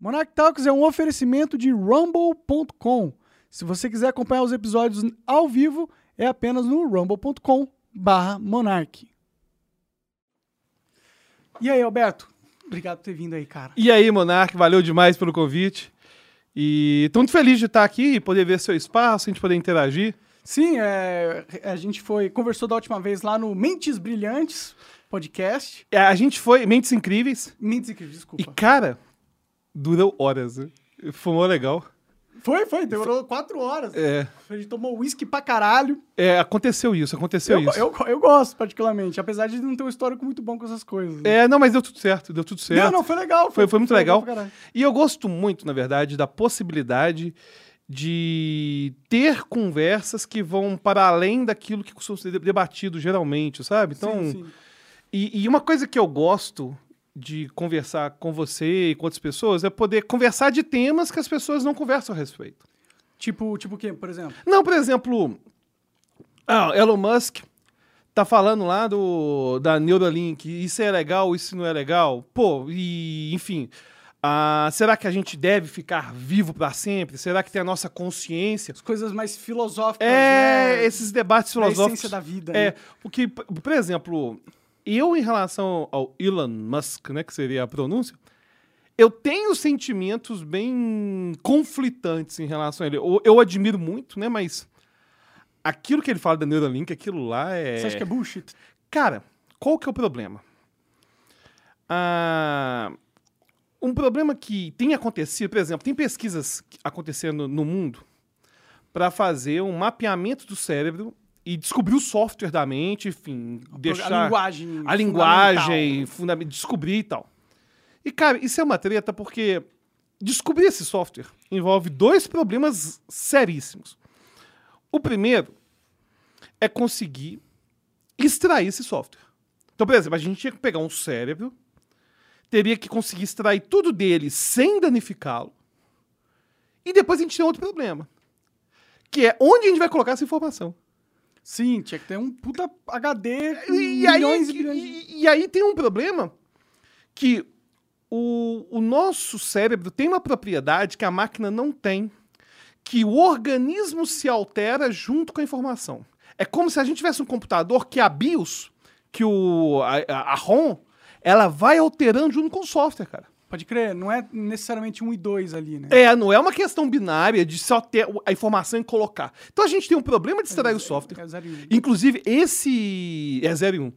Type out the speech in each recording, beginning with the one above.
Monarch Talks é um oferecimento de rumble.com. Se você quiser acompanhar os episódios ao vivo, é apenas no rumble.com barra monarch. E aí, Alberto? Obrigado por ter vindo aí, cara. E aí, Monark, valeu demais pelo convite. E tô muito feliz de estar aqui e poder ver seu espaço, a gente poder interagir. Sim, é, a gente foi conversou da última vez lá no Mentes Brilhantes podcast. É, A gente foi Mentes Incríveis Mentes Incríveis, e, desculpa. cara, durou horas. Foi mó legal. Foi, foi, demorou quatro horas. É, A gente tomou uísque pra caralho. é, aconteceu isso, aconteceu Eu, isso. eu, eu gosto, particularmente, apesar de não ter um histórico muito bom com essas coisas. né? É, não, mas deu tudo certo, deu tudo certo. Não, não, foi legal. Foi, foi muito legal. pra caralho. E eu gosto muito, na verdade, da possibilidade de ter conversas que vão para além daquilo que costuma ser debatido geralmente, sabe? Então, Sim, sim. E, e uma coisa que eu gosto de conversar com você e com outras pessoas é poder conversar de temas que as pessoas não conversam a respeito. Tipo, tipo o quê, por exemplo? Não, por exemplo, ah, Elon Musk tá falando lá do da Neuralink, isso é legal, isso não é legal. Pô, e enfim, ah, será que a gente deve ficar vivo para sempre? Será que tem a nossa consciência? As coisas mais filosóficas, É, né? esses debates filosóficos. essência da vida. É, né? porque, por exemplo, eu em relação ao Elon Musk, né, que seria a pronúncia, eu tenho sentimentos bem conflitantes em relação a ele. Eu, eu admiro muito, né, mas aquilo que ele fala da Neuralink, aquilo lá é... Você acha que é bullshit? Cara, qual que é o problema? Ah, um problema que tem acontecido, por exemplo, tem pesquisas acontecendo no mundo para fazer um mapeamento do cérebro e descobrir o software da mente, enfim, deixar A linguagem. a linguagem, descobrir e tal. E, cara, isso é uma treta porque descobrir esse software envolve dois problemas seríssimos. O primeiro é conseguir extrair esse software. Então, por exemplo, a gente tinha que pegar um cérebro, teria que conseguir extrair tudo dele sem danificá-lo, e depois a gente tem outro problema, que é onde a gente vai colocar essa informação. Sim, tinha que ter um puta HD com E, aí, milhões e de... e- e aí tem um problema que o, o nosso cérebro tem uma propriedade que a máquina não tem, que o organismo se altera junto com a informação. É como se a gente tivesse um computador que a BIOS, que o, a- a ROM, ela vai alterando junto com o software, cara. Pode crer, não é necessariamente um e dois ali, né? É, não é uma questão binária de só ter a informação e colocar. Então a gente tem um problema de extrair o software. É zero e um. Inclusive, esse. É 0 e 1. Um.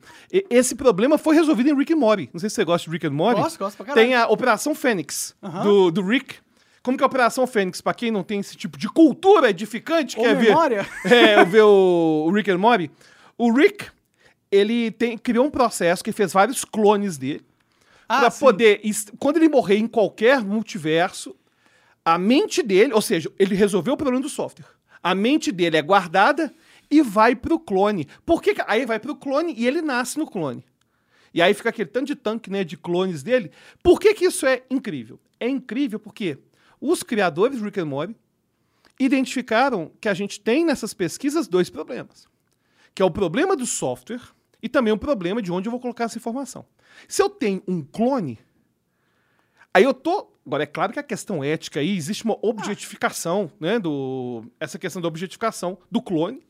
Esse problema foi resolvido em Rick and Morty. Não sei se você gosta de Rick and Morty. Gosto, gosto pra caralho. Tem a Operação Fênix, do, do Rick. Como que é a Operação Fênix? Pra quem não tem esse tipo de cultura edificante, Ou quer ver, memória. é, ver o, o Rick and Morty. O Rick, ele tem, criou um processo que fez vários clones dele. Ah, pra sim. poder. Quando ele morrer em qualquer multiverso, a mente dele, ou seja, ele resolveu o problema do software. A mente dele é guardada e vai pro clone. Por que que- Aí vai pro clone e ele nasce no clone. E aí fica aquele tanto de tanque, né, de clones dele. Por que que isso é incrível? É incrível porque os criadores do Rick and Morty identificaram que a gente tem nessas pesquisas dois problemas. Que é o problema do software e também o problema de onde eu vou colocar essa informação. Se eu tenho um clone, aí eu tô. Agora, é claro que a questão ética aí, existe uma objetificação, né? Do, essa questão da objetificação do clone,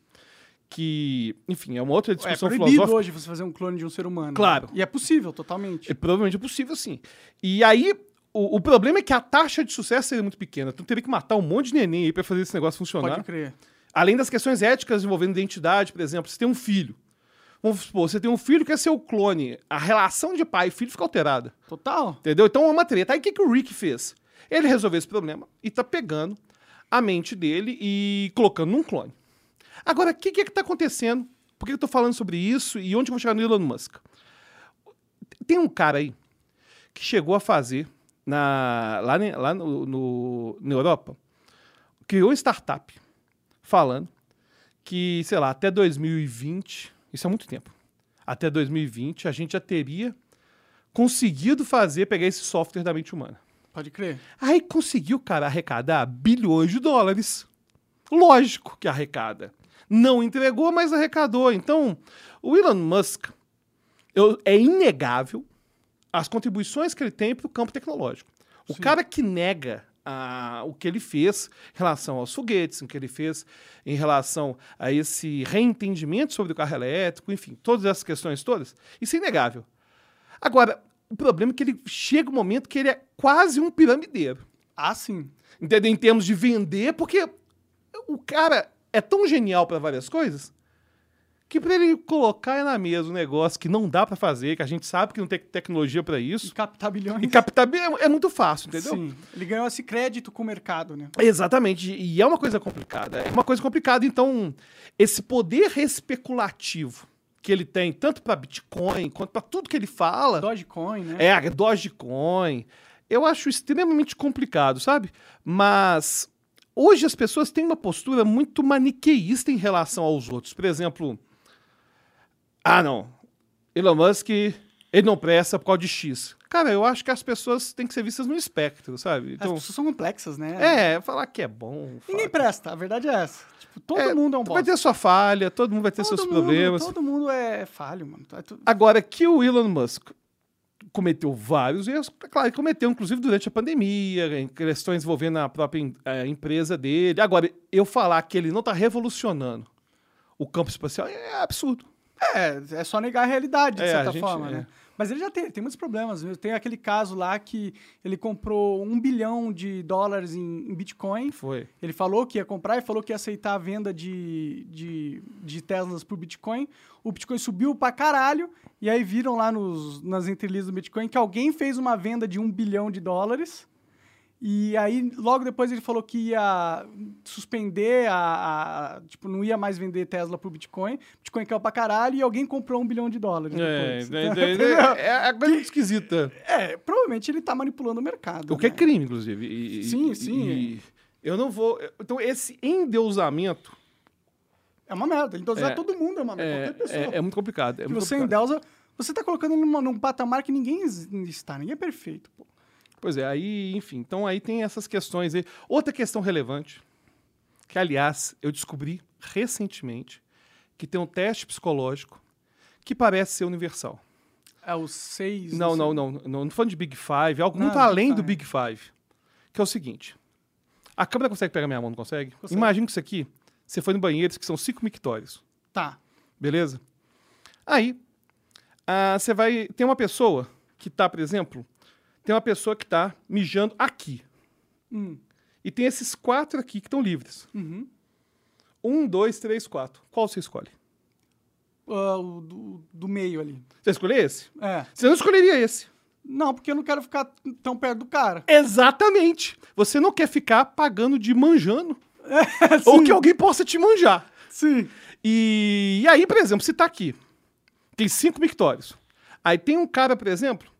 que, enfim, é uma outra É discussão proibido filosófica. hoje você fazer um clone de um ser humano. Claro. E é possível, totalmente. É provavelmente possível, sim. E aí, o, o problema é que a taxa de sucesso seria muito pequena. Tu teria que matar um monte de neném aí pra fazer esse negócio funcionar. Pode crer. Além das questões éticas envolvendo identidade, por exemplo, você tem um filho. Vamos supor, você tem um filho que é seu clone. A relação de pai e filho fica alterada. Total. Entendeu? Então é uma treta. Aí o que, que o Rick fez? Ele resolveu esse problema e tá pegando a mente dele e colocando num clone. Agora, o que, que é que tá acontecendo? Por que eu tô falando sobre isso e onde eu vou chegar no Elon Musk? Tem um cara aí que chegou a fazer na, lá, lá no, no- na Europa, criou uma startup falando que, sei lá, até 2020, isso é muito tempo, até 2020 a gente já teria conseguido fazer, pegar esse software da mente humana. Pode crer. Aí conseguiu, cara, arrecadar bilhões de dólares. Lógico que arrecada. Não entregou, mas arrecadou. Então, o Elon Musk eu- é inegável as contribuições que ele tem para o campo tecnológico. O cara que nega a- o que ele fez em relação aos foguetes, o que ele fez em relação a esse reentendimento sobre o carro elétrico, enfim, todas essas questões todas, isso é inegável. Agora, o problema é que ele chega um momento que ele é quase um piramideiro. Ah, sim. Entendeu? Em termos de vender, porque o cara é tão genial para várias coisas que para ele colocar na mesa um negócio que não dá para fazer, que a gente sabe que não tem tecnologia para E isso, captar bilhões. e captar bem é é muito fácil, entendeu? Sim. Ele ganhou esse crédito com o mercado, né? Exatamente, e é uma coisa complicada. É uma coisa complicada, então, esse poder especulativo que ele tem, tanto para Bitcoin quanto para tudo que ele fala, Dogecoin, né? é, Dogecoin, eu acho extremamente complicado, sabe? Mas hoje as pessoas têm uma postura muito maniqueísta em relação aos outros. Por exemplo, ah, não, Elon Musk, ele não presta por causa de X. Cara, eu acho que as pessoas têm que ser vistas no espectro, sabe? As Então, pessoas são complexas, né? é, falar que é bom. Ninguém falar- presta, a verdade é essa. Tipo, todo É, mundo é um Vai bosta. ter sua falha, todo mundo vai ter todo seus mundo, problemas. Todo mundo é falho, mano. É tu- Agora, que o Elon Musk cometeu vários erros, é claro, ele cometeu, inclusive, durante a pandemia, em questões envolvendo a própria a empresa dele. Agora, eu falar que ele não está revolucionando o campo espacial é absurdo. É, é só negar a realidade, de É, a certa gente- forma, é. né? Mas ele já tem, tem muitos problemas. Tem aquele caso lá que ele comprou um bilhão de dólares em, em Bitcoin. Foi. Ele falou que ia comprar e falou que ia aceitar a venda de, de, de Teslas por Bitcoin. O Bitcoin subiu pra caralho. E aí viram lá nos, nas entrelinhas do Bitcoin que alguém fez uma venda de um bilhão de dólares. E aí, logo depois, ele falou que ia suspender a, a- Tipo, não ia mais vender Tesla por Bitcoin. Bitcoin caiu pra caralho e alguém comprou um bilhão de dólares É, depois. é, é, é a coisa muito esquisita. É, provavelmente ele tá manipulando o mercado. O que é né? crime, inclusive. E- Sim, e- sim. e eu não vou. Então, esse endeusamento É uma merda. Então, É, todo mundo é uma merda. é, qualquer pessoa. é- é muito complicado. É que muito você complicado. endeusa, você tá colocando numa- num patamar que ninguém es- está, ninguém é perfeito. Pô. Pois é, aí, enfim, então aí tem essas questões aí. Outra questão relevante, que aliás eu descobri recentemente, que tem um teste psicológico que parece ser universal. É os seis. Não, sei. não, não, não, não falando de Big Five, é algo Não, muito além do. Big Five. Que é o seguinte: a câmera consegue pegar minha mão, não consegue? Consegue. Imagina que isso aqui, você foi no banheiro, aqui são 5 mictórios, Tá. beleza? Aí, ah, você vai. Tem uma pessoa que tá, por exemplo, tem uma pessoa que tá mijando aqui. Hum. E tem esses quatro aqui que estão livres. Uhum. Um, dois, três, quatro. Qual você escolhe? Ah, o do, do meio ali. Você escolhe esse? É. Você não escolheria esse. Não, porque eu não quero ficar tão perto do cara. Exatamente. Você não quer ficar pagando de manjando. É, Ou que alguém possa te manjar. Sim. E, e aí, por exemplo, se tá aqui, tem cinco mictórios. Aí tem um cara, por exemplo,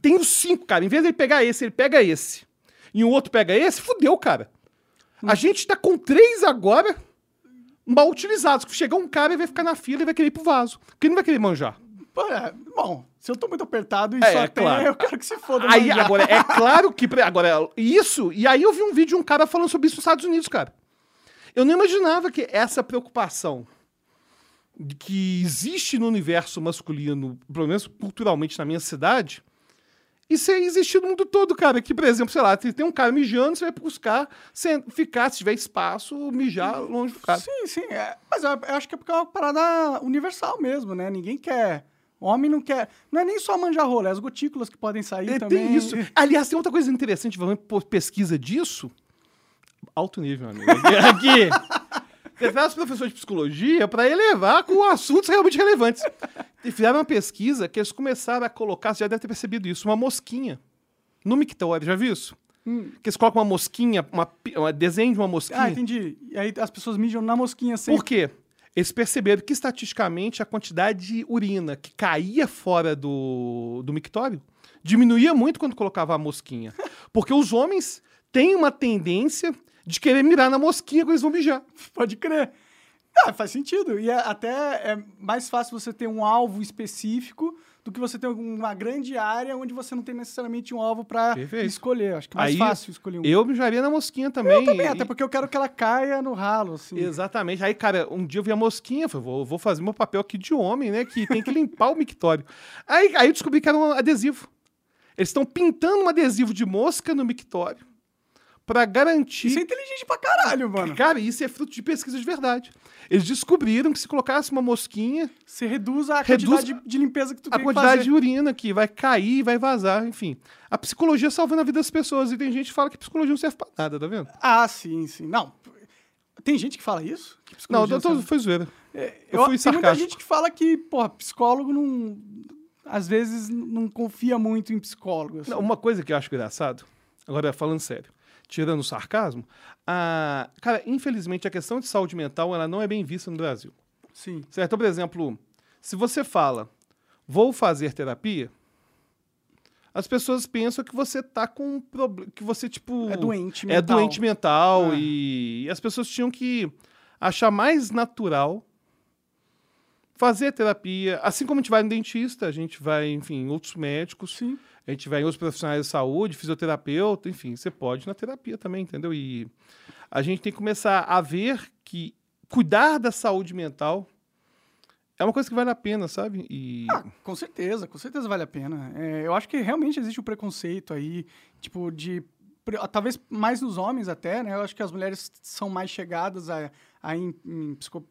tem os cinco, cara. Em vez de ele pegar esse, ele pega esse. E o outro pega esse, fudeu, cara. A gente tá com três agora mal utilizados. Chegar um cara e vai ficar na fila e vai querer ir pro vaso. Ele não vai querer manjar. É, bom, se eu tô muito apertado e É, só é tem, claro. eu quero que se foda. Aí, manjar. agora, é claro que. Agora, isso. E aí eu vi um vídeo de um cara falando sobre isso nos Estados Unidos, cara. Eu não imaginava que essa preocupação que existe no universo masculino, pelo menos culturalmente na minha cidade, isso aí existe no mundo todo, cara. Que, por exemplo, sei lá, tem um cara mijando, você vai buscar ficar, se tiver espaço, mijar longe do cara. Sim, sim. é. Mas eu, eu acho que é porque é uma parada universal mesmo, né? Ninguém quer. Homem não quer. Não é nem só manjar rola, é as gotículas que podem sair É, também. tem isso. Aliás, tem outra coisa interessante, por pesquisa disso. Alto nível, amigo. Aqui. Você traz professor de psicologia para elevar com assuntos realmente relevantes. E fizeram uma pesquisa que eles começaram a colocar, você já deve ter percebido isso, uma mosquinha. No mictório, já viu isso? Hum. Que eles colocam uma mosquinha, uma, uma desenho de uma mosquinha. Ah, entendi. E aí as pessoas mijam na mosquinha sem. Por quê? Eles perceberam que, estatisticamente, a quantidade de urina que caía fora do, do mictório diminuía muito quando colocava a mosquinha. Porque os homens têm uma tendência de querer mirar na mosquinha quando eles vão mijar. Pode crer. Ah, faz sentido. E é- até é mais fácil você ter um alvo específico do que você ter uma grande área onde você não tem necessariamente um alvo Perfeito. escolher. Acho que é mais Aí, fácil escolher um. Eu mijaria na mosquinha também. Eu também, e- até porque eu quero que ela caia no ralo, assim. Exatamente. Aí, cara, um dia eu vi a mosquinha, falei, vou, vou fazer meu papel aqui de homem, né? Que tem que limpar o mictório. Aí, aí eu descobri que era um adesivo. Eles estão pintando um adesivo de mosca no mictório para garantir. Isso é inteligente pra caralho, mano. Cara, isso é fruto de pesquisa de verdade. Eles descobriram que se colocasse uma mosquinha, Você reduz a Reduz quantidade de, de limpeza que tu a tem que quantidade de urina que vai cair, vai vazar, enfim. A psicologia salvando a vida das pessoas. E tem gente que fala que psicologia não serve pra nada, tá vendo? Ah, sim, sim. Não. Tem gente que fala isso? Que Não, eu serve- foi zoeira. Eu, eu fui tem muita gente que fala que, porra, psicólogo não. Às vezes não confia muito em psicólogo. assim. Uma coisa que eu acho engraçado, agora falando sério, tirando o sarcasmo, a, cara, infelizmente a questão de saúde mental ela não é bem vista no Brasil. Sim. Certo? Então, por exemplo, se você fala, vou fazer terapia, as pessoas pensam que você tá com um problema, que você, tipo... É doente É mental. doente mental É. e, e as pessoas tinham que achar mais natural fazer terapia. Assim como a gente vai no dentista, a gente vai, enfim, em outros médicos, Sim. a gente vai em outros profissionais de saúde, fisioterapeuta, enfim, você pode ir na terapia também, entendeu? E a gente tem que começar a ver que cuidar da saúde mental é uma coisa que vale a pena, sabe? E Ah, com certeza, com certeza vale a pena. É, eu acho que realmente existe o preconceito aí, tipo, de. Talvez mais nos homens até, né? Eu acho que as mulheres são mais chegadas a, a em, em psico-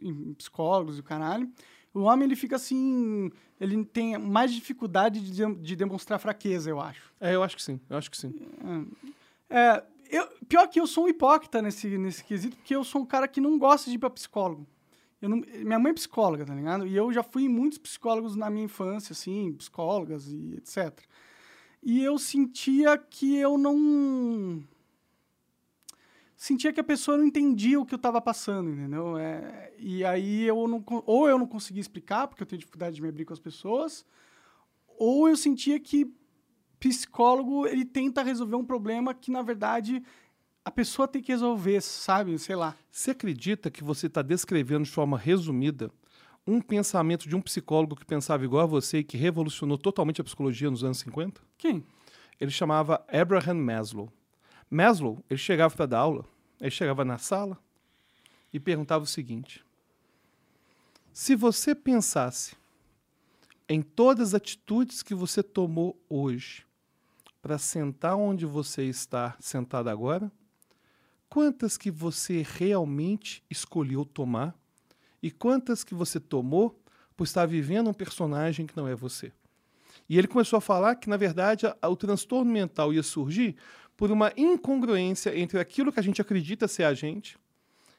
em psicólogos e o caralho. O homem, ele fica assim. Ele tem mais dificuldade de, de- de demonstrar fraqueza, eu acho. é, eu acho que sim, eu acho que sim. É, eu, pior que eu sou um hipócrita nesse, nesse quesito, porque eu sou um cara que não gosta de ir pra psicólogo. Não- minha mãe é psicóloga, tá ligado? E eu já fui em muitos psicólogos na minha infância, assim, psicólogas e etc. E eu sentia que eu não. Sentia que a pessoa não entendia o que eu tava passando, entendeu? É, e aí eu não. Ou eu não conseguia explicar, porque eu tenho dificuldade de me abrir com as pessoas, ou eu sentia que psicólogo ele tenta resolver um problema que na verdade a pessoa tem que resolver, sabe? Sei lá. Você acredita que você está descrevendo de forma resumida um pensamento de um psicólogo que pensava igual a você e que revolucionou totalmente a psicologia nos anos 50? Quem? Ele chamava Abraham Maslow. Maslow, ele chegava para dar aula, ele chegava na sala e perguntava o seguinte: Se você pensasse em todas as atitudes que você tomou hoje para sentar onde você está sentado agora, quantas que você realmente escolheu tomar e quantas que você tomou por estar vivendo um personagem que não é você? E ele começou a falar que, na verdade, o transtorno mental ia surgir por uma incongruência entre aquilo que a gente acredita ser a gente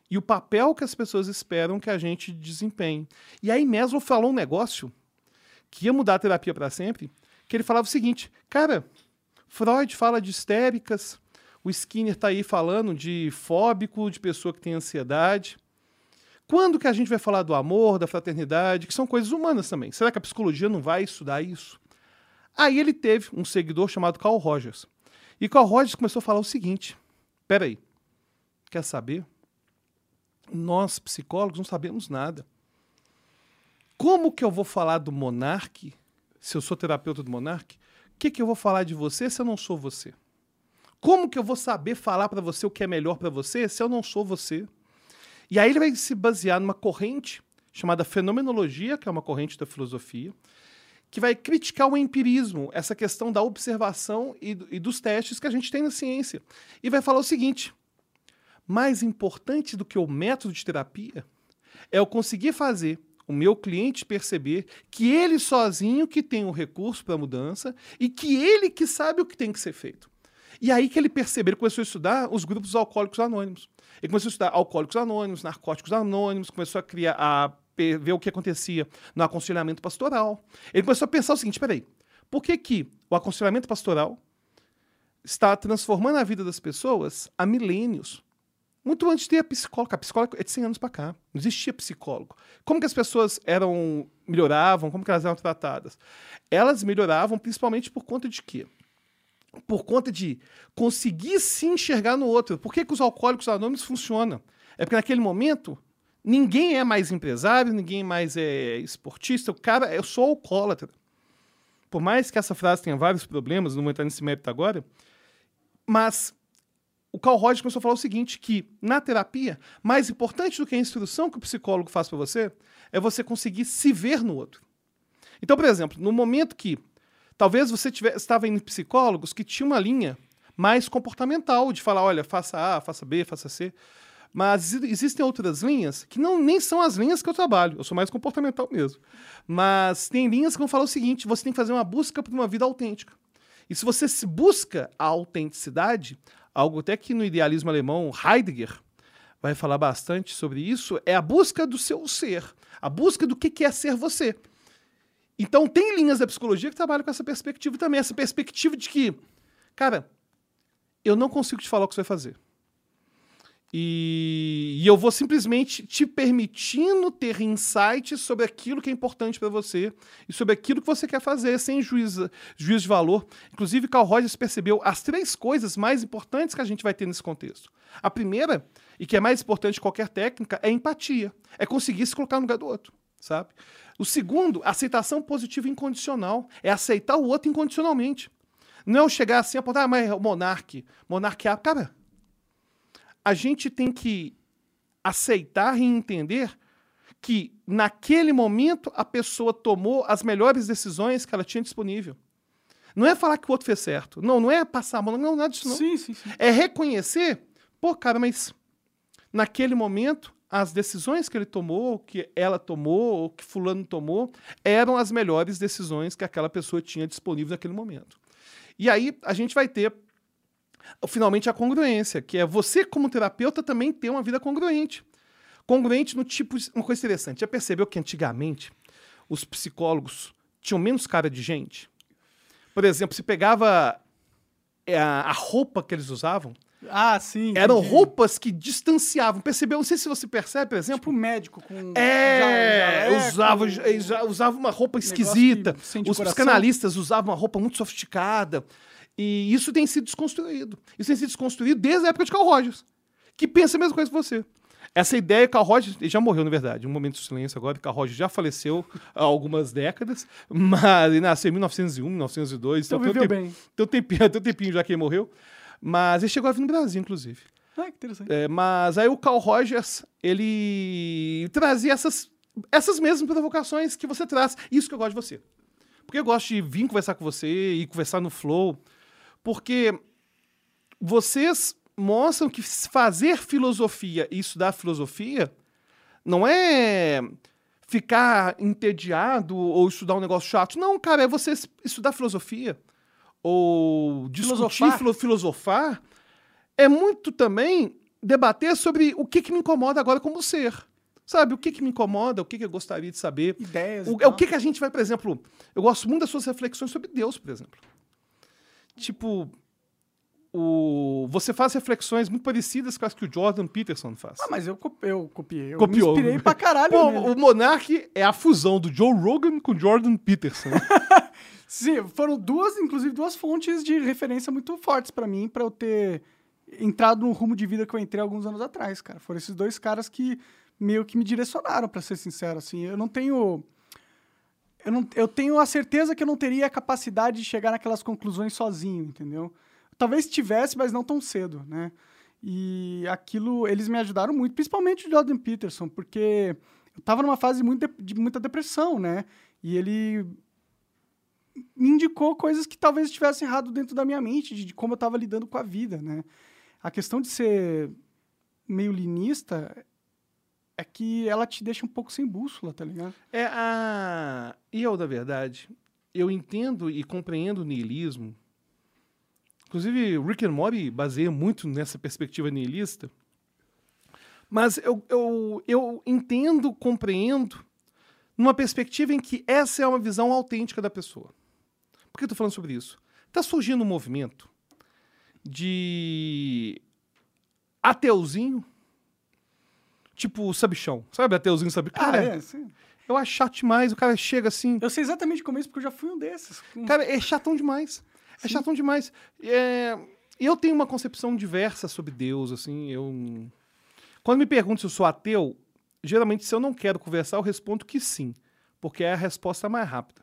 e o papel que as pessoas esperam que a gente desempenhe. E aí Maslow falou um negócio que ia mudar a terapia para sempre, que ele falava o seguinte, cara, Freud fala de histéricas, o Skinner está aí falando de fóbico, de pessoa que tem ansiedade. Quando que a gente vai falar do amor, da fraternidade, que são coisas humanas também? Será que a psicologia não vai estudar isso? Aí ele teve um seguidor chamado Carl Rogers. E Carl Rogers começou a falar o seguinte: peraí, quer saber? Nós, psicólogos, não sabemos nada. Como que eu vou falar do monarque, se eu sou terapeuta do monarque? O que, que eu vou falar de você se eu não sou você? Como que eu vou saber falar para você o que é melhor para você se eu não sou você? E aí ele vai se basear numa corrente chamada fenomenologia, que é uma corrente da filosofia, que vai criticar o empirismo, essa questão da observação e, e dos testes que a gente tem na ciência. E vai falar o seguinte: mais importante do que o método de terapia é eu conseguir fazer o meu cliente perceber que ele sozinho que tem o recurso para a mudança e que ele que sabe o que tem que ser feito. E aí que ele percebeu, ele começou a estudar os grupos alcoólicos anônimos. Ele começou a estudar alcoólicos anônimos, narcóticos anônimos, começou a criar, a ver o que acontecia no aconselhamento pastoral. Ele começou a pensar o seguinte, peraí, por que que o aconselhamento pastoral está transformando a vida das pessoas há milênios? Muito antes de ter a psicóloga. A psicóloga é de 100 anos para cá. Não existia psicólogo. Como que as pessoas eram melhoravam? Como que elas eram tratadas? Elas melhoravam principalmente por conta de quê? Por conta de conseguir se enxergar no outro. Por que, que os alcoólicos anônimos funcionam? É porque naquele momento ninguém é mais empresário, ninguém mais é esportista. O cara é só alcoólatra. Por mais que essa frase tenha vários problemas, não vou entrar nesse mérito agora, mas o Carl Rogers começou a falar o seguinte, que na terapia, mais importante do que a instrução que o psicólogo faz para você, é você conseguir se ver no outro. Então, por exemplo, no momento que Talvez você tivesse, estava em psicólogos que tinha uma linha mais comportamental, de falar, olha, faça A, faça B, faça C. Mas exi- existem outras linhas que não nem são as linhas que eu trabalho. Eu sou mais comportamental mesmo. Mas tem linhas que vão falar o seguinte: você tem que fazer uma busca por uma vida autêntica. E se você se busca a autenticidade, algo até que no idealismo alemão Heidegger vai falar bastante sobre isso, é a busca do seu ser, a busca do que é ser você. Então tem linhas da psicologia que trabalham com essa perspectiva também, essa perspectiva de que, cara, eu não consigo te falar o que você vai fazer. E, e eu vou simplesmente te permitindo ter insights sobre aquilo que é importante para você e sobre aquilo que você quer fazer, sem juízo, juízo de valor. Inclusive, Carl Rogers percebeu as três coisas mais importantes que a gente vai ter nesse contexto. A primeira, e que é mais importante de qualquer técnica, é empatia. É conseguir se colocar no lugar do outro, sabe? O segundo, aceitação positiva incondicional. É aceitar o outro incondicionalmente. Não é eu chegar assim e apontar, ah, mas é o monarque. Monarque é. Cara, a gente tem que aceitar e entender que naquele momento a pessoa tomou as melhores decisões que ela tinha disponível. Não é falar que o outro fez certo. Não, não é passar a mão, não, nada disso não. Sim, sim, sim. É reconhecer, pô, cara, mas naquele momento as decisões que ele tomou, que ela tomou, ou que fulano tomou, eram as melhores decisões que aquela pessoa tinha disponível naquele momento. E aí a gente vai ter finalmente a congruência, que é você como terapeuta também ter uma vida congruente. Congruente no tipo, uma coisa interessante, já percebeu que antigamente os psicólogos tinham menos cara de gente? Por exemplo, se pegava é, a, roupa que eles usavam, Ah, sim. eram entendi. roupas que distanciavam. Percebeu? Não sei se você percebe, por exemplo. Tipo médico com. É, jaleco, usava, já- usava uma roupa esquisita. Os psicanalistas usavam uma roupa muito sofisticada. E isso tem sido desconstruído. Isso tem sido desconstruído desde a época de Carl Rogers, que pensa a mesma coisa que você. Essa ideia, Carl Rogers, ele já morreu, na verdade. Um momento de silêncio agora, Carl Rogers já faleceu há algumas décadas, mas ele nasceu em 1901, 1902. Então tem um viveu tempo- bem. Tem um tempinho, tem um tempinho já que ele morreu. Mas ele chegou a vir no Brasil, inclusive. Ah, que interessante. É, mas aí o Carl Rogers, ele trazia essas, essas mesmas provocações que você traz. Isso que eu gosto de você. Porque eu gosto de vir conversar com você e conversar no flow. Porque vocês mostram que fazer filosofia e estudar filosofia não é ficar entediado ou estudar um negócio chato. Não, cara, é você es- estudar filosofia ou discutir, Filosofar. filo- filosofar. É muito também debater sobre o que, que me incomoda agora como ser. Sabe, o que, que me incomoda, o que, que eu gostaria de saber. Ideias. O, tal. o que, que a gente vai, por exemplo, eu gosto muito das suas reflexões sobre Deus, por exemplo. Tipo, o, você faz reflexões muito parecidas com as que o Jordan Peterson faz. Ah, mas eu, co- eu copiei. Eu Copiou. me inspirei pra caralho. Pô, nele. o Monark é a fusão do Joe Rogan com Jordan Peterson. Sim, foram duas, inclusive, duas fontes de referência muito fortes pra mim, pra eu ter entrado no rumo de vida que eu entrei alguns anos atrás, cara. Foram esses dois caras que meio que me direcionaram, pra ser sincero, assim. Eu não tenho eu, não, eu tenho a certeza que eu não teria a capacidade de chegar naquelas conclusões sozinho, entendeu? Talvez tivesse, mas não tão cedo, né? E aquilo, eles me ajudaram muito, principalmente o Jordan Peterson, porque eu tava numa fase muito de, de muita depressão, né? E ele me indicou coisas que talvez estivessem errado dentro da minha mente, de, de como eu estava lidando com a vida, né? A questão de ser meio linista é que ela te deixa um pouco sem bússola, tá ligado? é a. E eu, da verdade, eu entendo e compreendo o niilismo. Inclusive, Rick and Morty baseia muito nessa perspectiva niilista. Mas eu, eu, eu entendo, compreendo, numa perspectiva em que essa é uma visão autêntica da pessoa. Por que eu tô falando sobre isso? Está surgindo um movimento de ateuzinho, tipo o sabichão. Sabe ateuzinho, sabe? Cara, ah, é, sim. eu acho chato demais. O cara chega assim. Eu sei exatamente como é isso, porque eu já fui um desses. Cara, é chatão demais. É chatão demais. É, eu tenho uma concepção diversa sobre Deus, assim. Eu. Quando me perguntam se eu sou ateu, geralmente, se eu não quero conversar, eu respondo que sim. Porque é a resposta mais rápida.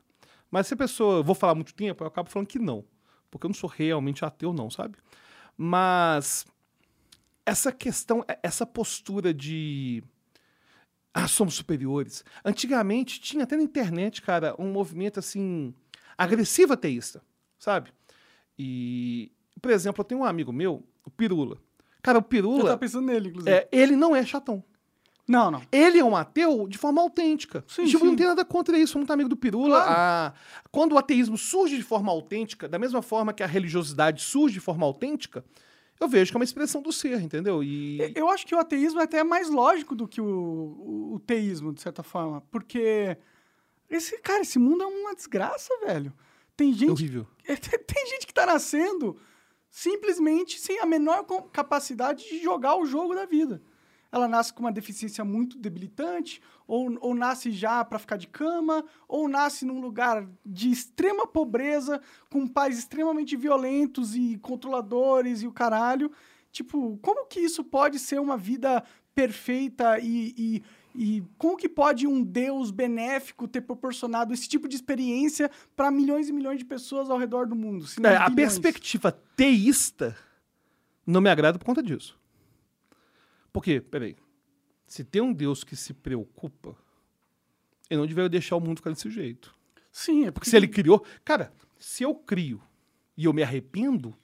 Mas se a pessoa. Eu vou falar muito tempo, eu acabo falando que não. Porque eu não sou realmente ateu, não, sabe? Mas. Essa questão, essa postura de. Ah, somos superiores. Antigamente tinha até na internet, cara, um movimento assim. agressiva ateísta, sabe? E, por exemplo, eu tenho um amigo meu, o Pirula. Cara, o Eu Pirula, tava pensando nele, inclusive. é, ele não é chatão. Não, não. Ele é um ateu de forma autêntica. Sim, tipo, sim. não tem nada contra isso, muito amigo do Pirula. Claro. A- Quando o ateísmo surge de forma autêntica, da mesma forma que a religiosidade surge de forma autêntica, eu vejo que é uma expressão do ser, entendeu? E. Eu acho que o ateísmo é até mais lógico do que o, o- o teísmo, de certa forma. Porque, esse, cara, esse mundo é uma desgraça, velho. Tem É gente, horrível. tem gente que tá nascendo simplesmente sem a menor capacidade de jogar o jogo da vida. Ela nasce com uma deficiência muito debilitante, ou, ou nasce já para ficar de cama, ou nasce num lugar de extrema pobreza, com pais extremamente violentos e controladores e o caralho. Tipo, como que isso pode ser uma vida perfeita e, e, e como que pode um Deus benéfico ter proporcionado esse tipo de experiência para milhões e milhões de pessoas ao redor do mundo? É, a perspectiva teísta não me agrada por conta disso. Por quê? Peraí. Se tem um Deus que se preocupa, ele não deveria deixar o mundo ficar desse jeito. Sim, é Porque porque se ele criou. Cara, se eu crio e eu me arrependo,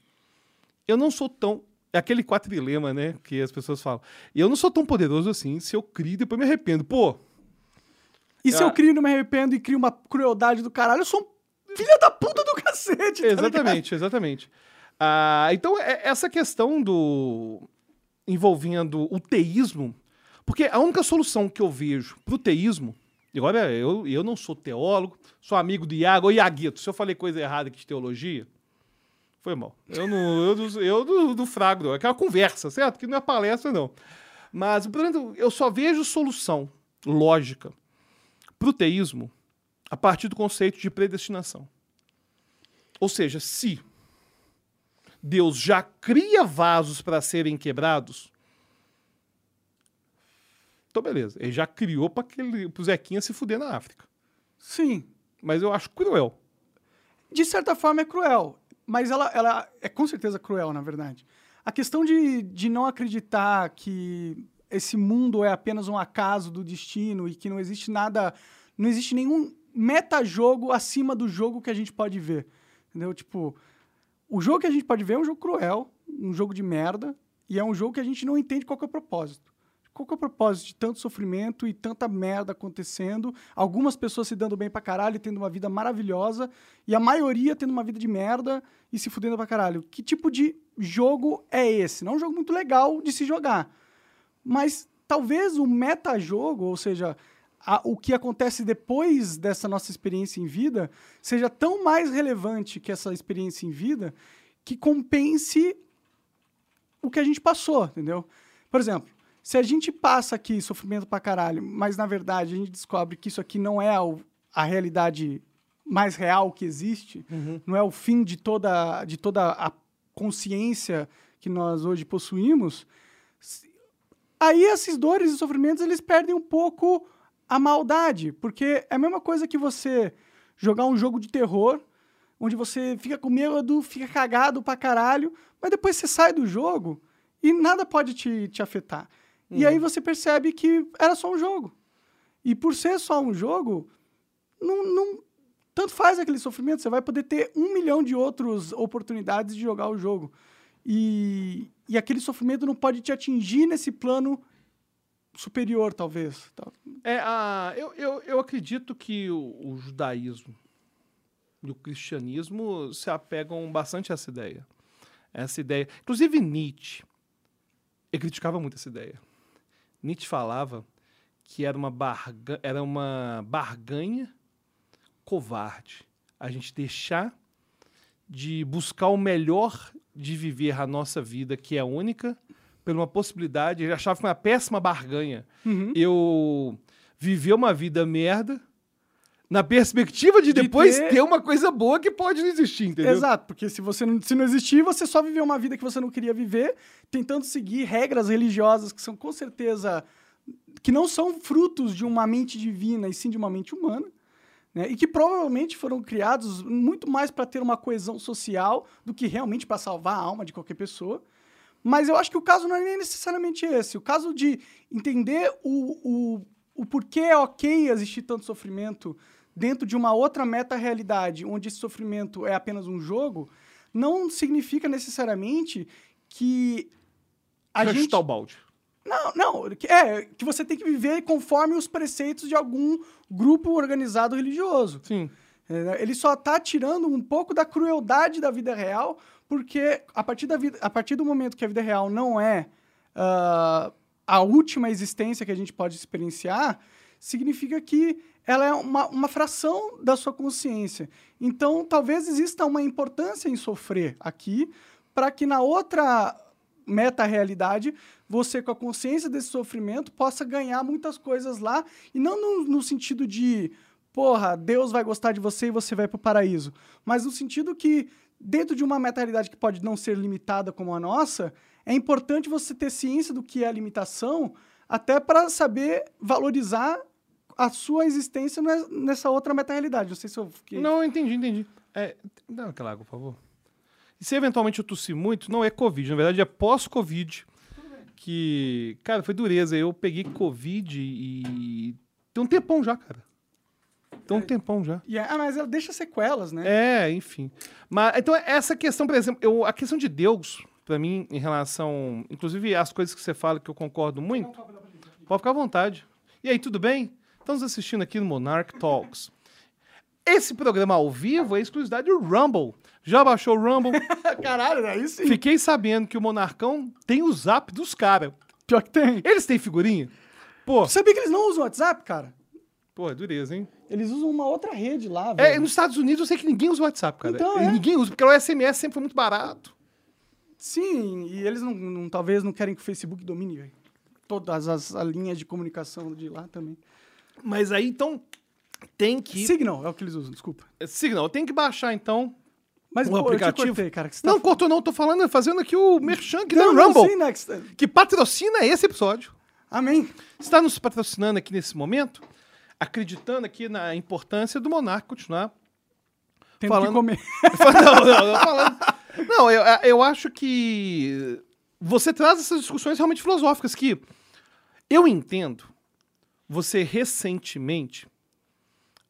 eu não sou tão. É aquele quatrilema, né? Que as pessoas falam. Eu não sou tão poderoso assim se eu crio e depois me arrependo. Pô, E se Ah. eu crio e não me arrependo e crio uma crueldade do caralho, eu sou um filho da puta do cacete, tá ligado? Exatamente, exatamente. Ah, então, é- essa questão do. Envolvendo o teísmo. Porque a única solução que eu vejo pro teísmo. e Agora, eu, eu não sou teólogo, sou amigo do Iago. Ô, Iaguito, se eu falei coisa errada aqui de teologia, foi mal. Eu não. Eu, do- eu do, do frago, não. É aquela conversa, certo? Que não é palestra, não. Mas, portanto, eu só vejo solução lógica pro teísmo a partir do conceito de predestinação. Ou seja, se Deus já cria vasos para serem quebrados, então beleza. Ele já criou para o Zequinha se fuder na África. Sim, Mas eu acho cruel. de certa forma é cruel, mas ela, ela é com certeza cruel, na verdade. A questão de, de não acreditar que esse mundo é apenas um acaso do destino e que não existe nada, não existe nenhum metajogo acima do jogo que a gente pode ver. Entendeu? Tipo, o jogo que a gente pode ver é um jogo cruel, um jogo de merda, e é um jogo que a gente não entende qual é o propósito. Qual é o propósito de tanto sofrimento e tanta merda acontecendo? Algumas pessoas se dando bem pra caralho tendo uma vida maravilhosa, e a maioria tendo uma vida de merda e se fudendo pra caralho. Que tipo de jogo é esse? Não é um jogo muito legal de se jogar. Mas talvez o metajogo, ou seja, a- o que acontece depois dessa nossa experiência em vida, seja tão mais relevante que essa experiência em vida que compense o que a gente passou, entendeu? Por exemplo, se a gente passa aqui sofrimento pra caralho, mas na verdade a gente descobre que isso aqui não é a realidade mais real que existe, não é o fim de toda, de toda a consciência que nós hoje possuímos, aí esses dores e sofrimentos eles perdem um pouco a maldade, porque é a mesma coisa que você jogar um jogo de terror, onde você fica com medo, fica cagado pra caralho, mas depois você sai do jogo e nada pode te, te afetar. E aí você percebe que era só um jogo. E por ser só um jogo, não, não- tanto faz aquele sofrimento, você vai poder ter um milhão de outras oportunidades de jogar o jogo. E, e aquele sofrimento não pode te atingir nesse plano superior, talvez. Tal. É, a, eu, eu, eu acredito que o, o judaísmo e o cristianismo se apegam bastante a essa ideia. Essa ideia. Inclusive Nietzsche, ele criticava muito essa ideia. Nietzsche falava que era uma, barga, era uma barganha covarde. A gente deixar de buscar o melhor de viver a nossa vida, que é única, por uma possibilidade. Ele achava que foi uma péssima barganha Uhum. eu viver uma vida merda na perspectiva de De depois ter- ter... uma coisa boa que pode não existir, entendeu? Exato, porque se você não, se não existir, você só viveu uma vida que você não queria viver, tentando seguir regras religiosas que são com certeza que não são frutos de uma mente divina e sim de uma mente humana, né? E que provavelmente foram criados muito mais para ter uma coesão social do que realmente para salvar a alma de qualquer pessoa. Mas eu acho que o caso não é nem necessariamente esse. O caso de entender o, o, o porquê é ok existir tanto sofrimento dentro de uma outra meta-realidade, onde esse sofrimento é apenas um jogo, não significa necessariamente que a Vai gente... o balde. Não, não. É, que você tem que viver conforme os preceitos de algum grupo organizado religioso. Sim. É, Ele só tá tirando um pouco da crueldade da vida real, porque a partir, da vida, a partir do momento que a vida real não é ah, a última existência que a gente pode experienciar, significa que ela é uma, uma fração da sua consciência. Então, talvez exista uma importância em sofrer aqui, para que na outra meta-realidade, você, com a consciência desse sofrimento, possa ganhar muitas coisas lá, e não no, no sentido de, porra, Deus vai gostar de você e você vai pro paraíso, mas no sentido que, dentro de uma meta-realidade que pode não ser limitada como a nossa, é importante você ter ciência do que é a limitação, até para saber valorizar a sua existência ne- nessa outra meta-realidade. Não sei se eu fiquei... Não, entendi, entendi. É, dá aquela água, por favor. E se eventualmente eu tossir muito, não é Covid, na verdade é pós-Covid. Que, cara, foi dureza. Eu peguei Covid e. Tem um tempão já, cara. Tem um tempão já. E é- ah, mas ela deixa sequelas, né? É, enfim. Mas, então, essa questão, por exemplo, eu, a questão de Deus, pra mim, em relação. Inclusive, as coisas que você fala que eu concordo muito. Pode ficar à vontade. E aí, tudo bem? Estamos assistindo aqui no Monarch Talks. Esse programa ao vivo é exclusividade do Rumble. Já baixou o Rumble? Caralho, aí sim. Fiquei sabendo que o Monarcão tem o zap dos caras. Pior que tem. Eles têm figurinha? Pô, Sabia que eles não usam WhatsApp, cara? pô, é dureza, hein? Eles usam uma outra rede lá, É, velho. nos Estados Unidos eu sei que ninguém usa o WhatsApp, cara. Então, é. Ninguém usa, porque o SMS sempre foi muito barato. Sim, e eles não, não- talvez não querem que o Facebook domine, velho. Todas as, as linhas de comunicação de lá também. Mas aí, então, tem que... Signal é o que eles usam, desculpa. Signal, tem que baixar, então. Mas pô, aplicativo? cortei, cara. Que você Não, tá... cortou não, tô falando, fazendo aqui o merchan aqui não, da não, Rumble, sim, que você- que patrocina esse episódio. Amém. Está nos patrocinando aqui nesse momento, acreditando aqui na importância do Monarca continuar Tendo Falando- que comer. não, não, não, falando. Não, eu, eu acho que você traz essas discussões realmente filosóficas que eu entendo. Você recentemente.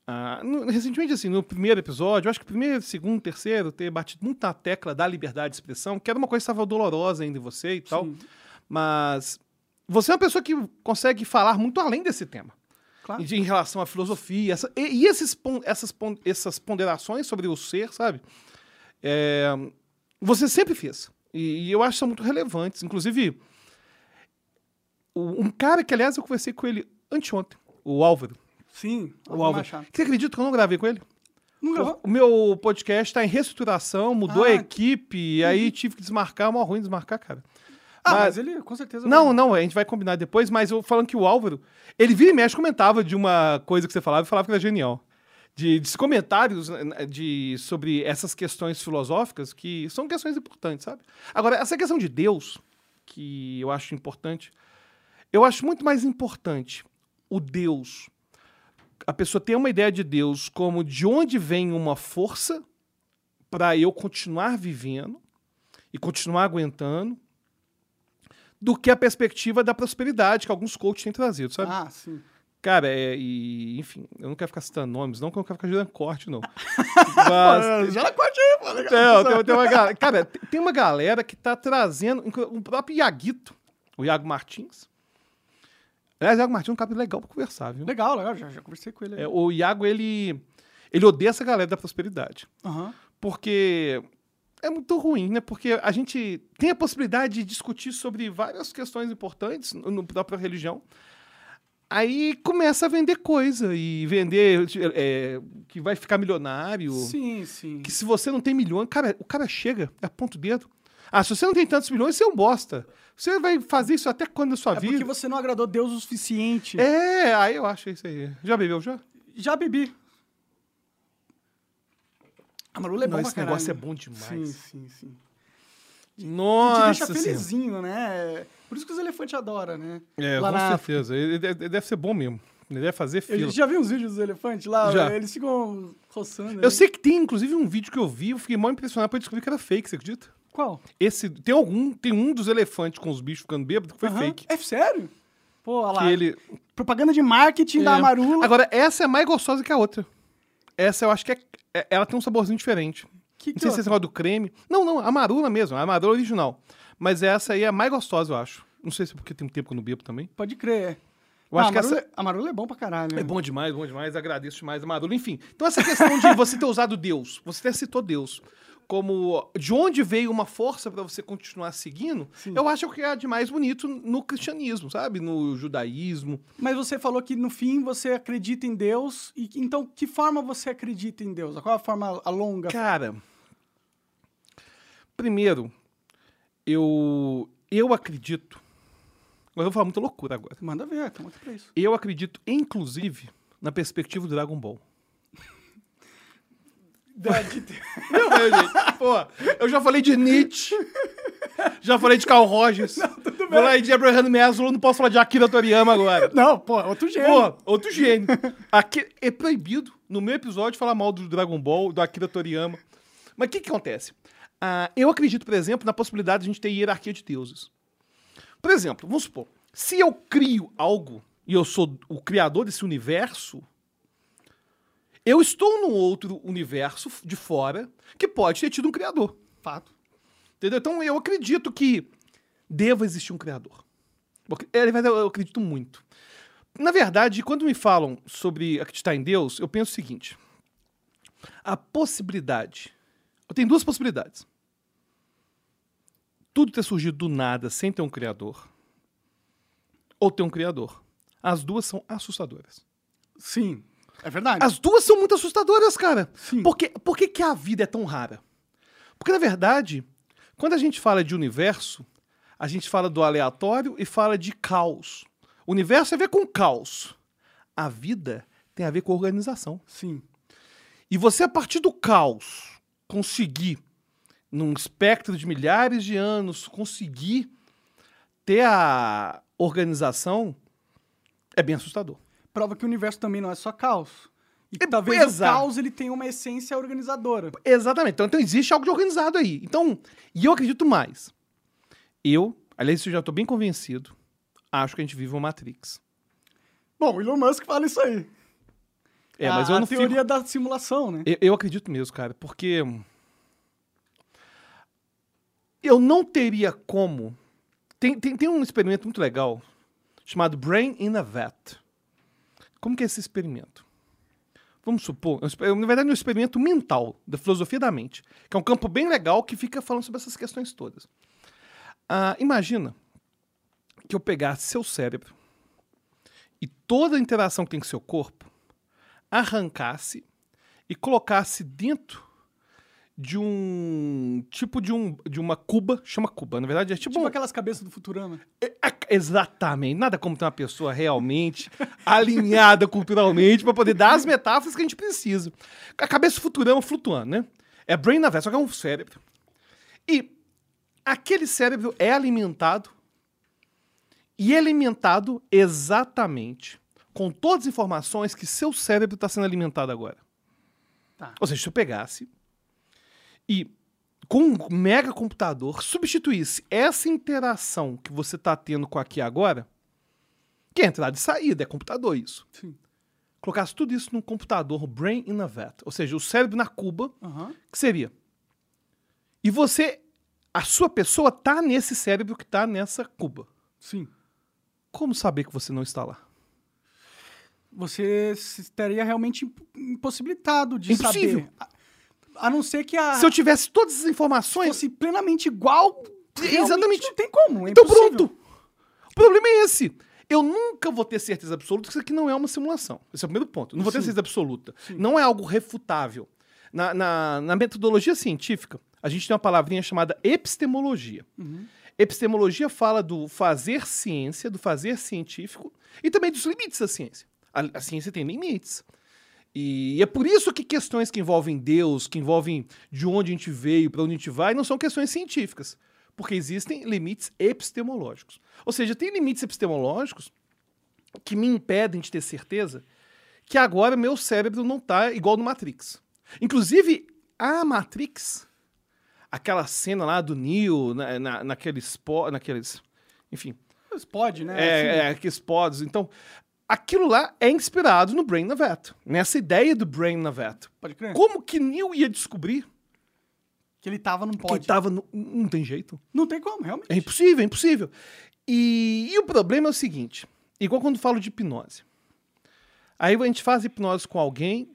ah, recentemente, assim, no primeiro episódio, eu acho que primeiro, segundo, terceiro, ter batido muito na tecla da liberdade de expressão, que era uma coisa que estava dolorosa ainda em você e tal. Sim. Mas você é uma pessoa que consegue falar muito além desse tema Claro. em relação à filosofia. essa- e e esses, essas, essas ponderações sobre o ser, sabe? É, você sempre fez. E, e eu acho que são muito relevantes. Inclusive, um cara que, aliás, eu conversei com ele anteontem, o Álvaro. Sim, O Álvaro. Você acredita que eu não gravei com ele? Não gravou? O meu podcast está em reestruturação, mudou a Ah. equipe, e aí tive que desmarcar. É mó ruim desmarcar, cara. Ah, Mas- mas ele com certeza Não, vai. não, a gente vai combinar depois, mas eu falando que o Álvaro, ele vira e mexe comentava de uma coisa que você falava e falava que era genial. De, de comentários né, de, sobre essas questões filosóficas que são questões importantes, sabe? Agora, essa questão de Deus, que eu acho importante, eu acho muito mais importante o Deus, a pessoa ter uma ideia de Deus como de onde vem uma força para eu continuar vivendo e continuar aguentando, do que a perspectiva da prosperidade que alguns coaches têm trazido, sabe? Ah, sim. Cara, é, e, enfim, eu não quero ficar citando nomes, não, que eu não quero ficar gerando corte, não. Mas, já na corte, pô, legal. não, tem, tem uma galera, cara, tem uma galera que tá trazendo, o próprio Iaguito, o Iago Martins. Aliás, o Iago Martins é um cara legal pra conversar, viu? Legal, legal, já, já conversei com ele. aí. É, o Iago, ele, ele odeia essa galera da prosperidade. Aham. porque é muito ruim, né? Porque a gente tem a possibilidade de discutir sobre várias questões importantes no própria religião. Aí começa a vender coisa e vender é, que vai ficar milionário. Sim, sim. Que se você não tem milhões, cara, o cara chega, aponta o dedo. Ah, se você não tem tantos milhões, você é um bosta. Você vai fazer isso até quando na sua É porque vida? você não agradou Deus o suficiente. É, aí eu acho isso aí. Já bebeu já? Já bebi. A Marula é Não, bom esse pra negócio é caralho. bom demais. Sim, sim, sim. te Nossa, deixa Senhora. felizinho, né? Por isso que os elefantes adoram, né? É, Lá com na certeza. Ele deve, ele deve ser bom mesmo. Ele deve fazer Eu fila. já vi uns vídeos dos elefantes lá, Já. eles ficam roçando. Eu né? sei que tem, inclusive, um vídeo que eu vi, eu fiquei mal impressionado pra descobrir que era fake, você acredita? Qual? Esse, tem algum, tem um dos elefantes com os bichos ficando bêbados que foi fake. É sério? Pô, olha lá. Que ele... Propaganda de marketing da É. Marula. Agora, essa é mais gostosa que a outra. Essa eu acho que é, é- ela tem um saborzinho diferente. Que, Não sei se é esse do creme. Não, não, a marula mesmo, a marula original. Mas essa aí é a mais gostosa, eu acho. Não sei se é porque tem um tempo que eu não bebo também. Pode crer. Eu Ah, acho que a, essa marula, a marula é bom pra caralho. é bom demais, bom demais. Agradeço demais a marula. Enfim, então essa questão de você ter usado Deus, você até citou Deus, como de onde veio uma força pra você continuar seguindo, eu acho que é de mais bonito no cristianismo, sabe? No judaísmo. Mas você falou que no fim você acredita em Deus. E então, que forma você acredita em Deus? Qual a forma a longa? Cara, primeiro, eu, eu acredito. Agora eu vou falar muita loucura agora. Manda ver, estamos aqui pra isso. Eu acredito, inclusive, na perspectiva do Dragon Ball. Não, meu, gente. Pô, eu já falei de Nietzsche. Já falei de Carl Rogers. Vou lá de Abraham Maslow, não posso falar de Akira Toriyama agora. Não, pô, outro gênio. Pô, outro gênio. Aqui é proibido, no meu episódio, falar mal do Dragon Ball, do Akira Toriyama. Mas o que, que acontece? Ah, eu acredito, por exemplo, na possibilidade de a gente ter hierarquia de deuses. Por exemplo, vamos supor, se eu crio algo e eu sou o criador desse universo, eu estou num outro universo de fora que pode ter tido um criador. Fato. Entendeu? Então eu acredito que deva existir um criador. Porque, é, eu acredito muito. Na verdade, quando me falam sobre acreditar em Deus, eu penso o seguinte: a possibilidade. Eu tenho duas possibilidades. Tudo ter surgido do nada sem ter um criador, ou ter um criador. As duas são assustadoras. Sim, é verdade. As duas são muito assustadoras, cara. Sim. Por, que, por que, que a vida é tão rara? Porque, na verdade, quando a gente fala de universo, a gente fala do aleatório e fala de caos. O universo tem a ver com caos. A vida tem a ver com organização. Sim. E você, a partir do caos, conseguir, num espectro de milhares de anos, conseguir ter a organização, é bem assustador. Prova que o universo também não é só caos. E É, talvez o exato. caos ele tenha uma essência organizadora. Exatamente. Então, então existe algo de organizado aí. Então, e eu acredito mais. Eu, aliás, eu já estou bem convencido, acho que a gente vive uma Matrix. Bom, o Elon Musk fala isso aí. É, a, mas eu não a teoria fico... da simulação, né? Eu, eu acredito mesmo, cara, porque eu não teria como. Tem, tem, tem um experimento muito legal chamado Brain in a Vat. Como que é esse experimento? Vamos supor, é na verdade, é um experimento mental da filosofia da mente, que é um campo bem legal que fica falando sobre essas questões todas. Ah, imagina que eu pegasse seu cérebro e toda a interação que tem com seu corpo arrancasse e colocasse dentro de um tipo de um de uma cuba, chama cuba, na verdade é tipo, Tipo um- aquelas cabeças do Futurama. é, é, exatamente, nada como ter uma pessoa realmente alinhada culturalmente para poder dar as metáforas que a gente precisa. A cabeça futurama flutuando, né? É brain na só que é um cérebro. E aquele cérebro é alimentado e é alimentado exatamente com todas as informações que seu cérebro está sendo alimentado agora. Tá. Ou seja, se eu pegasse e com um mega computador substituísse essa interação que você está tendo com aqui agora, que é entrada e saída, é computador isso. Sim. Colocasse tudo isso num computador brain in a vat, ou seja, o cérebro na cuba, Aham. que seria? E você, a sua pessoa tá nesse cérebro que tá nessa cuba. Sim. Como saber que você não está lá? Você estaria realmente imp- impossibilitado de Impossível. saber. A, não ser que a Se eu tivesse todas as informações, fosse plenamente igual, Exatamente. não tem como. É Então impossível. pronto. O problema é esse. Eu nunca vou ter certeza absoluta que isso aqui não é uma simulação. Esse é o primeiro ponto. Não vou ter Sim. certeza absoluta. Não é algo refutável. Na, na- na metodologia científica, a gente tem uma palavrinha chamada epistemologia. Epistemologia fala do fazer ciência, do fazer científico e também dos limites da ciência. A, a ciência tem limites. E é por isso que questões que envolvem Deus, que envolvem de onde a gente veio, para onde a gente vai, não são questões científicas. Porque existem limites epistemológicos. Ou seja, tem limites epistemológicos que me impedem de ter certeza que agora meu cérebro não está igual no Matrix. Inclusive, a Matrix, aquela cena lá do Neo, na, na, naqueles, naqueles. Enfim, Mas Pode, né? é, Assim, é, aqueles pods. Então, aquilo lá é inspirado no Brain Navet, nessa ideia do Brain Navet. Pode crer. Como que Neil ia descobrir Que ele tava num que pod. tava no... Não tem jeito. Não tem como, realmente. É impossível, é impossível. E, e o problema é o seguinte: igual quando falo de hipnose. Aí a gente faz hipnose com alguém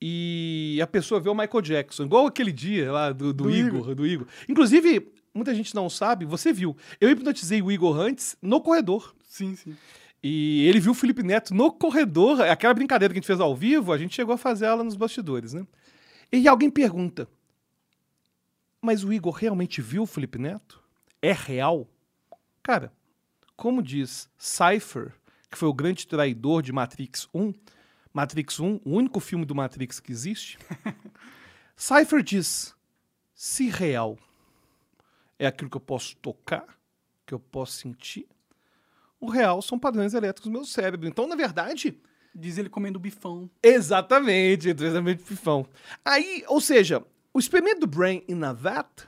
e a pessoa vê o Michael Jackson, igual aquele dia lá do, do Do Igor, Igor. do Igor. Inclusive, muita gente não sabe, você viu. Eu hipnotizei o Igor antes no corredor. Sim, sim. E ele viu o Felipe Neto no corredor, aquela brincadeira que a gente fez ao vivo, a gente chegou a fazer ela nos bastidores, né? E alguém pergunta: Mas o Igor realmente viu o Felipe Neto? É real? Cara, como diz Cypher, que foi o grande traidor de Matrix 1, Matrix 1, o único filme do Matrix que existe, Cypher diz: se real é aquilo que eu posso tocar, que eu posso sentir, o real são padrões elétricos do meu cérebro. Então, na verdade, Diz ele comendo bifão. exatamente, exatamente pifão. Aí, ou seja, o experimento do Brain in a Vat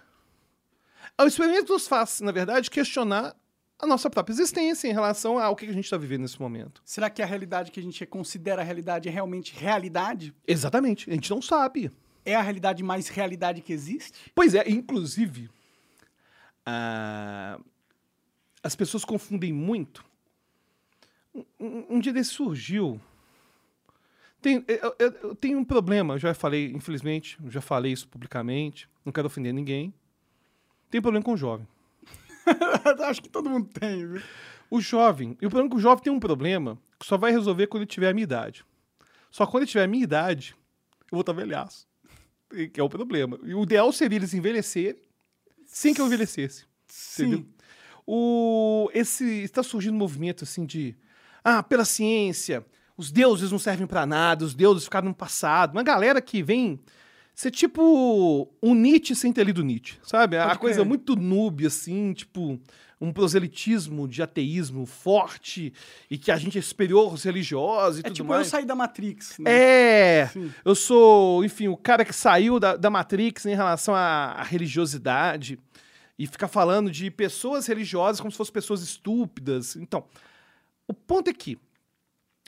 é o experimento que nos faz, na verdade, questionar a nossa própria existência em relação ao que a gente está vivendo nesse momento. Será que a realidade que a gente considera a realidade é realmente realidade? Exatamente, a gente não sabe. É a realidade mais realidade que existe? Pois é, inclusive, ah, as pessoas confundem muito. Um, um- um dia desse surgiu. Tem, eu, eu- eu tenho um problema, eu já falei, infelizmente, já falei isso publicamente, não quero ofender ninguém. Tem problema com o jovem. Acho que todo mundo tem, viu? O jovem, e o problema é que o jovem tem um problema que só vai resolver quando ele tiver a minha idade. Só quando ele tiver a minha idade, eu vou estar velhaço. Que é o problema. E o ideal seria eles envelhecerem sem que eu envelhecesse. Sim. Entendeu? O, esse está surgindo um movimento assim de ah, pela ciência, os deuses não servem pra nada, os deuses ficaram no passado. Uma galera que vem ser tipo um Nietzsche sem ter lido Nietzsche, sabe? A Pode coisa crer. muito noob assim, tipo um proselitismo de ateísmo forte e que a gente é superior aos religiosos e É tudo tipo mais. eu sair da Matrix, né? É, Sim. eu sou, enfim, o cara que saiu da, da Matrix em relação à, à religiosidade e ficar falando de pessoas religiosas como se fossem pessoas estúpidas. Então, o ponto é que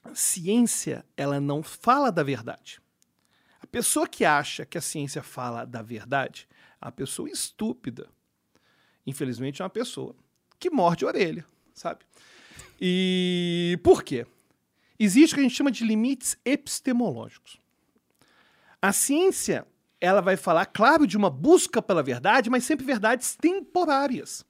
a ciência, ela não fala da verdade. A pessoa que acha que a ciência fala da verdade é uma pessoa estúpida. Infelizmente, é uma pessoa que morde a orelha, sabe? E por quê? Existe o que a gente chama de limites epistemológicos. A ciência, ela vai falar, claro, de uma busca pela verdade, mas sempre verdades temporárias.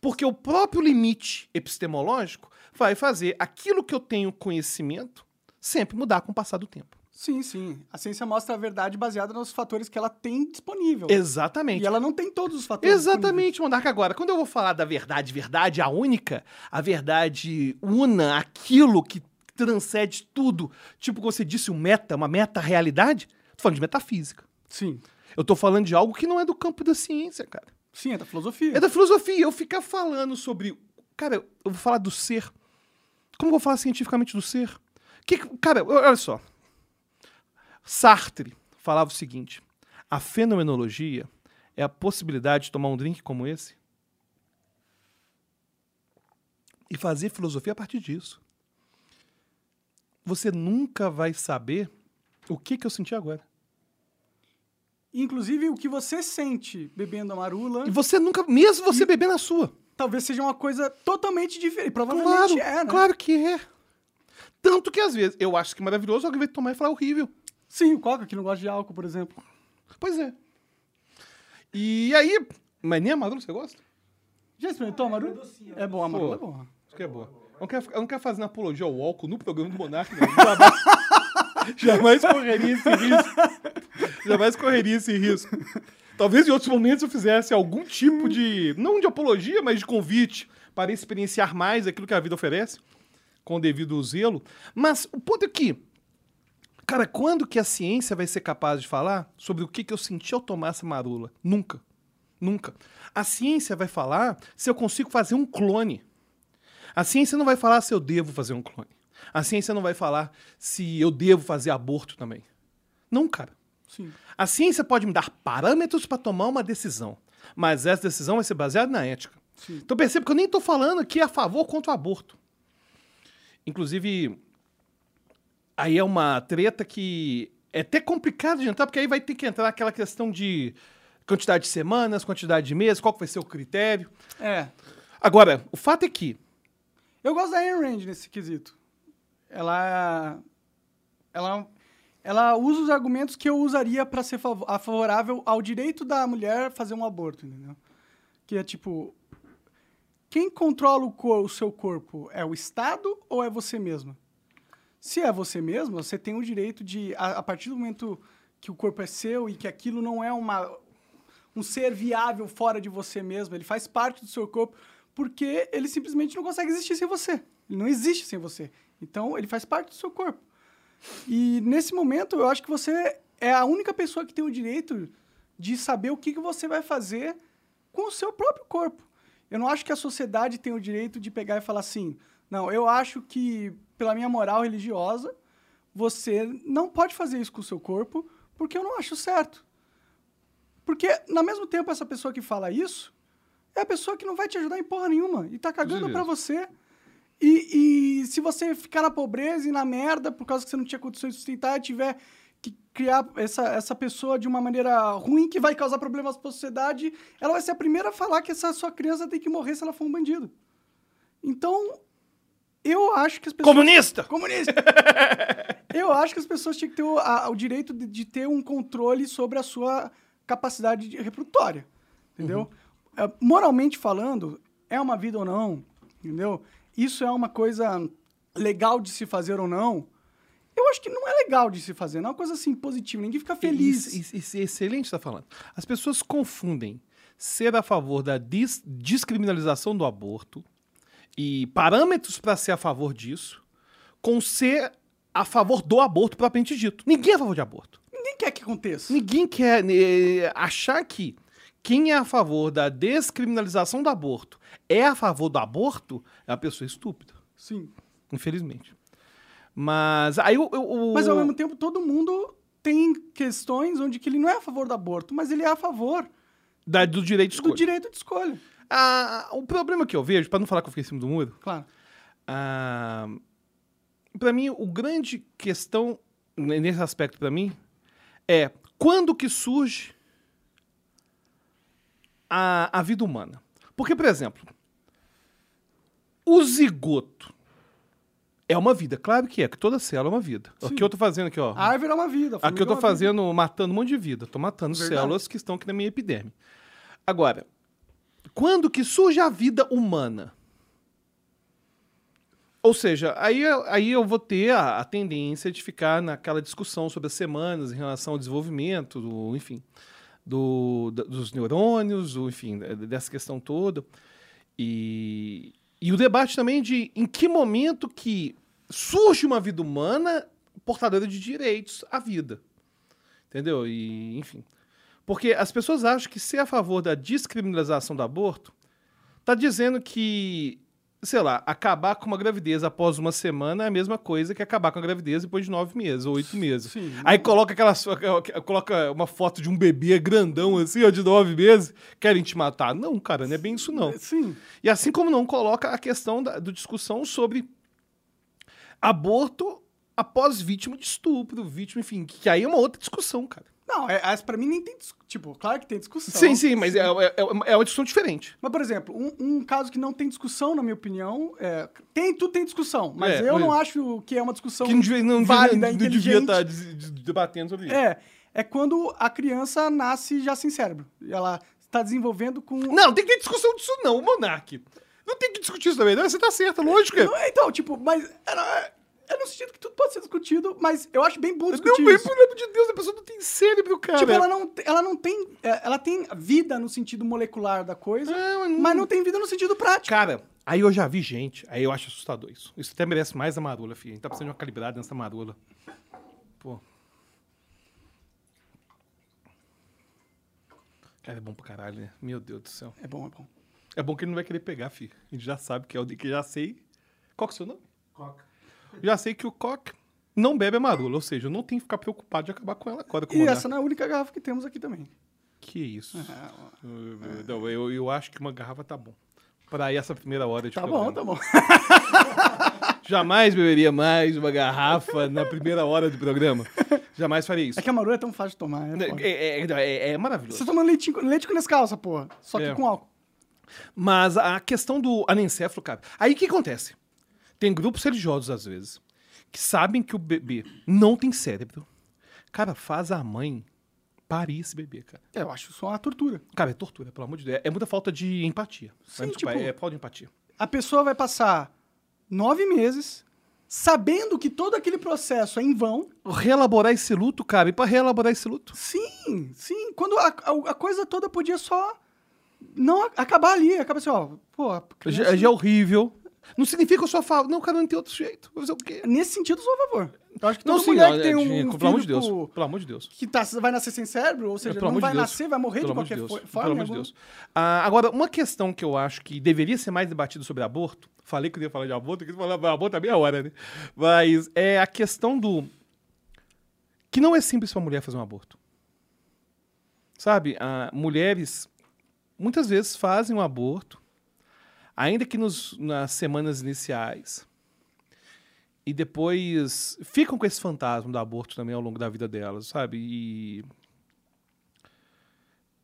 Porque o próprio limite epistemológico vai fazer aquilo que eu tenho conhecimento sempre mudar com o passar do tempo. Sim, sim. A ciência mostra a verdade baseada nos fatores que ela tem disponível. Exatamente. E ela não tem todos os fatores. Exatamente, Monarca. Agora, quando eu vou falar da verdade, verdade, a única, a verdade una, aquilo que transcende tudo, tipo você disse, um meta, uma meta-realidade, tô falando de metafísica. Sim. Eu tô falando de algo que não é do campo da ciência, cara. Sim, é da filosofia. É da filosofia. Eu ficar falando sobre. Cara, eu vou falar do ser. Como eu vou falar cientificamente do ser? Que, cara, olha só. Sartre falava o seguinte: a fenomenologia é a possibilidade de tomar um drink como esse e fazer filosofia a partir disso. Você nunca vai saber o que, que eu senti agora. Inclusive, o que você sente bebendo a marula E você nunca, mesmo você beber na sua. talvez seja uma coisa totalmente diferente. Provavelmente Claro, é, né? claro que é. Tanto que às vezes eu acho que é maravilhoso, alguém vai tomar e falar horrível. Sim, o Coca, que não gosta de álcool, por exemplo. Pois é. E aí, mas nem a Maduro você gosta? Já experimentou a marula? É bom, a marula é boa. Isso que é boa. Eu não quero, eu não quero fazer apologia ao álcool no programa do Monark, não. Jamais, correria esse risco. Jamais correria esse risco. Talvez em outros momentos eu fizesse algum tipo de, não de apologia, mas de convite para experienciar mais aquilo que a vida oferece, com o devido zelo. Mas o ponto é que, cara, quando que a ciência vai ser capaz de falar sobre o que, que eu senti ao tomar essa marula? Nunca. Nunca. A ciência vai falar se eu consigo fazer um clone. A ciência não vai falar se eu devo fazer um clone. A ciência não vai falar se eu devo fazer aborto também. Não, cara. Sim. A ciência pode me dar parâmetros para tomar uma decisão, mas essa decisão vai ser baseada na ética. Sim. Então perceba que eu nem estou falando aqui a favor ou contra o aborto. Inclusive, aí é uma treta que é até complicado de entrar, porque aí vai ter que entrar aquela questão de quantidade de semanas, quantidade de meses, qual que vai ser o critério. É. Agora, o fato é que Eu gosto da Ayn Rand nesse quesito. Ela. Ela. Ela usa os argumentos que eu usaria pra ser fav- favorável ao direito da mulher fazer um aborto, entendeu? Que é tipo. Quem controla o, o seu corpo é o Estado ou é você mesma? Se é você mesma, você tem o direito de, a, a partir do momento que o corpo é seu e que aquilo não é uma, um ser viável fora de você mesmo, ele faz parte do seu corpo, porque ele simplesmente não consegue existir sem você. Ele não existe sem você. Então, ele faz parte do seu corpo. E nesse momento, eu acho que você é a única pessoa que tem o direito de saber o que, que você vai fazer com o seu próprio corpo. Eu não acho que a sociedade tem o direito de pegar e falar assim: não, eu acho que, pela minha moral religiosa, você não pode fazer isso com o seu corpo, porque eu não acho certo. Porque, no mesmo tempo, essa pessoa que fala isso é a pessoa que não vai te ajudar em porra nenhuma e tá cagando pra você. E, e se você ficar na pobreza e na merda por causa que você não tinha condições de sustentar e tiver que criar essa, essa pessoa de uma maneira ruim que vai causar problemas pra sociedade, ela vai ser a primeira a falar que essa sua criança tem que morrer se ela for um bandido. Então, eu acho que as pessoas... Comunista! Comunista! Eu acho que as pessoas tinham que ter o, a- o direito de, de ter um controle sobre a sua capacidade de- reprodutória. Entendeu? É, moralmente falando, é uma vida ou não, entendeu? Isso é uma coisa legal de se fazer ou não. Eu acho que não é legal de se fazer, não é uma coisa assim positiva. Ninguém fica feliz. Isso, isso, excelente você tá falando. As pessoas confundem ser a favor da dis- descriminalização do aborto e parâmetros para ser a favor disso com ser a favor do aborto propriamente dito. Ninguém é a favor de aborto. Ninguém quer que aconteça. Ninguém quer eh, achar que quem é a favor da descriminalização do aborto é a favor do aborto é uma pessoa estúpida, Sim. infelizmente. Mas aí o, o- o- Mas ao mesmo tempo, todo mundo tem questões onde que ele não é a favor do aborto, mas ele é a favor da- do direito de do escolha. direito de escolha. Ah, o problema que eu vejo, para não falar que eu fiquei em cima do muro, Claro. ah, para mim o grande questão nesse aspecto para mim é quando que surge a, a vida humana. Porque, por exemplo, o zigoto é uma vida, claro que é, que toda célula é uma vida. O Sim. que eu tô fazendo aqui, ó. A árvore é uma vida. Aqui eu tô é uma vida. fazendo, matando um monte de vida. Tô matando Verdade. células que estão aqui na minha epiderme. Agora, quando que surge a vida humana? Ou seja, aí, eu- aí eu vou ter a, a tendência de ficar naquela discussão sobre as semanas em relação ao desenvolvimento, do, enfim, do, dos neurônios, do, enfim, de- dessa questão toda. E, e o debate também de em que momento que surge uma vida humana portadora de direitos à vida. Entendeu? E, enfim. Porque as pessoas acham que ser a favor da descriminalização do aborto tá dizendo que, sei lá, acabar com uma gravidez após uma semana é a mesma coisa que acabar com a gravidez depois de nove meses ou oito meses. Sim. Aí coloca aquela coloca uma foto de um bebê grandão assim, ó, de nove meses, querem te matar. Não, cara, não é bem isso não. Sim. E assim como não coloca a questão da do discussão sobre aborto após vítima de estupro, vítima, enfim, que aí é uma outra discussão, cara. Não, é, essa pra mim nem tem. Tipo, claro que tem discussão. Sim, sim, mas é, é, é uma discussão diferente. Mas, por exemplo, um, um caso que não tem discussão, na minha opinião, é. Tem, tudo tem discussão, mas É, eu não acho que é uma discussão Que não devia, não devia, válida, não devia inteligente. estar debatendo sobre isso. É, é quando a criança nasce já sem cérebro. Ela está desenvolvendo com. Não, tem que ter discussão disso não, Monark. Não tem que discutir isso também, não. Você tá certo, lógico. Não, Então, tipo, mas. É, é no sentido que tudo pode ser discutido, mas eu acho bem bom Não, discutir mas isso. pelo amor de Deus, a pessoa não tem cérebro, cara. Tipo, ela não, ela não tem. é, Ela tem vida no sentido molecular da coisa, É, mas não- mas não tem vida no sentido prático. Cara, aí eu já vi gente, aí eu acho assustador isso. Isso até merece mais a marula, filho. A gente tá precisando de uma calibrada nessa marula. Pô. Cara, é bom pra caralho, né? Meu Deus do céu. É bom, é bom. É bom que ele não vai querer pegar, filho. A gente já sabe que é o de que já sei. Qual que é o seu nome? Coca. Já sei que o Coque não bebe a marula, ou seja, eu não tenho que ficar preocupado de acabar com ela agora. E essa não é a única garrafa que temos aqui também. Que isso. É, Eu- Não, eu, eu acho que uma garrafa tá bom. Pra essa primeira hora de Tá bom, programa. tá bom. Jamais beberia mais uma garrafa na primeira hora do programa. Jamais faria isso. É que a Maru é tão fácil de tomar. É, É, foda. é, é- é maravilhoso. Você tá tomando leite, leite com Nescau, porra. Só que É. com álcool. Mas a questão do anencefalo, cara. Aí o que acontece? Tem grupos religiosos, às vezes, que sabem que o bebê não tem cérebro. Cara, faz a mãe parir esse bebê, cara. É, Eu acho isso uma tortura. Cara, é tortura, pelo amor de Deus. É muita falta de empatia. Sim, é, desculpa, tipo- é falta de empatia. A pessoa vai passar nove meses sabendo que todo aquele processo é em vão. Reelaborar esse luto, cara, e pra reelaborar esse luto. Sim, sim. Quando a, a- a coisa toda podia só não acabar ali. Acaba assim, ó. Pô, criança- Já, já é horrível. Não significa que eu a favor. Não, cara, não tem outro jeito. Vou fazer o quê? Nesse sentido, eu sou a favor. Eu acho que Não, toda sim, mulher não, que tem é, um, de- um pelo amor de Deus. com- Pelo amor de Deus. que tá, vai nascer sem cérebro, ou seja, Pelo não vai de nascer, vai morrer Pelo de qualquer forma. Pelo amor de Deus. Ah, agora, uma questão que eu acho que deveria ser mais debatida sobre aborto, falei que eu ia falar de aborto, quis falar de aborto a meia hora, né? Mas é a questão do. Que não é simples para mulher fazer um aborto. Sabe? Ah, mulheres muitas vezes fazem um aborto, ainda que nos, nas semanas iniciais. E depois ficam com esse fantasma do aborto também ao longo da vida delas, sabe? E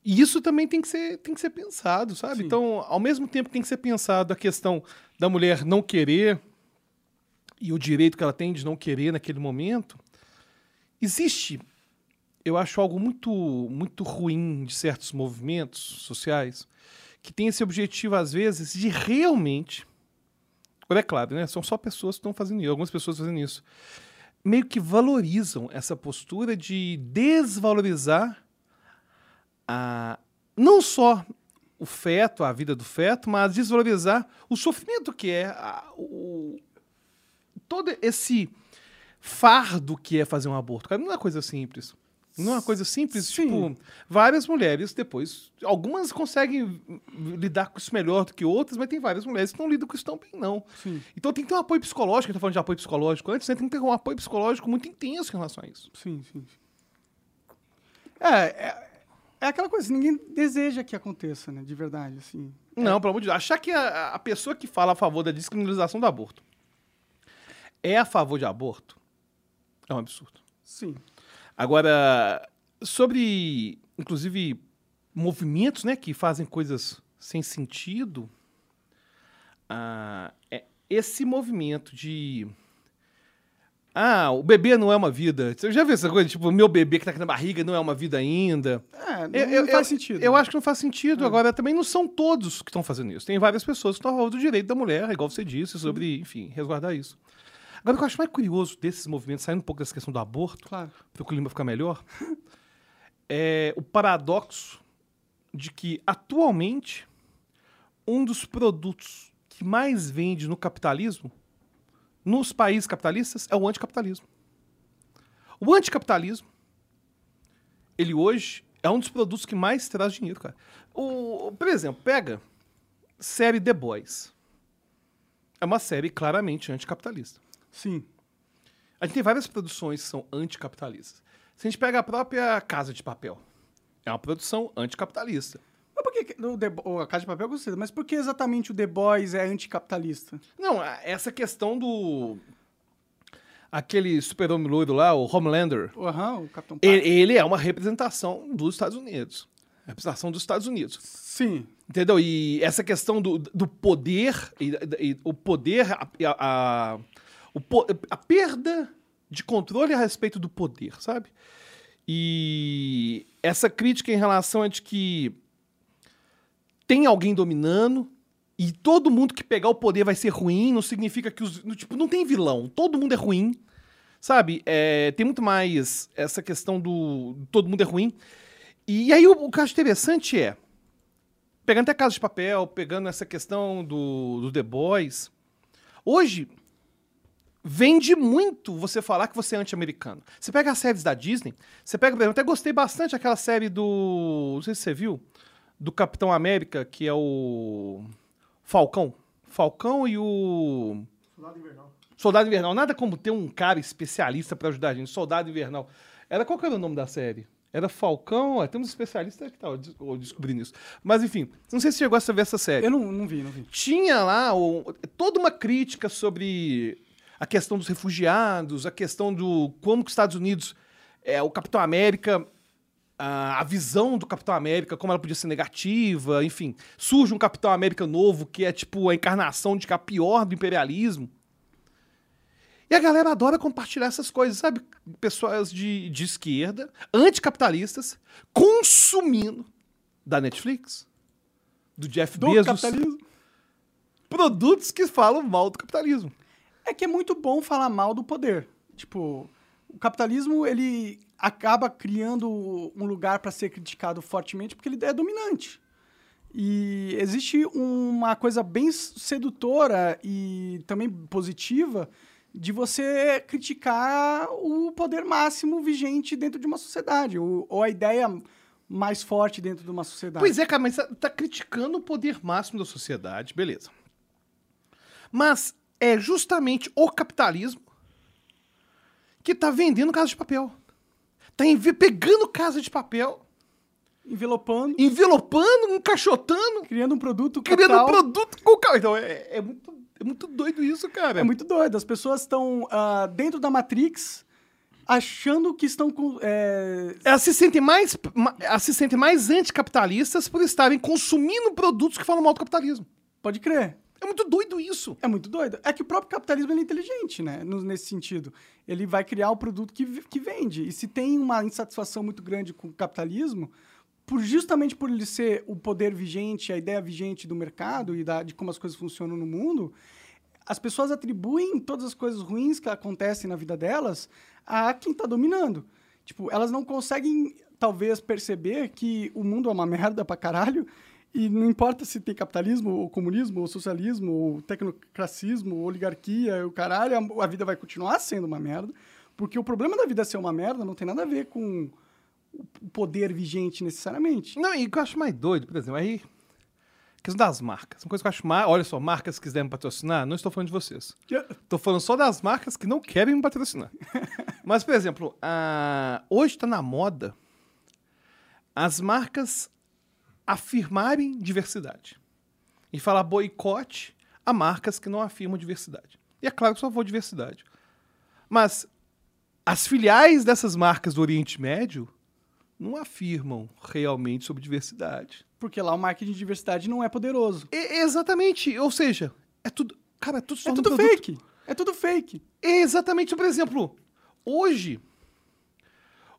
e isso também tem que ser, tem que ser pensado, sabe? Sim. Então, ao mesmo tempo que tem que ser pensado a questão da mulher não querer e o direito que ela tem de não querer naquele momento, existe, eu acho algo muito, muito ruim de certos movimentos sociais que tem esse objetivo, às vezes, de realmente. Agora, é claro, né? São só pessoas que estão fazendo isso, algumas pessoas fazendo isso. Meio que valorizam essa postura de desvalorizar a, não só o feto, a vida do feto, mas desvalorizar o sofrimento que é a- o, todo esse fardo que é fazer um aborto. Cara, não é uma coisa simples. Não é uma coisa simples, Sim. tipo, várias mulheres depois, algumas conseguem lidar com isso melhor do que outras, mas tem várias mulheres que não lidam com isso tão bem, não. Sim, Então tem que ter um apoio psicológico, a gente tá falando de apoio psicológico antes, né? tem que ter um apoio psicológico muito intenso em relação a isso. sim, sim. É, é, é aquela coisa, ninguém deseja que aconteça, né? De verdade, assim. Não, pelo amor de Deus. Achar que a, a pessoa que fala a favor da descriminalização do aborto é a favor de aborto é um absurdo. Sim. Agora, sobre, inclusive, movimentos né, que fazem coisas sem sentido, ah, é esse movimento de. Ah, o bebê não é uma vida. Você já viu essa coisa? Tipo, meu bebê que tá aqui na barriga não é uma vida ainda. É, não, Eu- não eu- faz eu- sentido. Eu acho que não faz sentido. É. Agora, também não são todos que estão fazendo isso. Tem várias pessoas que estão a favor do direito da mulher, igual você disse, sobre, enfim, resguardar isso. Agora, o que eu acho mais curioso desses movimentos, saindo um pouco dessa questão do aborto, Claro. para o clima ficar melhor, é o paradoxo de que, atualmente, um dos produtos que mais vende no capitalismo, nos países capitalistas, é o anticapitalismo. O anticapitalismo, ele hoje é um dos produtos que mais traz dinheiro, cara. O, por exemplo, pega série The Boys. É uma série claramente anticapitalista. Sim. A gente tem várias produções que são anticapitalistas. Se a gente pega a própria Casa de Papel, é uma produção anticapitalista. Mas por que. O The, a Casa de Papel eu gostei, mas por que exatamente o The Boys é anticapitalista? Não, essa questão do. Aquele super-homem loiro lá, o Homelander, Aham, o Capitão ele, ele é uma representação dos Estados Unidos. Representação dos Estados Unidos. Sim. Entendeu? E essa questão do, do poder, e, e o poder, a, a, o a perda de controle a respeito do poder, sabe? E essa crítica em relação a de que tem alguém dominando e todo mundo que pegar o poder vai ser ruim, não significa que os. Tipo, não tem vilão, todo mundo é ruim, sabe? É, tem muito mais essa questão do todo mundo é ruim. E aí o, o acho interessante é pegando até Casa de Papel, pegando essa questão do, do The Boys, hoje vende muito você falar que você é anti-americano. Você pega as séries da Disney, você pega, por exemplo, eu até gostei bastante daquela série do, não sei se você viu, do Capitão América, que é o Falcão. Falcão e o Soldado Invernal. Nada como ter um cara especialista pra ajudar a gente. Soldado Invernal. Era qual que era o nome da série? Era Falcão, é, temos especialistas que estavam descobrindo isso. Mas enfim, não sei se chegou a ver essa série. Eu não, não vi, não vi. Tinha lá o- toda uma crítica sobre a questão dos refugiados, a questão do como que os Estados Unidos, é, o Capitão América, a, a visão do Capitão América, como ela podia ser negativa, enfim. Surge um Capitão América novo que é tipo a encarnação de que é a pior do imperialismo. E a galera adora compartilhar essas coisas, sabe? Pessoas de, de esquerda, anticapitalistas, consumindo da Netflix, do Jeff Do Bezos, capitalismo. produtos que falam mal do capitalismo. É que é muito bom falar mal do poder. Tipo, o capitalismo, ele acaba criando um lugar para ser criticado fortemente porque ele é dominante. E existe uma coisa bem sedutora e também positiva de você criticar o poder máximo vigente dentro de uma sociedade, ou, ou a ideia mais forte dentro de uma sociedade. Pois é, cara, mas tá, tá criticando o poder máximo da sociedade, beleza. Mas é justamente o capitalismo que tá vendendo casa de papel. Tá envi- pegando casa de papel, Envelopando, envelopando, encaixotando, criando um produto criando um produto com cara. Então é, é muito, é muito doido isso, cara. É muito doido. As pessoas estão ah, dentro da Matrix achando que estão com. é, Elas se sentem mais, ma- elas se sentem mais anticapitalistas por estarem consumindo produtos que falam mal do capitalismo. Pode crer. É muito doido isso. É muito doido. É que o próprio capitalismo é inteligente, né? Nesse sentido. Ele vai criar o produto que, que vende. E se tem uma insatisfação muito grande com o capitalismo, por, justamente por ele ser o poder vigente, a ideia vigente do mercado e da, de como as coisas funcionam no mundo, as pessoas atribuem todas as coisas ruins que acontecem na vida delas a quem está dominando. Tipo, elas não conseguem, talvez, perceber que o mundo é uma merda pra caralho e não importa se tem capitalismo, ou comunismo, ou socialismo, ou tecnocracismo, ou oligarquia, o caralho, a, vida vai continuar sendo uma merda, porque o problema da vida ser uma merda não tem nada a ver com o poder vigente necessariamente. Não, e o que eu acho mais doido, por exemplo, aí. Questão das marcas. Uma coisa que eu acho mais. Olha só, marcas que quiserem me patrocinar, não estou falando de vocês. Estou falando só das marcas que não querem me patrocinar. Mas, por exemplo, a... hoje está na moda as marcas afirmarem diversidade. E falar boicote a marcas que não afirmam diversidade. E é claro que eu só vou diversidade. Mas as filiais dessas marcas do Oriente Médio não afirmam realmente sobre diversidade. Porque lá o marketing de diversidade não é poderoso. E- exatamente, ou seja, é tudo. Cara, é tudo É tudo fake. É tudo fake. É exatamente, por exemplo, hoje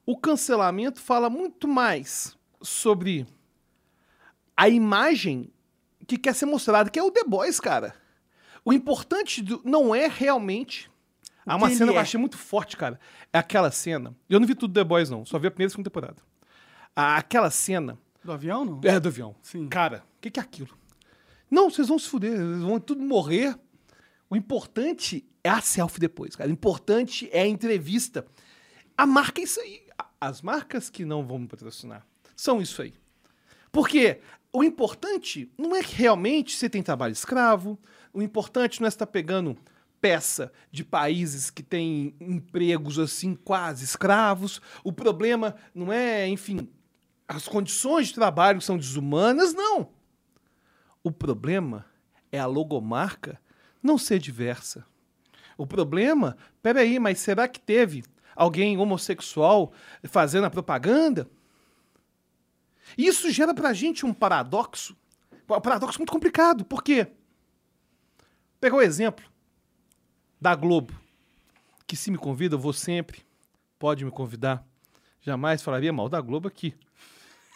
o cancelamento fala muito mais sobre a imagem que quer ser mostrada, que é o The Boys, cara. O importante do- não é realmente. Há uma cena ele que eu é. achei muito forte, cara. É aquela cena. Eu não vi tudo The Boys, não. Só vi a primeira e segunda temporada. Aquela cena. Do avião, não? É, do avião. Sim. Cara, o que, que é aquilo? Não, vocês vão se fuder, eles vão tudo morrer. O importante é a selfie depois, cara. O importante é a entrevista. A marca é isso aí. As marcas que não vão me patrocinar são isso aí. Porque o importante não é que realmente você tem trabalho escravo, o importante não é estar pegando peça de países que têm empregos assim quase escravos. O problema não é, enfim, as condições de trabalho são desumanas, não. O problema é a logomarca não ser diversa. O problema, peraí, mas será que teve alguém homossexual fazendo a propaganda? Isso gera pra gente um paradoxo, um paradoxo muito complicado, por quê? Pegar o exemplo da Globo, que se me convida, eu vou sempre, pode me convidar. Jamais falaria mal da Globo aqui.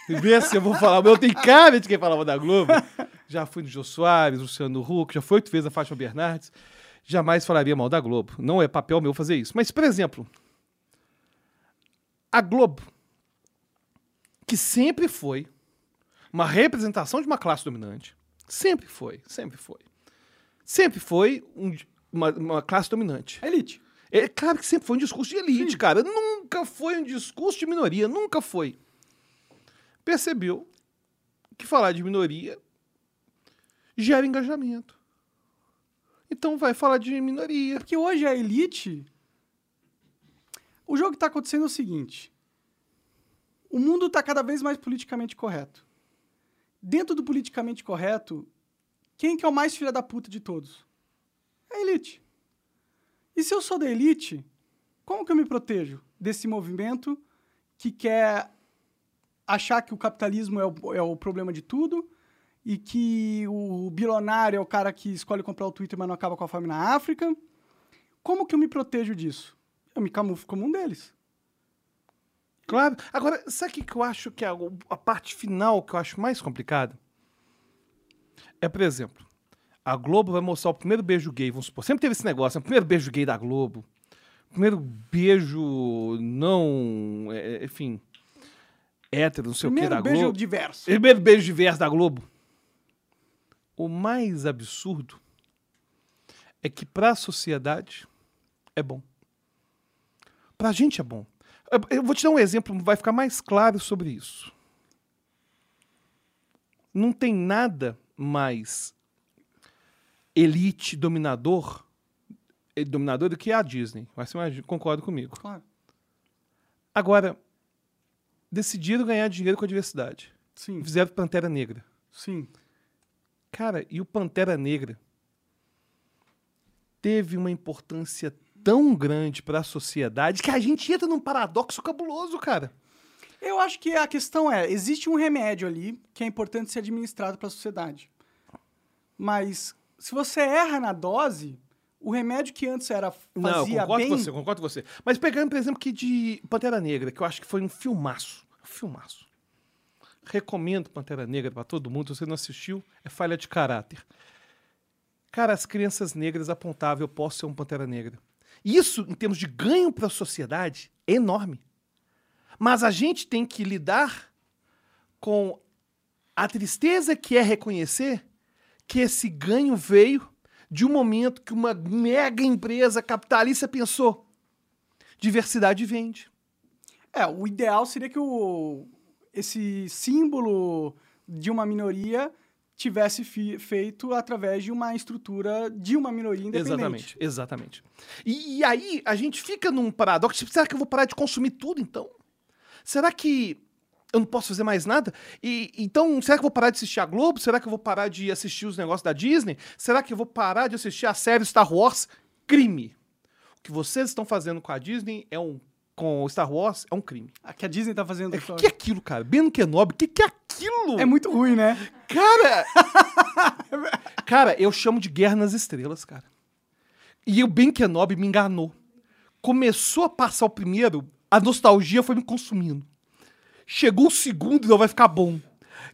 Vê se eu vou falar, eu tenho cara de quem falava da Globo. Já fui no Jô Soares, Luciano Huck, já foi oito vezes a Fátima Bernardes. Jamais falaria mal da Globo. Não é papel meu fazer isso. Mas, por exemplo, a Globo, que sempre foi uma representação de uma classe dominante, sempre foi, sempre foi. Sempre foi um- uma, uma classe dominante. A elite. É claro que sempre foi um discurso de elite, cara. Nunca foi um discurso de minoria, nunca foi. Percebeu que falar de minoria gera engajamento. Então vai falar de minoria. Porque hoje a elite. O jogo que está acontecendo é o seguinte: o mundo está cada vez mais politicamente correto. Dentro do politicamente correto, quem que é o mais filha da puta de todos? É a elite. E se eu sou da elite, como que eu me protejo desse movimento que quer achar que o capitalismo é o, é o problema de tudo e que o bilionário é o cara que escolhe comprar o Twitter, mas não acaba com a fome na África? Como que eu me protejo disso? Eu me camuflo como um deles. Claro. Agora, sabe o que que eu acho que é a parte final que eu acho mais complicada? É, por exemplo, a Globo vai mostrar o primeiro beijo gay, vamos supor. Sempre teve esse negócio, né? o primeiro beijo gay da Globo. o Primeiro beijo não. é, enfim. Hétero, não sei o que Primeiro da beijo Globo. diverso. Primeiro beijo diverso da Globo. O mais absurdo é que pra sociedade é bom. Pra gente é bom. Eu- Eu vou te dar um exemplo, vai ficar mais claro sobre isso. Não tem nada mais elite dominador, eh, dominador do que a Disney. Mas você concorda comigo. Claro. Agora, decidiram ganhar dinheiro com a diversidade. Sim, Fizeram Pantera Negra. sim. Cara, e o Pantera Negra teve uma importância tão grande para a sociedade que a gente entra num paradoxo cabuloso, cara. Eu acho que a questão é, existe um remédio ali que é importante ser administrado para a sociedade. Mas se você erra na dose, o remédio que antes era Não, eu fazia concordo bem, com você, eu concordo com você. Mas pegando, por exemplo, aqui de Pantera Negra, que eu acho que foi um filmaço. Filmaço. Recomendo Pantera Negra para todo mundo. Se você não assistiu, é falha de caráter. Cara, as crianças negras apontavam, eu posso ser um Pantera Negra. Isso, em termos de ganho para a sociedade, é enorme. Mas a gente tem que lidar com a tristeza que é reconhecer que esse ganho veio de um momento que uma mega empresa capitalista pensou: diversidade vende. é, o ideal seria que o, esse símbolo de uma minoria tivesse feito através de uma estrutura de uma minoria independente. Exatamente, exatamente. E, e aí a gente fica num paradoxo: tipo, será que eu vou parar de consumir tudo então? Será que eu não posso fazer mais nada? E então, será que eu vou parar de assistir a Globo? Será que eu vou parar de assistir os negócios da Disney? Será que eu vou parar de assistir a série Star Wars? Crime. O que vocês estão fazendo com a Disney é um com Star Wars é um crime. A que a Disney tá fazendo. O que é aquilo, cara? Ben Kenobi, o que, que é aquilo? É muito ruim, né? Cara! cara, eu chamo de Guerra nas Estrelas, cara. E o Ben Kenobi me enganou. Começou a passar o primeiro, a nostalgia foi me consumindo. Chegou o segundo e não vai ficar bom.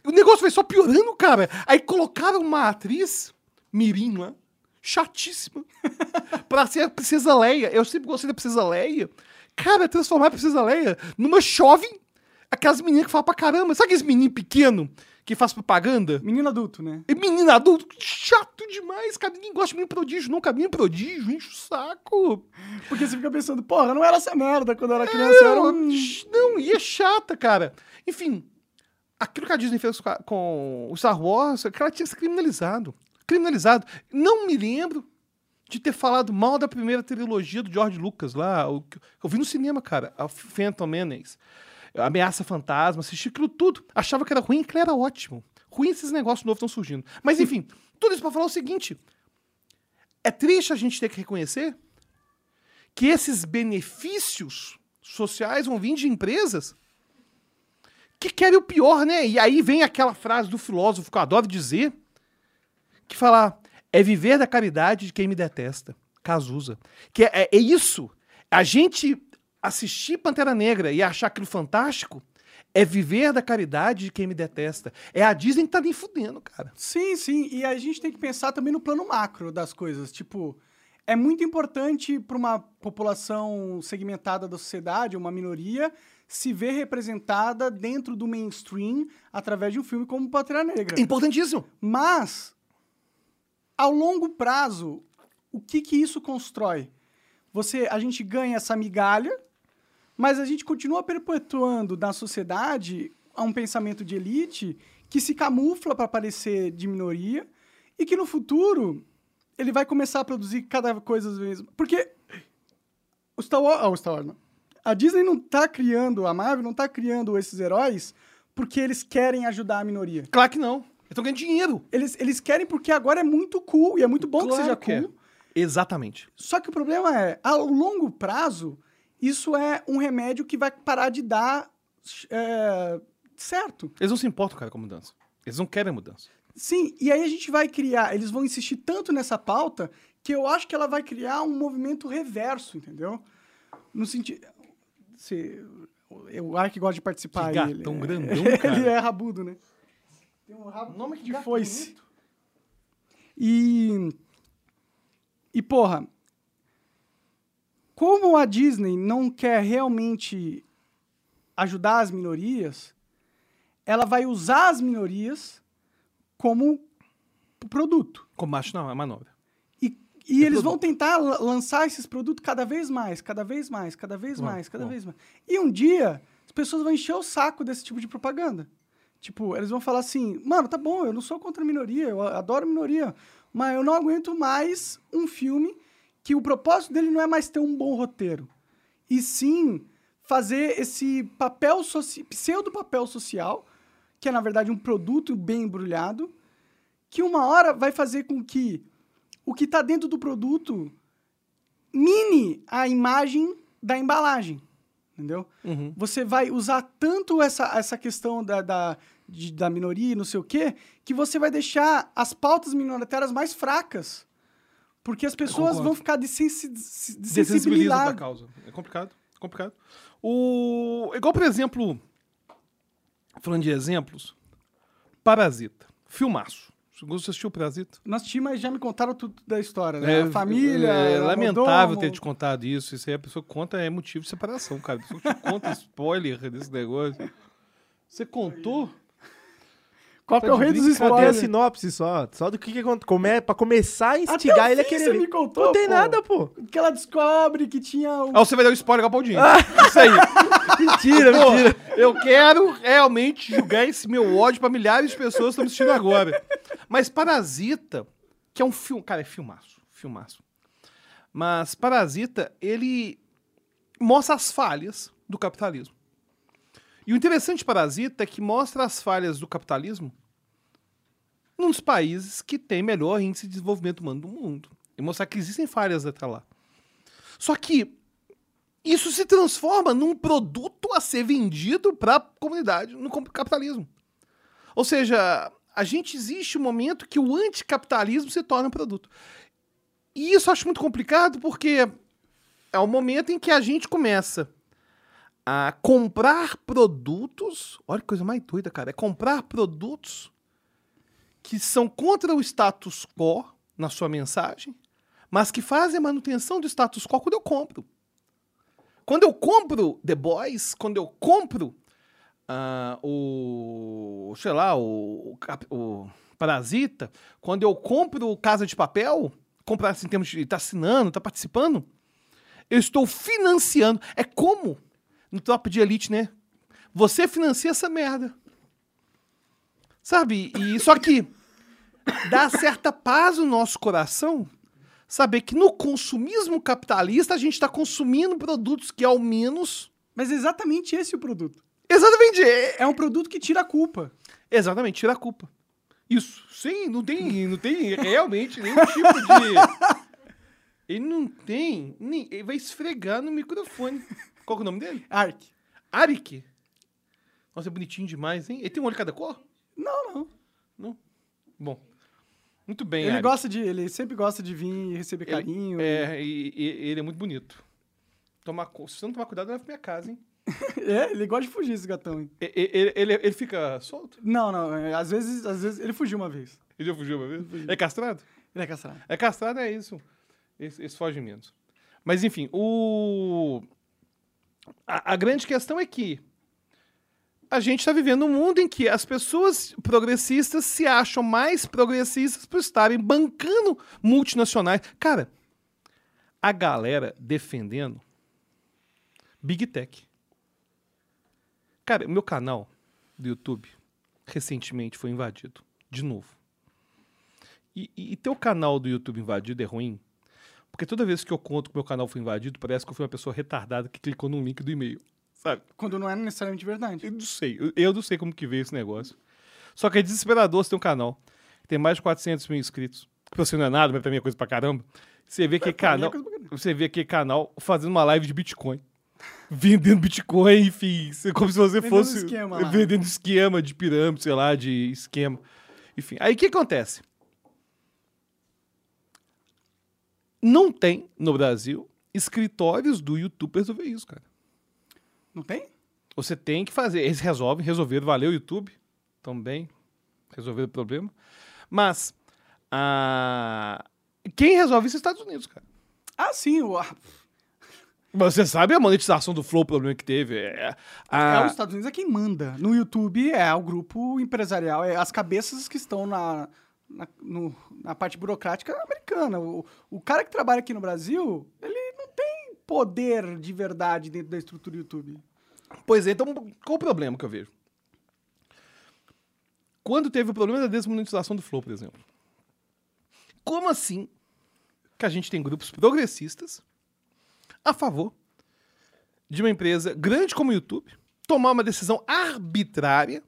O negócio vai só piorando, cara. Aí colocaram uma atriz, Mirim lá, chatíssima, pra ser a Princesa Leia. Eu sempre gostei da Princesa Leia. Cara, transformar a Princesa Leia numa jovem, aquelas meninas que falam pra caramba. Sabe aqueles meninos pequenos que faz propaganda? Menino adulto, né? E menino adulto, chato demais, cara. Ninguém gosta de menino prodígio, nunca. Menino prodígio, enche o saco. Porque você fica pensando, porra, não era essa merda quando eu era criança. eu era Não, um... não, e é chata, cara. Enfim, aquilo que a Disney fez com o Star Wars, aquela tinha que ser criminalizado. Criminalizado. Não me lembro de ter falado mal da primeira trilogia do George Lucas lá. que Eu vi no cinema, cara. A Phantom Menace. Ameaça Fantasma, assisti aquilo tudo. Achava que era ruim, que era ótimo. Ruim esses negócios novos estão surgindo. Mas enfim, tudo isso pra falar o seguinte. É triste a gente ter que reconhecer que esses benefícios sociais vão vir de empresas que querem o pior, né? E aí vem aquela frase do filósofo que eu adoro dizer, que fala, é viver da caridade de quem me detesta. Cazuza. Que é, é- isso. A gente assistir Pantera Negra e achar aquilo fantástico é viver da caridade de quem me detesta. É a Disney que tá nem fudendo, cara. Sim, sim. E a gente tem que pensar também no plano macro das coisas. Tipo, é muito importante para uma população segmentada da sociedade, uma minoria, se ver representada dentro do mainstream através de um filme como Pantera Negra. Importantíssimo. Mas, ao longo prazo, o que que isso constrói? Você, a gente ganha essa migalha, mas a gente continua perpetuando na sociedade um pensamento de elite que se camufla para parecer de minoria e que no futuro ele vai começar a produzir cada coisa vezes. Porque o Star Wars, ah, o Star Wars não. A Disney não tá criando, a Marvel não tá criando esses heróis porque eles querem ajudar a minoria. Claro que não. Tô ganhando dinheiro. Eles, eles querem porque agora é muito cool e é muito bom Claro que seja que é. cool. Exatamente. Só que o problema é, a longo prazo, isso é um remédio que vai parar de dar é, certo. Eles não se importam, cara, com a mudança. Eles não querem a mudança. Sim, e aí a gente vai criar, eles vão insistir tanto nessa pauta que eu acho que ela vai criar um movimento reverso, entendeu? No sentido. Se, o Ark gosta de participar Que gatão ele, grandão, cara. ele é rabudo, né? Tem um rabo Nome que de foice. bonito. E. E, porra. Como a Disney não quer realmente ajudar as minorias, ela vai usar as minorias como produto. Como macho, não, é manobra. E, e É eles produto. vão tentar la- lançar esses produtos cada vez mais, cada vez mais, cada vez Bom, mais, cada bom. vez mais. E um dia, as pessoas vão encher o saco desse tipo de propaganda. Tipo, eles vão falar assim: mano, tá bom, eu não sou contra a minoria, eu adoro minoria, mas eu não aguento mais um filme que o propósito dele não é mais ter um bom roteiro, e sim fazer esse papel soci... pseudo papel social, que é na verdade um produto bem embrulhado, que uma hora vai fazer com que o que está dentro do produto mine a imagem da embalagem. Entendeu? Uhum. Você vai usar tanto essa, essa questão da, da, de- da minoria e não sei o quê, que você vai deixar as pautas minoritárias mais fracas. Porque as pessoas vão ficar desensibilizadas. causa. É complicado. é complicado. O... Igual, por exemplo, falando de exemplos, Parasita. Filmaço. Você assistiu Parasita? Nós tínhamos, mas já me contaram tudo da história, né? a família. É, o lamentável ter te contado isso. Isso aí a pessoa conta é motivo de separação, cara. A pessoa te conta spoiler desse negócio. Você contou? Qual que é o Tá rei dos brincadeira. Cadê a spoilers? sinopse só? Só do que, que acontece. Come... Pra começar a instigar o ele a querer. você me contou, Não tem pô. nada, pô. Que ela descobre que tinha um... Ah, você vai dar o spoiler igual o Paulinho. Isso aí. Mentira, Pô, mentira. eu quero realmente julgar esse meu ódio pra milhares de pessoas que estão me assistindo agora. Mas Parasita, que é um filme. Cara, é filmaço. Filmaço. Mas Parasita, ele mostra as falhas do capitalismo. E o interessante de Parasita é que mostra as falhas do capitalismo num dos países que tem melhor índice de desenvolvimento humano do mundo. E mostrar que existem falhas até lá. Só que isso se transforma num produto a ser vendido para a comunidade, no capitalismo. Ou seja, a gente existe um momento que o anticapitalismo se torna um produto. E isso eu acho muito complicado porque é o momento em que a gente começa a comprar produtos. Olha que coisa mais doida, cara. É comprar produtos que são contra o status quo na sua mensagem, mas que fazem a manutenção do status quo quando eu compro. Quando eu compro The Boys, quando eu compro ah, o. sei lá, o, o o Parasita, quando eu compro Casa de Papel, comprar assim, em termos de estar assinando, estar participando, eu estou financiando. É como no Top de Elite, né? Você financia essa merda. Sabe? E só que dá certa paz no nosso coração saber que no consumismo capitalista a gente está consumindo produtos que ao menos Mas é exatamente esse o produto. Exatamente é- É um produto que tira a culpa. exatamente tira a culpa. Isso. Sim, não tem, não tem realmente nenhum tipo de ele não tem, nem, ele vai esfregar no microfone. Qual que é o nome dele? Ark. Arik. Nossa, é bonitinho demais, hein? Ele tem um olho de cada cor? Não, não. Não. Bom. Muito bem, Ele Arik. gosta de. Ele sempre gosta de vir e receber Ele- carinho. É, e, e- ele é muito bonito. Tomar, se você não tomar cuidado, leva pra minha casa, hein? É, ele gosta de fugir, esse gatão. hein? E- e- Ele, ele, ele fica solto? Não, não. é, às vezes, às vezes ele fugiu uma vez. Ele já fugiu uma vez? É castrado? Ele é castrado. É castrado, é isso. Esse, foge menos. Mas, enfim, o... A, a grande questão é que a gente está vivendo um mundo em que as pessoas progressistas se acham mais progressistas por estarem bancando multinacionais. Cara, a galera defendendo Big Tech. Cara, o meu canal do YouTube recentemente foi invadido. De novo. E, e, e teu canal do YouTube invadido é ruim? Porque toda vez que eu conto que meu canal foi invadido, parece que eu fui uma pessoa retardada que clicou num link do e-mail. Sabe? Quando não é necessariamente verdade. Eu não sei. Eu, eu não sei como que veio esse negócio. Só que é desesperador você ter um canal que tem mais de 400 mil inscritos. Que você não é nada, mas pra mim é coisa pra caramba. Você vê que é canal. Você vê aquele canal fazendo uma live de Bitcoin. Vendendo Bitcoin, enfim. é Como se você Vendendo fosse. esquema vendendo esquema de pirâmide, sei lá, de esquema. Enfim. Aí o que acontece? Não tem no Brasil escritórios do YouTube pra resolver isso, cara. Não tem? Você tem que fazer. Eles resolvem, resolveram. Valeu, YouTube. Também. Resolveram o problema. Mas. ah, quem resolve isso é os Estados Unidos, cara. Ah, sim. O, a- Você sabe a monetização do Flow, o problema que teve. É, a- é, os Estados Unidos é quem manda. No YouTube é o grupo empresarial, é as cabeças que estão na, na, no- na parte burocrática americana. O, o cara que trabalha aqui no Brasil, ele não tem poder de verdade dentro da estrutura do YouTube. Pois é, então qual o problema que eu vejo? Quando teve o problema da desmonetização do Flow, por exemplo. Como assim que a gente tem grupos progressistas a favor de uma empresa grande como o YouTube tomar uma decisão arbitrária,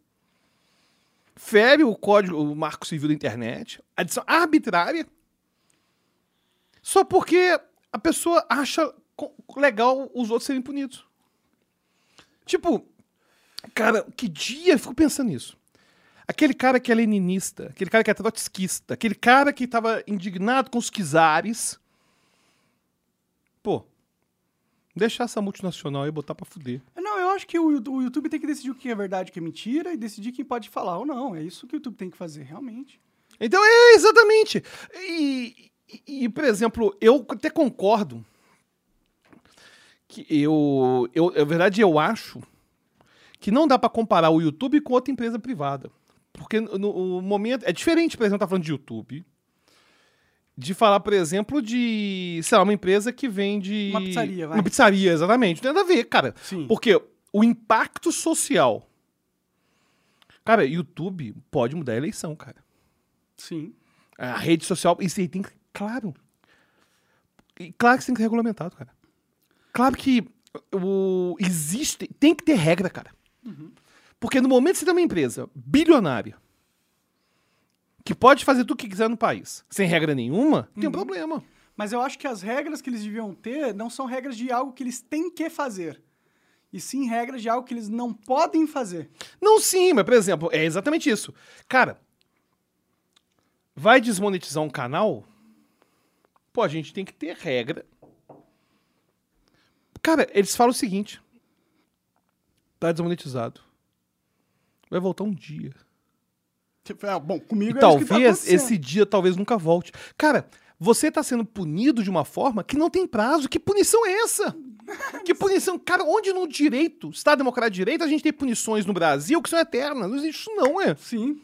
fere o código, o marco civil da internet, a decisão arbitrária, só porque a pessoa acha legal os outros serem punidos. Tipo, cara, que dia eu fico pensando nisso. Aquele cara que é leninista, aquele cara que é trotskista, aquele cara que tava indignado com os czares. Pô, deixar essa multinacional aí botar pra fuder. Não, eu acho que o, o YouTube tem que decidir o que é verdade e o que é mentira e decidir quem pode falar ou não. É isso que o YouTube tem que fazer, realmente. Então, é exatamente. E, e- e, por exemplo, eu até concordo que eu, eu, na verdade, eu acho que não dá pra comparar o YouTube com outra empresa privada. Porque no, no momento. É diferente, por exemplo, tá falando de YouTube. De falar, por exemplo, de, sei lá, uma empresa que vende. Uma pizzaria, vai. Uma pizzaria, exatamente. Não tem nada a ver, cara. Sim. Porque o impacto social. Cara, YouTube pode mudar a eleição, cara. Sim. A rede social, isso aí tem que. Claro. Claro que isso tem que ser regulamentado, cara. Claro que o, existe. Tem que ter regra, cara. Porque no momento que você tem uma empresa bilionária que pode fazer tudo o que quiser no país, sem regra nenhuma, tem um problema. Mas eu acho que as regras que eles deviam ter não são regras de algo que eles têm que fazer. E sim regras de algo que eles não podem fazer. Não, sim, mas, por exemplo, é exatamente isso. Cara, vai desmonetizar um canal? Pô, a gente tem que ter regra. Cara, eles falam o seguinte: tá desmonetizado. Vai voltar um dia. Tipo, é, bom, comigo E é que tá talvez acontecendo. esse dia talvez nunca volte. Cara, você tá sendo punido de uma forma que não tem prazo. Que punição é essa? Que punição? Cara, onde no direito, Estado Democrático de Direito, a gente tem punições no Brasil que são eternas? Não existe isso, não, é? Sim.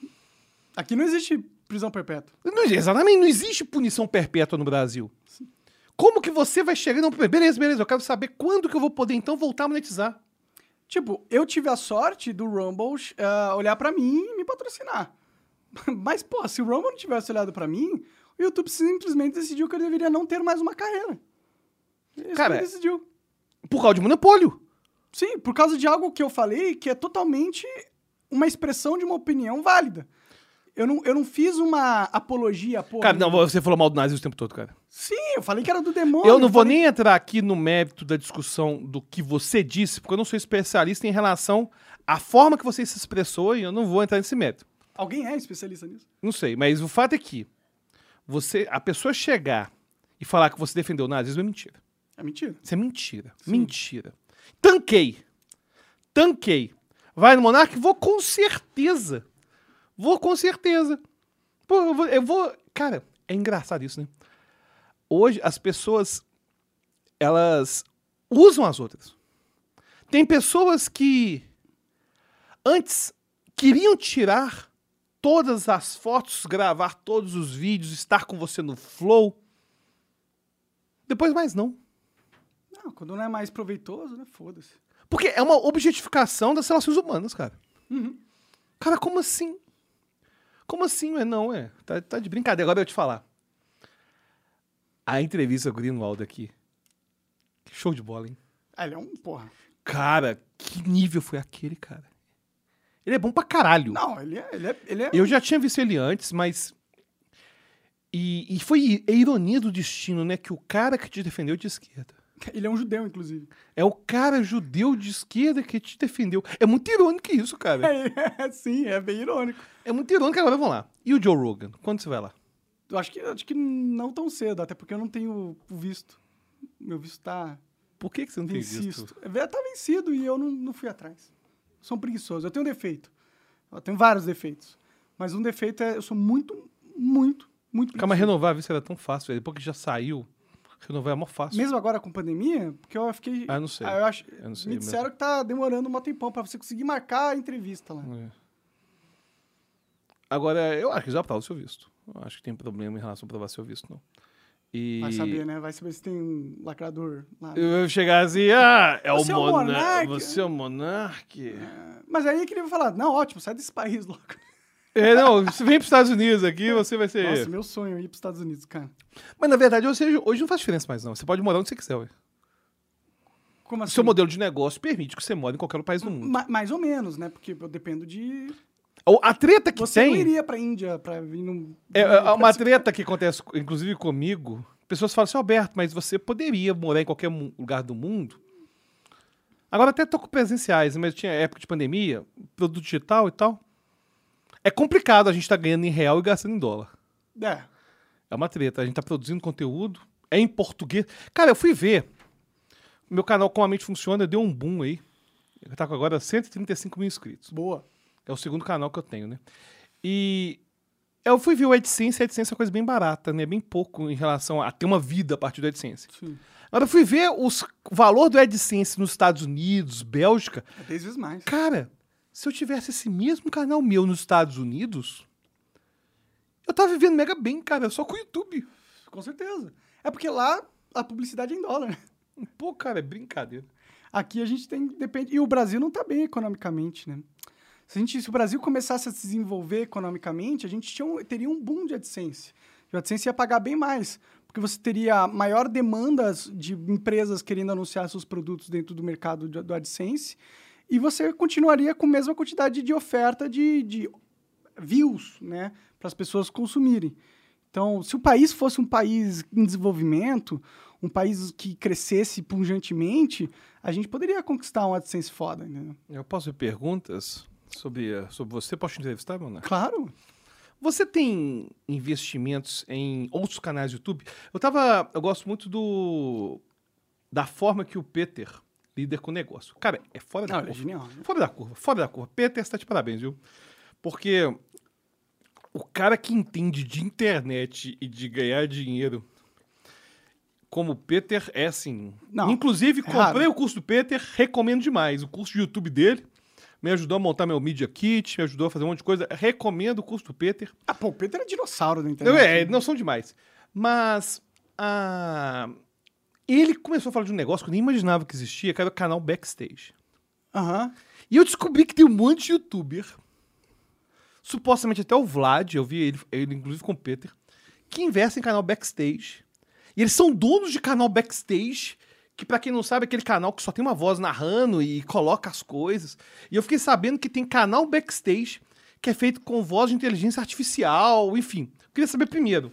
Aqui não existe prisão perpétua. Não, exatamente, não existe punição perpétua no Brasil. Como que você vai chegar? Não, beleza, beleza, eu quero saber quando que eu vou poder então voltar a monetizar. Tipo, eu tive a sorte do Rumble ah, olhar pra mim e me patrocinar. Mas, pô, se o não tivesse olhado pra mim, o YouTube simplesmente decidiu que eu deveria não ter mais uma carreira. Isso Cara, ele decidiu. Por causa de monopólio. Sim, por causa de algo que eu falei que é totalmente uma expressão de uma opinião válida. Eu não, eu não fiz uma apologia, porra. Cara, não, você falou mal do nazismo o tempo todo, cara. Sim, eu falei que era do demônio. Eu não vou falei- nem entrar aqui no mérito da discussão do que você disse, porque eu não sou especialista em relação à forma que você se expressou e eu não vou entrar nesse mérito. Alguém é especialista nisso? Não sei, mas o fato é que você, a pessoa chegar e falar que você defendeu o nazismo é mentira. É mentira. Isso é mentira. Mentira. Tanquei. Tanquei. Vai no Monark? Vou com certeza. Vou com certeza. Pô, eu vou, eu vou- Cara, é engraçado isso, né? Hoje as pessoas elas usam as outras. Tem pessoas que antes queriam tirar todas as fotos, gravar todos os vídeos, estar com você no flow. Depois mais não. Não, quando não é mais proveitoso, né? Foda-se. Porque é uma objetificação das relações humanas, cara. Cara, como assim? Como assim? É não, é. Tá, tá de brincadeira. Agora eu te falar. A entrevista com o Greenwald aqui. Que show de bola, hein? Ah, ele é um, porra. Cara, que nível foi aquele, cara? Ele é bom pra caralho. Não, ele é. Ele é, ele é Eu já tinha visto ele antes, mas. E, e foi a ironia do destino, né? Que o cara que te defendeu de esquerda. Ele é um judeu, inclusive. É o cara judeu de esquerda que te defendeu. É muito irônico isso, cara. É, sim, é bem irônico. É muito irônico. Agora vamos lá. E o Joe Rogan? Quando você vai lá? Eu acho que, acho que não tão cedo, até porque eu não tenho o visto. Meu visto tá Por que, que você não tem vencido. visto? É, Tá vencido e eu não, não fui atrás. Sou um preguiçoso. Eu tenho um defeito. Eu tenho vários defeitos. Mas um defeito é eu sou muito, muito, muito Calma, preguiçoso. renovar visto era tão fácil. velho. Depois que já saiu, renovar é mó fácil. Mesmo agora com pandemia, porque eu fiquei. Ah, não sei. Ah, eu acho, Eu não sei me mesmo. disseram que tá demorando um tempão pra você conseguir marcar a entrevista lá. É. Agora, eu acho que já aprova o seu visto. Eu acho que tem problema em relação a aprovar seu visto, não. E... Vai saber, né? Vai saber se tem um lacrador lá. Eu vou chegar assim, ah, é Você é o monarca. Você é o monarca. Mas aí que ele vai falar, não, ótimo, sai desse país logo. É, não, você vem para os Estados Unidos aqui, você vai ser. Nossa, meu sonho é ir pros Estados Unidos, cara. Mas na verdade, ou seja, hoje não faz diferença mais, não. Você pode morar onde você quiser, ué. Como assim? seu modelo de negócio permite que você more em qualquer país do mundo. Ma- mais ou menos, né? Porque eu dependo de. A treta que Você não tem. iria pra Índia pra vir num. É, é pra uma se- treta que acontece, inclusive comigo. Pessoas falam assim, Alberto, mas você poderia morar em qualquer lugar do mundo? Agora até tô com presenciais, mas tinha época de pandemia, produto digital e tal. É complicado a gente tá ganhando em real e gastando em dólar. É. É uma treta. A gente tá produzindo conteúdo, é em português. Cara, eu fui ver. Meu canal Como a Mente Funciona deu um boom aí. Ele tá com agora 135 mil inscritos. Boa. É o segundo canal que eu tenho, né? E eu fui ver o AdSense, a AdSense é uma coisa bem barata, né? Bem pouco em relação a ter uma vida a partir do AdSense. Sim. Agora eu fui ver os, o valor do AdSense nos Estados Unidos, Bélgica. É dez vezes mais. Cara, se eu tivesse esse mesmo canal meu nos Estados Unidos, eu tava vivendo mega bem, cara, só com o YouTube. Com certeza. É porque lá a publicidade é em dólar, né? Pô, cara, é brincadeira. Aqui a gente tem. Depende. E o Brasil não tá bem economicamente, né? Se, a gente, se o Brasil começasse a se desenvolver economicamente, a gente tinha um- teria um boom de AdSense. E o AdSense ia pagar bem mais. Porque você teria maior demanda de empresas querendo anunciar seus produtos dentro do mercado do AdSense. E você continuaria com a mesma quantidade de oferta de, de views, né? Para as pessoas consumirem. Então, se o país fosse um país em desenvolvimento, um país que crescesse punjantemente, a gente poderia conquistar um AdSense foda, entendeu? Eu posso ver perguntas sobre, eh, sobre você? Posso te entrevistar, Mona? Claro. Você tem investimentos em outros canais do YouTube? Eu tava. Eu gosto muito do. Da forma que o Peter lida com o negócio. Cara, é fora da Não, é curva. genial. né? Fora da curva, fora da curva. Peter está de parabéns, viu? Porque o cara que entende de internet e de ganhar dinheiro como o Peter é assim. Não, Inclusive, é comprei raro. o curso do Peter, recomendo demais. O curso de YouTube dele me ajudou a montar meu Media Kit, me ajudou a fazer um monte de coisa. Recomendo o curso do Peter. Ah, pô, o Peter é dinossauro da Eu, internet. é, né? não são demais. Mas ah, ele começou a falar de um negócio que eu nem imaginava que existia, que era o canal Backstage. Aham. E eu descobri que tem um monte de youtuber, supostamente até o Vlad, eu vi ele, ele inclusive com o Peter, que investem em canal Backstage. E eles são donos de canal Backstage, que pra quem não sabe é aquele canal que só tem uma voz narrando e coloca as coisas. E eu fiquei sabendo que tem canal Backstage que é feito com voz de inteligência artificial, enfim. Eu queria saber primeiro.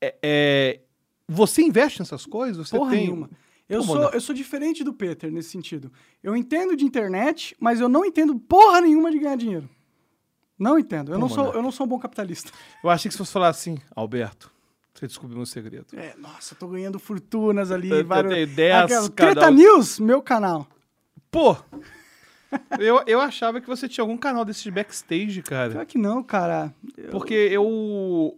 é- é, você investe nessas coisas? Você Porra tem... nenhuma. Eu sou, eu sou diferente do Peter nesse sentido. Eu entendo de internet, mas eu não entendo porra nenhuma de ganhar dinheiro. Não entendo. Eu, não, sou, eu não sou um bom capitalista. Eu achei que se fosse falar assim, Alberto, você descobriu meu segredo. É, nossa, eu tô ganhando fortunas ali. Eu- eu vários... tenho dez Aquelas- Treta canal- News, meu canal. Pô! eu, eu achava que você tinha algum canal desse de backstage, cara. Pior que não, cara. Eu- Porque eu.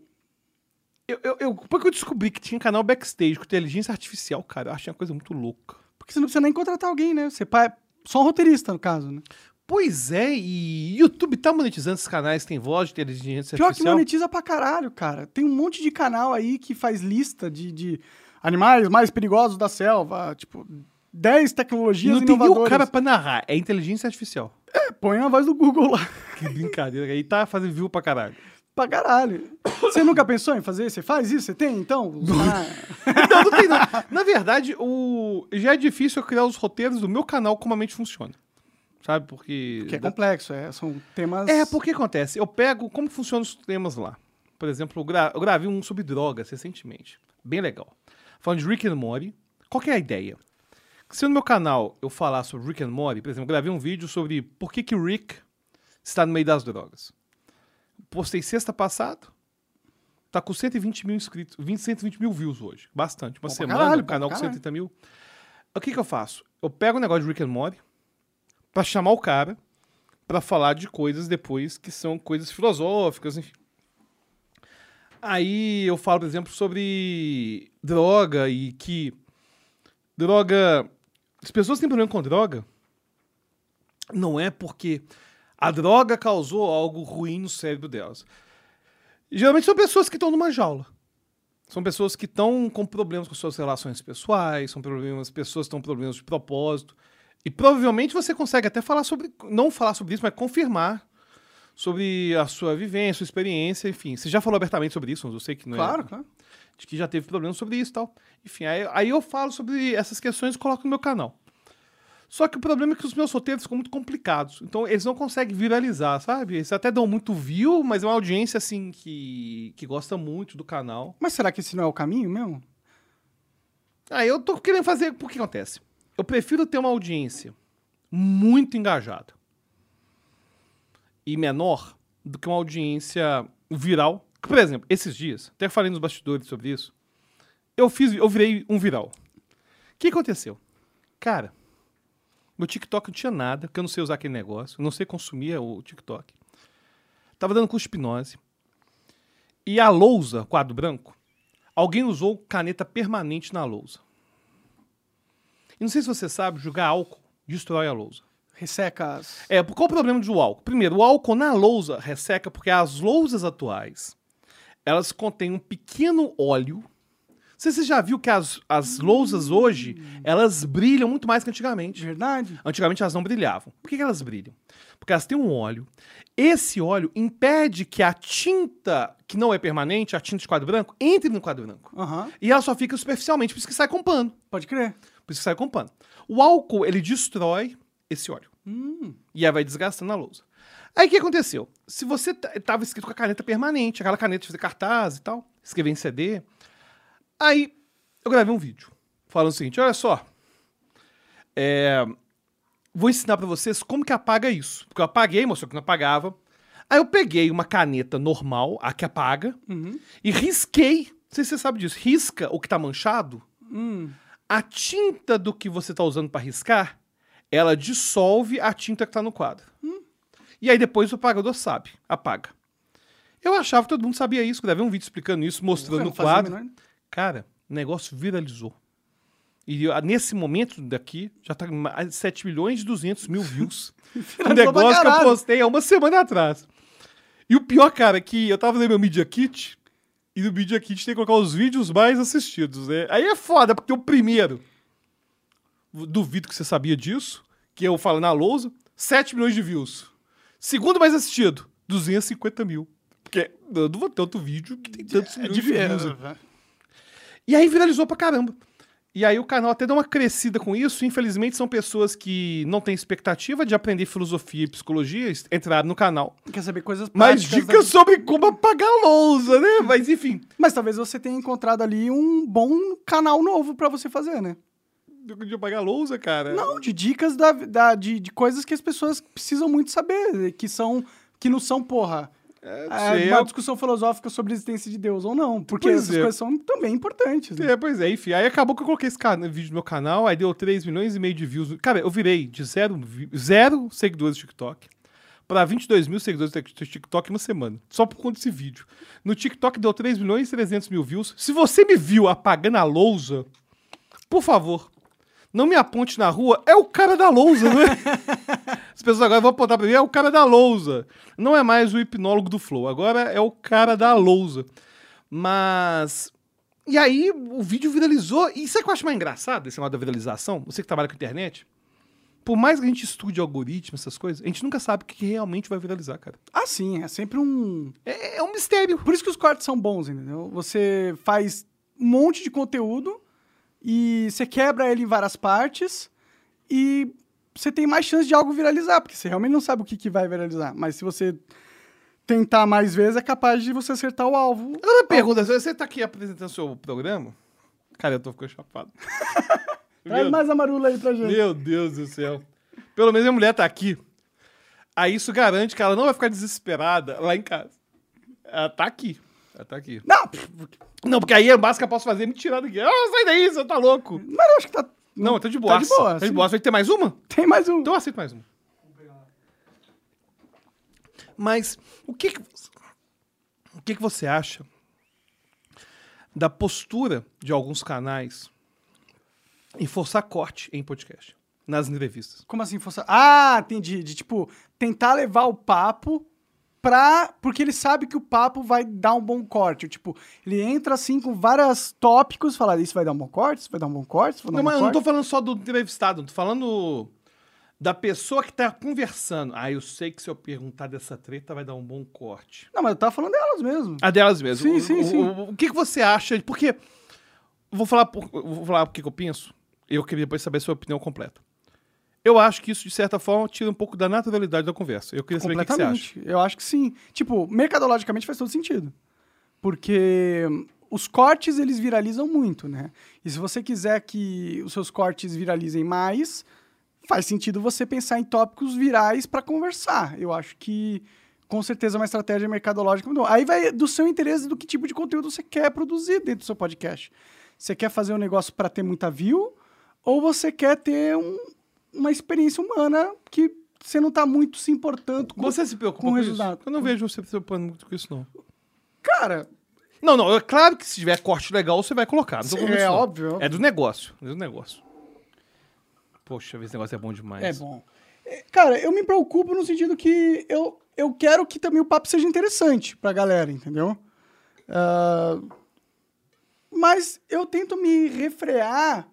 Eu, eu, eu- Porque eu descobri que tinha canal backstage com inteligência artificial, cara. Eu achei uma coisa muito louca. Porque você não precisa nem contratar alguém, né? Você é só um roteirista, no caso, né? Pois é, e YouTube tá monetizando esses canais tem voz de inteligência Pior que artificial. monetiza pra caralho, cara. Tem um monte de canal aí que faz lista de, de animais mais perigosos da selva. Tipo, 10 E tecnologias não tem o inovadoras. cara pra narrar, é inteligência artificial. Põe a voz do Google lá. Que brincadeira. Aí tá fazendo view pra caralho. pra caralho. Você nunca pensou em fazer? Você faz isso? Você tem, então? Canais- Não, não tem não. Na verdade, o... já é difícil eu criar os roteiros do meu canal como a mente funciona. Sabe? Porque. que é complexo, é, são temas... É, porque acontece. Eu pego como funcionam os temas lá. Por exemplo, eu, gra- eu gravei um sobre drogas recentemente. Bem legal. Falando de Rick and Morty. Qual que é a ideia? Se no meu canal eu falar sobre Rick and Morty, por exemplo, eu gravei um vídeo sobre por que, que o Rick está no meio das drogas. Postei sexta passada. Tá com 120 mil inscritos, 20, 120 mil views hoje. Bastante. Uma pra semana, caralho, o canal com caralho. 130 mil. O que que eu faço? Eu pego o negócio de Rick and Morty pra chamar o cara pra falar de coisas depois que são coisas filosóficas, enfim. Aí eu falo, por exemplo, sobre droga e que droga. As pessoas têm problema com droga não é porque a droga causou algo ruim no cérebro delas. Geralmente são pessoas que estão numa jaula. São pessoas que estão com problemas com suas relações pessoais, são problemas, pessoas que estão com problemas de propósito. E provavelmente você consegue até falar sobre, não falar sobre isso, mas confirmar sobre a sua vivência, sua experiência, enfim. Você já falou abertamente sobre isso, mas eu sei que não é Claro, claro. de que já teve problemas sobre isso e tal. Enfim, aí, aí eu falo sobre essas questões e coloco no meu canal. Só que o problema é que os meus roteiros ficam muito complicados. Então eles não conseguem viralizar, sabe? Eles até dão muito view, mas é uma audiência assim que, que gosta muito do canal. Mas será que esse não é o caminho mesmo? Aí eu tô querendo fazer. Por que acontece? Eu prefiro ter uma audiência muito engajada e menor do que uma audiência viral. Por exemplo, esses dias, até falei nos bastidores sobre isso, eu fiz, eu virei um viral. O que aconteceu? Cara, meu TikTok não tinha nada, porque eu não sei usar aquele negócio, eu não sei consumir o TikTok. Tava dando de hipnose. E a lousa, quadro branco, alguém usou caneta permanente na lousa. E não sei se você sabe, jogar álcool destrói a lousa. Resseca as... É, qual o problema do álcool? Primeiro, o álcool na lousa resseca porque as lousas atuais, elas contêm um pequeno óleo. Não sei se você já viu que as, as lousas hoje, elas brilham muito mais que antigamente. Verdade? Antigamente elas não brilhavam. Por que, que elas brilham? Porque elas têm um óleo. Esse óleo impede que a tinta, que não é permanente, a tinta de quadro branco, entre no quadro branco. Aham. E ela só fica superficialmente, por isso que sai com pano. Pode crer. Por isso que sai com pano. O álcool, ele destrói esse óleo. Hum. E aí vai desgastando a lousa. Aí o que aconteceu? Se você tava escrito com a caneta permanente, aquela caneta de fazer cartaz e tal, escrever em CD, aí eu gravei um vídeo falando o seguinte: olha só, é, vou ensinar pra vocês como que apaga isso. Porque eu apaguei, mostrou que não apagava. Aí eu peguei uma caneta normal, a que apaga, Uhum. e risquei. Não sei se você sabe disso. Risca o que tá manchado. Hum. A tinta do que você tá usando pra riscar, ela dissolve a tinta que tá no quadro. E aí depois o apagador sabe, apaga. Eu achava que todo mundo sabia isso, gravei um vídeo explicando isso, mostrando a quadro. menor- Cara, o negócio viralizou. E eu- nesse momento daqui, já tá com mais de 7 milhões e 200 mil views. um negócio que eu postei há uma semana atrás. E o pior, cara, é que eu tava no meu Media Kit, e no Media Kit tem que colocar os vídeos mais assistidos, né? Aí é foda, porque o primeiro, duvido que você sabia disso, que eu falo na lousa, 7 milhões de views. Segundo mais assistido, 250 mil. Porque eu não vou ter outro vídeo que tem tantos É milhões de views. E aí viralizou pra caramba. E aí o canal até deu uma crescida com isso. Infelizmente, são pessoas que não têm expectativa de aprender filosofia e psicologia, entraram no canal. Quer saber coisas Mas práticas dicas da- sobre como apagar a lousa, né? Mas enfim. Mas talvez você tenha encontrado ali um bom canal novo pra você fazer, né? De apagar a lousa, cara. Não, de dicas da, da- de, de coisas que as pessoas precisam muito saber, que são que não são, porra, É, é, uma discussão filosófica sobre a existência de Deus ou não, porque Pois essas é. coisas são também importantes. Né? É, pois é, enfim. Aí acabou que eu coloquei esse vídeo no meu canal, aí deu 3 milhões e meio de views. Cara, eu virei de zero, zero seguidores do TikTok pra 22 mil seguidores do TikTok em uma semana. Só por conta desse vídeo. No TikTok deu 3 milhões e 300 mil views. Se você me viu apagando a lousa, por favor, não me aponte na rua. É o cara da lousa, né? As pessoas agora vão apontar pra mim, é o cara da lousa. Não é mais o hipnólogo do Flow, agora é o cara da lousa. Mas. E aí o vídeo viralizou. E sabe o que eu acho mais engraçado desse negócio da viralização? Você que trabalha com internet. Por mais que a gente estude algoritmo, essas coisas, a gente nunca sabe o que realmente vai viralizar, cara. Ah, sim, é sempre um. É, é um mistério. Por isso que os cortes são bons, entendeu? Você faz um monte de conteúdo e você quebra ele em várias partes e você tem mais chance de algo viralizar, porque você realmente não sabe o que, que vai viralizar. Mas se você tentar mais vezes é capaz de você acertar o alvo. Agora pergunta, você tá aqui apresentando seu programa? Cara, eu tô ficando chapado. Traz mais a marula aí pra gente. Meu Deus do céu. Pelo menos a mulher tá aqui. Aí isso garante que ela não vai ficar desesperada lá em casa. Ela tá aqui. Ela tá aqui. Não, Não, porque aí a máxima que eu posso fazer é me tirar daqui. Ah, sai daí, você tá louco. mas eu acho que tá. Não, tá de boa. de boa, Tá de boa. Vai ter mais uma? Tem mais um. Então eu aceito mais uma. Mas o que que, o que que você acha da postura de alguns canais em forçar corte em podcast, nas entrevistas? Como assim? Força... Ah, entendi. De tipo, tentar levar o papo pra. Porque ele sabe que o papo vai dar um bom corte. Tipo, ele entra assim com vários tópicos, fala, isso vai dar um bom corte, isso vai dar um bom corte, isso vai dar Não, um mas eu não tô falando só do entrevistado, tô falando da pessoa que tá conversando. Ah, eu sei que se eu perguntar dessa treta vai dar um bom corte. Não, mas eu tava falando delas mesmo. A delas mesmo. Sim, O- sim, o, sim. O, o que, que você acha? Porque. Vou falar, por- vou falar o que, que eu penso. Eu queria depois saber a sua opinião completa. Eu acho que isso, de certa forma, tira um pouco da naturalidade da conversa. Eu queria saber o que, você acha. Eu acho que sim. Tipo, mercadologicamente faz todo sentido. Porque os cortes, eles viralizam muito, né? E se você quiser que os seus cortes viralizem mais, faz sentido você pensar em tópicos virais para conversar. Eu acho que com certeza é uma estratégia mercadológica. muito boa. Aí vai do seu interesse do que tipo de conteúdo você quer produzir dentro do seu podcast. Você quer fazer um negócio para ter muita view ou você quer ter um- uma experiência humana que você não tá muito se importando com Você se preocupa com com, o isso? resultado. Eu não vejo você se preocupando muito com isso, não. Cara, Não, não. É claro que se tiver corte legal, você vai colocar. Não é isso, não. óbvio. É do negócio. É do negócio. Poxa, esse negócio é bom demais. É bom. É, Cara, eu me preocupo no sentido que eu, eu quero que também o papo seja interessante pra galera, entendeu? Ah, mas eu tento me refrear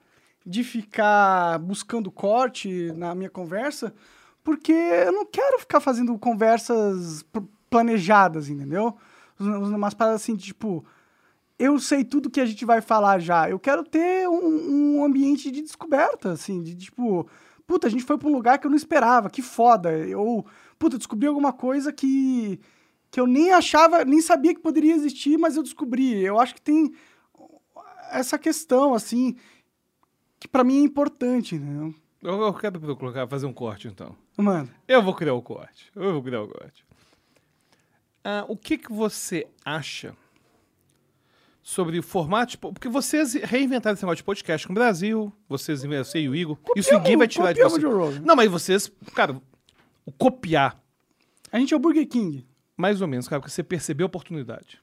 de ficar buscando corte na minha conversa, porque eu não quero ficar fazendo conversas pl- planejadas, entendeu? Umas paradas assim, tipo, eu sei tudo que a gente vai falar já. Eu quero ter um, um ambiente de descoberta, assim, de tipo, puta, a gente foi pra um lugar que eu não esperava, que foda. Ou, puta, descobri alguma coisa que, que eu nem achava, nem sabia que poderia existir, mas eu descobri. Eu acho que tem essa questão, assim, que pra mim é importante, né? Eu, eu quero colocar, fazer um corte, então. Mano, Eu vou criar o corte. Eu vou criar o corte. Ah, o que, que você acha sobre o formato? Porque vocês reinventaram esse negócio de podcast no Brasil, vocês, você e o Igor. isso ninguém vai tirar de copiamos você. o Joe Rogan. Não, mas vocês, cara, o copiar, a gente é o Burger King. mais ou menos, cara, porque você percebeu a oportunidade.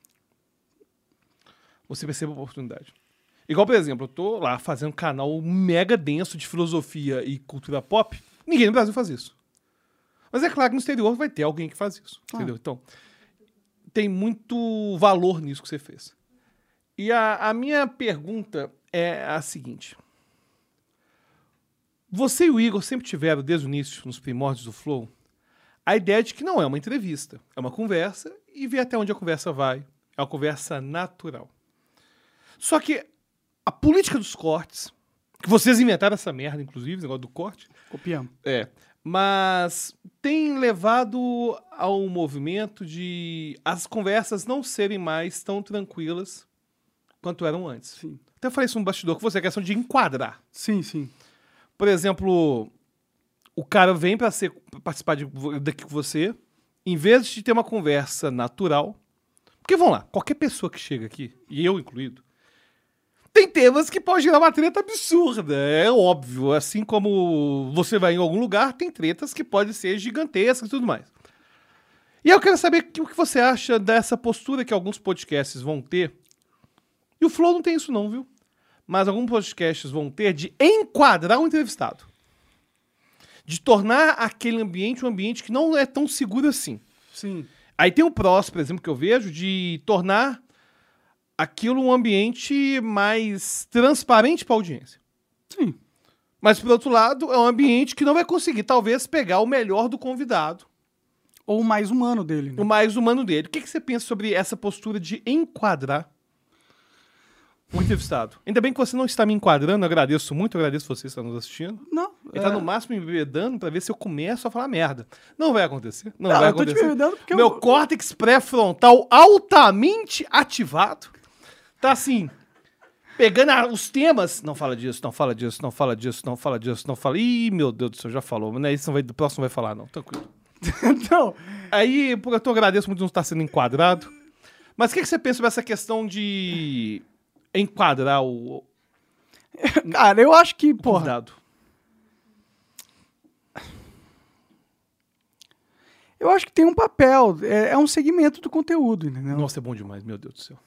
Você percebeu a oportunidade. Igual, por exemplo, eu tô lá fazendo um canal mega denso de filosofia e cultura pop. Ninguém no Brasil faz isso. Mas é claro que no exterior vai ter alguém que faz isso. Claro. Entendeu? Então, tem muito valor nisso que você fez. E a, a minha pergunta é a seguinte. Você e o Igor sempre tiveram, desde o início, nos primórdios do Flow, a ideia de que não é uma entrevista, é uma conversa e ver até onde a conversa vai. É uma conversa natural. Só que a política dos cortes, que vocês inventaram essa merda, inclusive, esse negócio do corte, Copiamos. é. Mas tem levado ao movimento de as conversas não serem mais tão tranquilas quanto eram antes. Sim. Até falei isso no bastidor com você, a questão de enquadrar. Sim, sim. Por exemplo, o cara vem para participar de, daqui com você, em vez de ter uma conversa natural. Porque vamos lá, qualquer pessoa que chega aqui, e eu incluído, tem temas que pode gerar uma treta absurda, é óbvio. Assim como você vai em algum lugar, tem tretas que podem ser gigantescas e tudo mais. E eu quero saber o que você acha dessa postura que alguns podcasts vão ter. E o Flow não tem isso não, viu? Mas alguns podcasts vão ter de enquadrar o entrevistado. De tornar aquele ambiente um ambiente que não é tão seguro assim. Sim. Aí tem o próximo, por exemplo, que eu vejo, de tornar aquilo um ambiente mais transparente para a audiência. Sim. Mas, por outro lado, é um ambiente que não vai conseguir, talvez, pegar o melhor do convidado, Ou o mais humano dele, né? o mais humano dele. O que, que você pensa sobre essa postura de enquadrar? um entrevistado. Ainda bem que você não está me enquadrando, agradeço muito, agradeço você estar nos assistindo. Não. Ele tá no máximo me bebedando pra ver se eu começo a falar merda. Não vai acontecer. Não, Não, vai eu acontecer. Meu eu- córtex pré-frontal altamente ativado. Tá assim, pegando a- os temas. Não fala disso, não fala disso, não fala disso, não fala disso, não fala. Ih, meu Deus do céu, já falou. Mas não é isso, não vai, do próximo vai falar, não. Tranquilo. Então, Aí, porque eu agradeço muito não estar sendo enquadrado. Mas o que, que você pensa sobre essa questão de enquadrar o cara, eu acho que, porra, convidado? eu acho que tem um papel, é, é um segmento do conteúdo, entendeu? Nossa, é bom demais, meu Deus do céu.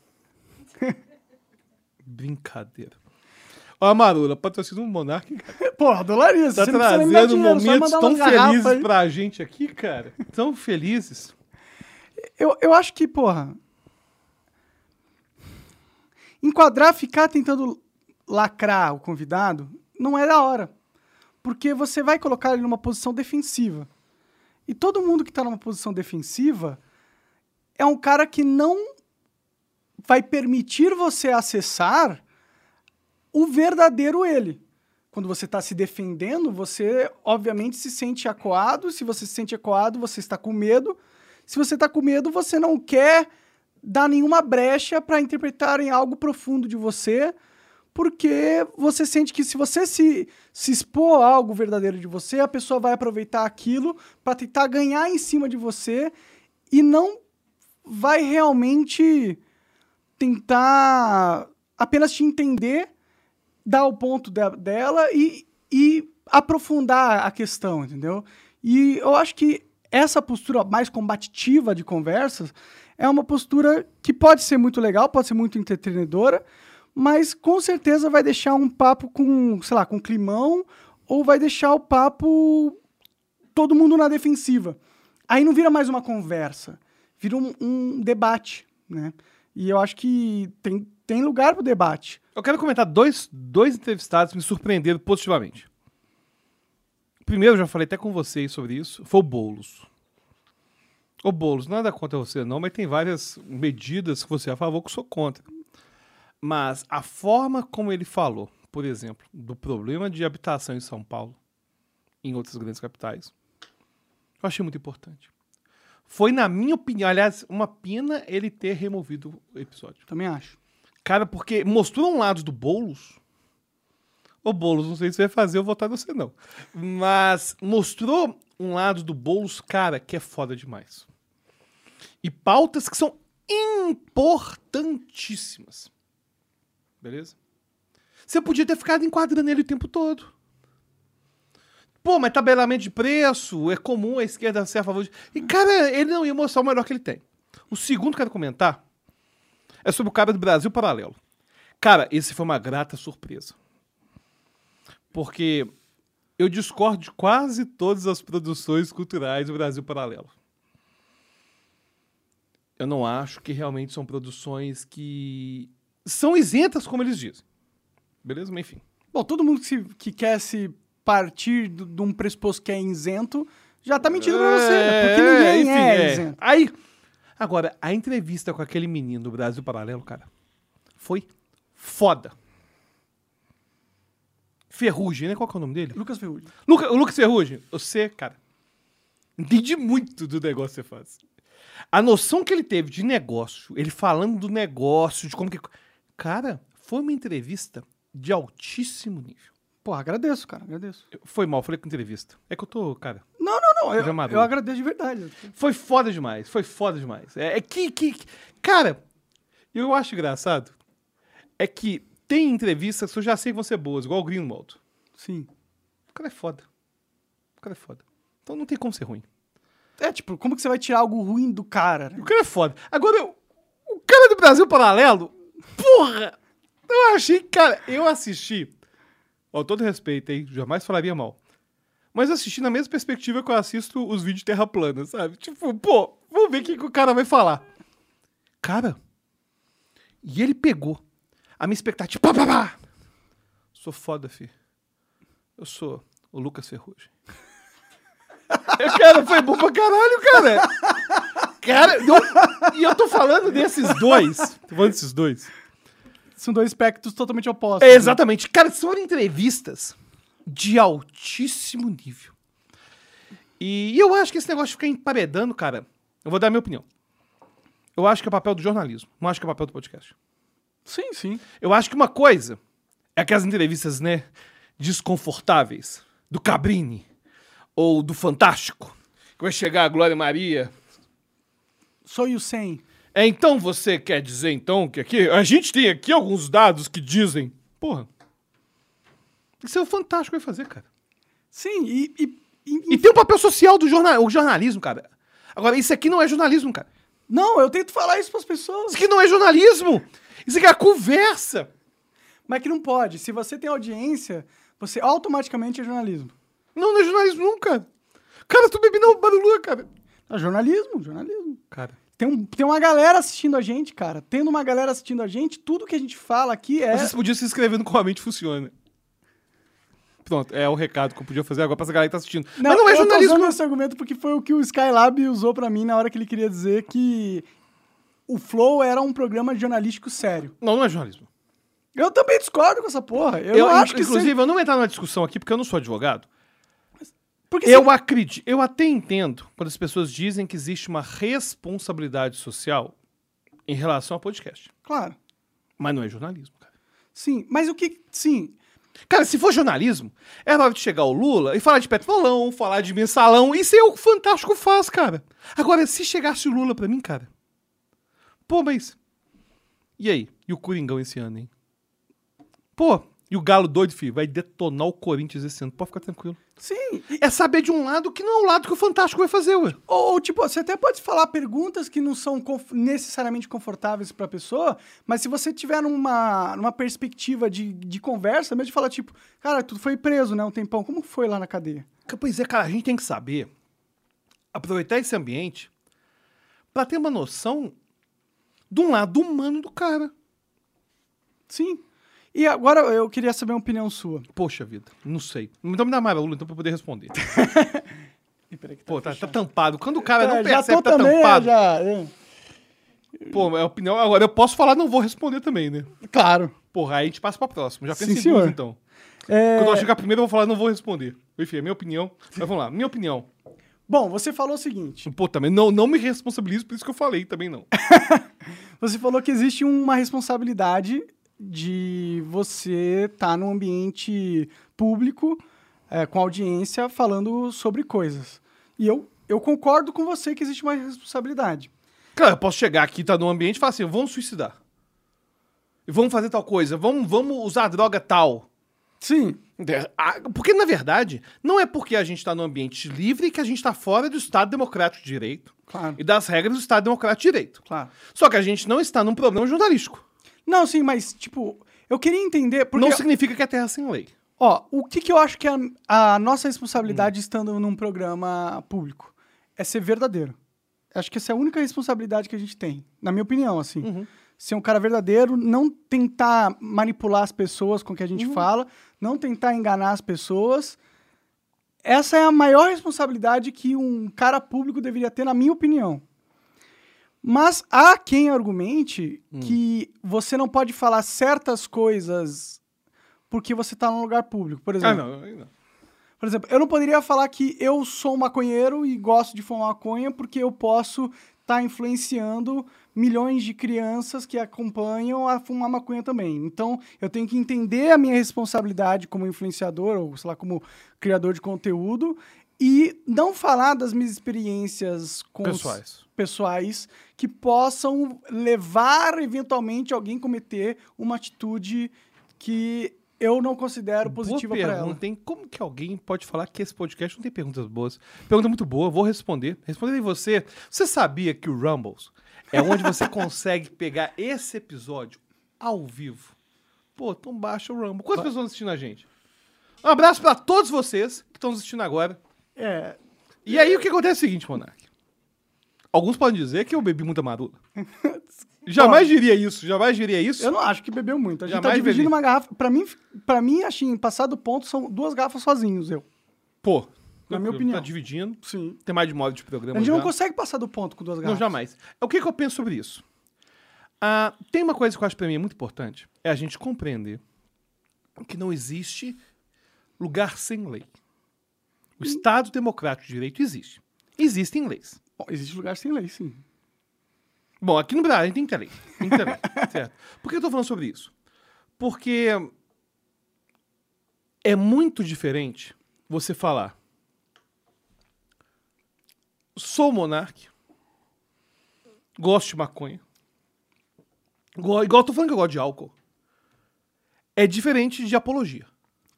Brincadeira. Ó, Marula, patrocina um Monark, cara. Porra, dolariza, Tá trazendo momentos tão felizes aí. pra gente aqui, cara. Tão felizes. Eu, eu acho que, porra. Enquadrar, ficar tentando lacrar o convidado, não é da hora. Porque você vai colocar ele numa posição defensiva. E todo mundo que tá numa posição defensiva é um cara que não vai permitir você acessar o verdadeiro ele. Quando você está se defendendo, você obviamente se sente acuado. Se você se sente acuado, você está com medo. Se você está com medo, você não quer dar nenhuma brecha para interpretarem algo profundo de você, porque você sente que se você se, se expor a algo verdadeiro de você, a pessoa vai aproveitar aquilo para tentar ganhar em cima de você e não vai realmente tentar apenas te entender, dar o ponto de- dela e, e aprofundar a questão, entendeu? E eu acho que essa postura mais combativa de conversas é uma postura que pode ser muito legal, pode ser muito entretenedora, mas com certeza vai deixar um papo com, sei lá, com climão, ou vai deixar o papo todo mundo na defensiva. Aí não vira mais uma conversa, vira um, um debate, né? E eu acho que tem, tem lugar pro debate. Eu quero comentar dois, dois entrevistados que me surpreenderam positivamente. O primeiro, já falei até com vocês sobre isso, foi o Boulos. Ô Boulos, nada contra você não, mas tem várias medidas que você é a favor que eu sou contra. Mas a forma como ele falou, por exemplo, do problema de habitação em São Paulo, em outras grandes capitais, eu achei muito importante. Foi, na minha opinião, aliás, uma pena ele ter removido o episódio. Também acho. Cara, porque mostrou um lado do Boulos. Ô, Boulos, não sei se você vai fazer eu votar em você, não. Mas mostrou um lado do Boulos, cara, que é foda demais. E pautas que são importantíssimas. Beleza? Você podia ter ficado enquadrando ele o tempo todo. Pô, mas tabelamento de preço, é comum a esquerda ser a favor de. E, cara, ele não ia mostrar o melhor que ele tem. O segundo que eu quero comentar é sobre o cara do Brasil Paralelo. Cara, esse foi uma grata surpresa. Porque eu discordo de quase todas as produções culturais do Brasil Paralelo. Eu não acho que realmente são produções que são isentas, como eles dizem. Beleza? Mas enfim. Bom, todo mundo que, se- que quer se partir de um pressuposto que é isento já tá mentindo pra você, né? porque ninguém enfim, é, isento. Aí, agora, a entrevista com aquele menino do Brasil Paralelo, cara, foi foda. Ferrugem, né? Qual que é o nome dele? Lucas Ferrugem. Luca, o Lucas Ferrugem, você, cara, entende muito do negócio que você faz. A noção que ele teve de negócio, ele falando do negócio, de como que. Cara, foi uma entrevista de altíssimo nível. Pô, agradeço, cara, agradeço. Eu- Foi mal, falei com entrevista. É que eu tô, cara. Não, não, não, eu, maduro. eu agradeço de verdade. Foi foda demais, foi foda demais. É, é que, que. que- Cara, eu acho engraçado. É que tem entrevistas que eu já sei que vão ser boas, igual o Greenwald. Sim. O cara é foda. O cara é foda. Então não tem como ser ruim. É, tipo, como que você vai tirar algo ruim do cara, né? O cara é foda. Agora, eu- o cara do Brasil Paralelo, porra! Eu achei, cara, eu assisti. Ó, todo respeito, hein? Jamais falaria mal. Mas eu assisti na mesma perspectiva que eu assisto os vídeos de Terra plana, sabe? Tipo, pô, vamos ver o que, que o cara vai falar. Cara, e ele pegou a minha expectativa. Pá, pá, pá. Sou foda, fi. Eu sou o Lucas Ferrugem. cara, foi bom pra caralho, cara. Cara, não- e eu tô falando desses dois. Tô falando desses dois. São dois espectros totalmente opostos. É, exatamente. Cara, são entrevistas de altíssimo nível. E eu acho que esse negócio de ficar emparedando, cara, eu vou dar a minha opinião. Eu acho que é o papel do jornalismo, não acho que é o papel do podcast. Sim, sim. Eu acho que uma coisa é aquelas entrevistas, né, desconfortáveis, do Cabrini, ou do Fantástico, que vai chegar a Glória Maria. Sou you sem. É, então você quer dizer, então, que aqui, a gente tem aqui alguns dados que dizem, porra, isso é o Fantástico vai fazer, cara. Sim, e. e, e- E tem o papel social do jornal, o jornalismo, cara. Agora, isso aqui não é jornalismo, cara. Não, eu tento falar isso pras pessoas. Isso aqui não é jornalismo. Isso aqui é a conversa. Mas que não pode. Se você tem audiência, você automaticamente é jornalismo. Não, não é jornalismo nunca. Cara, tu bebe não barulho, cara. É jornalismo, jornalismo. Cara. Tem, um, tem uma galera assistindo a gente, cara. Tendo uma galera assistindo a gente, tudo que a gente fala aqui é. Vocês podiam se inscrever no Como a Mente Funciona. Pronto, é o recado que eu podia fazer agora pra essa galera que tá assistindo. Mas não é eu tô jornalismo. usando esse argumento porque foi o que o Skylab usou pra mim na hora que ele queria dizer que o Flow era um programa jornalístico sério. Não, não é jornalismo. Eu também discordo com essa porra. Eu, Eu, não acho que inclusive, eu não vou entrar numa discussão aqui porque eu não sou advogado. Porque Eu se- acredito, eu até entendo quando as pessoas dizem que existe uma responsabilidade social em relação ao podcast. Claro. Mas não é jornalismo, cara. Sim, mas o que... Sim, Cara, se for jornalismo, é hora de chegar o Lula e falar de petrolão, falar de mensalão. Isso é o Fantástico faz, cara. Agora, se chegasse o Lula pra mim, cara. Pô, mas. E aí? E o Coringão esse ano, hein? Pô, e o Galo doido, filho, vai detonar o Corinthians esse ano. Pode ficar tranquilo. sim. É saber de um lado que não é o lado que o Fantástico vai fazer, ué. Ou, ou, tipo, você até pode falar perguntas que não são conf- necessariamente confortáveis pra pessoa, mas se você tiver numa, numa perspectiva de, de conversa, mesmo de falar, tipo, cara, tu foi preso, né, um tempão, como foi lá na cadeia? Pois é, cara, a gente tem que saber aproveitar esse ambiente pra ter uma noção de um lado humano do cara. Sim. E agora eu queria saber uma opinião sua. Poxa vida, não sei. Então me dá mais Lula, então, pra poder responder. Peraí que Pô, tá, tá tampado. Quando o cara não É, já percebe que tá também, tampado. já. é. Pô, é opinião. Agora eu posso falar, não vou responder também, né? Claro. Porra, aí a gente passa pra próxima. Já Sim, pensei em senhor. duas, então. É, Quando eu chegar primeiro, eu vou falar, não vou responder. Enfim, é minha opinião. Mas vamos lá, minha opinião. Bom, você falou o seguinte. Pô, também não, não me responsabilizo por isso que eu falei, também não. Você falou que existe uma responsabilidade de você estar num ambiente público, é, com audiência, falando sobre coisas. E eu, eu concordo com você que existe uma responsabilidade. Claro, eu posso chegar aqui, tá num ambiente e falar assim, vamos suicidar. E Vamos fazer tal coisa, vamos, vamos usar droga tal. Sim, Porque, na verdade, não é porque a gente tá num ambiente livre que a gente tá fora do Estado Democrático de Direito claro, e das regras do Estado Democrático de Direito. claro. Só que a gente não está num problema jornalístico. Não, sim, mas, tipo, eu queria entender... Porque, Não significa que é terra sem lei. ó, o que, que eu acho que é a, a nossa responsabilidade Hum. estando num programa público? É ser verdadeiro. Acho que essa é a única responsabilidade que a gente tem, na minha opinião, assim. Uhum. ser um cara verdadeiro, não tentar manipular as pessoas com o que a gente Uhum. fala, não tentar enganar as pessoas. Essa é a maior responsabilidade que um cara público deveria ter, na minha opinião. Mas há quem argumente Hum. que você não pode falar certas coisas porque você está num lugar público. Por Ah, exemplo, não. aí não. por exemplo, eu não poderia falar que eu sou um maconheiro e gosto de fumar maconha porque eu posso estar influenciando milhões de crianças que acompanham a fumar maconha também. Então, eu tenho que entender a minha responsabilidade como influenciador ou, sei lá, como criador de conteúdo e não falar das minhas experiências com os- Pessoais. que possam levar eventualmente alguém a cometer uma atitude que eu não considero positiva para ela. hein? Como que alguém pode falar que esse podcast não tem perguntas boas? Pergunta muito boa, vou responder. Respondendo em você. Você sabia que o Rumbles é onde você consegue pegar esse episódio ao vivo? Pô, então baixa o Rumble. Quantas pessoas estão assistindo a gente? Um abraço pra todos vocês que estão assistindo agora. É, E aí o que acontece é o seguinte, Monark. Alguns podem dizer que eu bebi muita marula. jamais diria isso, jamais diria isso. Eu não acho que bebeu muito. A gente tá Jamais dividindo bebi. uma garrafa. Pra mim, pra mim, assim, passado o ponto, são duas garrafas sozinhos, eu. Pô, Na minha opinião. Tá dividindo. Sim. Tem mais de modo de programa A gente já. não consegue passar do ponto com duas Não, garrafas. jamais. O que, que eu penso sobre isso? Ah, tem uma coisa que eu acho pra mim muito importante. É a gente compreender que não existe lugar sem lei. O Estado Democrático de Direito existe. Existem leis. Bom, existe lugar sem lei, sim. Bom, aqui no Brasil a gente tem que ter lei. Tem que ter lei, certo? Por que eu tô falando sobre isso? Porque é muito diferente você falar sou monarca, gosto de maconha, igual, igual eu tô falando que eu gosto de álcool. É diferente de apologia.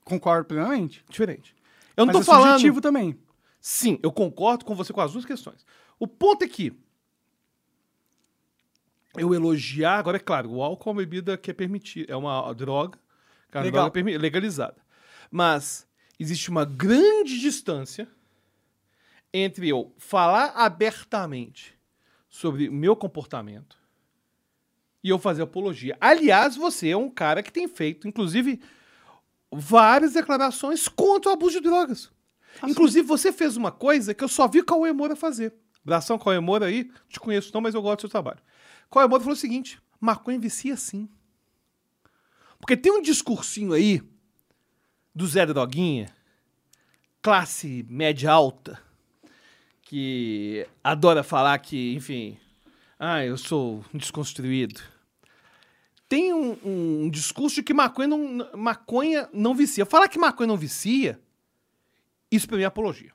Concordo plenamente. Diferente. Eu não Mas tô é falando... subjetivo também. Sim, eu concordo com você com as duas questões. O ponto é que eu elogiar, agora é claro, o álcool é uma bebida que é permitida, é uma droga, que é uma droga legalizada. Mas existe uma grande distância entre eu falar abertamente sobre o meu comportamento e eu fazer apologia. Aliás, você é um cara que tem feito, inclusive, várias declarações contra o abuso de drogas. Inclusive, você fez uma coisa que eu só vi Cauê Moura fazer. Abração, Cauê Moura aí. Te conheço não, mas eu gosto do seu trabalho. Cauê Moura falou o seguinte, maconha vicia sim. Porque tem um discursinho aí do Zé Droguinha, classe média alta, que adora falar que, enfim, ah, eu sou um desconstruído. Tem um, um discurso de que maconha não, maconha não vicia. Falar que maconha não vicia, isso pra mim é apologia.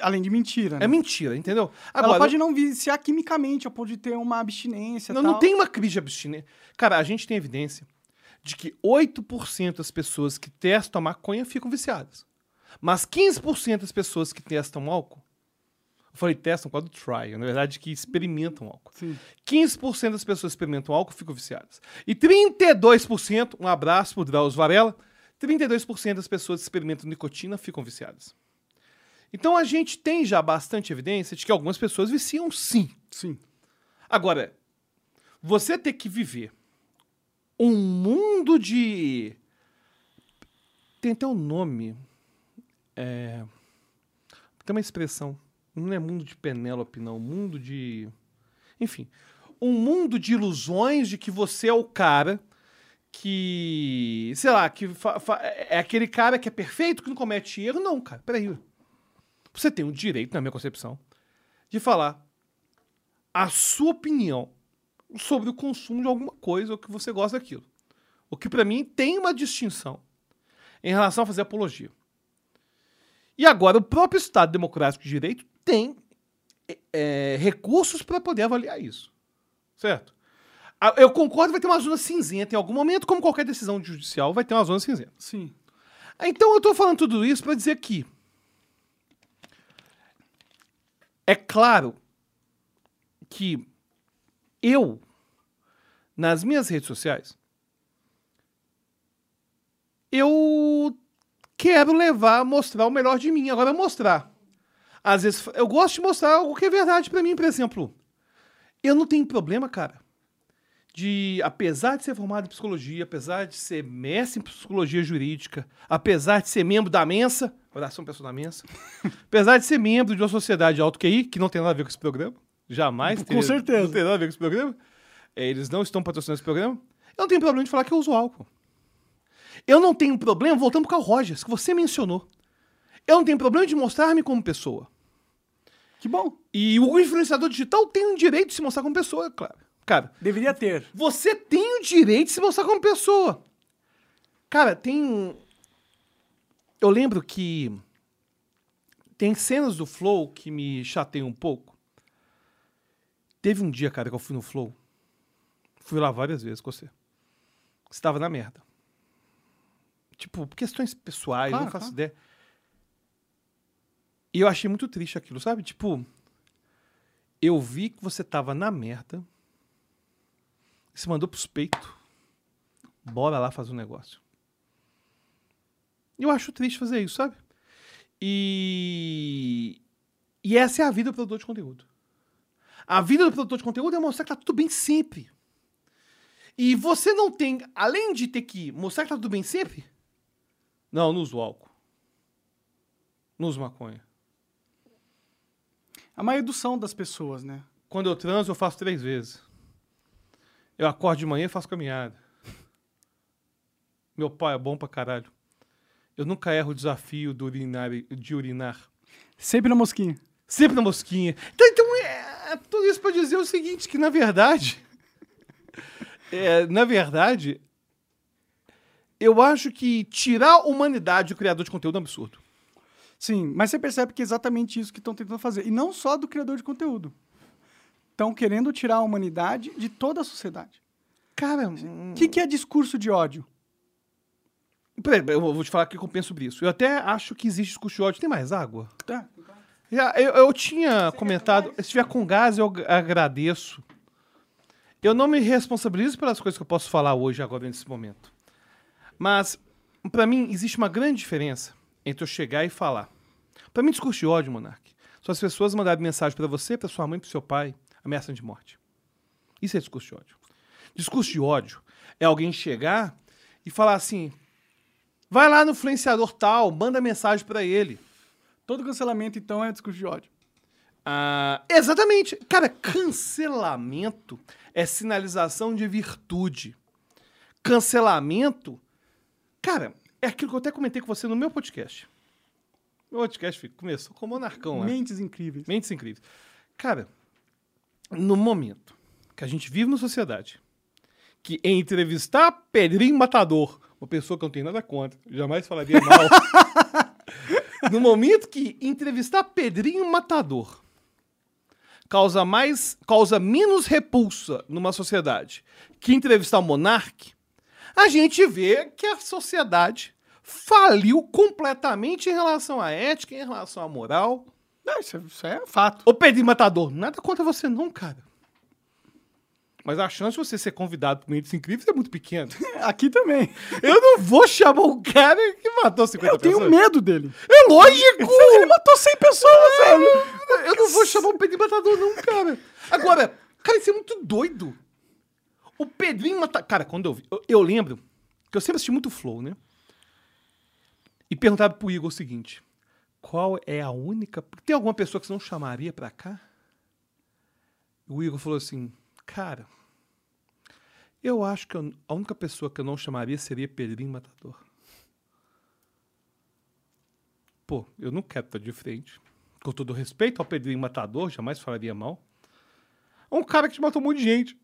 Além de mentira, né? É mentira, entendeu? Ela pode não viciar quimicamente, ou pode ter uma abstinência não, tal. não tem uma crise de abstinência. Cara, a gente tem evidência de que 8% das pessoas que testam a maconha ficam viciadas. Mas 15% das pessoas que testam álcool, eu falei testam por causa do trial, na verdade que experimentam álcool. Sim. 15% das pessoas que experimentam álcool ficam viciadas. E 32%, um abraço pro Drauzio Varela, 32% das pessoas que experimentam nicotina ficam viciadas. Então a gente tem já bastante evidência de que algumas pessoas viciam sim. Sim. Agora, você ter que viver um mundo de. Tem até um nome. É... Tem uma expressão. Não é mundo de Penélope, não. Mundo de. Enfim. Um mundo de ilusões de que você é o cara que. Sei lá, que fa- é aquele cara que é perfeito, que não comete erro. Não, cara, peraí. Você tem o direito, na minha concepção, de falar a sua opinião sobre o consumo de alguma coisa ou que você gosta daquilo. O que pra mim tem uma distinção em relação a fazer apologia. E agora o próprio Estado Democrático de Direito tem é, recursos para poder avaliar isso. Certo? Eu concordo que vai ter uma zona cinzenta em algum momento, como qualquer decisão judicial vai ter uma zona cinzenta. Sim. Então eu tô falando tudo isso para dizer que é claro que eu nas minhas redes sociais eu quero levar, mostrar o melhor de mim. Agora mostrar. Às vezes eu gosto de mostrar algo que é verdade para mim, por exemplo. Eu não tenho problema, cara, de, apesar de ser formado em psicologia, apesar de ser mestre em psicologia jurídica, apesar de ser membro da Mensa, oração pessoa da Mensa, apesar de ser membro de uma sociedade alto QI, que não tem nada a ver com esse programa, jamais. Com certeza. Não tem nada a ver com esse programa. É, eles não estão patrocinando esse programa. Eu não tenho problema de falar que eu uso álcool. Eu não tenho problema, voltando para o Carl Rogers, que você mencionou. Eu não tenho problema de mostrar-me como pessoa. Que bom. E o influenciador digital tem o direito de se mostrar como pessoa, claro. Cara, Deveria ter. você tem o direito de se mostrar como pessoa. Cara, tem. um- Eu lembro que. Tem cenas do Flow que me chateiam um pouco. Teve um dia, cara, que eu fui no Flow. Fui lá várias vezes com você. Você tava na merda. Tipo, questões pessoais, Claro, não faço claro. ideia. E eu achei muito triste aquilo, sabe? Tipo, eu vi que você tava na merda. Você mandou pros peitos. Bora lá fazer um negócio. Eu acho triste fazer isso, sabe? E. E essa é a vida do produtor de conteúdo. A vida do produtor de conteúdo é mostrar que tá tudo bem sempre. E você não tem, além de ter que mostrar que tá tudo bem sempre, não, não uso álcool. Não uso maconha. É uma edução das pessoas, né? Quando eu transo, eu faço três vezes. Eu acordo de manhã e faço caminhada. Meu pai é bom pra caralho. Eu nunca erro o desafio do urinar, de urinar. Sempre na mosquinha. Sempre na mosquinha. Então, então é, tudo isso pra dizer o seguinte, que na verdade... é, na verdade, eu acho que tirar a humanidade do criador de conteúdo é um absurdo. Sim, mas você percebe que é exatamente isso que estão tentando fazer. E não só do criador de conteúdo. Estão querendo tirar a humanidade de toda a sociedade. Cara, O que, que é discurso de ódio? Peraí, eu vou te falar o que eu penso sobre isso. Eu até acho que existe discurso de ódio. Tem mais água? Tá. Já, eu, eu tinha comentado. Se tiver com gás, eu ag- agradeço. Eu não me responsabilizo pelas coisas que eu posso falar hoje, agora, nesse momento. Mas, pra mim, existe uma grande diferença entre eu chegar e falar. Pra mim, discurso de ódio, Monark, são as pessoas mandarem mensagem pra você, pra sua mãe, pro seu pai, ameaçando de morte. Isso é discurso de ódio. Discurso de ódio é alguém chegar e falar assim: vai lá no influenciador tal, manda mensagem pra ele. Todo cancelamento, então, é discurso de ódio. Ah, exatamente. Cara, cancelamento é sinalização de virtude. Cancelamento, cara, é aquilo que eu até comentei com você no meu podcast. Meu podcast começou com o Monarcão, né? Mentes incríveis. Mentes incríveis. Cara, no momento que a gente vive numa sociedade que entrevistar Pedrinho Matador, uma pessoa que eu não tenho nada contra, jamais falaria mal. no momento que entrevistar Pedrinho Matador causa mais, causa menos repulsa numa sociedade que entrevistar o Monark, a gente vê que a sociedade faliu completamente em relação à ética, em relação à moral. Não, isso, é, isso é fato. Ô Pedrinho Matador, nada contra você não, cara. Mas a chance de você ser convidado por Mentes Incríveis é muito pequena. Aqui também. Eu não vou chamar um cara que matou 50 Eu tenho pessoas. medo dele. É lógico! Ele matou 100 pessoas, velho. Eu não vou chamar o Pedrinho Matador não, cara. Agora, cara, isso é muito doido. O Pedrinho Matador... Cara, quando eu vi... Eu, eu lembro que eu sempre assisti muito Flow, né? E perguntava pro Igor o seguinte. Qual é a única... Tem alguma pessoa que você não chamaria pra cá? O Igor falou assim, cara... Eu acho que eu- a única pessoa que eu não chamaria seria Pedrinho Matador. Pô, eu não quero estar de frente. Com todo respeito ao Pedrinho Matador, jamais falaria mal. É um cara que te matou um monte de gente.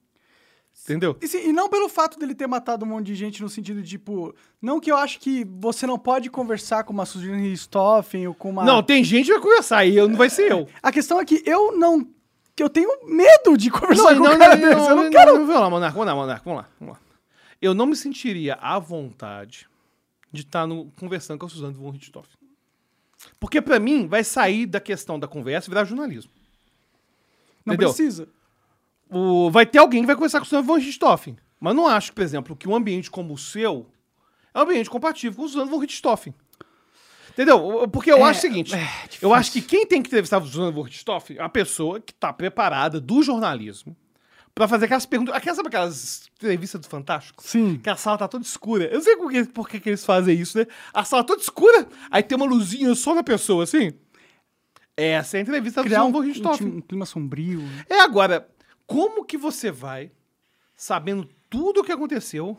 Entendeu? E, sim, e não pelo fato dele ter matado um monte de gente no sentido de, tipo... Não que eu acho que você não pode conversar com uma Susan Richthofen ou com uma... Não, tem gente que vai conversar e eu, não vai ser eu. A questão é que eu não... Que eu tenho medo de conversar com não, um cara não, desse. não, eu não não, quero... não, vamos lá, Monarca, vamos lá, Monarca, vamos lá, vamos lá. Eu não me sentiria à vontade de estar no- conversando com a Suzane von Richthofen. Porque pra mim vai sair da questão da conversa e virar jornalismo. Não entendeu? precisa. O, vai ter alguém que vai conversar com o Suzano von Richthofen. Mas não acho, por exemplo, que um ambiente como o seu é um ambiente compatível com o Suzano von Richthofen. Entendeu? Porque eu É, acho o seguinte: é, eu acho que quem tem que entrevistar o Suzano von Richthofen é a pessoa que está preparada do jornalismo pra fazer aquelas perguntas. Aquelas, sabe aquelas entrevistas do Fantástico? Sim. Que a sala tá toda escura. Eu não sei por que, por que, que eles fazem isso, né? A sala toda escura, aí tem uma luzinha só na pessoa, assim. Essa é a entrevista do Criar um, von Richthofen. um clima sombrio. né? É agora, como que você vai, sabendo tudo o que aconteceu,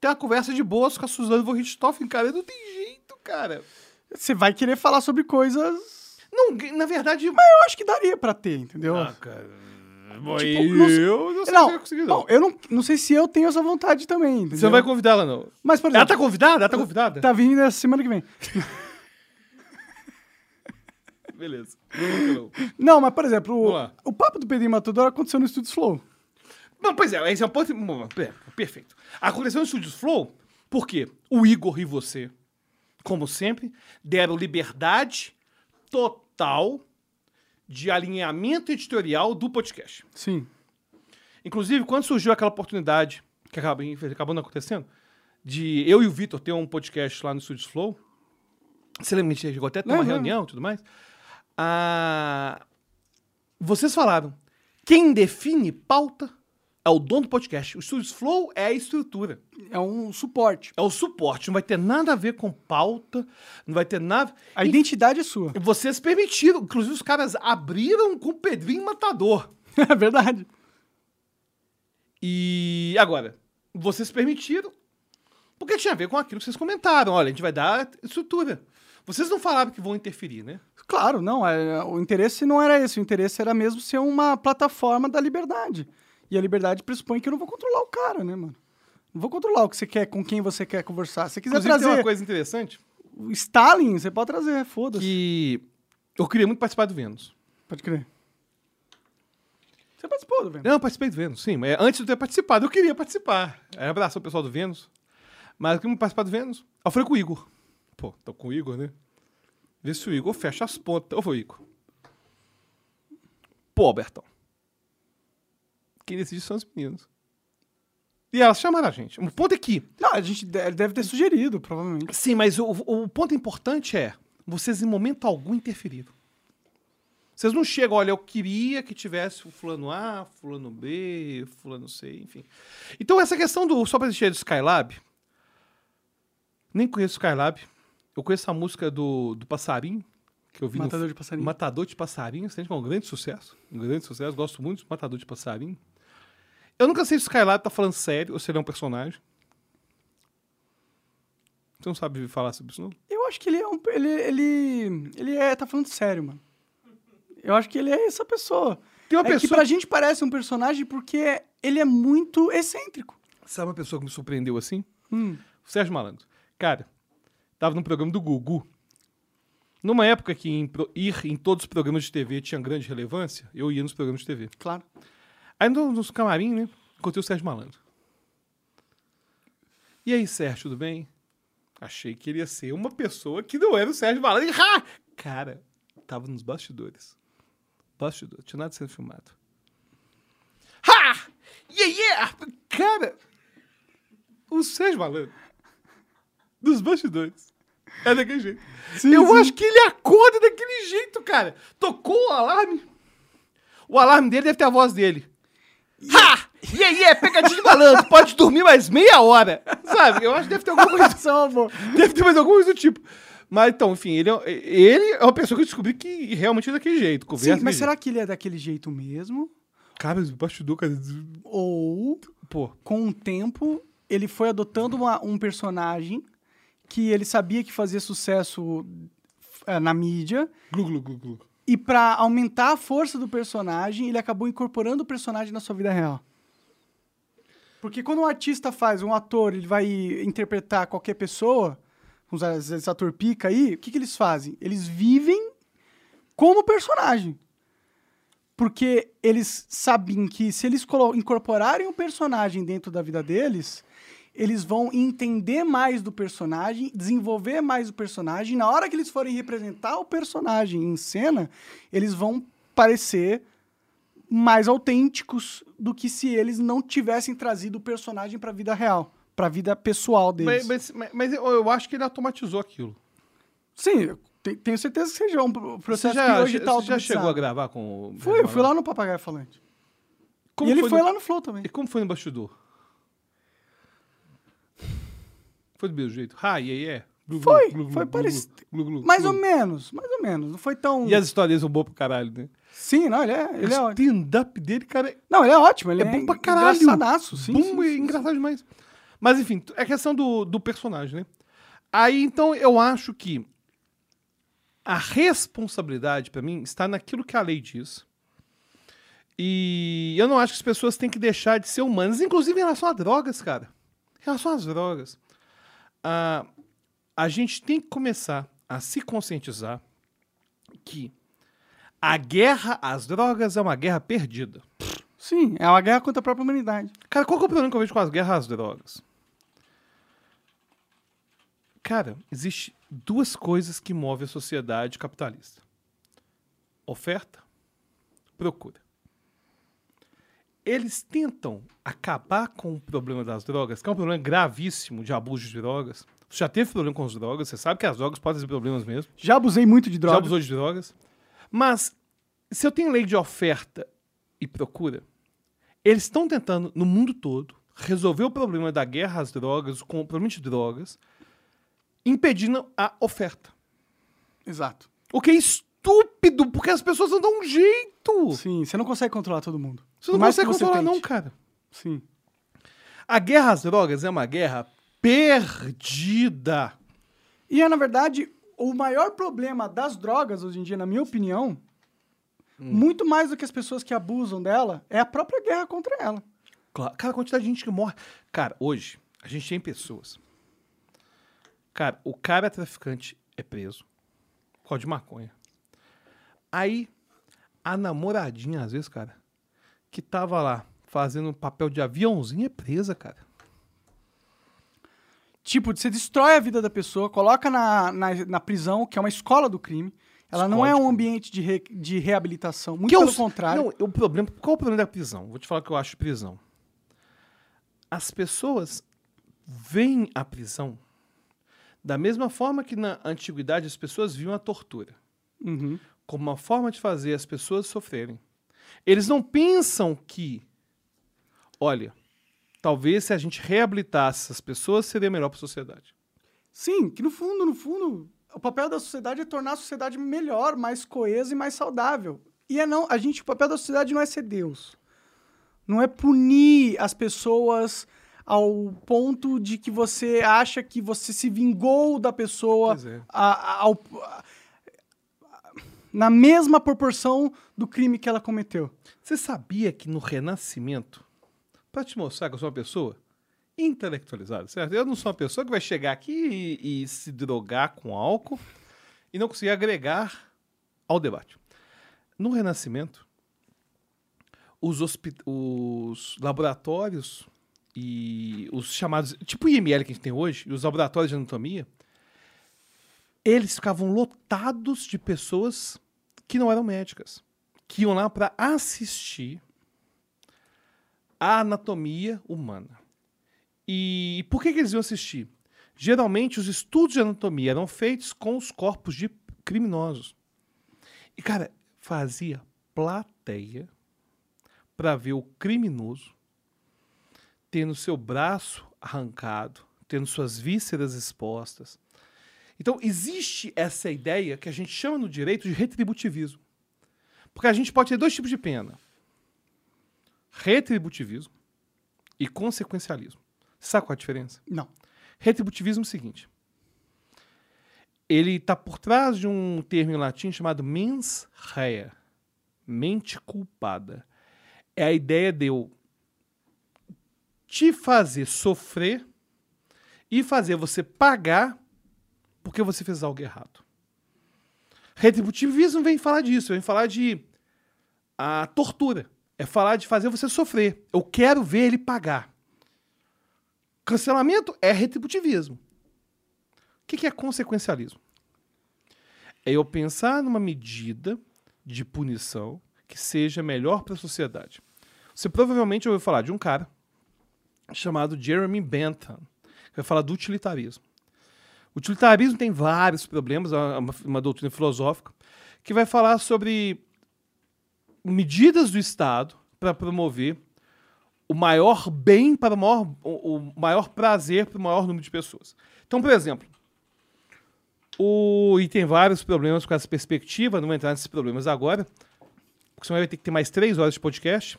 ter uma conversa de boas com a Suzane von Richthofen, cara? Não tem jeito, cara. Você vai querer falar sobre coisas... Não, na verdade... Mas eu acho que daria pra ter, entendeu? Ah, cara... Tipo, eu não sei- não sei se Não, vai conseguir, não. bom, eu não, não sei se eu tenho essa vontade também, entendeu? Você não vai convidar ela, não. Mas, por Ela exemplo, tá convidada? Ela tá convidada? tá vindo essa semana que vem. Beleza. Não, mas, por exemplo, o, o papo do Pedrinho Matador aconteceu no Estúdio Flow. Não, pois é, esse é um ponto... Perfeito. Aconteceu no Studios Flow porque o Igor e você, como sempre, deram liberdade total de alinhamento editorial do podcast. Sim. Inclusive, quando surgiu aquela oportunidade, que acabou, acabou não acontecendo, de eu e o Vitor ter um podcast lá no Studios Flow, você lembra que a gente chegou até a ter uma Lembro, reunião e tudo mais? Ah, vocês falaram, quem define pauta é o dono do podcast. O Studios Flow é a estrutura, É um suporte. é o suporte. Não vai ter nada a ver com pauta, não vai ter nada... A E identidade é sua. vocês permitiram, inclusive os caras abriram com o Pedrinho Matador. É verdade. E agora, vocês permitiram, porque tinha a ver com aquilo que vocês comentaram. Olha, a gente vai dar estrutura. Vocês não falaram que vão interferir, né? Claro, não. é, o interesse não era esse. O interesse era mesmo ser uma plataforma da liberdade. E a liberdade pressupõe que eu não vou controlar o cara, né, mano? Não vou controlar o que você quer, com quem você quer conversar. Se você quiser Inclusive, tem trazer uma coisa interessante o Stalin, você pode trazer, foda-se. que eu queria muito participar do Vênus. Pode crer. Você participou do Vênus? Não, eu participei do Vênus, sim. Mas antes de eu ter participado, eu queria participar. Aí abraço o pessoal do Vênus. Mas eu queria participar do Vênus. Eu falei com o Igor. Pô, tô com o Igor, né? Vê se o Igor fecha as pontas. Ô, Igor. Pô, Bertão. Quem decide são os meninos. E elas chamaram a gente. O ponto é que Não, a gente deve ter sugerido, provavelmente. Sim, mas o, o ponto importante é: vocês em momento algum interferiram. Vocês não chegam, olha, eu queria que tivesse o fulano A, fulano B, fulano C, enfim. Então, essa questão do só para existir do Skylab, nem conheço o Skylab. Eu conheço a música do, do Passarinho, que eu vi Matador no de passarinho. Matador de Passarinho, que é um grande sucesso. Um grande sucesso, gosto muito do Matador de Passarinho. Eu nunca sei se o Skylab tá falando sério ou se ele é um personagem. Você não sabe falar sobre isso, não? Eu acho que ele é um. Ele, ele, ele é. Tá falando sério, mano. Eu acho que ele é essa pessoa. Tem uma é que pessoa. pra gente parece um personagem porque ele é muito excêntrico. Sabe uma pessoa que me surpreendeu assim? Hum. O Sérgio Malandro. Cara, tava num programa do Gugu. Numa época que em ir em todos os programas de TV tinha grande relevância, eu ia nos programas de TV. Claro. Aí no- nos camarim, né? Encontrei o Sérgio Malandro. E aí, Sérgio, tudo bem? Achei que ele ia ser uma pessoa que não era o Sérgio Malandro. E, ha! Cara, tava nos bastidores. Bastidor, tinha nada sendo filmado. Ha! Yeah, yeah! Cara, o Sérgio Malandro, dos bastidores, é daquele jeito. Sim, Eu sim. acho que ele acorda daquele jeito, cara. Tocou o alarme. O alarme dele deve ter a voz dele. Ha! E aí, é pegadinha de malandro, pode dormir mais meia hora. Sabe? Eu acho que deve ter alguma uma boa. Deve ter mais alguma coisa do tipo. Mas então, enfim, ele é, ele é uma pessoa que eu descobri que realmente é daquele jeito. Conversa Sim, mas jeito. será que ele é daquele jeito mesmo? Cara, o bastidor, cara. Ou, Pô, com o tempo, ele foi adotando uma- um personagem que ele sabia que fazia sucesso eh, na mídia. glu, glu, glu, glu. E pra aumentar a força do personagem, ele acabou incorporando o personagem na sua vida real. Porque quando um artista faz, um ator, ele vai interpretar qualquer pessoa, usar esse ator pica aí, o que, que eles fazem? Eles vivem como personagem. Porque eles sabem que se eles incorporarem o personagem dentro da vida deles, eles vão entender mais do personagem, desenvolver mais o personagem. Na hora que eles forem representar o personagem em cena, eles vão parecer mais autênticos do que se eles não tivessem trazido o personagem para a vida real, para a vida pessoal deles. Mas, mas, mas- eu, acho que ele automatizou aquilo. Sim, tenho certeza que seja um processo já, que hoje tá você já chegou a gravar com o. Fui, eu fui lá no Papagaio Falante. Como e ele foi, no- lá no Flow também. E como foi no bastidor? Foi do mesmo jeito? Ha, yeah. Glu, glu, Foi, glu, foi parecido. Mais ou menos, mais ou menos. Não foi tão. E as histórias são boas pro caralho, né? Sim, não, ele é, ele é o ótimo. stand-up dele, cara, é Não, ele é ótimo, ele é é, bom pra caralho. engraçadaço, sim. bom sim, e sim, engraçado demais. Mas enfim, é questão do, do personagem, né? Aí então eu acho que a responsabilidade pra mim está naquilo que a lei diz. E eu não acho que as pessoas têm que deixar de ser humanas, inclusive em relação a drogas, cara. Em relação às drogas. Ah, a gente tem que começar a se conscientizar que a guerra às drogas é uma guerra perdida. Sim, é uma guerra contra a própria humanidade. Cara, qual que é o problema que eu vejo com as guerras às drogas? Cara, existe duas coisas que movem a sociedade capitalista: oferta, procura. Eles tentam acabar com o problema das drogas, que é um problema gravíssimo de abuso de drogas. Você já teve problema com as drogas, você sabe que as drogas podem ter problemas mesmo. Já abusei muito de Já droga. abusou de drogas. Mas, se eu tenho lei de oferta e procura, eles estão tentando, no mundo todo, resolver o problema da guerra às drogas, com o problema de drogas, impedindo a oferta. Exato. O que é estúpido, porque as pessoas não dão um jeito. Sim, você não consegue controlar todo mundo. Você não consegue controlar, não, cara. Sim. A guerra às drogas é uma guerra perdida. E é, na verdade, o maior problema das drogas hoje em dia, na minha opinião, Hum. muito mais do que as pessoas que abusam dela, é a própria guerra contra ela. Claro. Cara, a quantidade de gente que morre. Cara, hoje, a gente tem pessoas. Cara, o cara traficante é preso. Por causa de maconha. Aí, a namoradinha, às vezes, cara, que tava lá fazendo um papel de aviãozinho é presa, cara. Tipo, você destrói a vida da pessoa, coloca na, na, na prisão, que é uma escola do crime. Ela não é um ambiente de, re- de reabilitação. Muito Que é pelo o- contrário. Não, o problema, qual o problema da prisão? Vou te falar o que eu acho de prisão. As pessoas veem a prisão da mesma forma que na antiguidade as pessoas viam a tortura, Uhum. como uma forma de fazer as pessoas sofrerem. Eles não pensam que, olha, talvez se a gente reabilitasse essas pessoas seria melhor para a sociedade. Sim, que no fundo, no fundo, o papel da sociedade é tornar a sociedade melhor, mais coesa e mais saudável. E é não, a gente, o papel da sociedade não é ser Deus. Não é punir as pessoas ao ponto de que você acha que você se vingou da pessoa é. a- a- ao- a- na mesma proporção do crime que ela cometeu. Você sabia que no Renascimento, para te mostrar que eu sou uma pessoa intelectualizada, certo? Eu não sou uma pessoa que vai chegar aqui e, e se drogar com álcool e não conseguir agregar ao debate. No Renascimento, os, os laboratórios e os chamados, tipo IML que a gente tem hoje, e os laboratórios de anatomia, eles ficavam lotados de pessoas que não eram médicas que iam lá para assistir a anatomia humana. E por que, que eles iam assistir? Geralmente, os estudos de anatomia eram feitos com os corpos de criminosos. E, cara, fazia plateia para ver o criminoso tendo seu braço arrancado, tendo suas vísceras expostas. Então, existe essa ideia que a gente chama no direito de retributivismo. Porque a gente pode ter dois tipos de pena: retributivismo e consequencialismo. Sabe qual é a diferença? Não. Retributivismo é o seguinte: ele está por trás de um termo em latim chamado mens rea, mente culpada. É a ideia de eu te fazer sofrer e fazer você pagar porque você fez algo errado. Retributivismo vem falar disso, vem falar de a tortura. É falar de fazer você sofrer. Eu quero ver ele pagar. Cancelamento é retributivismo. O que é consequencialismo? É eu pensar numa medida de punição que seja melhor para a sociedade. Você provavelmente ouviu falar de um cara chamado Jeremy Bentham, que vai falar do utilitarismo. O utilitarismo tem vários problemas, é uma, uma doutrina filosófica, que vai falar sobre medidas do Estado para promover o maior bem para o maior, o maior prazer para o maior número de pessoas. Então, por exemplo, o, e tem vários problemas com essa perspectiva, não vou entrar nesses problemas agora, porque senão vai ter que ter mais três horas de podcast.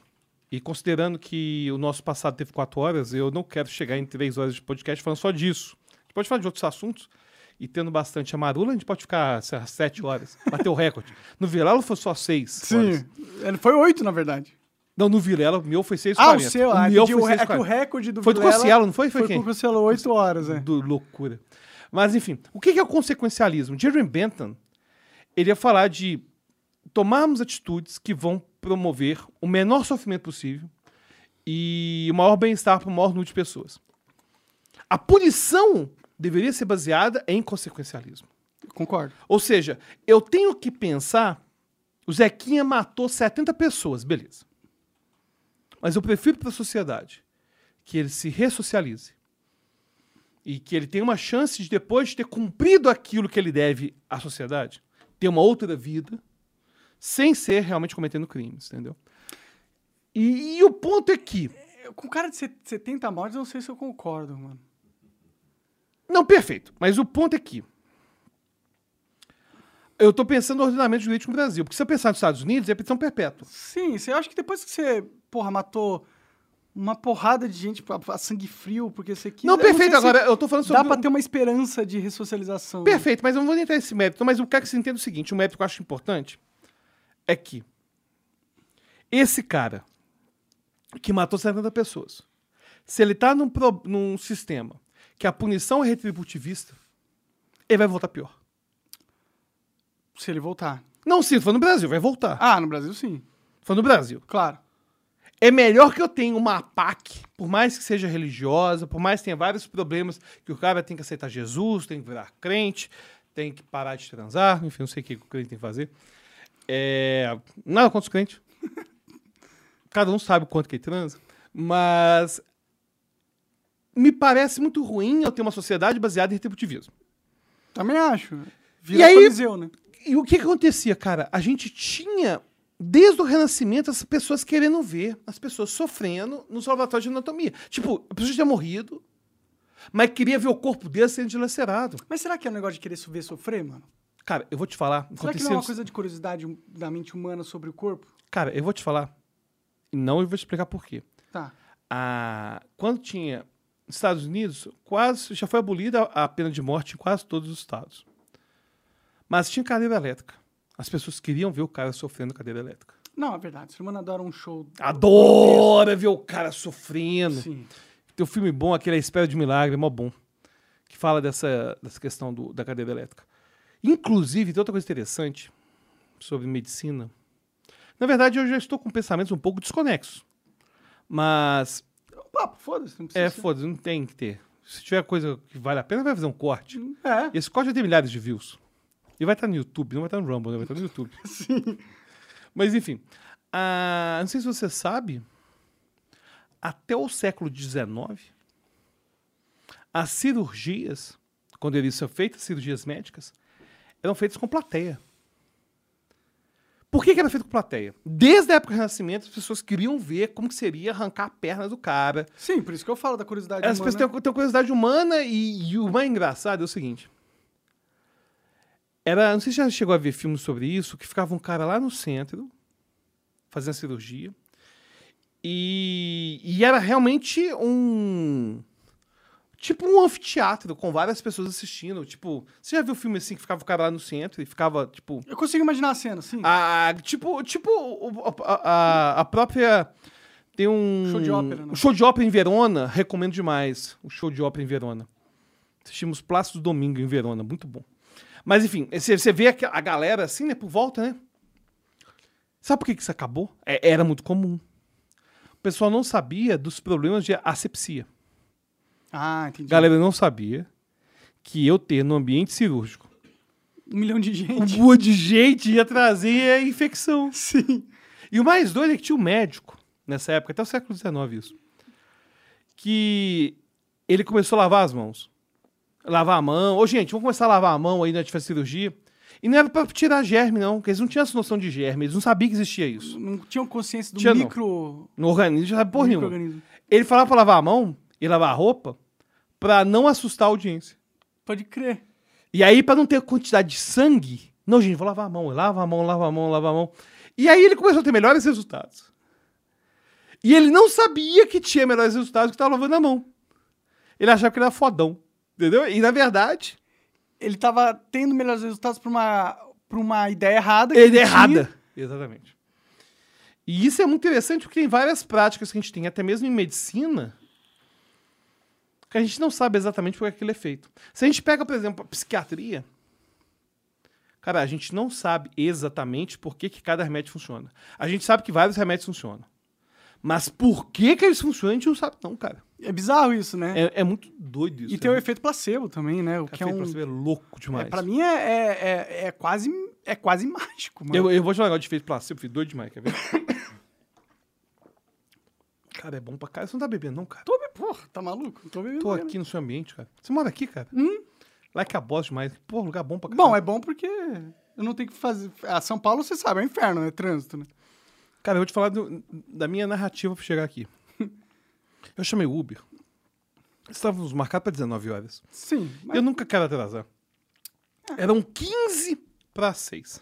E considerando que o nosso passado teve quatro horas, eu não quero chegar em três horas de podcast falando só disso. Pode falar de outros assuntos. E tendo bastante amarula, a gente pode ficar sei lá, sete horas. Bater o recorde. No Vilela foi só seis horas. Sim. Ele foi oito, na verdade. Não, no Vilela, o meu foi seis Ah, o 40. seu, ah, meu foi O re- é que o 6,40. recorde do Foi do Vilela Cossielo, não foi? Foi Foi quem? com o Cossielo oito horas, é. do loucura. Mas, enfim, o que que é o consequencialismo? Jeremy Bentham, ele ia falar de tomarmos atitudes que vão promover o menor sofrimento possível e o maior bem-estar para o maior número de pessoas. A punição deveria ser baseada em consequencialismo. Concordo. Ou seja, eu tenho que pensar, o Zequinha matou 70 pessoas, beleza. Mas eu prefiro para a sociedade que ele se ressocialize e que ele tenha uma chance de depois de ter cumprido aquilo que ele deve à sociedade, ter uma outra vida sem ser realmente cometendo crimes, entendeu? E, e o ponto é que Eu- Com cara de set- 70 mortes, eu não sei se eu concordo, mano. Não, perfeito. Mas o ponto é que. Eu tô pensando no ordenamento jurídico no Brasil. Porque se eu pensar nos Estados Unidos, é prisão perpétua. Sim, você acha que depois que você, porra, matou uma porrada de gente a, sangue frio, porque você quis. Não, perfeito. se Agora, eu tô falando sobre. Dá pra ter uma esperança de ressocialização. Perfeito, mas eu não vou entrar nesse mérito. Mas eu quero que você entenda o seguinte: o mérito que eu acho importante é que esse cara que matou 70 pessoas, se ele tá num, pro- num sistema que a punição é retributivista, ele vai voltar pior. Se ele voltar. Não, sim, foi no Brasil, vai voltar. Ah, no Brasil sim. Foi no Brasil. Claro. É melhor que eu tenha uma PAC, por mais que seja religiosa, por mais que tenha vários problemas, que o cara tem que aceitar Jesus, tem que virar crente, tem que parar de transar, enfim, não sei o que o crente tem que fazer. É, nada contra os crentes. Cada um sabe o quanto que ele transa. Mas me parece muito ruim eu ter uma sociedade baseada em retributivismo. Também acho. Vira E aí- coliseu, né? E o que, que acontecia, cara? A gente tinha, desde o Renascimento, as pessoas querendo ver, as pessoas sofrendo nos laboratórios de anatomia. Tipo, a pessoa tinha morrido, mas queria ver o corpo dele sendo dilacerado. Mas será que é um negócio de querer ver sofrer, mano? Cara, eu vou te falar. Será que não é uma coisa de curiosidade da mente humana sobre o corpo? Cara, eu vou te falar. E não eu vou te explicar por quê. Tá. Ah, quando tinha nos Estados Unidos, quase já foi abolida a pena de morte em quase todos os estados. Mas tinha cadeira elétrica. As pessoas queriam ver o cara sofrendo cadeira elétrica. Não, é verdade. O ser humano adora um show. Adora ver o cara sofrendo. Sim. Tem um filme bom, aquele A Espera de Milagre, é mó bom. Que fala dessa, dessa questão do- da cadeira elétrica. Inclusive, tem outra coisa interessante sobre medicina. Na verdade, eu já estou com pensamentos um pouco desconexos. Mas, Papo, foda-se. É, foda-se, não tem que ter. Se tiver coisa que vale a pena, vai fazer um corte. É. Esse corte vai ter milhares de views. E vai estar no YouTube, não vai estar no Rumble, né? vai estar no YouTube. Sim. Mas enfim, ah, não sei se você sabe, até o século XIX, as cirurgias, quando eles são feitas, cirurgias médicas, eram feitas com plateia. Por que, que era feito com plateia? Desde a época do Renascimento, as pessoas queriam ver como que seria arrancar a perna do cara. Sim, por isso que eu falo da curiosidade As humana. pessoas têm, têm curiosidade humana e, e o mais engraçado é o seguinte. Era, não sei se já chegou a ver filmes sobre isso, que ficava um cara lá no centro, fazendo cirurgia, e, e era realmente um... Tipo um anfiteatro, com várias pessoas assistindo. Tipo, você já viu filme assim, que ficava o cara lá no centro e ficava, tipo... Eu consigo imaginar a cena, sim. A, tipo, tipo a, a- a própria. Tem um. Show de ópera, né? O show de ópera em Verona, recomendo demais. O show de ópera em Verona. Assistimos Plácido Domingo em Verona, muito bom. Mas enfim, você vê a galera assim, né, por volta, né? Sabe por que que isso acabou? É- era muito comum. O pessoal não sabia dos problemas de asepsia. Ah, entendi. A galera não sabia que eu ter no ambiente cirúrgico Um milhão de um gente. monte de gente ia trazer a infecção. Sim. E o mais doido é que tinha um médico, nessa época, até o século XIX isso, que ele começou a lavar as mãos. Lavar a mão. Ô, gente, vamos começar a lavar a mão aí na fazer cirurgia. E não era pra tirar germe, não, porque eles não tinham essa noção de germe, eles não sabiam que existia isso. Não tinham consciência do Tinha não. micro... No organismo, já sabe porra nenhuma. Ele falava pra lavar a mão e lavar a roupa pra não assustar a audiência. Pode crer. E aí, pra não ter quantidade de sangue, não, gente, vou lavar a mão, lava a mão, lava a mão, lava a mão. E aí ele começou a ter melhores resultados. E ele não sabia que tinha melhores resultados que estava lavando a mão. Ele achava que ele era fodão. Entendeu? E na verdade, Ele tava tendo melhores resultados pra uma, pra uma ideia errada. é tinha. errada. Exatamente. E isso é muito interessante porque tem várias práticas que a gente tem, até mesmo em medicina, que a gente não sabe exatamente por que aquilo é feito. Se a gente pega, por exemplo, a psiquiatria, cara, a gente não sabe exatamente por que, que cada remédio funciona. A gente sabe que vários remédios funcionam. Mas por que, que eles funcionam, a gente não sabe, não, cara. É bizarro isso, né? É, é muito doido isso. e tem o é efeito placebo também, né? O que é um... você ver louco demais. É, pra mim é, é, é, é quase, é quase mágico, mano. Eu, eu vou te falar um negócio de efeito placebo, filho, doido demais, quer ver? cara, é bom pra cara. Você não tá bebendo, não, cara? Tô, be- porra, tá maluco? Tô bebendo Tô mesmo. aqui no seu ambiente, cara. Você mora aqui, cara? Hum? Lá é que a bosta demais. Pô, lugar bom pra caralho. Bom, é bom porque eu não tenho que fazer... A São Paulo, você sabe, é um inferno, é trânsito, né? Cara, eu vou te falar do- da minha narrativa pra chegar aqui. Eu chamei o Uber. Estávamos marcados pra 19 horas. Sim, mas Eu nunca quero atrasar. Eram 15 para 6.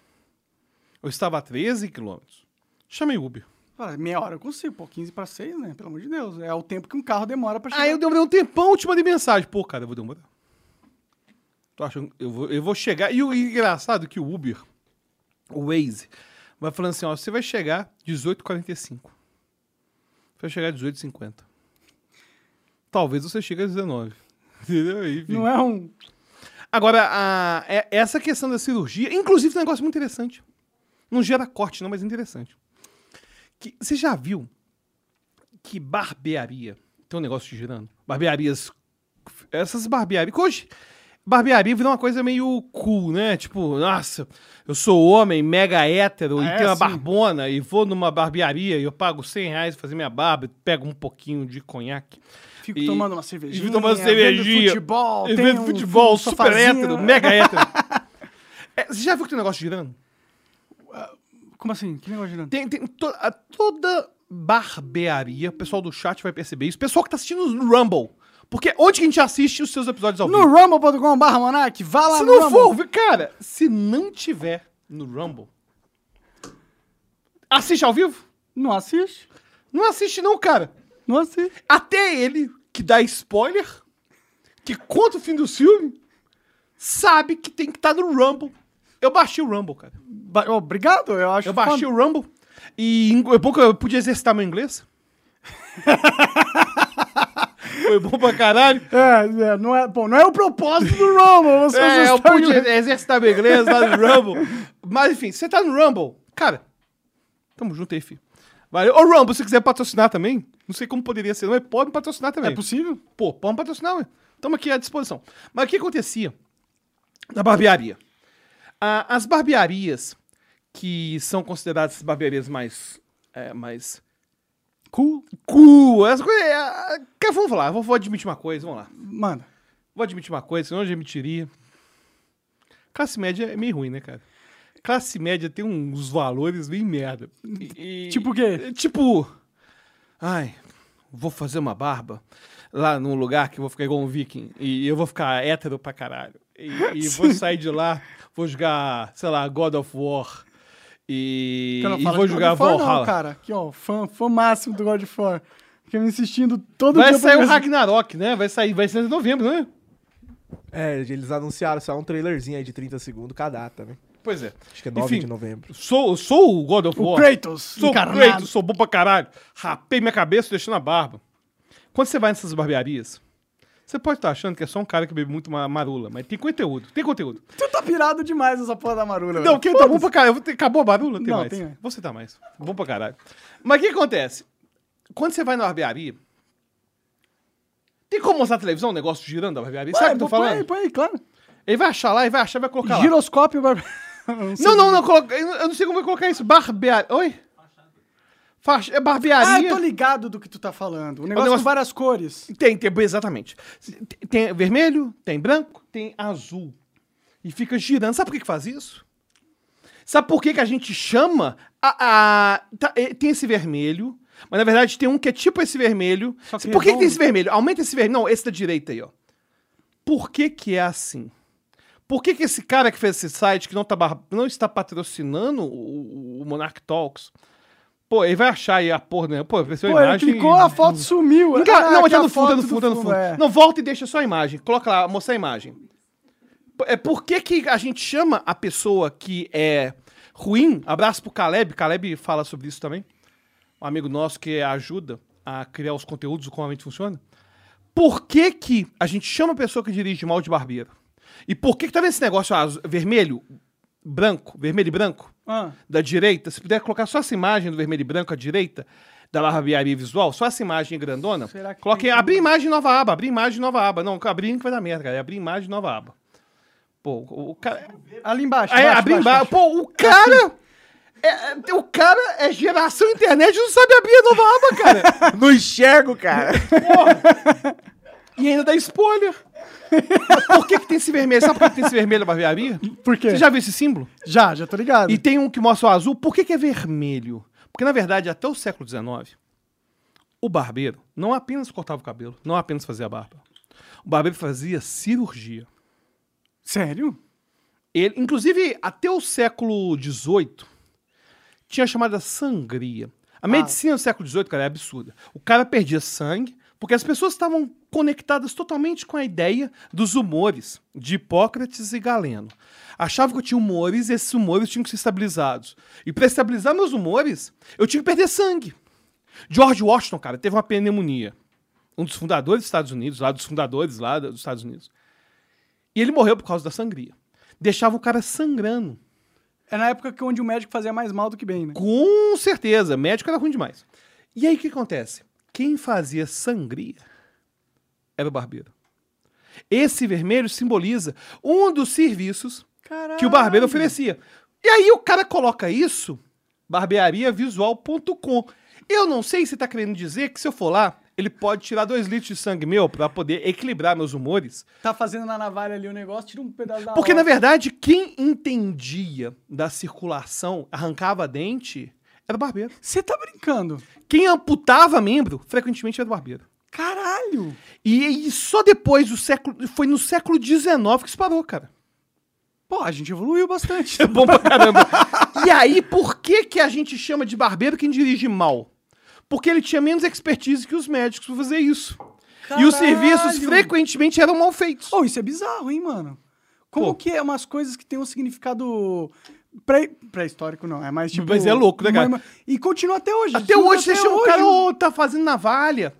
Eu estava a 13 quilômetros. Chamei Uber. Fala, meia hora eu consigo, pô, 15 pra 6, né? Pelo amor de Deus. É o tempo que um carro demora pra chegar. Aí eu demorei um tempão, te mandei mensagem. Pô, cara, eu vou demorar. Tu acha eu vou, eu vou chegar. E o engraçado é que o Uber, o Waze, vai falando assim: ó, você vai chegar 18h45. Você vai chegar 18h50. Talvez você chegue às 19 Entendeu? Enfim. Não é um. Agora, a- é- essa questão da cirurgia, inclusive, é um negócio muito interessante. Não gera corte, não, mas é interessante. Que, você já viu que barbearia tem um negócio girando? Barbearias. Essas barbearias. Hoje, barbearia virou uma coisa meio cool, né? Tipo, nossa, eu sou homem, mega hétero, Ah, e é tenho uma assim? barbona, e vou numa barbearia e eu pago 100 reais pra fazer minha barba, pego um pouquinho de conhaque. Fico E- tomando uma E cervejinha. fico tomando vendo cervejinha. futebol, E tem vendo um futebol, fu- super sofazinho. hétero, mega hétero. É, você já viu que tem um negócio girando? Como assim? Que negócio girando? Tem, tem to- a- toda barbearia, o pessoal do chat vai perceber isso. O pessoal que tá assistindo no Rumble. Porque onde que a gente assiste os seus episódios ao No vivo? rumble.com.br, Monark, vá lá Se no não Rumble. for, cara, se não tiver no Rumble, assiste ao vivo? Não assiste. Não assiste não, cara. Não assiste. Até ele, que dá spoiler, que conta o fim do filme, sabe que tem que estar no Rumble. Eu baixei o Rumble, cara. Ba- Obrigado, eu acho Eu baixei o Rumble. E é bom que eu podia exercitar meu inglês. Foi bom pra caralho. É, é, não é, bom, não é o propósito do Rumble. Você É, eu pude exercitar meu inglês lá no Rumble. Mas enfim, você tá no Rumble, cara, tamo junto aí, filho. Valeu. Ô, Rumble, se quiser patrocinar também, não sei como poderia ser, mas pode me patrocinar também. É possível? Pô, pode me patrocinar, ué. Tamo aqui à disposição. Mas o que acontecia na barbearia? Ah, as barbearias que são consideradas as barbearias mais. É, mais. Cool. Cool, essa coisa. É, vamos falar, vou, vou admitir uma coisa, vamos lá. Mano, Vou admitir uma coisa, senão eu já admitiria. Classe média é meio ruim, né, cara? Classe média tem uns valores bem merda. E- Tipo o quê? Tipo. Ai, vou fazer uma barba lá num lugar que eu vou ficar igual um viking. E eu vou ficar hétero pra caralho. E, e vou sair de lá, vou jogar, sei lá, God of War. E, e vou jogar God of War, Valhalla. Não, cara. Aqui, ó, fã, fã máximo do God of War. Fica me insistindo todo Vai dia. pra sair o Ragnarok, né? Vai sair, vai ser em novembro, né? É, eles anunciaram só um trailerzinho aí de 30 segundos cada data, né? Pois é. Acho que é 9 Enfim. de novembro. Sou, sou o God of O War. Kratos, Sou encarnado. Kratos, sou bom pra caralho. Rapei minha cabeça deixando a barba. Quando você vai nessas barbearias, você pode estar achando que é só um cara que bebe muito ma- marula, mas tem conteúdo. Tem conteúdo. Tu tá pirado demais nessa porra da marula. Não, velho. quem tá bom pra caralho? Acabou a barula? Tem Não, mais. tem. Você tá mais. Bom pra caralho. Mas o que acontece? Quando você vai na barbearia, tem como mostrar na televisão um negócio girando da barbearia? Sabe o que eu tô põe falando? aí, põe aí, claro. Ele vai achar lá, ele vai achar, vai colocar lá. Giroscópio barbe... sei Não, não, não, coloca- eu não- eu não sei como vai colocar isso. Barbearia. Oi? Faixa. É Ah, barbearia. eu tô ligado do que tu tá falando. O negócio, negócio- com várias cores. Tem, tem, exatamente. Tem, vermelho, tem branco, tem azul. E fica girando. Sabe por que, que faz isso? Sabe por que, que a gente chama a. a- tá, eh, tem esse vermelho, mas na verdade tem um que é tipo esse vermelho. Por que, que tem esse vermelho? Aumenta esse vermelho. Não, esse da direita aí, ó. Por que, que é assim? Por que, que esse cara que fez esse site, que não, tá não está patrocinando o, o- o Monarch Talks, pô, ele vai achar aí a porra, né? Pô, a Pô, ele imagem clicou, a foto sumiu. Enga- Ah, não, mas aqui tá a no fundo, tá no do fundo, tá no fundo. é. Não, volta e deixa só a imagem. Coloca lá, mostra a imagem. É por que, que a gente chama a pessoa que é ruim? Abraço pro Caleb. Caleb fala sobre isso também. Um amigo nosso que ajuda a criar os conteúdos, como a mente funciona. Por que, que a gente chama a pessoa que dirige mal de barbeiro? E por que, que tá vendo esse negócio azu- vermelho, branco, vermelho e branco? Ah, da direita, se puder colocar só essa imagem do vermelho e branco à direita da barbearia visual, só essa imagem grandona, Será que coloque tem abrir imagem nova aba, abrir imagem nova aba. Não, abrir que vai dar merda, cara. É abrir imagem nova aba. Pô, o, o cara. ali embaixo. É, embaixo, abrir embaixo. Pô, o cara. é- é- o cara é geração internet não sabe abrir a nova aba, cara. Não enxergo, cara. e ainda dá spoiler. Por que, que tem esse vermelho? Sabe por que tem esse vermelho na barbearia? Por quê? Você já viu esse símbolo? Já, já tô ligado. E tem um que mostra o azul. Por que, que é vermelho? Porque, na verdade, até o século XIX, o barbeiro não apenas cortava o cabelo, não apenas fazia barba. O barbeiro fazia cirurgia. Sério? Ele, inclusive, até o século XVIII, tinha a chamada sangria. A medicina do século XVIII, cara, é absurda. O cara perdia sangue porque as pessoas estavam conectadas totalmente com a ideia dos humores de Hipócrates e Galeno. Achavam que eu tinha humores e esses humores tinham que ser estabilizados. E para estabilizar meus humores, eu tinha que perder sangue. George Washington, cara, teve uma pneumonia. Um dos fundadores dos Estados Unidos, lá dos fundadores lá dos Estados Unidos. E ele morreu por causa da sangria. Deixava o cara sangrando. É na época que onde o médico fazia mais mal do que bem, né? Com certeza, médico era ruim demais. E aí o que acontece? Quem fazia sangria era o barbeiro. Esse vermelho simboliza um dos serviços Caralho. que o barbeiro oferecia. E aí o cara coloca isso, barbeariavisual.com. Eu não sei se tá querendo dizer que se eu for lá, ele pode tirar dois litros de sangue meu pra poder equilibrar meus humores. Tá fazendo na navalha ali o negócio, tira um pedaço da Porque, na verdade, quem entendia da circulação, arrancava dente, era o barbeiro. Você tá brincando? Quem amputava membro, frequentemente era o barbeiro. Caralho! E, e só depois do século. Foi no século XIX que isso parou, cara. Pô, a gente evoluiu bastante. É bom pra caramba. e aí, por que, que a gente chama de barbeiro quem dirige mal? Porque ele tinha menos expertise que os médicos pra fazer isso. E os Caralho! serviços frequentemente eram mal feitos. Oh, isso é bizarro, hein, mano? Como Pô. que é umas coisas que têm um significado pré- pré-histórico, não. É mais tipo... Mas é louco, né, cara? E continua até hoje. Até hoje você chama o hoje. cara, ô, tá fazendo navalha.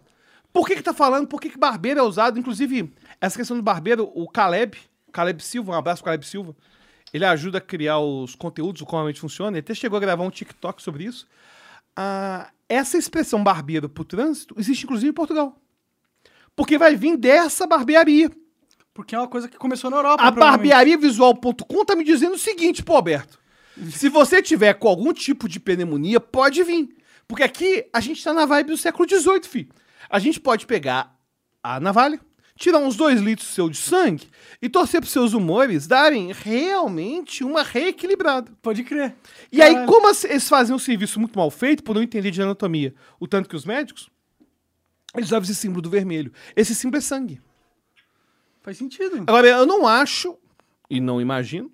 Por que que tá falando? Por que que barbeiro é usado? Inclusive, essa questão do barbeiro, o Caleb, Caleb Silva, um abraço pro Caleb Silva, ele ajuda a criar os conteúdos, o como realmente funciona. Ele até chegou a gravar um TikTok sobre isso. Ah, essa expressão barbeiro pro trânsito existe inclusive em Portugal. Porque vai vir dessa barbearia. Porque é uma coisa que começou na Europa, A barbeariavisual.com tá me dizendo o seguinte, pô, Alberto. Se você tiver com algum tipo de pneumonia, pode vir. Porque aqui a gente tá na vibe do século XVIII, fi. A gente pode pegar a navalha, tirar uns dois litros seu de sangue e torcer pros seus humores darem realmente uma reequilibrada. Pode crer. E aí, como eles fazem um serviço muito mal feito, por não entender de anatomia, o tanto que os médicos, eles usavam esse símbolo do vermelho. Esse símbolo é sangue. Faz sentido. Agora, eu não acho, e não imagino,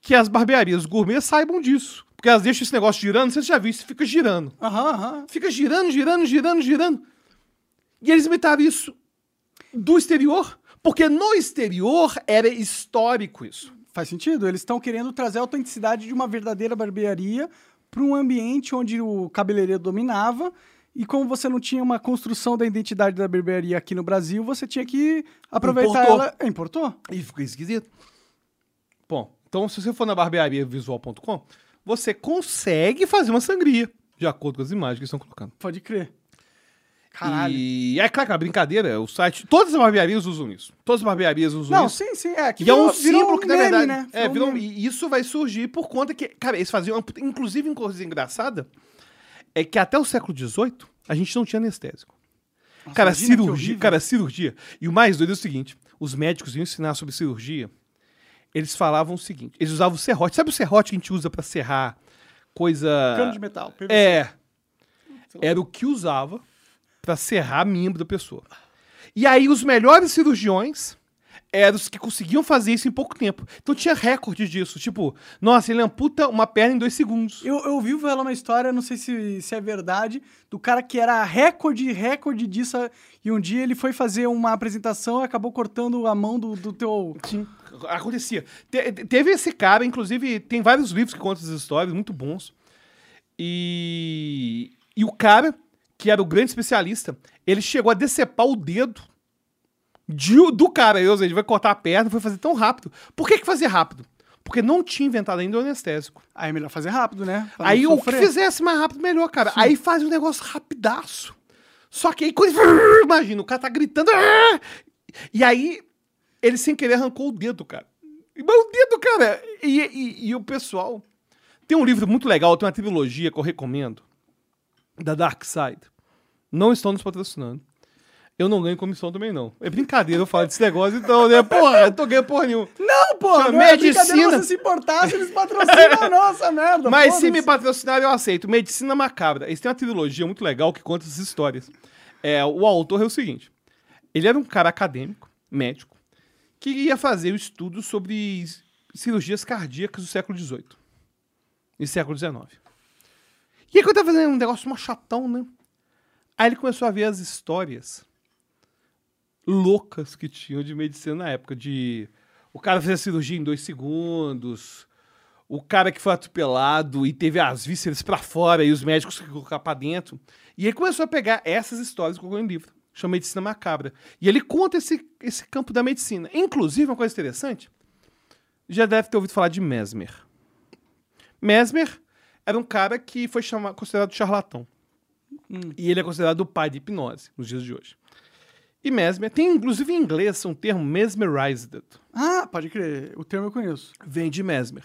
que as barbearias gourmet saibam disso. Porque elas deixam esse negócio girando, você já viu, isso fica girando. Aham, aham. Fica girando, girando, girando, girando. E eles imitaram isso do exterior, porque no exterior era histórico isso. Faz sentido. Eles estão querendo trazer a autenticidade de uma verdadeira barbearia para um ambiente onde o cabeleireiro dominava. E como você não tinha uma construção da identidade da barbearia aqui no Brasil, você tinha que aproveitar Importou. ela. Importou? E fica esquisito. Bom, então se você for na barbeariavisual.com, você consegue fazer uma sangria, de acordo com as imagens que eles estão colocando. Pode crer. Caralho. E é claro que é uma brincadeira, o site. Todas as barbearias usam isso. Todas as barbearias usam Não, isso. sim, sim. É, que E é um virou- virou símbolo que, na meme, verdade. Né? É, virou, um meme. e isso vai surgir por conta que. Cara, eles faziam. Inclusive, uma coisa engraçada é que até o século XVIII a gente não tinha anestésico. Nossa, cara, cirurgia. Cara, cirurgia. E o mais doido é o seguinte: os médicos iam ensinar sobre cirurgia. Eles falavam o seguinte: eles usavam o serrote. Sabe o serrote que a gente usa pra serrar coisa. Cano de metal. PVC. É. Era o que usava pra serrar membro da pessoa. E aí os melhores cirurgiões eram os que conseguiam fazer isso em pouco tempo. Então tinha recorde disso. Tipo, nossa, ele amputa uma perna em dois segundos. Eu, eu vi ela uma história, não sei se, se é verdade, do cara que era recorde, recorde disso. E um dia ele foi fazer uma apresentação e acabou cortando a mão do, do teu. Sim, acontecia. Te- te- teve esse cara, inclusive, tem vários livros que contam essas histórias, muito bons. E, e o cara, que era o grande especialista, ele chegou a decepar o dedo de- do cara. Ou seja, ele vai cortar a perna, foi fazer tão rápido. Por que, que fazia rápido? Porque não tinha inventado ainda o anestésico. Aí é melhor fazer rápido, né? Pra Aí o que fizesse mais rápido, melhor, cara. Aí faz um negócio rapidaço. Só que aí quando. Imagina, o cara tá gritando. "Ah!" E aí, ele sem querer arrancou o dedo, cara. Mas o dedo, cara. E, e- e o pessoal. Tem um livro muito legal, tem uma trilogia que eu recomendo. Da Dark Side. Não estão nos patrocinando. Eu não ganho comissão também, não. É brincadeira eu falar desse negócio, então, né? Porra, eu tô ganhando porra nenhuma. Não, Chama não é medicina. você se se eles patrocinam a nossa merda. Mas se me patrocinar, eu aceito. Medicina Macabra. Eles têm uma trilogia muito legal que conta essas histórias. É, o autor é o seguinte: ele era um cara acadêmico, médico, que ia fazer um estudo sobre cirurgias cardíacas do século XVIII e século XIX. E aí eu tava fazendo um negócio mó chatão, né? Aí ele começou a ver as histórias loucas que tinham de medicina na época. De o cara fez a cirurgia em dois segundos, o cara que foi atropelado e teve as vísceras pra fora e os médicos que colocar pra dentro. E ele começou a pegar essas histórias e colocou em livro. Chama Medicina Macabra. E ele conta esse, esse campo da medicina. Inclusive, uma coisa interessante, já deve ter ouvido falar de Mesmer. Mesmer era um cara que foi chama, considerado charlatão. E ele é considerado o pai de hipnose nos dias de hoje. E Mesmer, tem inclusive em inglês um termo mesmerized. Ah, pode crer. O termo eu conheço. Vem de Mesmer.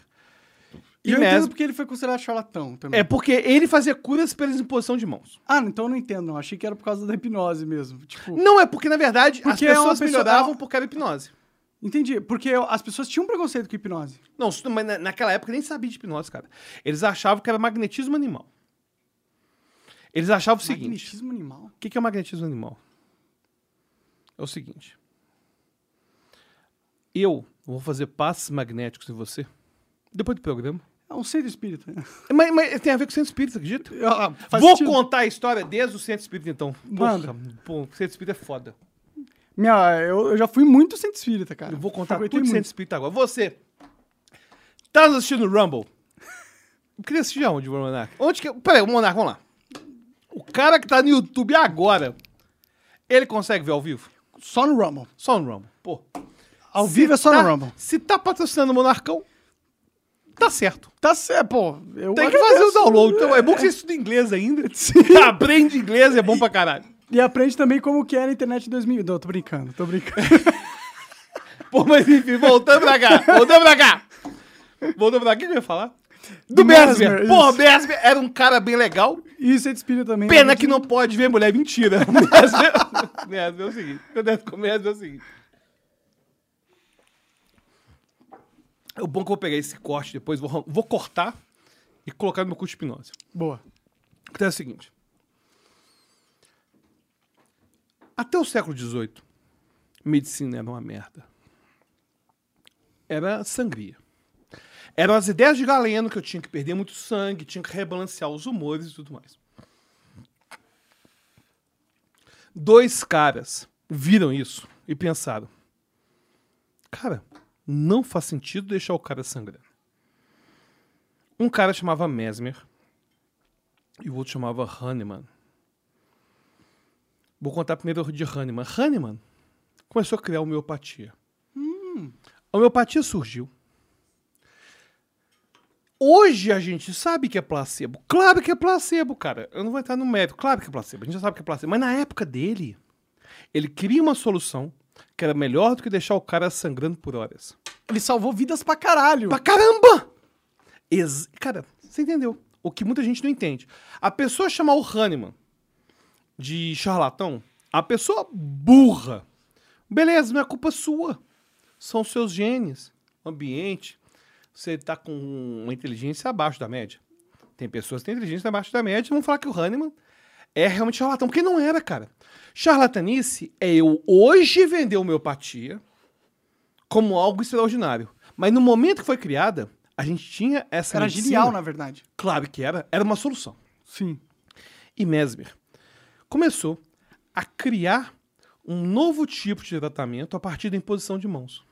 E eu entendo porque ele foi considerado charlatão também. É porque ele fazia curas pela imposição de mãos. Ah, então eu não entendo, não. Achei que era por causa da hipnose mesmo. Tipo, Não é porque, na verdade, Porque as é uma pessoas pessoa- melhoravam é por causa da hipnose. entendi. Porque as pessoas tinham preconceito com hipnose. Não, mas na- naquela época nem sabia de hipnose, cara. Eles achavam que era magnetismo animal. Eles achavam o seguinte: Magnetismo animal. o que é o magnetismo animal? É o seguinte. Eu vou fazer passes magnéticos em você depois do programa. É um centro espírita. Mas, mas tem a ver com centro espírita, acredita? Ah, Vou sentido. contar a história desde o centro espírita, então. Manda. Pô, centro espírita é foda. Minha, eu, eu já fui muito centro espírita, cara. Eu vou contar Frequentei tudo muito. centro espírita agora. Você, tá assistindo o Rumble? Eu queria assistir aonde, o Monark? Onde que... Peraí, o Monark, vamos lá. O cara que tá no YouTube agora, ele consegue ver ao vivo? Só no Rumble. Só no Rumble. Pô. Ao Se vivo é só tá- no Rumble. Se tá patrocinando o Monarcão, tá certo. Tá certo, pô. Eu Tem que fazer o download. Então, é bom que você estuda inglês ainda. Aprende inglês, é bom pra caralho. E aprende também como que era a internet em 2000. Não, tô brincando, tô brincando. Pô, mas enfim, voltando pra cá. Voltando pra cá. Voltando pra cá, o que eu ia falar? Do Mesmer, Mesmer. Pô, isso. Mesmer era um cara bem legal. E centro espírita também. Pena que não pode ver mulher. Mentira. Mesmer, Mesmer é o seguinte. O Mesmer é o seguinte. O bom é que eu vou pegar esse corte depois, vou, vou cortar e colocar no meu curso de hipnose. Boa. Então é o seguinte. Até o século XVIII, medicina era uma merda. Era sangria. Eram as ideias de Galeno que eu tinha que perder muito sangue, tinha que rebalancear os humores e tudo mais. Dois caras viram isso e pensaram: cara, não faz sentido deixar o cara sangrando. Um cara chamava Mesmer e o outro chamava Hahnemann. Vou contar primeiro de Hahnemann. Hahnemann começou a criar homeopatia. A homeopatia surgiu. Hoje a gente sabe que é placebo. Claro que é placebo, cara. Eu não vou entrar no mérito. Claro que é placebo. A gente já sabe que é placebo. Mas na época dele, ele queria uma solução que era melhor do que deixar o cara sangrando por horas. Ele salvou vidas pra caralho. Pra caramba! Ex- cara, você entendeu? O que muita gente não entende. A pessoa chamar o Hahnemann de charlatão, a pessoa burra. Beleza, não é culpa sua. São seus genes, ambiente. Você tá com uma inteligência abaixo da média. Tem pessoas que têm inteligência abaixo da média e vão falar que o Hahnemann é realmente charlatão. Porque não era, cara. Charlatanice é eu hoje vender homeopatia como algo extraordinário. Mas no momento que foi criada, a gente tinha essa Era medicina. genial, na verdade. Claro que era. Era uma solução. Sim. E Mesmer começou a criar um novo tipo de tratamento a partir da imposição de mãos.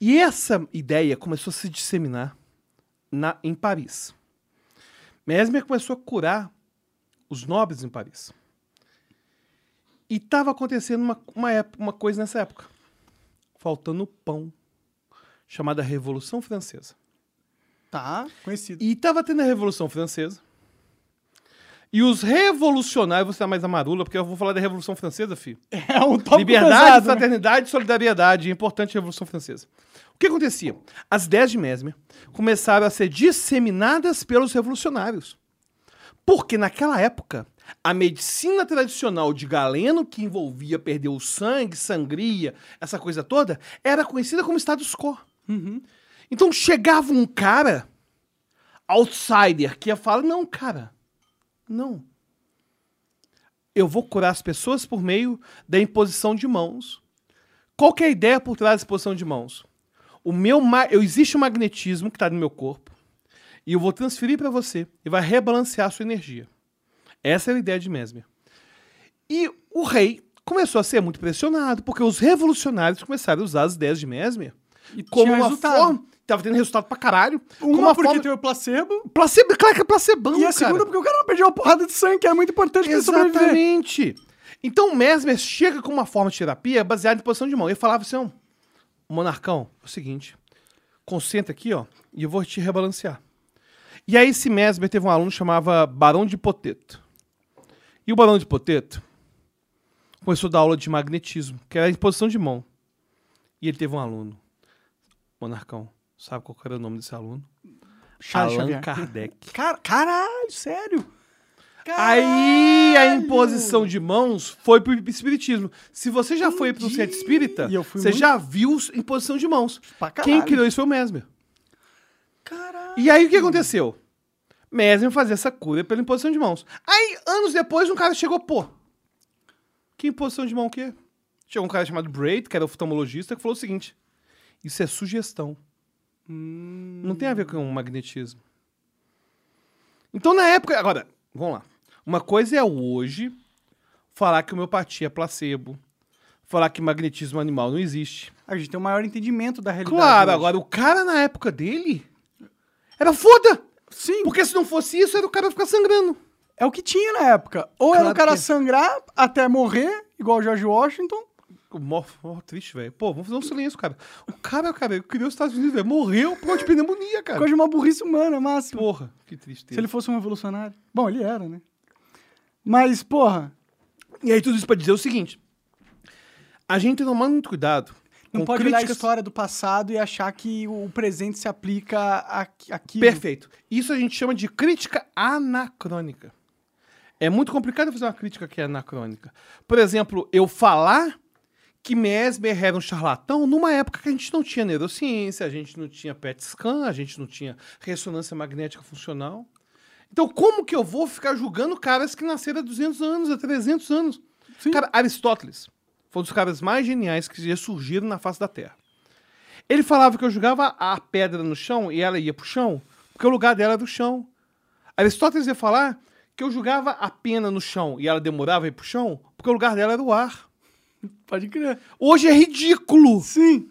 E essa ideia começou a se disseminar na, em Paris. Mesmer começou a curar os nobres em Paris. E estava acontecendo uma, uma, época- uma coisa nessa época. Faltando pão. Chamada Revolução Francesa. Tá, conhecido. E tava tendo a Revolução Francesa. E os revolucionários, você tá mais amarula, porque eu vou falar da Revolução Francesa, filho. É um tópico Liberdade, pesado, né? fraternidade e solidariedade. É importante a Revolução Francesa. O que acontecia? As ideias de Mesmer começaram a ser disseminadas pelos revolucionários. Porque naquela época, a medicina tradicional de Galeno, que envolvia perder o sangue, sangria, essa coisa toda, era conhecida como status quo. Uhum. Então chegava um cara, outsider, que ia falar: não, cara, não. Eu vou curar as pessoas por meio da imposição de mãos. Qual é a ideia por trás da imposição de mãos? O meu ma- eu existe um magnetismo que está no meu corpo. E eu vou transferir para você e vai rebalancear a sua energia. Essa era a ideia de Mesmer. E o rei começou a ser muito pressionado, porque os revolucionários começaram a usar as ideias de Mesmer E como uma resultado. forma. Tava tendo resultado pra caralho. como Uma uma porque forma. tem o placebo. Placebo, claro que é placebão, E a cara. segunda porque o cara não perdeu uma porrada de sangue, que era muito importante pra ele. Exatamente. Então o Mesmer chega com uma forma de terapia baseada em posição de mão. Ele falava assim, ó, monarcão, é o seguinte, concentra aqui, ó, e eu vou te rebalancear. E aí esse Mesmer teve um aluno que chamava Barão de Poteto. E o Barão de Poteto começou a dar aula de magnetismo, que era em posição de mão. E ele teve um aluno, monarcão, sabe qual era o nome desse aluno? Charles Allan Xavier. Kardec. Car sério, sério? Aí a Caralho! imposição de mãos foi pro espiritismo. Se você já foi pro Entendi. centro espírita, você muito- já viu imposição de mãos. Quem caralho. criou isso foi o Mesmer. Caralho. E aí o que aconteceu? Mesmer fazia essa cura pela imposição de mãos. Aí, anos depois, um cara chegou, pô, que imposição de mão o quê? Chegou um cara chamado Braid, que era oftalmologista, que falou o seguinte: isso é sugestão. Hum. Não tem a ver com magnetismo. Então, na época. Agora, vamos lá. Uma coisa é hoje falar que homeopatia é placebo, falar que magnetismo animal não existe. A gente tem um maior entendimento da realidade. Claro, hoje. agora o cara na época dele era foda. Sim, Porque se não fosse isso, era o cara ficar sangrando. é o que tinha na época. Ou era Claro o cara que- sangrar até morrer, igual o George Washington. Mó, mó triste, velho. Pô, vamos fazer um silêncio, cara. O cara, cara, criou os Estados Unidos, velho. Morreu por causa de pneumonia, Por cara. causa de uma burrice humana, máximo. Porra, que tristeza. Se ele fosse um revolucionário. Bom, ele era, né? Mas, porra, E aí tudo isso pra dizer o seguinte. A gente tem que tomar muito cuidado. Não pode olhar a críticas- história do passado e achar que o presente se aplica aqui. Perfeito. Isso a gente chama de crítica anacrônica. É muito complicado fazer uma crítica que é anacrônica. Por exemplo, eu falar que Mesmer era um charlatão numa época que a gente não tinha neurociência, a gente não tinha PET scan, a gente não tinha ressonância magnética funcional. Então, como que eu vou ficar julgando caras que nasceram há 200 anos, há 300 anos? Sim. Cara, Aristóteles foi um dos caras mais geniais que já surgiram na face da Terra. Ele falava que eu jogava a pedra no chão e ela ia pro chão, porque o lugar dela era o chão. Aristóteles ia falar que eu jogava a pena no chão e ela demorava a ir pro chão, porque o lugar dela era o ar. Pode crer. Hoje é ridículo, Sim.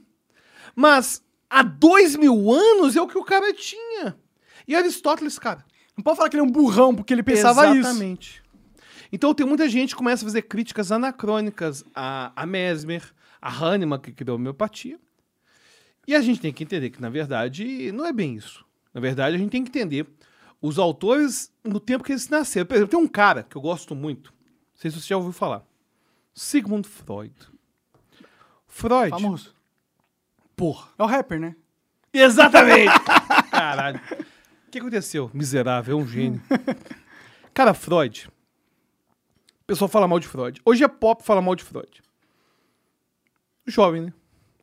mas há dois mil anos é o que o cara tinha. E Aristóteles, cara, Não pode falar que ele é um burrão porque ele pensava isso. Exatamente. Então tem muita gente que começa a fazer críticas anacrônicas a, a Mesmer, a Hahnemann, que criou a homeopatia. E a gente tem que entender que, na verdade, não é bem isso. Na verdade, a gente tem que entender os autores no tempo que eles nasceram. Por exemplo, tem um cara que eu gosto muito, não sei se você já ouviu falar, Sigmund Freud. Freud. Famoso. Porra. É o rapper, né? Exatamente! Caralho. O que aconteceu? Miserável, é um gênio. Cara, Freud. Pessoal fala mal de Freud. Hoje é pop falar mal de Freud. O jovem, né?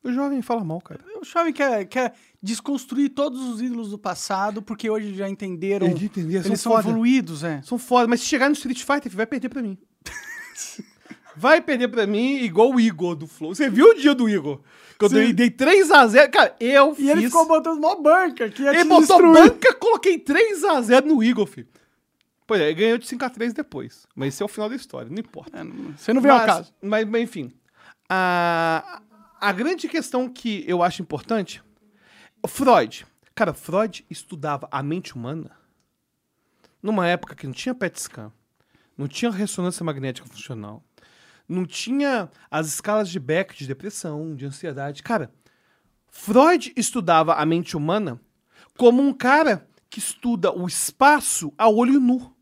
O jovem fala mal, cara. O jovem quer, quer desconstruir todos os ídolos do passado, porque hoje já entenderam. Eles entenderam, Eles são são evoluídos, é. São foda, mas se chegar no Street Fighter, vai perder pra mim. vai perder pra mim igual o Igor do Flow. Você viu o dia do Igor? Que eu Sim. dei, dei 3x0. Cara, eu E fiz... ele ficou botando uma banca que ia Ele te botou destruir. banca, coloquei 3x0 no Igor, filho. Pois é, ele ganhou de 5x3 depois. Mas esse é o final da história, não importa. É, não- Você não vê mas, caso. Mas, mas, enfim. A, a grande questão que eu acho importante. Freud. Cara, Freud estudava a mente humana numa época que não tinha PET scan, não tinha ressonância magnética funcional, não tinha as escalas de Beck de depressão, de ansiedade. Cara, Freud estudava a mente humana como um cara que estuda o espaço a olho nu.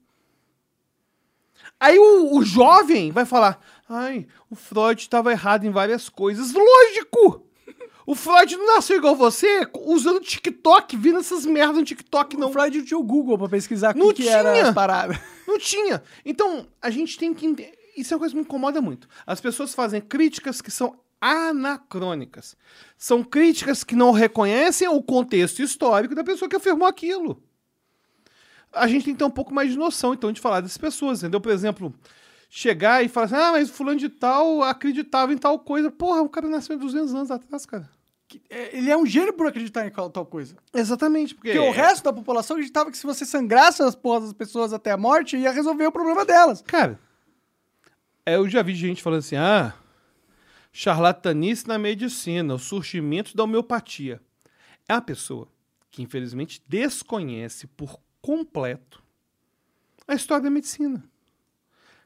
Aí o, o jovem vai falar: ai, o Freud estava errado em várias coisas. Lógico! O Freud não nasceu igual você, usando TikTok, vindo essas merdas no TikTok, não. O Freud não tinha o Google pra pesquisar o Não que, que era as paradas. Não tinha. Então, a gente tem que entender. Isso é uma coisa que me incomoda muito. As pessoas fazem críticas que são anacrônicas. São críticas que não reconhecem o contexto histórico da pessoa que afirmou aquilo. A gente tem que ter um pouco mais de noção, então, de falar dessas pessoas, entendeu? Por exemplo, chegar e falar assim, ah, mas fulano de tal acreditava em tal coisa. Porra, o cara nasceu há 200 anos atrás, cara. é, ele é um gênio por acreditar em tal coisa. Exatamente, porque, Porque o resto da população acreditava que se você sangrasse as porras das pessoas até a morte, ia resolver o problema delas. Cara, é, eu já vi gente falando assim, ah, charlatanice na medicina, o surgimento da homeopatia. É uma pessoa que, infelizmente, desconhece por completo a história da medicina.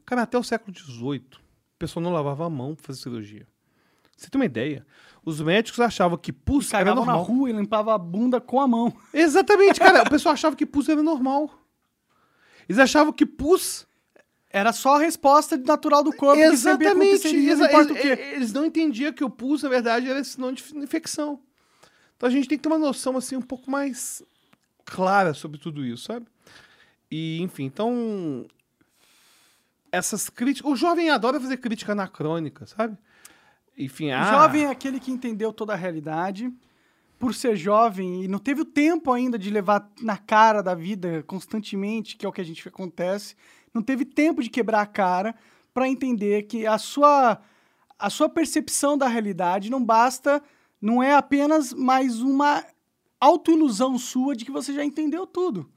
Cara, até o século XVIII, o pessoal não lavava a mão para fazer cirurgia. Você tem uma ideia? Os médicos achavam que pus era Cagava na normal. rua e limpava a bunda com a mão. Exatamente, cara. o pessoal achava que pus era normal. Eles achavam que pus Era só a resposta natural do corpo que Exatamente. o eles, eles não entendiam que o pus, na verdade, era sinônimo de infecção. Então a gente tem que ter uma noção assim um pouco mais clara sobre tudo isso, sabe? E, enfim, então essas críticas, o jovem adora fazer crítica anacrônica, sabe? Enfim, O ah, jovem é aquele que entendeu toda a realidade, por ser jovem e não teve o tempo ainda de levar na cara da vida constantemente, que é o que a gente acontece, não teve tempo de quebrar a cara para entender que a sua a sua percepção da realidade não basta, não é apenas mais uma autoilusão sua de que você já entendeu tudo.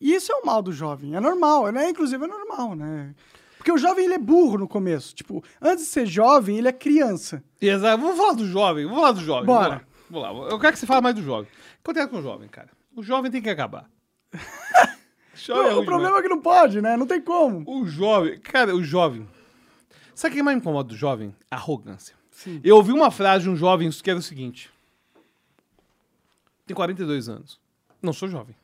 E isso é o mal do jovem, é normal, né? Inclusive é normal, né? Porque o jovem ele é burro no começo, tipo, antes de ser jovem, ele é criança. Exato. Vamos falar do jovem, vamos falar do jovem. Bora. Vamos lá. Vamos lá. Eu quero que você fale mais do jovem. O que acontece com o jovem, cara? O jovem tem que acabar. O jovem é o ruim problema é que não pode, né? Não tem como. O jovem, cara, o jovem. Sabe o que mais me incomoda do jovem? Arrogância. Sim. Eu ouvi uma frase de um jovem que era o seguinte: Tenho 42 anos. Não sou jovem.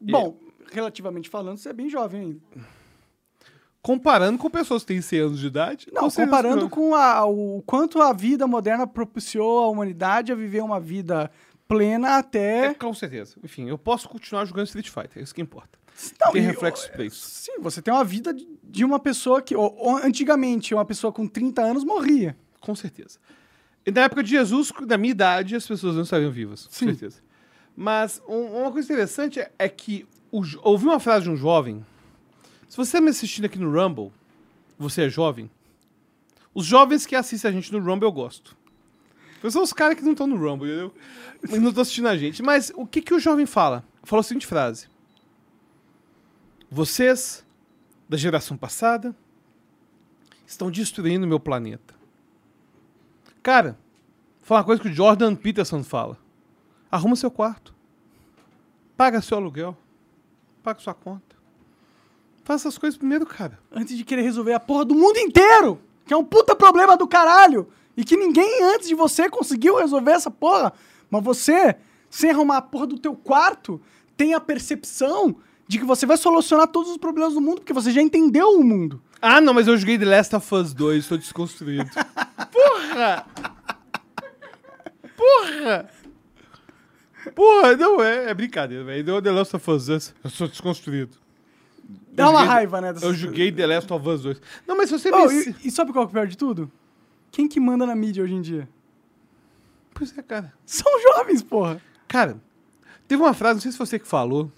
Bom, relativamente falando, você é bem jovem ainda. Comparando com pessoas que têm 100 anos de idade. Não, comparando com a- o quanto a vida moderna propiciou a humanidade a viver uma vida plena É, até. com certeza. Enfim, eu posso continuar jogando Street Fighter, é isso que importa. Não, tem e- reflexos pra isso. Sim, você tem uma vida de- uma pessoa que. ou Antigamente, uma pessoa com 30 anos morria. Com certeza. E na época de Jesus, na minha idade, as pessoas não estariam vivas. Com Sim. certeza. Mas um- uma coisa interessante é, é que o ouvi uma frase de um jovem. Se você está me assistindo aqui no Rumble, você é jovem. Os jovens que assistem a gente no Rumble eu gosto. São os caras que não estão no Rumble, entendeu? E não estão assistindo a gente. Mas o que, que o jovem fala? Fala a seguinte frase. Vocês, da geração passada, estão destruindo meu planeta. Cara, vou falar uma coisa que o Jordan Peterson fala. Arruma seu quarto. Paga seu aluguel. Paga sua conta. Faça essas coisas primeiro, cara. Antes de querer resolver a porra do mundo inteiro! Que é um puta problema do caralho! E que ninguém antes de você conseguiu resolver essa porra. Mas você, sem arrumar a porra do teu quarto, tem a percepção de que você vai solucionar todos os problemas do mundo, porque você já entendeu o mundo. Ah, não, mas eu joguei The Last of Us 2, tô desconstruído. Porra! Porra! Porra, não é, é brincadeira, velho. Deu The Last of Us 2, eu sou desconstruído. Dá Eu uma joguei- raiva, né? dessas Eu joguei The Last of Us 2. Não, mas se você Oh, me... e, e sabe qual que é o pior de tudo? Quem que manda na mídia hoje em dia? Pois é, cara. São jovens, porra. Cara, teve uma frase, não sei se você que falou,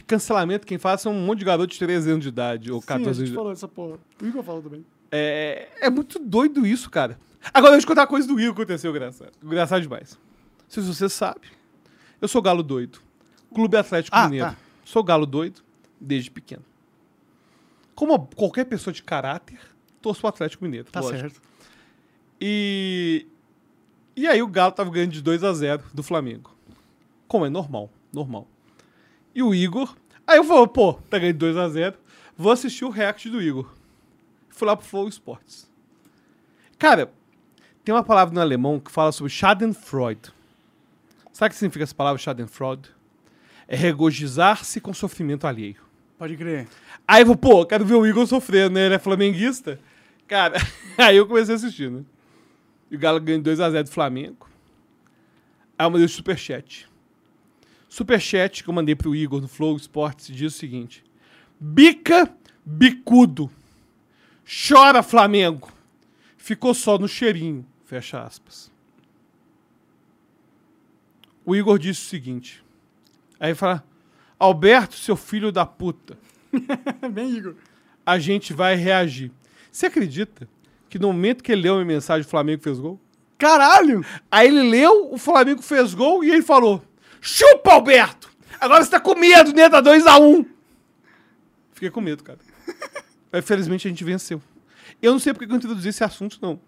que cancelamento quem faz são um monte de garoto de 13 anos de idade, ou Sim, a 14 anos de idade. falou essa porra. O Igor falou também. É, é muito doido isso, cara. Agora, deixa eu contar uma coisa do Igor que aconteceu, engraçado. Engraçado demais. Não sei se você sabe. Eu sou galo doido. Clube Atlético Ah, Mineiro. tá. Sou galo doido desde pequeno. Como qualquer pessoa de caráter, torço pro Atlético Mineiro. Tá lógico. certo. E. E aí o Galo tava ganhando de 2 a 0 do Flamengo. Como é normal, normal. E o Igor. Aí eu falei, pô, tá ganhando de 2 a 0 Vou assistir o react do Igor. Fui lá pro Flow Sports. Cara, tem uma palavra no alemão que fala sobre Schadenfreude. Sabe o que significa essa palavra Schadenfreude? É regozijar-se com sofrimento alheio. Pode crer. Aí eu pô, quero ver o Igor sofrendo, né? Ele é flamenguista. Cara, aí eu comecei a assistir, né? E o Galo ganhou 2x0 do Flamengo. Aí eu mandei o superchat. Superchat que eu mandei pro Igor no Flow Sports diz o seguinte: Bica bicudo. Chora, Flamengo. Ficou só no cheirinho. Fecha aspas. O Igor disse o seguinte. Aí fala: Alberto, seu filho da puta Bem, Igor. a gente vai reagir. Você acredita que no momento que ele leu a minha mensagem, o Flamengo fez gol? Caralho! Aí ele leu, o Flamengo fez gol e ele falou: Chupa, Alberto! Agora você tá com medo, né? Tá 2x1. Fiquei com medo, cara. Mas felizmente a gente venceu. Eu não sei porque que eu introduzi esse assunto, não.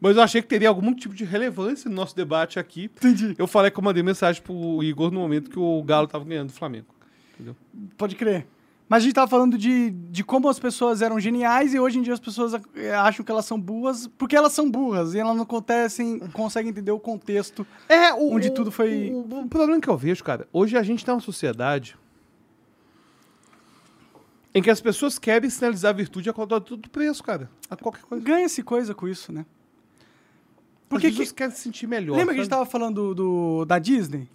Mas eu achei que teria algum tipo de relevância no nosso debate aqui. Entendi. Eu falei que eu mandei mensagem pro Igor no momento que o Galo tava ganhando do Flamengo. Entendeu? Pode crer. Mas a gente tava falando de, de como as pessoas eram geniais e hoje em dia as pessoas eh, acham que elas são burras porque elas são burras e elas não acontecem, conseguem entender o contexto. É, o, Onde o- tudo foi- O, o problema que eu vejo, cara, hoje a gente tá numa sociedade em que as pessoas querem sinalizar a virtude a qualquer todo preço, cara. A qualquer coisa. Ganha-se coisa com isso, né? Por Porque que pessoas querem se sentir melhor. Lembra que a gente sabe? tava falando do, da Disney?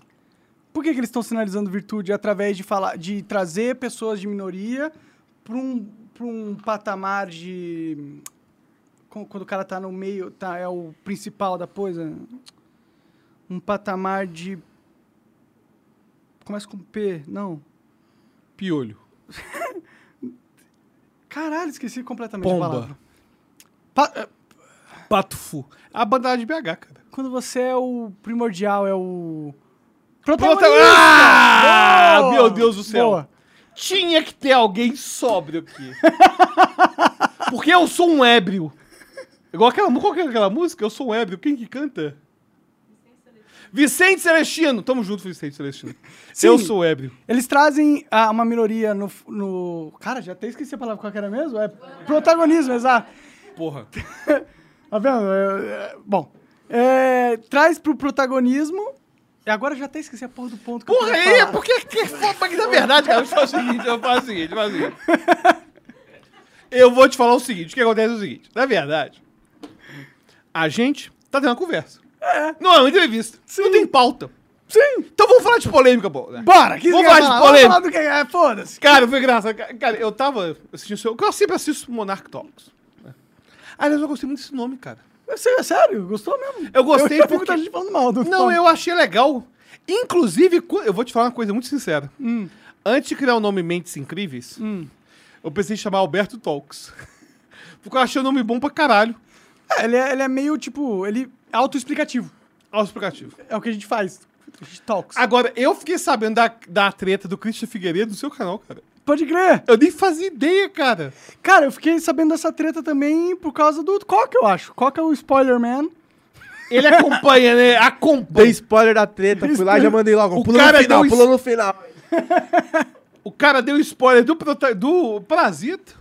Por que, que eles estão sinalizando virtude através de falar, de trazer pessoas de minoria para um, pra um patamar de. Quando o cara tá no meio, tá, é o principal da coisa. Um patamar de. Começa com P, não. Piolho. Caralho, esqueci completamente Pomba. a palavra. Pa- é, Patufu. A bandada de BH, cara. quando você é o primordial, é o. Prota- Protagonista! Ah, Boa! meu Deus do céu. Boa. Tinha que ter alguém sóbrio aqui. Porque eu sou um ébrio. Igual aquela, qual que é aquela música? Eu sou um ébrio. Quem que canta? Vicente Celestino. Tamo junto, Vicente Celestino. Sim. Eu sou ébrio. Eles trazem ah, uma minoria no, no. Cara, já até esqueci a palavra qual que era mesmo. É protagonismo, exato. Porra. Tá vendo? É, é, bom. é, traz pro protagonismo. E agora eu já até esqueci a porra do ponto que eu Porra, aí, falar. porque que porque na verdade, cara, eu faço o seguinte, eu faço o seguinte, eu faço o seguinte. Eu vou te falar o seguinte, o que acontece é o seguinte, na verdade, a gente tá tendo uma conversa. Não é uma entrevista. Não tem pauta. Sim! Então vamos falar de polêmica, pô. né? Bora! Que Vamos falar quer de Vamos polêmica. falar do que é. Foda-se! Cara, foi engraçado. Ca- Cara, eu tava assistindo o seu. Eu sempre assisto Monarch Talks. né? Aliás, eu gostei muito desse nome, cara. É sé- sério? Gostou mesmo? Eu gostei eu, porque- muita gente falando mal do Não, eu achei legal. Inclusive, eu vou te falar uma coisa muito sincera. Hum. Antes de criar o nome Mentes Incríveis, eu pensei em chamar Alberto Talks. Porque eu achei o nome bom pra caralho. É, ele, é, ele é meio tipo. Ele é autoexplicativo. Auto-explicativo. É o que a gente faz. A gente talks. Agora, eu fiquei sabendo da, da treta do Christian Figueiredo no seu canal, cara. Pode crer! Eu nem fazia ideia, cara. Cara, eu fiquei sabendo dessa treta também por causa do Coca, eu acho. Coca é o spoiler man. Ele acompanha, né? Dei Acompanha. spoiler da treta, fui lá e já mandei logo. O Pula cara no final, deu pula no final. O cara deu spoiler do, prota- do Parasita.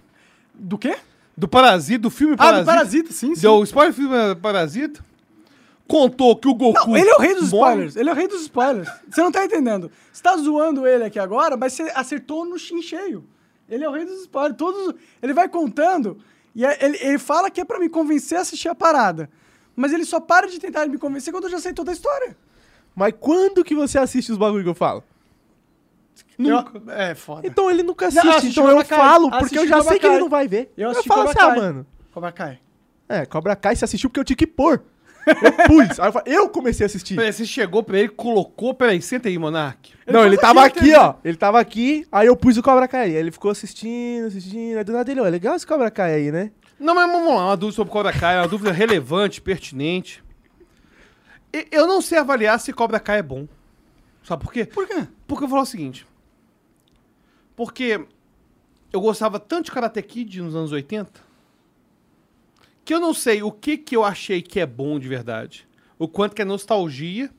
Do quê? Do Parasita, do filme Ah, Parasita. do Parasita, sim, sim. Deu spoiler do filme Parasita. Contou que o Goku. Não, ele é o rei dos morre. spoilers. Ele é o rei dos spoilers. Você não tá entendendo. Você tá zoando ele aqui agora, mas você acertou no chin cheio. Ele é o rei dos spoilers. Todos, ele vai contando e é- ele, ele fala que é pra me convencer a assistir a parada. Mas ele só para de tentar me convencer quando eu já sei toda a história. Mas quando que você assiste os bagulho que eu falo? Nunca. Eu- é, foda. Então ele nunca Não, assiste, assisti então eu Kai. falo, porque Assisti eu já Cobra sei que ele Kai. não vai ver. Eu Eu, falo Cobra assim, ah, Kai. mano. Cobra Kai. É, Cobra Kai você assistiu porque eu tinha que pôr. Eu pus. Aí eu, falei, eu comecei a assistir. Peraí, você chegou pra ele, colocou. Peraí, senta aí, Monark. Não, ele tava aqui, aqui, entendeu? ó. Ele tava aqui, aí eu pus o Cobra Kai. Aí ele ficou assistindo, assistindo. Aí do nada ele, ó, é legal esse Cobra Kai aí, né? Não, mas vamos lá, uma dúvida sobre Cobra Kai, uma dúvida relevante, pertinente. E- Eu não sei avaliar se Cobra Kai é bom. Sabe por quê? Por quê? Porque eu vou falar o seguinte. Porque eu gostava tanto de Karate Kid nos anos 80 que eu não sei o que que eu achei que é bom de verdade. O quanto que é nostalgia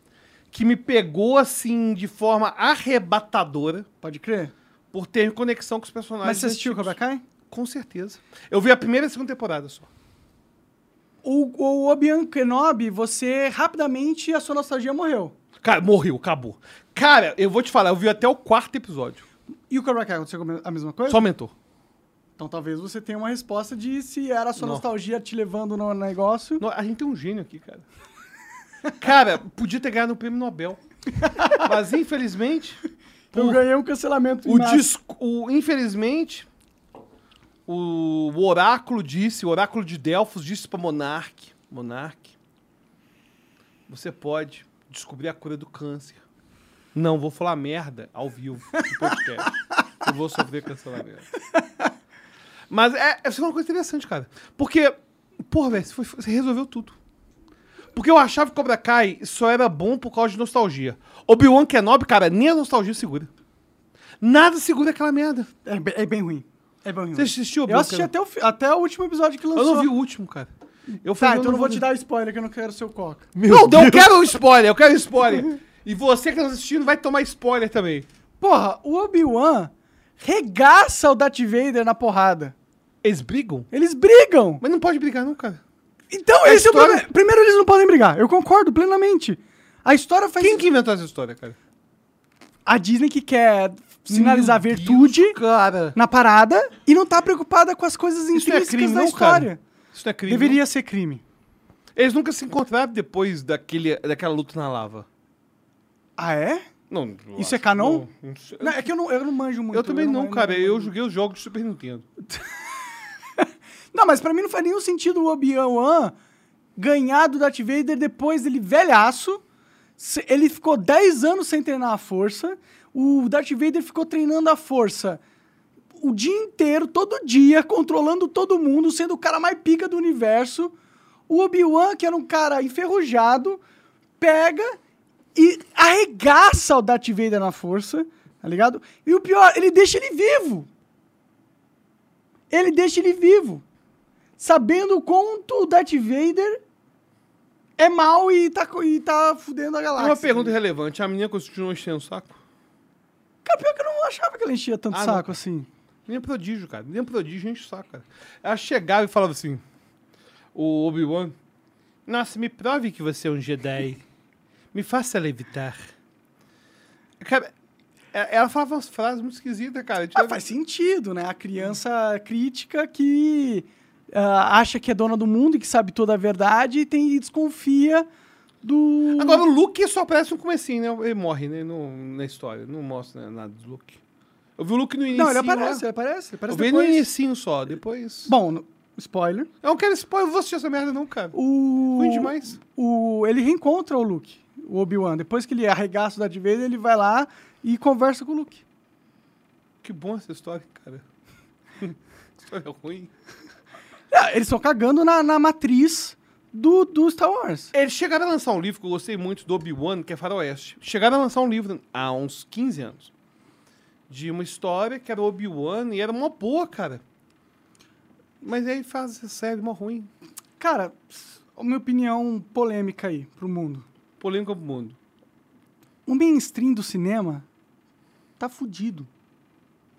que me pegou assim de forma arrebatadora Pode crer. por ter conexão com os personagens. Mas você assistiu antigos. Cobra Kai? Com certeza. Eu vi a primeira e a segunda temporada só. O, o Obi-Wan Kenobi, você rapidamente a sua nostalgia morreu. Cara, morreu, acabou. Cara, eu vou te falar, eu vi até o quarto episódio. E o Cobra Kai aconteceu a mesma coisa? Só aumentou. Então talvez você tenha uma resposta de se era a sua Não. nostalgia te levando no negócio. Não, a gente tem um gênio aqui, cara. Cara, podia ter ganhado um prêmio Nobel. Mas infelizmente, Eu ganhei um cancelamento em o, massa. disco, o infelizmente o, o oráculo disse, o oráculo de Delfos disse para Monarque, Monarque, você pode descobrir a cura do câncer. Não, vou falar merda ao vivo no podcast. Eu vou sofrer cancelamento. Mas é, é uma coisa interessante, cara. Porque, porra, velho, você, você resolveu tudo. Porque eu achava que Cobra Kai só era bom por causa de nostalgia. Obi-Wan Kenobi, cara, nem a nostalgia segura. Nada segura aquela merda. É, be- é bem ruim. É bem ruim. Você assistiu eu Obi-Wan assisti Kenobi? até o, até o último episódio que lançou. Eu não vi o último, cara. Eu Tá, então eu não vou te dar spoiler, que eu não quero ser o Coca. Não, não, eu quero spoiler, eu quero spoiler. E você que tá assistindo vai tomar spoiler também. Porra, o Obi-Wan regaça o Darth Vader na porrada. Eles brigam? Eles brigam. Mas não pode brigar, não, cara. Então, A esse é o história- problema. Primeiro, eles não podem brigar. Eu concordo plenamente. A história faz... Quem que inventou essa história, cara? A Disney que quer sinalizar Meu virtude Deus, cara. na parada e não tá preocupada com as coisas Isso não é intrínsecas crime, da não, história. cara. Isso não é crime. Deveria ser crime. não. Eles nunca se encontraram depois daquele, daquela luta na lava. Ah, é? Não, eu Isso é canon? não, não sei. Não, é que eu não, eu não manjo muito. eu também não, cara. Eu joguei os jogos de Super Nintendo. Não, mas pra mim não faz nenhum sentido o Obi-Wan ganhar do Darth Vader depois dele velhaço. Ele ficou 10 anos sem treinar a força. O Darth Vader ficou treinando a força o dia inteiro, todo dia, controlando todo mundo, sendo o cara mais pica do universo. O Obi-Wan, que era um cara enferrujado, pega e arregaça o Darth Vader na força, tá ligado? E o pior, ele deixa ele vivo. Ele deixa ele vivo. Sabendo o quanto o Darth Vader é mal e tá, e tá fudendo a galáxia. Uma pergunta relevante. A menina continuou enchendo o saco? Cara, pior que eu não achava que ela enchia tanto Ah, não, saco cara. assim. Nem prodígio, cara. Nem prodígio enche o saco, cara. Ela chegava e falava assim: O Obi-Wan, nossa, me prove que você é um Jedi. Me faça levitar. Cara, é- ela falava umas frases muito esquisitas, cara. Ah, faz sentido, né? A criança crítica que ah, acha que é dona do mundo e que sabe toda a verdade e, tem, e desconfia do. Agora, o Luke só aparece no comecinho, né? Ele morre, né? No, na história. Não mostra nada do Luke. Eu vi o Luke no início. não, ele aparece, ele aparece. Ele Eu aparece vi no inicinho só, depois... Bom, no- spoiler. Eu não quero spoiler, eu vou assistir essa merda não, cara. O, Ruim demais. o, ele reencontra o Luke, o Obi-Wan. Depois que ele arregaça o Darth Vader, ele vai lá e conversa com o Luke. Que bom essa história, cara. história ruim. Ah, eles estão cagando na, na matriz do, do Star Wars. Eles chegaram a lançar um livro que eu gostei muito do Obi-Wan, que é Faroeste. Chegaram a lançar um livro há uns 15 anos. De uma história que era Obi-Wan e era uma boa, cara. Mas aí faz essa série mó ruim. Cara, a minha opinião polêmica aí pro mundo. Polêmica pro mundo. O mainstream do cinema tá fudido.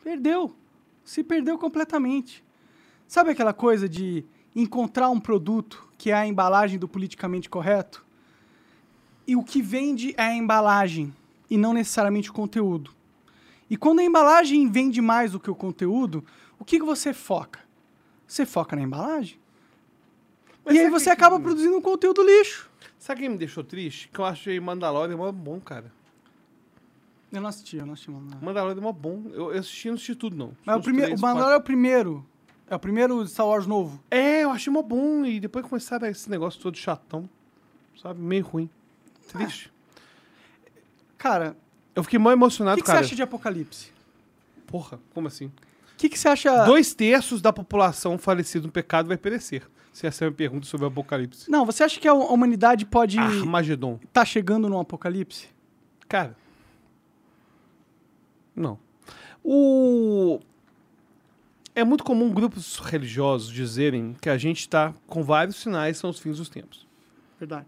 Perdeu. Se perdeu completamente. Sabe aquela coisa de encontrar um produto que é a embalagem do politicamente correto? E o que vende é a embalagem e não necessariamente o conteúdo. E quando a embalagem vende mais do que o conteúdo, o que, que você foca? Você foca na embalagem. Mas e aí você que- acaba produzindo um conteúdo lixo. Sabe quem me deixou triste? Que eu achei Mandalorian mó bom, cara. Eu não assisti, eu não assisti. Mano. Mandalorian é mó bom. Eu, eu assisti, não assisti tudo, não. Mas o, primeiro, o três, Mandalorian é o primeiro. É o primeiro Star Wars novo. É, eu achei mó bom. E depois começaram esse negócio todo chatão. Sabe? Meio ruim. Triste. Cara, Eu fiquei mó o emocionado, que, que você cara. acha de Apocalipse? Porra, como assim? O que, que você acha... Dois terços da população falecida no pecado vai perecer. Se essa é a minha pergunta sobre o apocalipse. Não, você acha que a humanidade pode Armagedon. tá chegando num apocalipse? Cara. Não. O. É muito comum grupos religiosos dizerem que a gente está com vários sinais são os fins dos tempos. Verdade.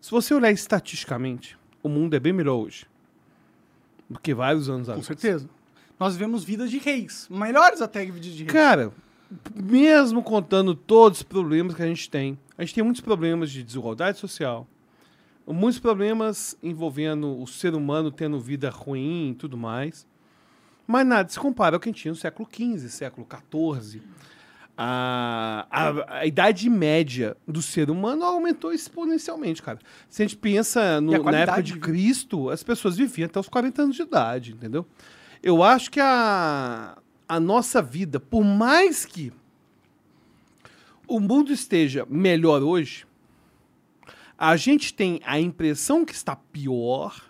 Se você olhar estatisticamente, o mundo é bem melhor hoje do que vários anos Com atrás. certeza. Nós vivemos vidas de reis. Melhores até que vidas de reis. Cara, mesmo contando todos os problemas que a gente tem, a gente tem muitos problemas de desigualdade social, muitos problemas envolvendo o ser humano tendo vida ruim e tudo mais. Mas nada se compara ao que a gente tinha no século XV, século XIV. A, a, a idade média do ser humano aumentou exponencialmente, cara. Se a gente pensa no- a na época de. Cristo, as pessoas viviam até os 40 anos de idade, entendeu? Eu acho que a, a nossa vida, por mais que o mundo esteja melhor hoje, a gente tem a impressão que está pior,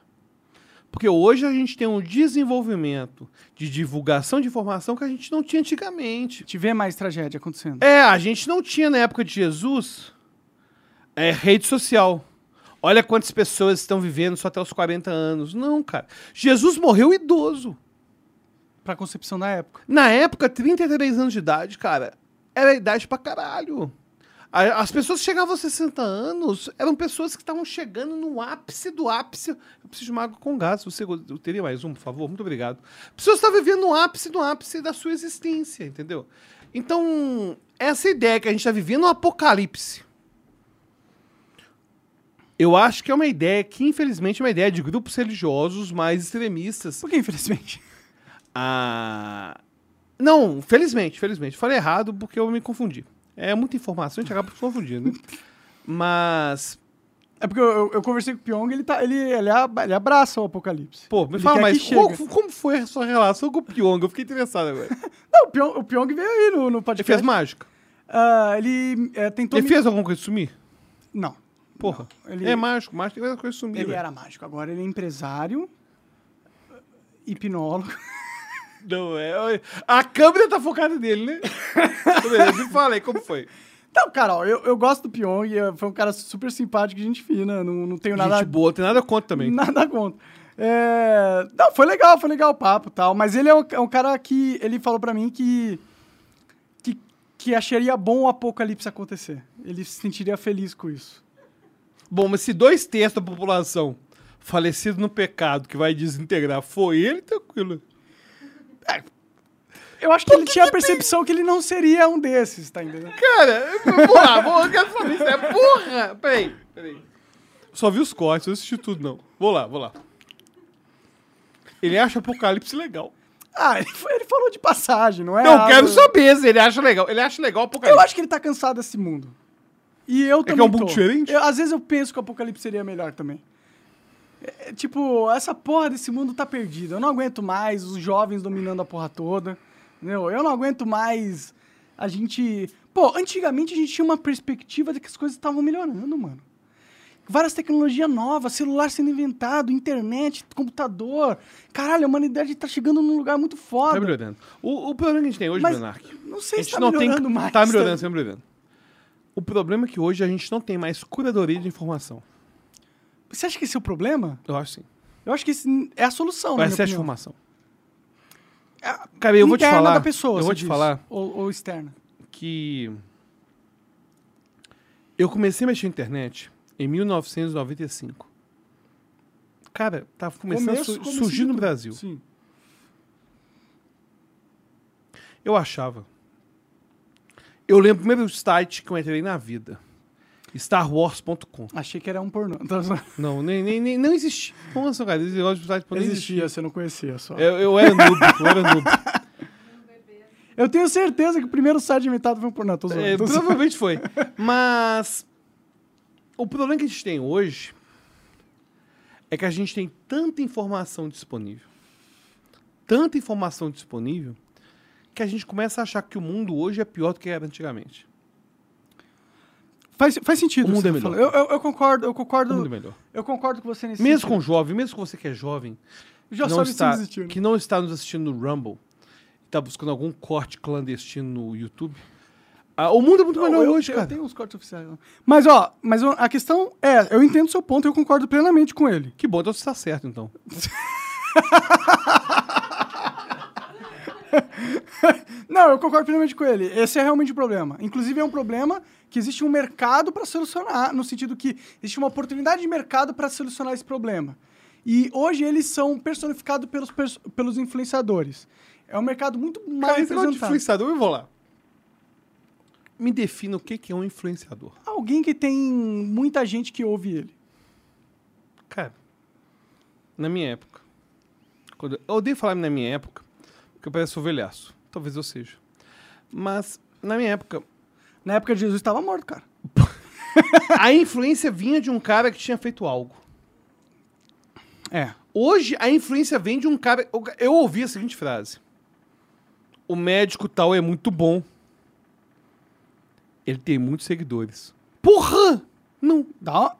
porque hoje a gente tem um desenvolvimento de divulgação de informação que a gente não tinha antigamente. Te vê mais tragédia acontecendo. É, a gente não tinha na época de Jesus É rede social. Olha quantas pessoas estão vivendo só até os 40 anos. Não, cara. Jesus morreu idoso. Pra concepção da época. Na época, 33 anos de idade, cara, era idade pra caralho. As pessoas que chegavam aos 60 anos eram pessoas que estavam chegando no ápice do ápice. Eu preciso de uma água com gás. Você eu teria mais um, por favor? Muito obrigado. Pessoas estavam vivendo no ápice do ápice da sua existência, entendeu? Então, essa ideia que a gente está vivendo um apocalipse. Eu acho que é uma ideia que, infelizmente, é uma ideia de grupos religiosos mais extremistas Por que, infelizmente? ah, Não, felizmente, felizmente. Falei errado porque eu me confundi. É muita informação, a gente acaba se confundindo. né? Mas, É porque eu, eu- eu conversei com o Pyong, ele, tá, ele, ele, ele abraça o apocalipse. pô, me Ele fala que Como, como foi a sua relação com o Pyong? Eu fiquei interessado agora. Ele Não, o Pyong, o Pyong veio aí no, no podcast. fez mágica. Ah, ele é, tentou... Ele me- fez alguma coisa sumir? Não, Porra. ele- É mágico, mágico tem coisa sumir. ele velho. era mágico. Agora ele é empresário, hipnólogo. Não, é. A câmera tá focada nele, né? Me fala aí, como foi? Então, cara, ó, eu, eu gosto do Pyong, é- foi um cara super simpático, gente fina, não, não tenho nada... Gente boa, tem nada contra também. Nada contra. É, Não, foi legal, foi legal o papo e tal. Mas ele é um, é um cara que. Ele falou pra mim que, que. que acharia bom o apocalipse acontecer. Ele se sentiria feliz com isso. Bom, mas se dois terços da população falecido no pecado que vai desintegrar foi ele, tranquilo. Eu acho que ele tinha a percepção que ele não seria um desses, tá entendendo? Cara, vamos lá, vou, eu quero saber isso. É porra! Peraí, peraí. Só vi os cortes, não assisti tudo, não. Vou lá, vou lá. Ele acha Apocalipse legal. Ah, ele, foi- ele falou de passagem, não é? Não, eu algo- quero saber se ele acha legal. Ele acha legal o Eu Apocalipse. acho que ele tá cansado desse mundo. E eu que é também. um mundo tô. diferente? Eu- às vezes eu penso que o apocalipse seria melhor também. É, tipo, essa porra desse mundo tá perdida. Eu não aguento mais os jovens dominando a porra toda. Entendeu? Eu não aguento mais a gente. Pô, antigamente a gente tinha uma perspectiva de que as coisas estavam melhorando, mano. Várias tecnologias novas, celular sendo inventado, internet, computador. Caralho, a humanidade tá chegando num lugar muito foda. Tá melhorando. O, o problema que a gente tem hoje, Mas Benark, não sei se tá não tem. melhorando mais. Tá melhorando, tá melhorando. O problema é que hoje a gente não tem mais curadoria de informação. Você acha que esse é o problema? Eu acho sim. Eu acho que esse é a solução, ser a opinião. informação. Cara, eu vou te falar. da pessoa, eu vou te diz. falar Ou, ou externa. que eu comecei a mexer na internet em 1995. Cara, tava começando Começo- a su- surgir de no. Brasil. Sim. Eu achava. Eu lembro o primeiro site que eu entrei na vida. StarWars.com. Achei que era um pornô. Então, Não, nem, nem, nem não existia. Nossa, cara, esse negócio de site nem existia, você não conhecia só. Eu, eu era noob, eu era noob. Eu tenho certeza que o primeiro site inventado foi um pornô. Tô zoando, É, tô zoando. provavelmente foi. Mas o problema que a gente tem hoje é que a gente tem tanta informação disponível, tanta informação disponível, que a gente começa a achar que o mundo hoje é pior do que era antigamente. Faz, faz sentido. O mundo é melhor. Eu, eu, eu concordo, eu O concordo. mundo é melhor. Eu concordo com você nesse Mesmo sentido. com jovem, mesmo com você que é jovem, Já que não, sabe está, né? que não está nos assistindo no Rumble, está buscando algum corte clandestino no YouTube, ah, o mundo é muito Não, melhor eu, hoje, eu cara. tenho uns cortes oficiais. não. Mas, ó, mas a questão é, eu entendo o seu ponto e eu concordo plenamente com ele. Que bom, então você está certo, então. Não, eu concordo plenamente com ele. Esse é realmente o problema. Inclusive, é um problema que existe um mercado para solucionar, no sentido que existe uma oportunidade de mercado para solucionar esse problema. E hoje eles são personificados pelos, pelos influenciadores. É um mercado muito mal Cara, representado. influenciador, eu vou lá. Me defina o que que é um influenciador. Alguém que tem muita gente que ouve ele. Cara, na minha época, quando, eu odeio falar na minha época, porque eu pareço ovelhaço. Talvez eu seja. Mas, na minha época, Na época de Jesus estava morto, cara. a influência vinha de um cara que tinha feito algo. É. Hoje, a influência vem de um cara... Eu, ouvi a seguinte frase. O médico tal é muito bom. Ele tem muitos seguidores. Porra! Não.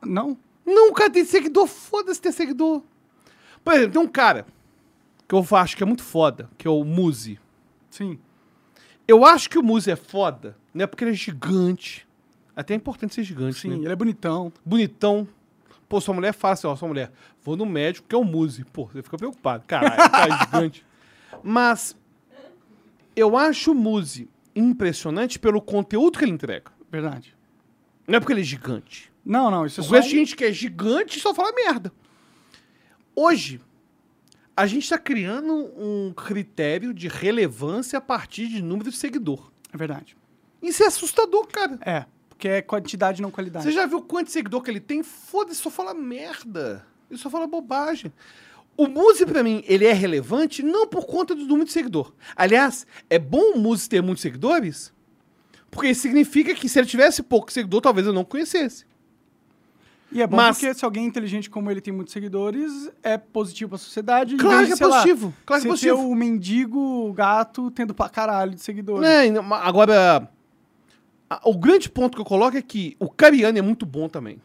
Não. Não, cara, tem seguidor, foda-se ter seguidor. Por exemplo, tem um cara que eu acho que é muito foda, que é o Muzi. Sim. Eu acho que o Muzi é foda, não é porque ele é gigante. Até é importante ser gigante, Sim, né? ele é bonitão. Bonitão. Pô, sua mulher fala assim, ó, sua mulher, vou no médico que é o Muse. Pô, você fica preocupado. Caralho, cara gigante. Mas eu acho o Muse impressionante pelo conteúdo que ele entrega. Verdade. Não é porque ele é gigante. Não, não, isso é só gente que é gigante e só fala merda. Hoje, a gente tá criando um critério de relevância a partir de número de seguidor. É verdade. Isso é assustador, cara. É, porque é quantidade, não qualidade. Você já viu quanto seguidor que ele tem? Foda-se, só fala merda. Ele só fala bobagem. O Muse, pra mim, ele é relevante não por conta do número de seguidor. Aliás, é bom o Muse ter muitos seguidores, porque isso significa que se ele tivesse pouco seguidor, talvez eu não conhecesse. E é bom Mas- porque se alguém inteligente como ele tem muitos seguidores, é positivo pra sociedade. em Claro vez que é sei lá, positivo. Claro que é positivo. o mendigo gato tendo pra caralho de seguidores. É, agora, o grande ponto que eu coloco é que o Cariani é muito bom também.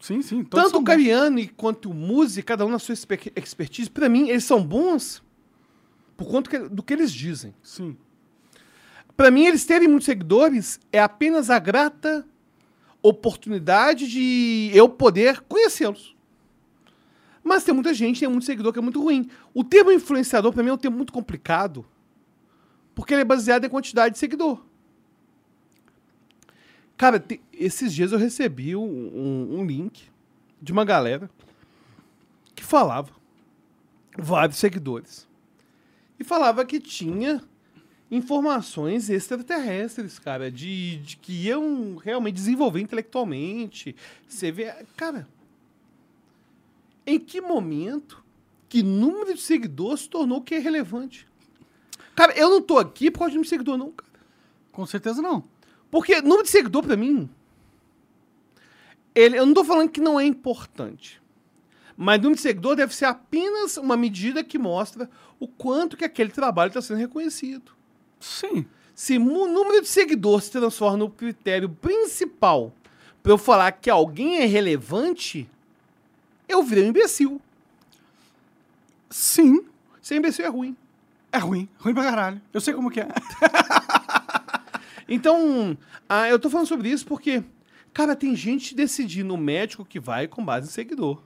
Sim, sim. Tanto o. Cariani quanto o Muse, cada um na sua expertise, pra mim, eles são bons por conta que- do que eles dizem. Sim. Pra mim, eles terem muitos seguidores é apenas a grata oportunidade de eu poder conhecê-los. Mas tem muita gente, tem muito seguidor que é muito ruim. O termo influenciador, pra mim, é um termo muito complicado. Porque ele é baseado em quantidade de seguidor. Cara, te- esses dias eu recebi um, um- um link de uma galera que falava vários seguidores. E falava que tinha informações extraterrestres, cara, de, de que iam realmente desenvolver intelectualmente. Você vê. Cara, em que momento que número de seguidores se tornou o que é relevante? Cara, eu não tô aqui por causa de número de seguidor, não, cara. Com certeza não. Porque número de seguidor, pra mim, ele, eu não tô falando que não é importante. Mas número de seguidor deve ser apenas uma medida que mostra o quanto que aquele trabalho está sendo reconhecido. Sim. Se o número de seguidores se transforma no critério principal para eu falar que alguém é relevante, eu virei um imbecil. Sim. Ser imbecil é ruim. É ruim. Ruim pra caralho. Eu sei como que é. Então, ah, eu tô falando sobre isso porque, cara, tem gente decidindo o médico que vai com base em seguidor.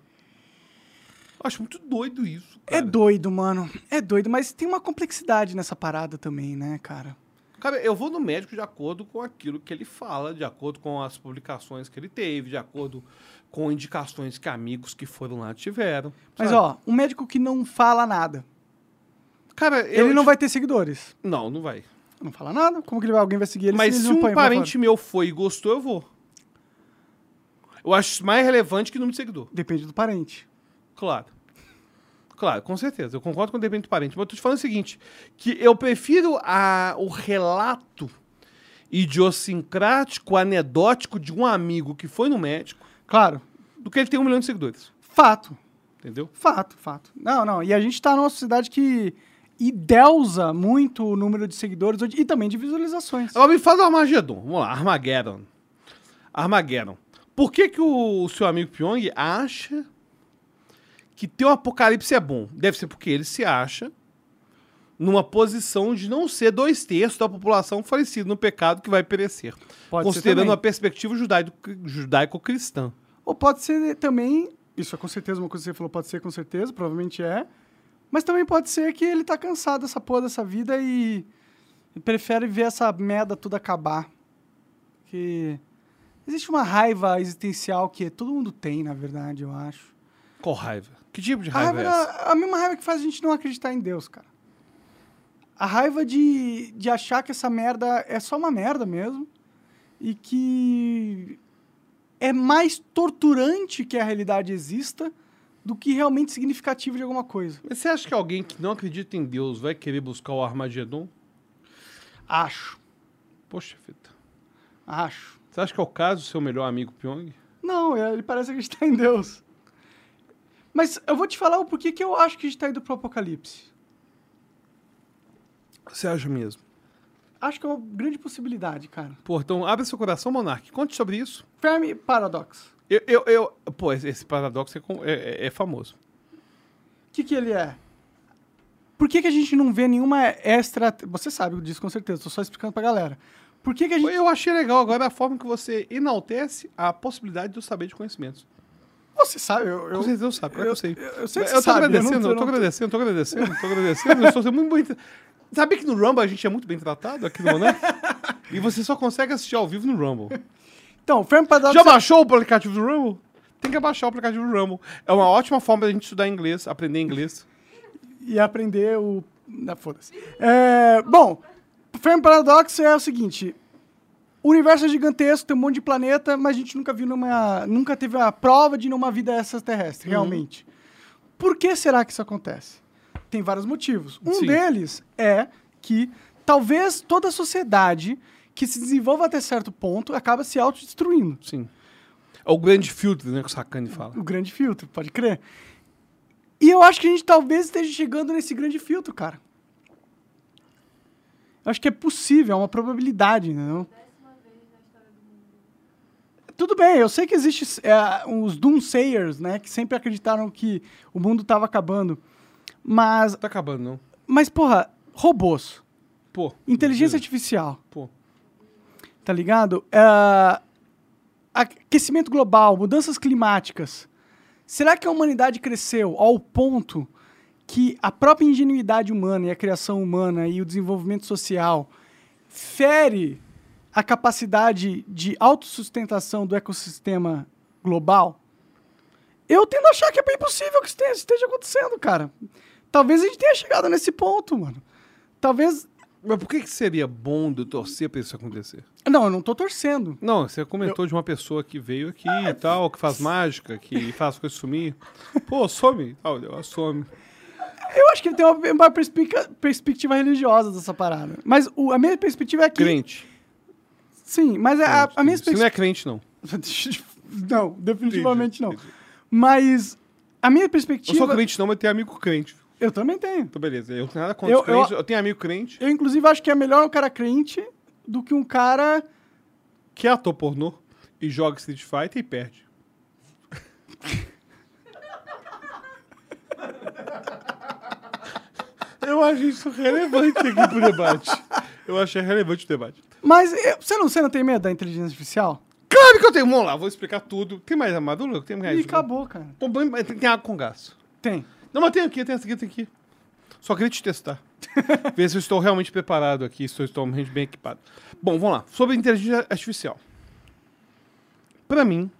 Eu acho muito doido isso. É Cara. doido, mano. É doido, mas tem uma complexidade nessa parada também, né, cara? Cara, eu vou no médico de acordo com aquilo que ele fala, de acordo com as publicações que ele teve, de acordo com indicações que amigos que foram lá tiveram. Mas, sabe? ó, um médico que não fala nada, cara, eu ele não vai ter seguidores. Não, não vai. Não fala nada? Como que ele vai, alguém vai seguir ele Mas se não um parente meu foi e gostou, eu vou. Eu acho mais relevante que o número de seguidor. Depende do parente. Claro. Claro, com certeza. Eu concordo com o depende do parente. Mas eu tô te falando o seguinte: que eu prefiro a, o relato idiosincrático, anedótico de um amigo que foi no médico Claro. do que ele tem um milhão de seguidores. Fato. Entendeu? Fato, fato. Não, não. E a gente tá numa sociedade que ideusa muito o número de seguidores e também de visualizações. Agora me fala do Armagedon. Vamos lá, Armageddon. Armageddon. Por que, que o, seu amigo Pyong acha que ter um apocalipse é bom? Deve ser porque ele se acha numa posição de não ser dois terços da população falecida no pecado que vai perecer. Pode ser considerando a perspectiva judaico- judaico-cristã. Ou pode ser também, isso é com certeza uma coisa que você falou, pode ser com certeza, provavelmente é. Mas também pode ser que ele tá cansado dessa porra dessa vida e, e prefere ver essa merda tudo acabar. Que existe uma raiva existencial que todo mundo tem, na verdade, eu acho. Qual raiva? Que tipo de A, raiva, raiva é essa? da- a mesma raiva que faz a gente não acreditar em Deus, cara. A raiva de, de achar que essa merda é só uma merda mesmo. E que é mais torturante que a realidade exista do que realmente significativo de alguma coisa. Mas você acha que alguém que não acredita em Deus vai querer buscar o Armagedon? Acho. Poxa, fita. Acho. Você acha que é o caso do seu melhor amigo Pyong? Não, é- ele parece acreditar em Deus. Mas eu vou te falar o porquê que eu acho que a gente tá indo pro apocalipse. Você acha mesmo? Acho que é uma grande possibilidade, cara. Pô, então abre seu coração, Monark. Conte sobre isso. Fermi Paradox. Eu, eu, eu- pô, esse, paradoxo é, é- é- é famoso. O que, que ele é? Por que, que a gente não vê nenhuma extra. Você sabe disso com certeza, tô só explicando pra galera. Por que, que a gente. Eu achei legal agora a forma que você enaltece a possibilidade do saber de conhecimentos. Você sabe, eu. eu eu sabe, que eu sei. eu, eu sei que Eu você tô sabe. agradecendo, eu eu não, tô eu agradecendo, tô agradecendo, tô agradecendo. Eu sendo muito bem. Sabia que no Rumble a gente é muito bem tratado aqui no Monark? e você só consegue assistir ao vivo no Rumble. Então, Fermi Paradox. Já baixou o aplicativo do Rumble? Tem que baixar o aplicativo do Rumble. É uma ótima forma da gente estudar inglês, aprender inglês. e aprender o. Ah, Foda-se. É, bom, Fermi Paradox é o seguinte: o universo é gigantesco, tem um monte de planeta, mas a gente nunca viu numa. Nunca teve a prova de numa vida extraterrestre, Uhum. realmente. Por que será que isso acontece? Tem vários motivos. Um Sim. deles é que talvez toda a sociedade que se desenvolva até certo ponto acaba se autodestruindo. Sim. É o grande filtro, né, que o Sakane fala. O grande filtro, pode crer. E eu acho que a gente talvez esteja chegando nesse grande filtro, cara. Eu acho que é possível, é uma probabilidade, entendeu? Tudo bem, eu sei que existe é, os doomsayers, né, que sempre acreditaram que o mundo estava acabando. Mas, Tá acabando, não. mas porra, robôs, Pô. inteligência artificial, Pô. tá ligado? É, aquecimento global, mudanças climáticas. Será que a humanidade cresceu ao ponto que a própria ingenuidade humana e a criação humana e o desenvolvimento social fere a capacidade de autossustentação do ecossistema global? Eu tendo a achar que é bem possível que isso esteja acontecendo, cara. Talvez a gente tenha chegado nesse ponto, mano. Talvez. Mas por que, que seria bom de eu torcer pra isso acontecer? Não, eu não tô torcendo. Não, você comentou de uma pessoa que veio aqui e tal, que faz mágica, que faz coisas sumir. Pô, some. Ah, ela some. Eu acho que tem uma, uma perspectiva religiosa dessa parada. Mas o- a minha perspectiva é que. Crente. Sim, mas é a, a minha Você não é crente, não. não, definitivamente não. Mas a minha Eu perspectiva. sou crente, não, mas tenho amigo crente. Eu também tenho. Então, beleza. Eu não tenho nada contra Eu- os crentes. Eu, tenho amigo crente Eu, inclusive, acho que é melhor um cara crente do que um cara. que é ator pornô e joga Street Fighter e perde. Eu acho isso relevante aqui pro debate. Eu achei relevante o debate. Mas eu- você, não, você não tem medo da inteligência artificial? Claro que eu tenho. Vamos lá, vou explicar tudo. Tem mais amadura? Tem mais. Ih, acabou, cara. Tem, tem água com gás. Tem. Não, mas tem aqui, tem essa aqui, tem aqui. Só queria te testar. Ver se eu estou realmente preparado aqui, se eu estou realmente bem equipado. Bom, vamos lá. Sobre inteligência artificial. Pra mim,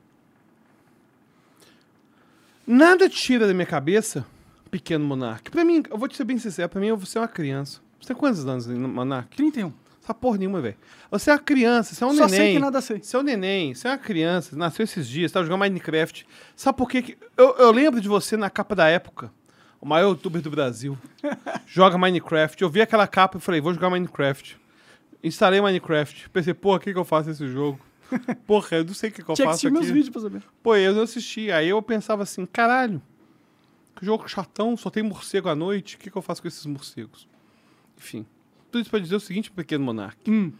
nada tira da minha cabeça pequeno monarca. Pra mim, eu vou te ser bem sincero, pra mim você é uma criança. Você tem quantos anos, monarca? 31. Essa porra nenhuma, velho. Você é uma criança, você é um Só neném. sei que nada sei. Você é um neném, você é uma criança, nasceu esses dias, tá jogando Minecraft. Sabe por quê? que- Eu, eu lembro de você na capa da época, o maior youtuber do Brasil. joga Minecraft. Eu vi aquela capa e falei, vou jogar Minecraft. Instalei Minecraft. Pensei, porra, o que, que eu faço nesse jogo? Porra, eu não sei o que, que eu Tinha que faço meus aqui. vídeos pra saber. Pô, eu não assisti. Aí eu pensava assim, caralho, que jogo chatão, só tem morcego à noite, o que, que eu faço com esses morcegos? Enfim, tudo isso pra dizer o seguinte, pequeno monarca. Hum.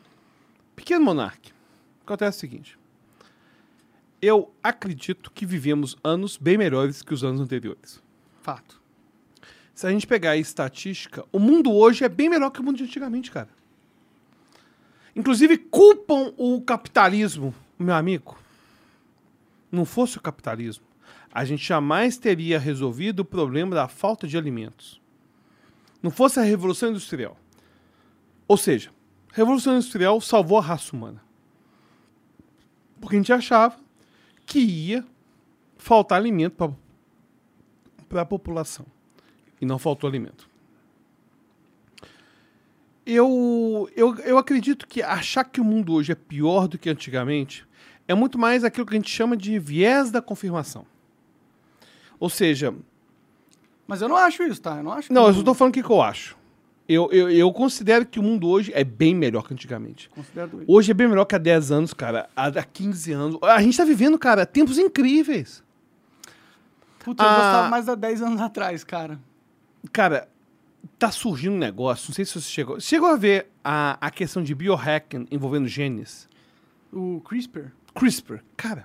Pequeno monarca, acontece o seguinte. Eu acredito que vivemos anos bem melhores que os anos anteriores. Fato. Se a gente pegar a estatística, o mundo hoje é bem melhor que o mundo de antigamente, cara. Inclusive, culpam o capitalismo, meu amigo. Não fosse o capitalismo, a gente jamais teria resolvido o problema da falta de alimentos. Não fosse a Revolução Industrial. Ou seja, a Revolução Industrial salvou a raça humana. Porque a gente achava que ia faltar alimento para a população. E não faltou alimento. Eu, eu, eu acredito que achar que o mundo hoje é pior do que antigamente é muito mais aquilo que a gente chama de viés da confirmação. Ou seja, Mas eu não acho isso, tá? Eu não acho não, eu estou falando o que, que eu acho. Eu, eu, eu considero que o mundo hoje é bem melhor que antigamente. Hoje é bem melhor que há 10 anos, cara. Há há 15 anos. A gente tá vivendo, cara, tempos incríveis. Puta, eu Ah. gostava mais há 10 anos atrás, cara. Cara, tá surgindo um negócio. Não sei se você chegou. Chegou a ver a, a questão de biohacking envolvendo genes? O CRISPR. CRISPR. Cara,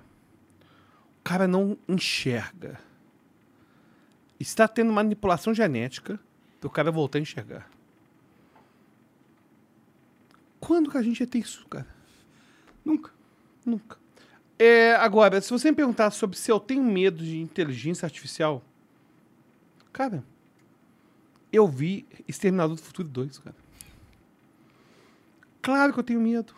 o cara não enxerga. Está tendo manipulação genética o cara voltar a enxergar. Quando que a gente ia ter isso, cara? Nunca. Nunca. É, agora, se você me perguntar sobre se eu tenho medo de inteligência artificial, cara, eu vi Exterminador do Futuro 2, cara. Claro que eu tenho medo.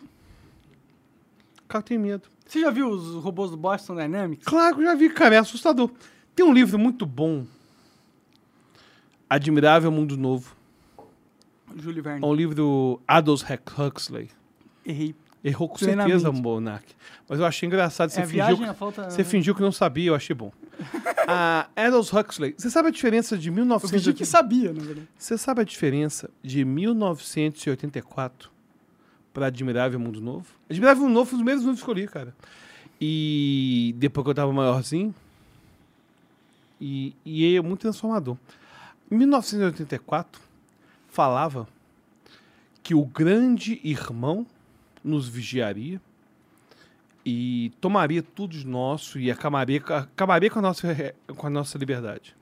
Claro que eu tenho medo. Você já viu os robôs do Boston Dynamics? Claro que eu já vi, cara, é assustador. Tem um livro muito bom, Admirável Mundo Novo. Júlio Verne. É um livro do Aldous Huxley. Errei. Errou com certeza, Monark. Mas eu achei engraçado. Você é fingiu viagem que- a falta... Você fingiu que não sabia, eu achei bom. A Aldous Huxley. Você sabe a diferença de Eu fingi 1980? que sabia, na verdade. Você sabe a diferença de 1984 para Admirável Mundo Novo? Admirável Mundo Novo foi um dos primeiros livros que eu li, cara. E depois que eu tava maiorzinho. E, e é muito transformador. 1984 falava que o grande irmão nos vigiaria e tomaria tudo de nosso e acabaria, acabaria com, a nossa, com a nossa liberdade.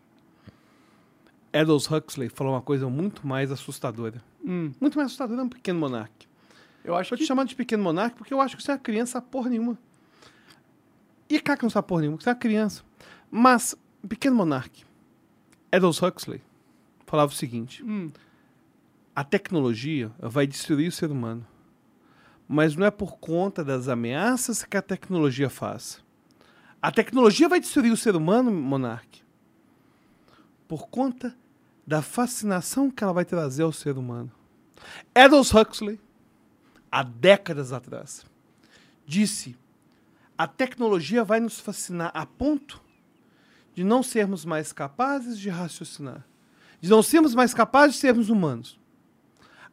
Aldous Huxley falou uma coisa muito mais assustadora. Hum, Muito mais assustadora um pequeno monarca. eu acho Vou te que... chamar de pequeno monarca porque eu acho que você é uma criança porra nenhuma. E cá que não sabe porra nenhuma, você é uma criança. Mas, pequeno monarca, Aldous Huxley falava o seguinte: Hum, a tecnologia vai destruir o ser humano. Mas não é por conta das ameaças que a tecnologia faz. A tecnologia vai destruir o ser humano, monarca, por conta da fascinação que ela vai trazer ao ser humano. Aldous Huxley, há décadas atrás, disse: a tecnologia vai nos fascinar a ponto de não sermos mais capazes de raciocinar, de não sermos mais capazes de sermos humanos.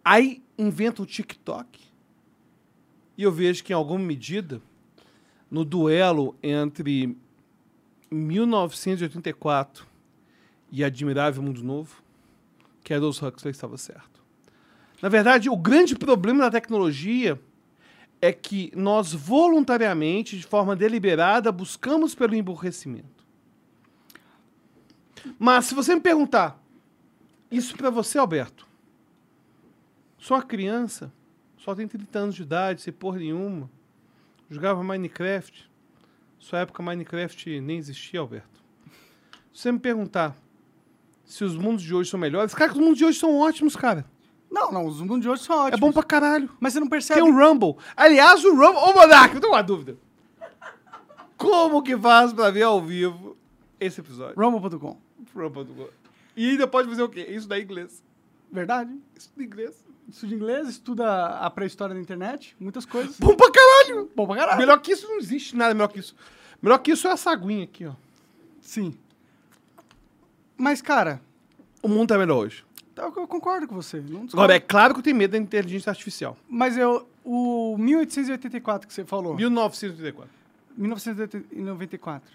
Aí inventa o TikTok. E eu vejo que, em alguma medida, no duelo entre 1984 e Admirável Mundo Novo, que Aldous Huxley estava certo. Na verdade, o grande problema da tecnologia é que nós voluntariamente, de forma deliberada, buscamos pelo emburrecimento. Mas se você me perguntar, isso para você, Alberto, uma criança, só tem 30 anos de idade, sem porra nenhuma, jogava Minecraft. Sua época Minecraft nem existia, Alberto. Se você me perguntar se os mundos de hoje são melhores, cara, os mundos de hoje são ótimos, cara. Não, não, os mundos de hoje são É ótimos. bom pra caralho. Mas você não percebe... Tem o Rumble. Aliás, o Rumble. Ô, Monark, eu tenho uma dúvida. Como que faz pra ver ao vivo esse episódio? Rumble.com. Rumble. E ainda pode fazer o quê? Isso daí em inglês. Verdade. Isso em inglês. Estuda inglês, estuda a pré-história da internet, muitas coisas. Bom pra caralho. Bom pra caralho. Melhor que isso não existe nada melhor que isso. Melhor que isso é essa aguinha aqui, ó. Sim. Mas, cara, O mundo tá melhor hoje. eu eu concordo com você. Agora, é claro que eu tenho medo da inteligência artificial. Mas eu, o 1884 que você falou, 1984. 1994,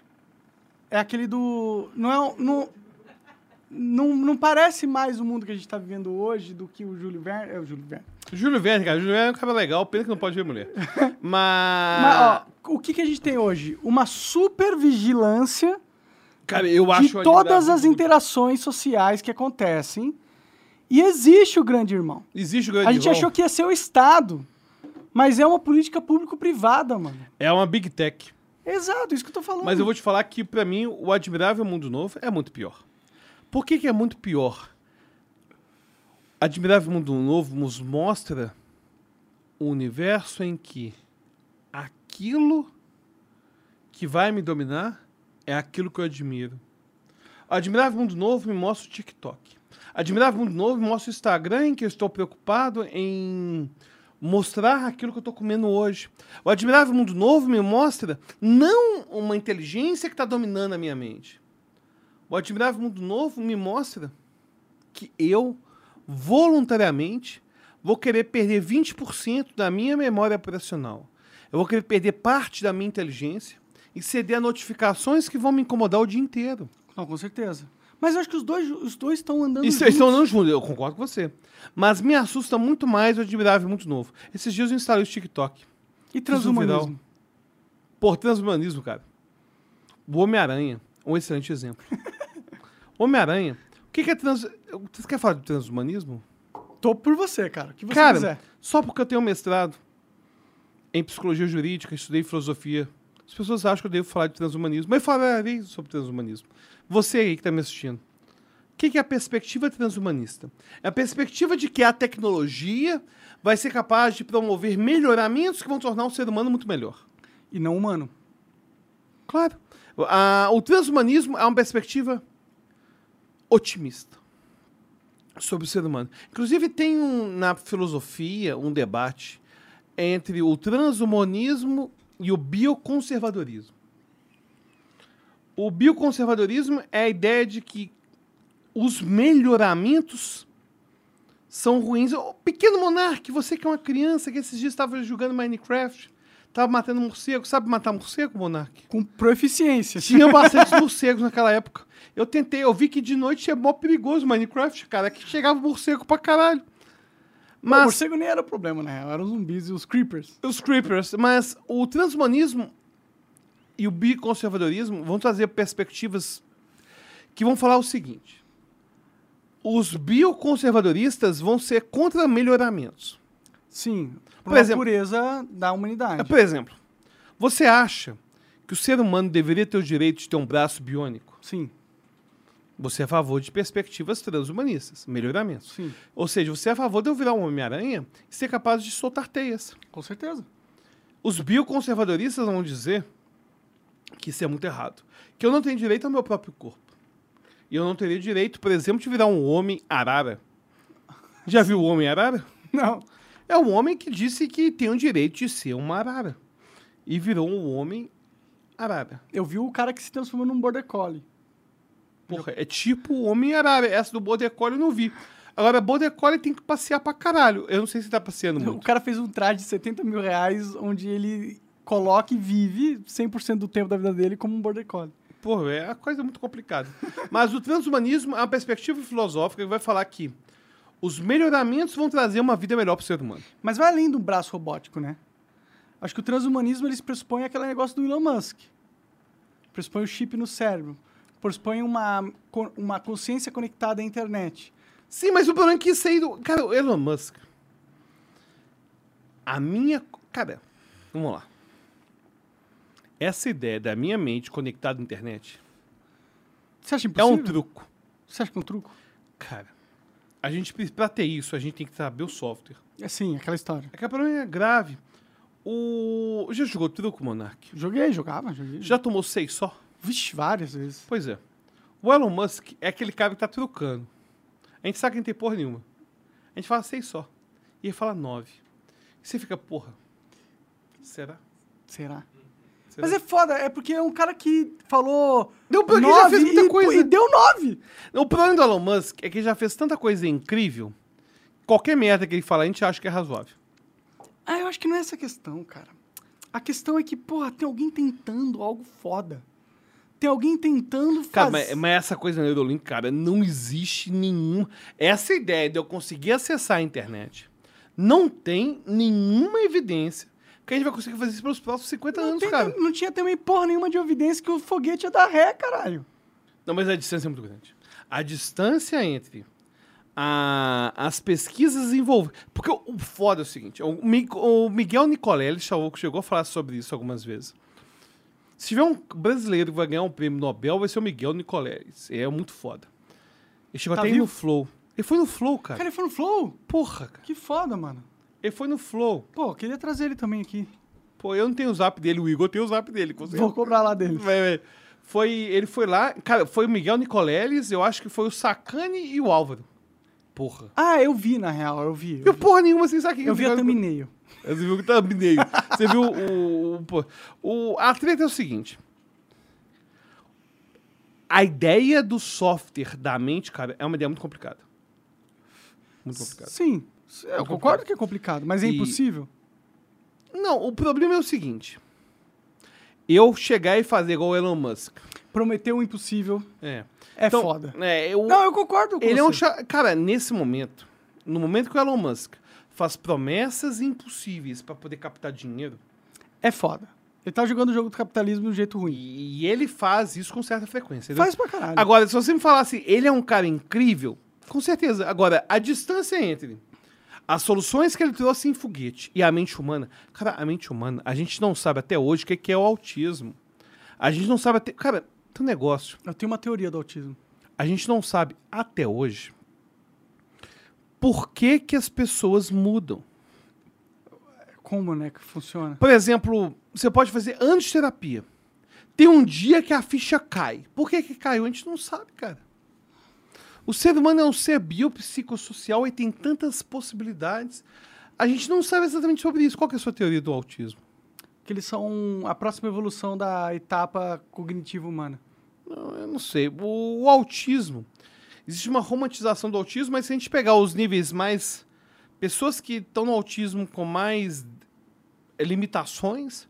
é aquele do... Não é... um- Não, não, não parece mais o mundo que a gente tá vivendo hoje do que o Júlio Verne... É o Júlio Verne. Júlio Verne, cara. Júlio Verne é um cara legal, pena que não pode ver mulher. Mas. Mas, ó, o que, que a gente tem hoje? Uma supervigilância cara, eu de acho. todas admirável as interações sociais que acontecem. E existe o grande irmão. Existe o grande A gente irmão. achou que ia ser o Estado. Mas é uma política público-privada, mano. É uma Big Tech. Exato, isso que eu tô falando. Mas eu vou te falar que, pra mim, o Admirável Mundo Novo é muito pior. Por que, que é muito pior? Admirável Mundo Novo nos mostra um universo em que aquilo que vai me dominar é aquilo que eu admiro. Admirável Mundo Novo me mostra o TikTok. Admirável Mundo Novo me mostra o Instagram em que eu estou preocupado em mostrar aquilo que eu estou comendo hoje. O Admirável Mundo Novo me mostra não uma inteligência que está dominando a minha mente. O Admirável Mundo Novo me mostra que eu, voluntariamente, vou querer perder 20% da minha memória operacional. Eu vou querer perder parte da minha inteligência e ceder a notificações que vão me incomodar o dia inteiro. Não, com certeza. Mas eu acho que os dois os dois estão andando Isso, juntos. eles estão andando juntos, eu concordo com você. Mas me assusta muito mais o Admirável Muito Novo. Esses dias eu instalei o TikTok. E transhumanismo. Por transhumanismo, cara. O Homem-Aranha, um excelente exemplo. Homem-Aranha. O que, que é trans. Você quer falar de transhumanismo? Tô por você, cara. O que você cara, quiser. Só porque eu tenho mestrado em psicologia jurídica, estudei filosofia, as pessoas acham que eu devo falar de transhumanismo. Mas falarei sobre transhumanismo. Você aí que está me assistindo. O que que é a perspectiva transhumanista? É a perspectiva de que a tecnologia vai ser capaz de promover melhoramentos que vão tornar o ser humano muito melhor. E não humano. Claro. A- o transhumanismo é uma perspectiva otimista sobre o ser humano. Inclusive, tem um, na filosofia um debate entre o transhumanismo e o bioconservadorismo. O bioconservadorismo é a ideia de que os melhoramentos são ruins. Ô, pequeno monarca, você que é uma criança que esses dias estava jogando Minecraft, estava matando morcego, sabe matar morcego, monarca? Com proeficiência. Tinha bastante morcegos naquela época. Eu tentei, eu vi que de noite é mó perigoso Minecraft, cara, que chegava morcego pra caralho. Mas... O morcego nem era o problema, né? Eram os zumbis e os creepers. os creepers, mas o transhumanismo e o biconservadorismo vão trazer perspectivas que vão falar o seguinte: os bioconservadoristas vão ser contra melhoramentos. Sim. Por Por exemplo- natureza da humanidade. É, Por exemplo, você acha que o ser humano deveria ter o direito de ter um braço biônico? Sim, Você é a favor de perspectivas transhumanistas, melhoramentos. sim. Ou seja, você é a favor de eu virar um Homem-Aranha e ser capaz de soltar teias. Com certeza. Os bioconservadoristas vão dizer que isso é muito errado. Que eu não tenho direito ao meu próprio corpo. E eu não teria direito, por exemplo, de virar um homem arara. Já viu o homem arara? Não. É um homem que disse que tem o direito de ser uma arara. E virou um homem arara. Eu vi o cara que se transformou num border collie. Porra, é tipo o homem arara. Essa do Border Collie eu não vi. Agora, Border Collie tem que passear pra caralho. Eu não sei se tá passeando O muito. cara fez um traje de 70 mil reais onde ele coloca e vive 100% do tempo da vida dele como um border collie. Pô, é uma coisa muito complicada. Mas o transhumanismo é uma perspectiva filosófica que vai falar que os melhoramentos vão trazer uma vida melhor pro ser humano. Mas vai além do braço robótico, né? Acho que o transhumanismo eles pressupõe aquele negócio do Elon Musk. Pressupõe o chip no cérebro. Pressupõe uma, uma consciência conectada à internet. Sim, mas o problema é que isso aí do. Cara, o Elon Musk. A minha. Cara, vamos lá. Essa ideia da minha mente conectada à internet Você acha é impossível? um truco. Você acha que é um truco? Cara, a gente, pra ter isso, a gente tem que saber o software. É sim, aquela história. É que o problema é grave. O. Já jogou truco, Monark? Joguei, jogava, joguei. Já tomou seis só? Vixe, várias vezes. Pois é. O Elon Musk é aquele cara que tá trucando. A gente sabe que não tem porra nenhuma. A gente fala seis só. E ele fala nove. E você fica, porra. Será? Será? Será? Mas é foda, é porque é um cara que falou. Não, porque ele já nove fez muita e, coisa. E deu nove! O problema do Elon Musk é que ele já fez tanta coisa incrível. Qualquer merda que ele fala, a gente acha que é razoável. Ah, eu acho que não é essa a questão, cara. A questão é que, porra, tem alguém tentando algo foda. Tem alguém tentando fazer. Cara, mas, mas essa coisa Neuralink, cara, não existe nenhum. Essa ideia de eu conseguir acessar a internet não tem nenhuma evidência que a gente vai conseguir fazer isso pelos próximos 50 não, anos, tem- cara. não tinha também porra nenhuma de evidência que o foguete ia dar ré, caralho. Não, mas a distância é muito grande. A distância entre a- as pesquisas envolvidas. Porque o, o foda é o seguinte: o, o Miguel Nicolelli chegou, chegou a falar sobre isso algumas vezes. Se tiver um brasileiro que vai ganhar um prêmio Nobel, vai ser o Miguel Nicolelli. É muito foda. Ele chegou Tá até no? Flow. Ele foi no Flow, cara. Cara, ele foi no Flow? Porra, cara. Que foda, mano. Ele foi no Flow. Pô, queria trazer ele também aqui. Pô, eu não tenho o zap dele, o Igor tem o zap dele. Vou cobrar lá dele. Vai, vai. Foi, ele foi lá, cara, foi o Miguel Nicoleles, eu acho que foi o Sacani e o Álvaro. Porra. Ah, eu vi, na real, eu vi. Viu Eu vi, porra nenhuma sem saber eu vi a thumbnail. Você viu o thumbnail. Você viu o, o, pô, o... A treta é o seguinte. A ideia do software da mente, cara, é uma ideia muito complicada. Muito complicada. Sim, eu concordo que é complicado, mas é E- impossível. Não, o problema é o seguinte. Eu chegar e fazer igual o Elon Musk. Prometeu o impossível É. é Então, foda. É, eu, Não, eu concordo com Ele você. é um. Cara, nesse momento, no momento que o Elon Musk faz promessas impossíveis pra poder captar dinheiro, É foda. Ele tá jogando o jogo do capitalismo de um jeito ruim. e ele faz isso com certa frequência. entendeu? Faz pra caralho. Agora, se você me falasse, ele é um cara incrível, com certeza. Agora, a distância entre As soluções que ele trouxe em foguete e a mente humana. Cara, a mente humana, a gente não sabe até hoje o que que é o autismo. A gente não sabe até. Cara, tem um negócio. Eu tenho uma teoria do autismo. A gente não sabe até hoje por que, que as pessoas mudam. Como, né, que funciona? Por exemplo, você pode fazer de terapia. Tem um dia que a ficha cai. Por que, que caiu? A gente não sabe, cara. O ser humano é um ser biopsicossocial e tem tantas possibilidades. A gente não sabe exatamente sobre isso. Qual que é a sua teoria do autismo? Que eles são a próxima evolução da etapa cognitiva humana. Não, eu não sei. O, o autismo. Existe uma romantização do autismo, mas se a gente pegar os níveis mais. Pessoas que estão no autismo com mais limitações,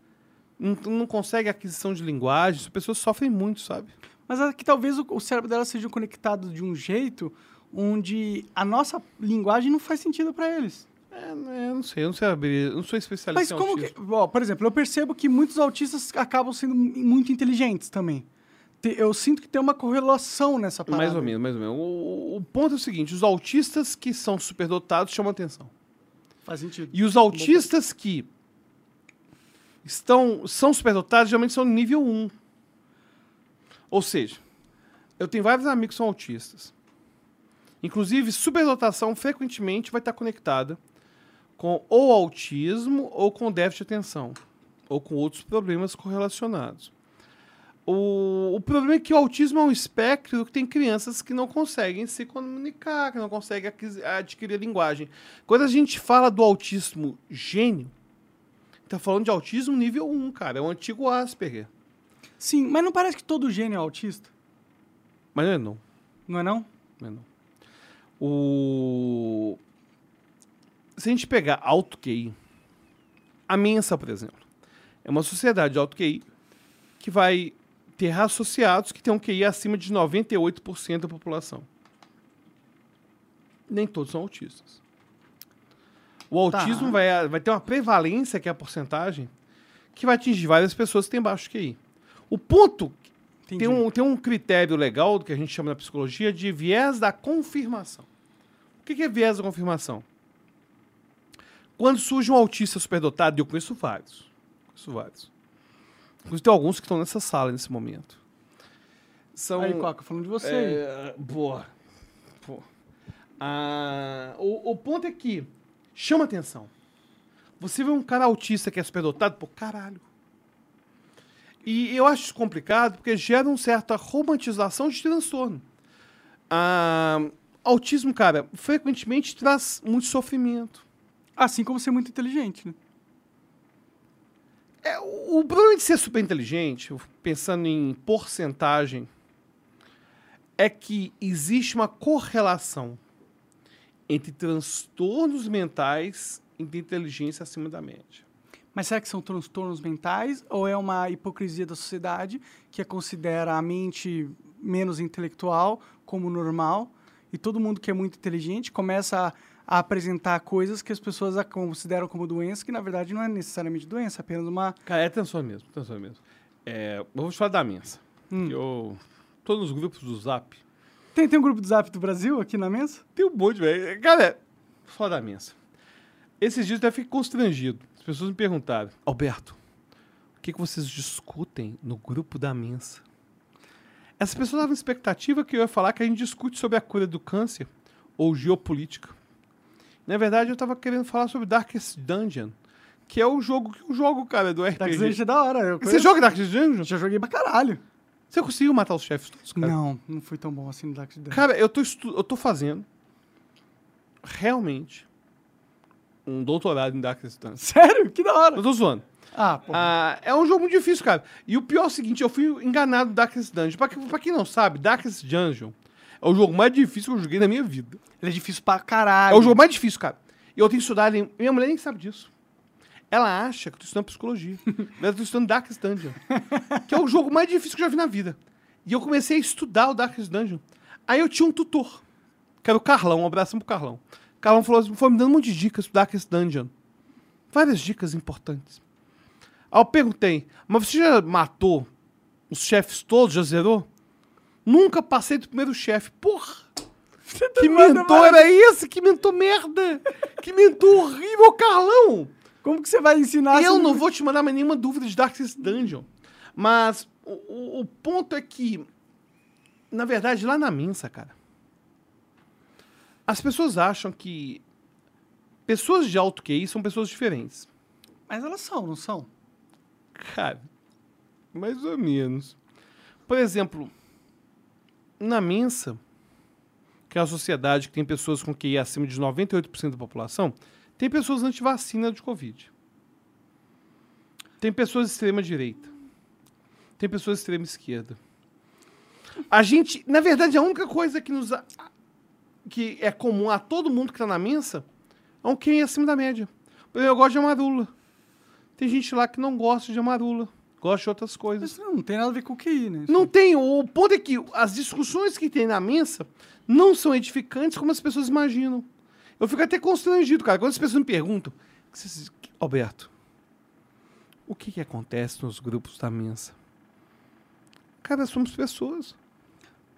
não, não conseguem aquisição de linguagem, as pessoas sofrem muito, sabe? Mas é que talvez o, o cérebro dela seja conectado de um jeito onde a nossa linguagem não faz sentido para eles. É, eu não sei, eu não sei abrir, eu não sou especialista Mas em como que. Ó, por exemplo, eu percebo que muitos autistas acabam sendo muito inteligentes também. Eu sinto que tem uma correlação nessa parada. Mais ou menos, mais ou menos. O, o ponto é o seguinte: os autistas que são superdotados chamam atenção. Faz sentido. E os autistas que estão, são superdotados geralmente são nível 1. Ou seja, eu tenho vários amigos que são autistas. Inclusive, superdotação frequentemente vai estar conectada com ou autismo ou com déficit de atenção. Ou com outros problemas correlacionados. O, o problema é que o autismo é um espectro que tem crianças que não conseguem se comunicar, que não conseguem adquirir linguagem. Quando a gente fala do autismo gênio, tá falando de autismo nível 1, cara. É o antigo Asperger. Sim, mas não parece que todo gênio é autista? Mas não é não. Não é não? não, é não. O... Se a gente pegar alto QI, a Mensa, por exemplo, é uma sociedade de alto QI que vai ter associados que tem um QI acima de 98% da população. Nem todos são autistas. O Tá. autismo vai, vai ter uma prevalência, que é a porcentagem, que vai atingir várias pessoas que têm baixo QI. O ponto Entendi. tem um, tem um critério legal que a gente chama na psicologia de viés da confirmação. O que que é viés da confirmação? Quando surge um autista superdotado, e eu conheço vários. Conheço vários. Inclusive tem alguns que estão nessa sala nesse momento. São. Aí, Coca, falando de você. É, boa. Pô. Ah, o, o ponto é que chama atenção. Você vê um cara autista que é superdotado, pô, caralho. E eu acho isso complicado porque gera uma certa romantização de transtorno. Ah, autismo, cara, frequentemente traz muito sofrimento. Assim como ser muito inteligente, né? É, o problema de ser super inteligente, pensando em porcentagem, é que existe uma correlação entre transtornos mentais e inteligência acima da média. Mas será que são transtornos mentais ou é uma hipocrisia da sociedade que considera a mente menos intelectual como normal e todo mundo que é muito inteligente começa a, a apresentar coisas que as pessoas a consideram como doença, que na verdade não é necessariamente doença, é apenas uma... Cara, é transtorno mesmo, transtorno mesmo. É, te falar da mensa. Hum. Eu tô nos grupos do Zap. Tem, tem um grupo do Zap do Brasil aqui na mesa? Tem um monte, velho. Cara, vou falar da mensa. Esses dias eu até fiquei constrangido. As pessoas me perguntaram, Alberto, o que, que vocês discutem no grupo da mensa? Essas pessoas estavam expectativa que eu ia falar que a gente discute sobre a cura do câncer ou geopolítica. Na verdade, eu tava querendo falar sobre Darkest Dungeon, que é o jogo que eu jogo, cara, do RPG. Age é da hora. Você joga Darkest Dungeon? Já joguei pra caralho. Você conseguiu matar os chefes todos, cara? Não, não foi tão bom assim no Dark Age. Cara, eu tô, eu tô fazendo realmente um doutorado em Darkest Dungeon. Sério? Que da hora. Não tô zoando. Ah, pô. Ah, é um jogo muito difícil, cara. E o pior é o seguinte, eu fui enganado no Darkest Dungeon. Pra, pra quem não sabe, Darkest Dungeon é o jogo mais difícil que eu joguei na minha vida. Ele é difícil pra caralho. É o jogo mais difícil, cara. E eu tenho estudar... ele- Minha mulher nem sabe disso. Ela acha que eu tô estudando psicologia. Mas eu tô estudando Darkest Dungeon. que é o jogo mais difícil que eu já vi na vida. E eu comecei a estudar o Darkest Dungeon. Aí eu tinha um tutor, que era o Carlão. Um abraço pro Carlão. O Carlão falou assim, foi me dando um monte de dicas pro Darkest Dungeon. Várias dicas importantes. Aí eu perguntei, mas você já matou os chefes todos? Já zerou? Nunca passei do primeiro chefe. Porra! Que manda mentor mais. era esse? Que mentor merda! Que mentor horrível, Carlão! Como que você vai ensinar? eu não vou te mandar mais nenhuma dúvida de Darkest Dungeon. Mas o, o- o ponto é que, na verdade, lá na Minsa, cara, as pessoas acham que pessoas de alto QI são pessoas diferentes. Mas elas são, não são? Cara, mais ou menos. Por exemplo, na Mensa, que é uma sociedade que tem pessoas com QI acima de 98% da população, tem pessoas anti-vacina de Covid. Tem pessoas de extrema direita. Tem pessoas de extrema esquerda. A gente, na verdade, a única coisa que nos que é comum a todo mundo que está na Mensa é um QI acima da média. Eu gosto de amarula. Tem gente lá que não gosta de amarula, gosta de outras coisas. Isso não tem nada a ver com o QI, né? Não tem. O ponto é que as discussões que tem na mensa não são edificantes como as pessoas imaginam. Eu fico até constrangido, cara. Quando as pessoas me perguntam, "Vocês- Alberto, o que, que acontece nos grupos da mensa? Cara, somos pessoas.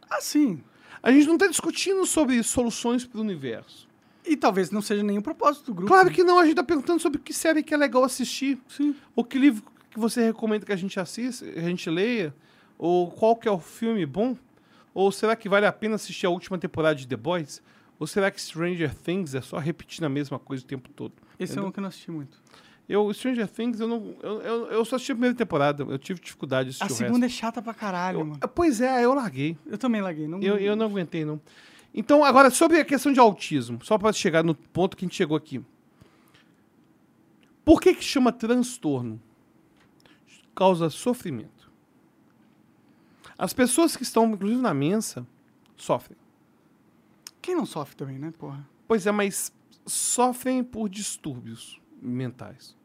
Ah, sim. A gente não está discutindo sobre soluções para o universo. E talvez não seja o propósito do grupo. Claro que não, a gente está perguntando sobre que série que é legal assistir. Sim. Ou que livro que você recomenda que a gente assista, a gente leia? Ou qual que é o filme bom? Ou será que vale a pena assistir a última temporada de The Boys? Ou será que Stranger Things é só repetindo a mesma coisa o tempo todo? Esse é Entendeu? um que eu não assisti muito. Eu, Stranger Things, eu não. Eu, eu, eu só assisti a primeira temporada. Eu tive dificuldade de A assistir o segunda é chata pra caralho, Eu- mano. pois é, eu larguei. Eu também laguei. Não... Eu, eu não aguentei, não. Então, agora, sobre a questão de autismo, só para chegar no ponto que a gente chegou aqui. Por que que chama transtorno? Causa sofrimento. As pessoas que estão, inclusive na mensa, sofrem. Quem não sofre também, né, porra? Pois é, mas sofrem por distúrbios mentais.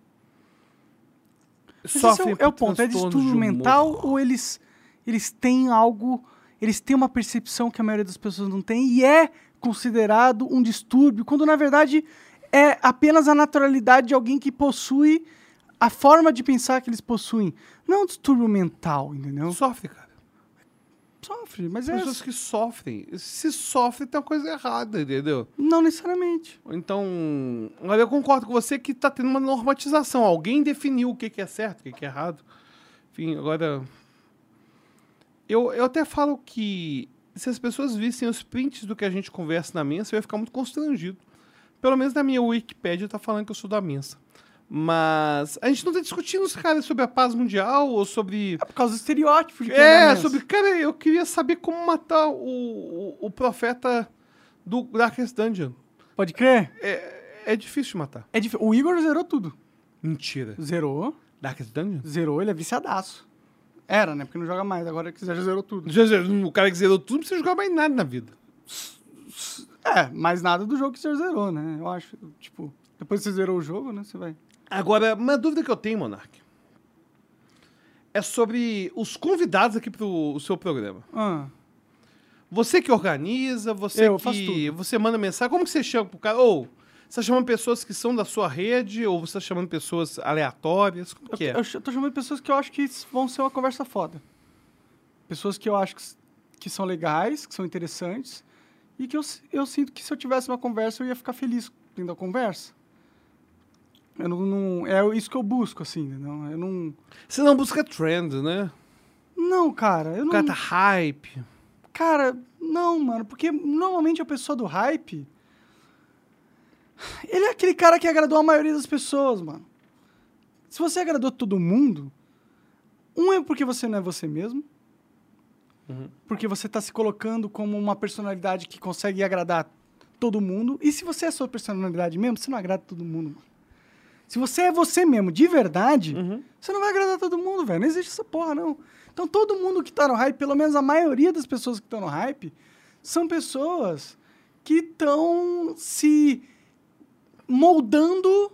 Esse é, o, é o ponto. É distúrbio de mental ou eles, eles têm algo... Eles têm uma percepção que a maioria das pessoas não tem e é considerado um distúrbio, quando na verdade é apenas a naturalidade de alguém que possui a forma de pensar que eles possuem. Não é um distúrbio mental, entendeu? Sofre, cara. Sofre, mas é... Pessoas que sofrem. Se sofre, tem uma coisa errada, entendeu? Não necessariamente. Então, eu concordo com você que está tendo uma normatização. Alguém definiu o que, que é certo, o que, que é errado. Enfim, agora. Eu, eu até falo que se as pessoas vissem os prints do que a gente conversa na mensa, eu ia ficar muito constrangido. Pelo menos na minha Wikipédia tá falando que eu sou da mensa. Mas a gente não tá discutindo, cara, sobre a paz mundial ou sobre. É por causa do estereótipo de É, mesmo. sobre. Cara, eu queria saber como matar o, o, o profeta do Darkest Dungeon. Pode crer? É, é difícil de matar. É dif... O Igor zerou tudo. Mentira. Zerou, Darkest Dungeon? zerou, ele é viciadaço. Era, né? Porque não joga mais, agora que já zerou tudo. Já- já- O cara que zerou tudo não precisa jogar mais nada na vida. É, mais nada do jogo que você zerou, né? Eu acho, tipo, depois que você zerou o jogo, né? Você vai. Agora, uma dúvida que eu tenho, Monark, é sobre os convidados aqui pro seu programa. Ah, Você que organiza, você Eu que você manda mensagem, como que você chama pro cara? Ou você tá chamando pessoas que são da sua rede ou você tá chamando pessoas aleatórias? Como eu, que é? eu tô chamando pessoas que eu acho que vão ser uma conversa foda. Pessoas que eu acho que, que são legais, que são interessantes. E que eu, eu sinto que se eu tivesse uma conversa, eu ia ficar feliz tendo a conversa. Eu não, não- é isso que eu busco, assim, entendeu? Eu não. Você não busca trend, né? Não, cara, eu O não. cara tá hype. Cara, não, mano, porque normalmente a pessoa do hype. Ele é aquele cara que agradou a maioria das pessoas, mano. Se você agradou todo mundo, um é porque você não é você mesmo. Uhum. Porque você tá se colocando como uma personalidade que consegue agradar todo mundo. E se você é a sua personalidade mesmo, você não agrada todo mundo, mano. Se você é você mesmo, de verdade, Uhum. você não vai agradar todo mundo, velho. Não existe essa porra, não. Então todo mundo que tá no hype, pelo menos a maioria das pessoas que estão no hype, são pessoas que estão se moldando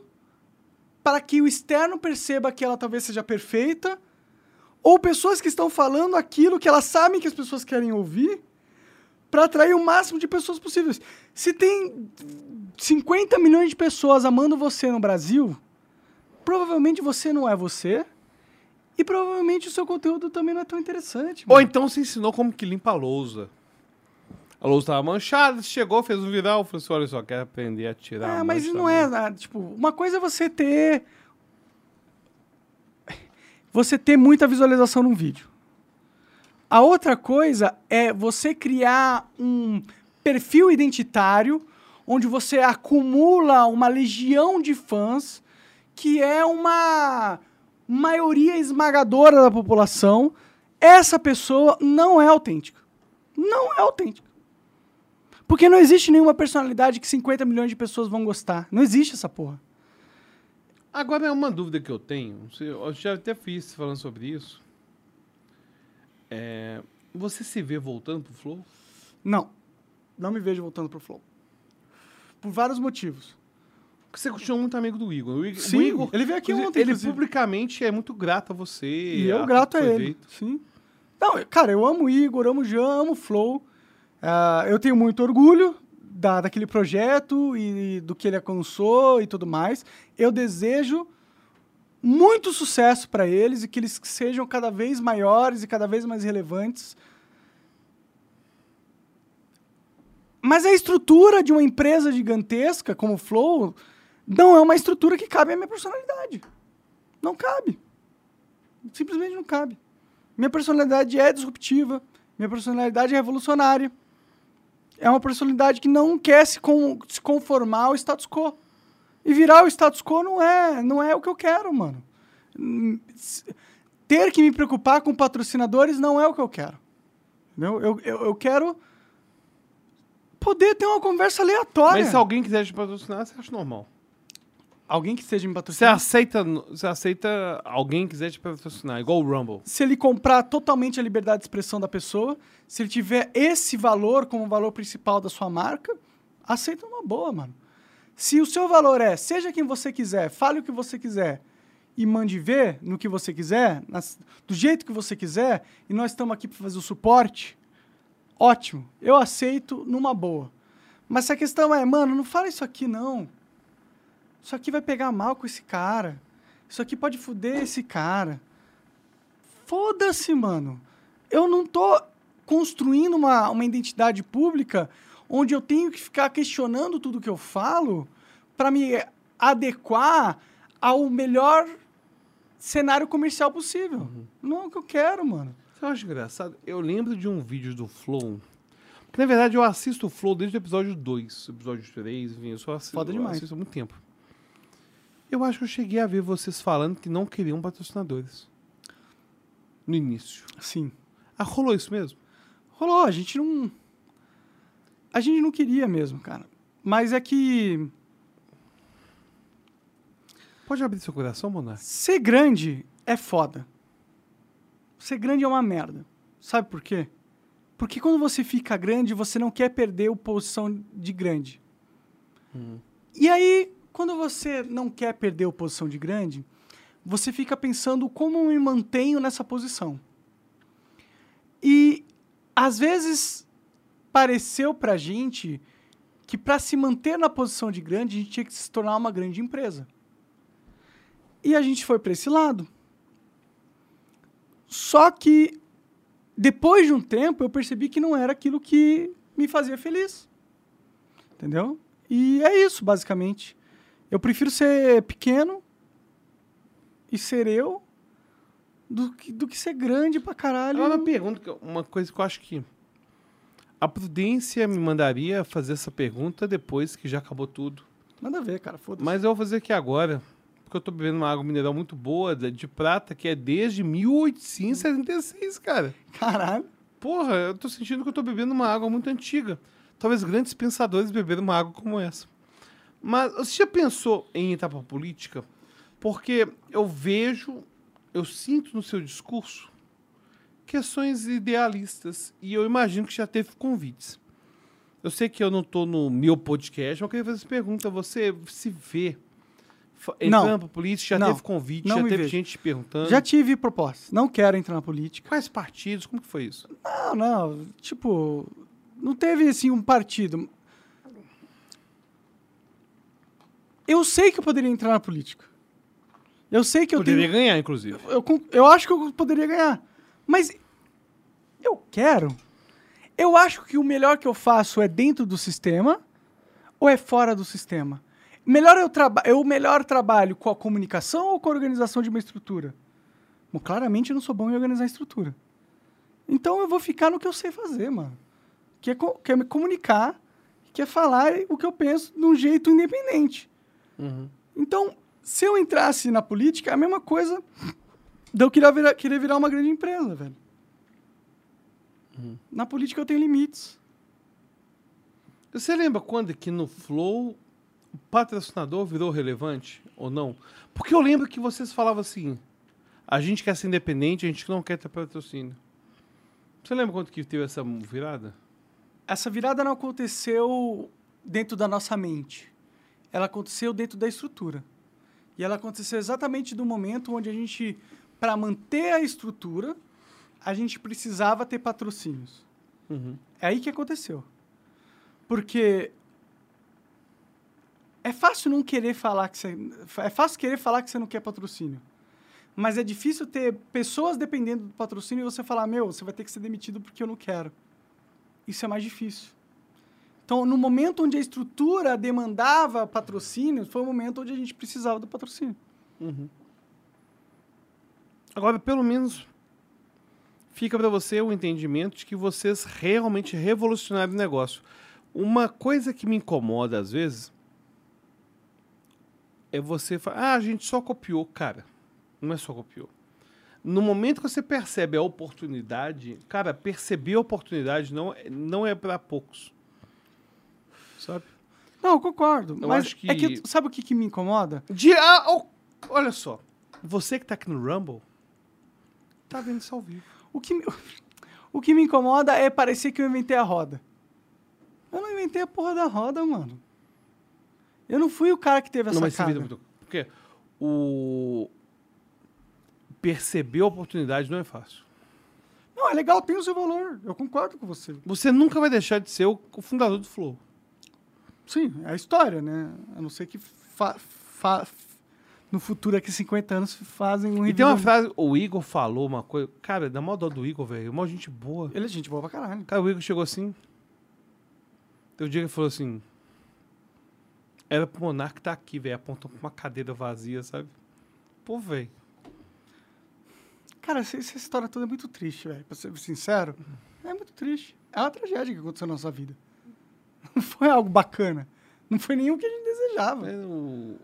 para que o externo perceba que ela talvez seja perfeita, ou pessoas que estão falando aquilo que elas sabem que as pessoas querem ouvir, para atrair o máximo de pessoas possíveis. Se tem 50 milhões de pessoas amando você no Brasil, provavelmente você não é você. E provavelmente o seu conteúdo também não é tão interessante. Ou mano. então você ensinou como que limpa a lousa. A louça tava manchada, chegou, fez um viral, falou assim, olha só, quero aprender a tirar É, a mas não é, mão." ah, tipo, uma coisa é você ter você ter muita visualização num vídeo. A outra coisa é você criar um perfil identitário onde você acumula uma legião de fãs que é uma maioria esmagadora da população. Essa pessoa não é autêntica. Não é autêntica. Porque não existe nenhuma personalidade que 50 milhões de pessoas vão gostar. Não existe essa porra. Agora é uma dúvida que eu tenho, eu já até fiz falando sobre isso. É, você se vê voltando pro Flow? Não. Não me vejo voltando pro Flow. Por vários motivos. Porque você continua muito amigo do Igor. O Igor, Sim, o Igor ele veio aqui ontem, Ele inclusive. publicamente é muito grato a você. E eu grato a ele. feito. Sim. Não, cara, eu amo o Igor, amo o Jean, amo o Flow. Ah, eu tenho muito orgulho da, daquele projeto e do que ele alcançou e tudo mais. Eu desejo muito sucesso para eles e que eles sejam cada vez maiores e cada vez mais relevantes. Mas a estrutura de uma empresa gigantesca como o Flow não é uma estrutura que cabe à minha personalidade. Não cabe. Simplesmente não cabe. Minha personalidade é disruptiva, minha personalidade é revolucionária. É uma personalidade que não quer se, se conformar ao status quo. E virar o status quo não é, não é o que eu quero, mano. Ter que me preocupar com patrocinadores não é o que eu quero. Entendeu? Eu, eu, eu quero poder ter uma conversa aleatória. Mas se alguém quiser te patrocinar, você acha normal. Alguém que esteja me Você patrocinando. aceita, você aceita alguém quiser te patrocinar, igual o Rumble. se ele comprar totalmente a liberdade de expressão da pessoa, se ele tiver esse valor como valor principal da sua marca, aceita uma boa, mano. Se o seu valor é seja quem você quiser, fale o que você quiser e mande ver no que você quiser, nas- do jeito que você quiser, e nós estamos aqui para fazer o suporte, ótimo. Eu aceito numa boa. Mas se a questão é, mano, não fala isso aqui não. Isso aqui vai pegar mal com esse cara. Isso aqui pode foder esse cara. Foda-se, mano. Eu não tô construindo uma, uma identidade pública onde eu tenho que ficar questionando tudo que eu falo para me adequar ao melhor cenário comercial possível. Não é o que eu quero, mano. Você acha engraçado? Eu lembro de um vídeo do Flow. Porque, na verdade, eu assisto o Flow desde o episódio 2, episódio 3, enfim, eu só assisto, Foda eu demais. assisto há muito tempo. Eu acho que eu cheguei a ver vocês falando que não queriam patrocinadores. No início. Sim. Ah, rolou isso mesmo? Rolou, a gente não. A gente não queria mesmo, cara. Mas é que Pode abrir seu coração, Monark? ser grande é foda. Ser grande é uma merda. Sabe por quê? Porque quando você fica grande, você não quer perder a posição de grande. E aí, quando você não quer perder a posição de grande, você fica pensando como eu me mantenho nessa posição. E às vezes pareceu pra gente que para se manter na posição de grande, a gente tinha que se tornar uma grande empresa. E a gente foi para esse lado. Só que depois de um tempo eu percebi que não era aquilo que me fazia feliz. Entendeu? E é isso, basicamente. Eu prefiro ser pequeno e ser eu do que, do que ser grande pra caralho. Agora, uma pergunta, uma coisa que eu acho que a prudência me mandaria fazer essa pergunta depois que já acabou tudo. Nada a ver, cara. Foda-se. Mas eu vou fazer aqui agora, porque eu tô bebendo uma água mineral muito boa, de prata, que é desde 1876, cara. Caralho. Porra, eu tô sentindo que eu tô bebendo uma água muito antiga. Talvez grandes pensadores beberam uma água como essa. Mas você já pensou em entrar pra política? Porque eu vejo, eu sinto no seu discurso questões idealistas e eu imagino que já teve convites. Eu sei que eu não tô no meu podcast, mas eu queria fazer essa pergunta. Você se vê fa- Não. entrando pra política? Já Não. teve convite? Já teve vejo. gente te perguntando? Já tive propostas. Não quero entrar na política. Quais partidos? Como que foi isso? Não, não. Tipo, não teve assim um partido. Eu sei que eu poderia entrar na política. Eu sei que eu Poderia tenho. ganhar, inclusive. Eu, con- eu acho que eu poderia ganhar. Mas eu quero Eu acho que o melhor que eu faço é dentro do sistema ou é fora do sistema? Melhor eu, traba eu melhor trabalho com a comunicação ou com a organização de uma estrutura? Bom, claramente eu não sou bom em organizar a estrutura. Então eu vou ficar no que eu sei fazer, mano. Que é, co- que é me comunicar, que é falar o que eu penso de um jeito independente. Então, se eu entrasse na política, é a mesma coisa de eu querer virar, querer virar uma grande empresa, velho. Na política eu tenho limites. Você lembra quando que no Flow o patrocinador virou relevante ou não? Porque eu lembro que vocês falavam assim: a gente quer ser independente, a gente não quer ter patrocínio. Você lembra quando que teve essa virada? Essa virada não aconteceu dentro da nossa mente. Ela aconteceu dentro da estrutura. E ela aconteceu exatamente no momento onde a gente, para manter a estrutura, a gente precisava ter patrocínios. É aí que aconteceu. Porque é fácil não querer falar que você. É fácil querer falar que você não quer patrocínio. Mas é difícil ter pessoas dependendo do patrocínio e você falar, meu, você vai ter que ser demitido porque eu não quero. Isso é mais difícil. Então, no momento onde a estrutura demandava patrocínio, foi o momento onde a gente precisava do patrocínio. Agora, pelo menos, fica para você o entendimento de que vocês realmente revolucionaram o negócio. Uma coisa que me incomoda às vezes é você falar, ah, a gente só copiou. Cara, não é só copiou. No momento que você percebe a oportunidade, cara, perceber a oportunidade não, é- não é para poucos. Sabe? Não, eu concordo. Eu mas que- é que, sabe o que, que me incomoda? De, ah, oh, olha só, você que tá aqui no Rumble, tá vendo isso ao vivo. O que, me, o que me incomoda é parecer que eu inventei a roda. Eu não inventei a porra da roda, mano. Eu não fui o cara que teve essa Não, mas cara. muito. Porque o. Perceber a oportunidade não é fácil. Não, é legal, tem o seu valor. Eu concordo com você. Você nunca vai deixar de ser o, o fundador do Flow. Sim, é a história, né? A não ser que fa- fa- no futuro, aqui 50 anos, fazem um E tem uma frase, o Igor falou uma coisa. Cara, dá mó dó do Igor, velho. Mó gente boa. Ele é gente boa pra caralho. Cara, o Igor chegou assim. Teve um dia que ele falou assim. Era pro Monark tá aqui, velho. Apontou pra uma cadeira vazia, sabe? Pô, velho. Cara, essa, essa história toda é muito triste, velho. Pra ser sincero, é muito triste. É uma tragédia que aconteceu na nossa vida. Não foi algo bacana. Não foi nenhum que a gente desejava. É, o...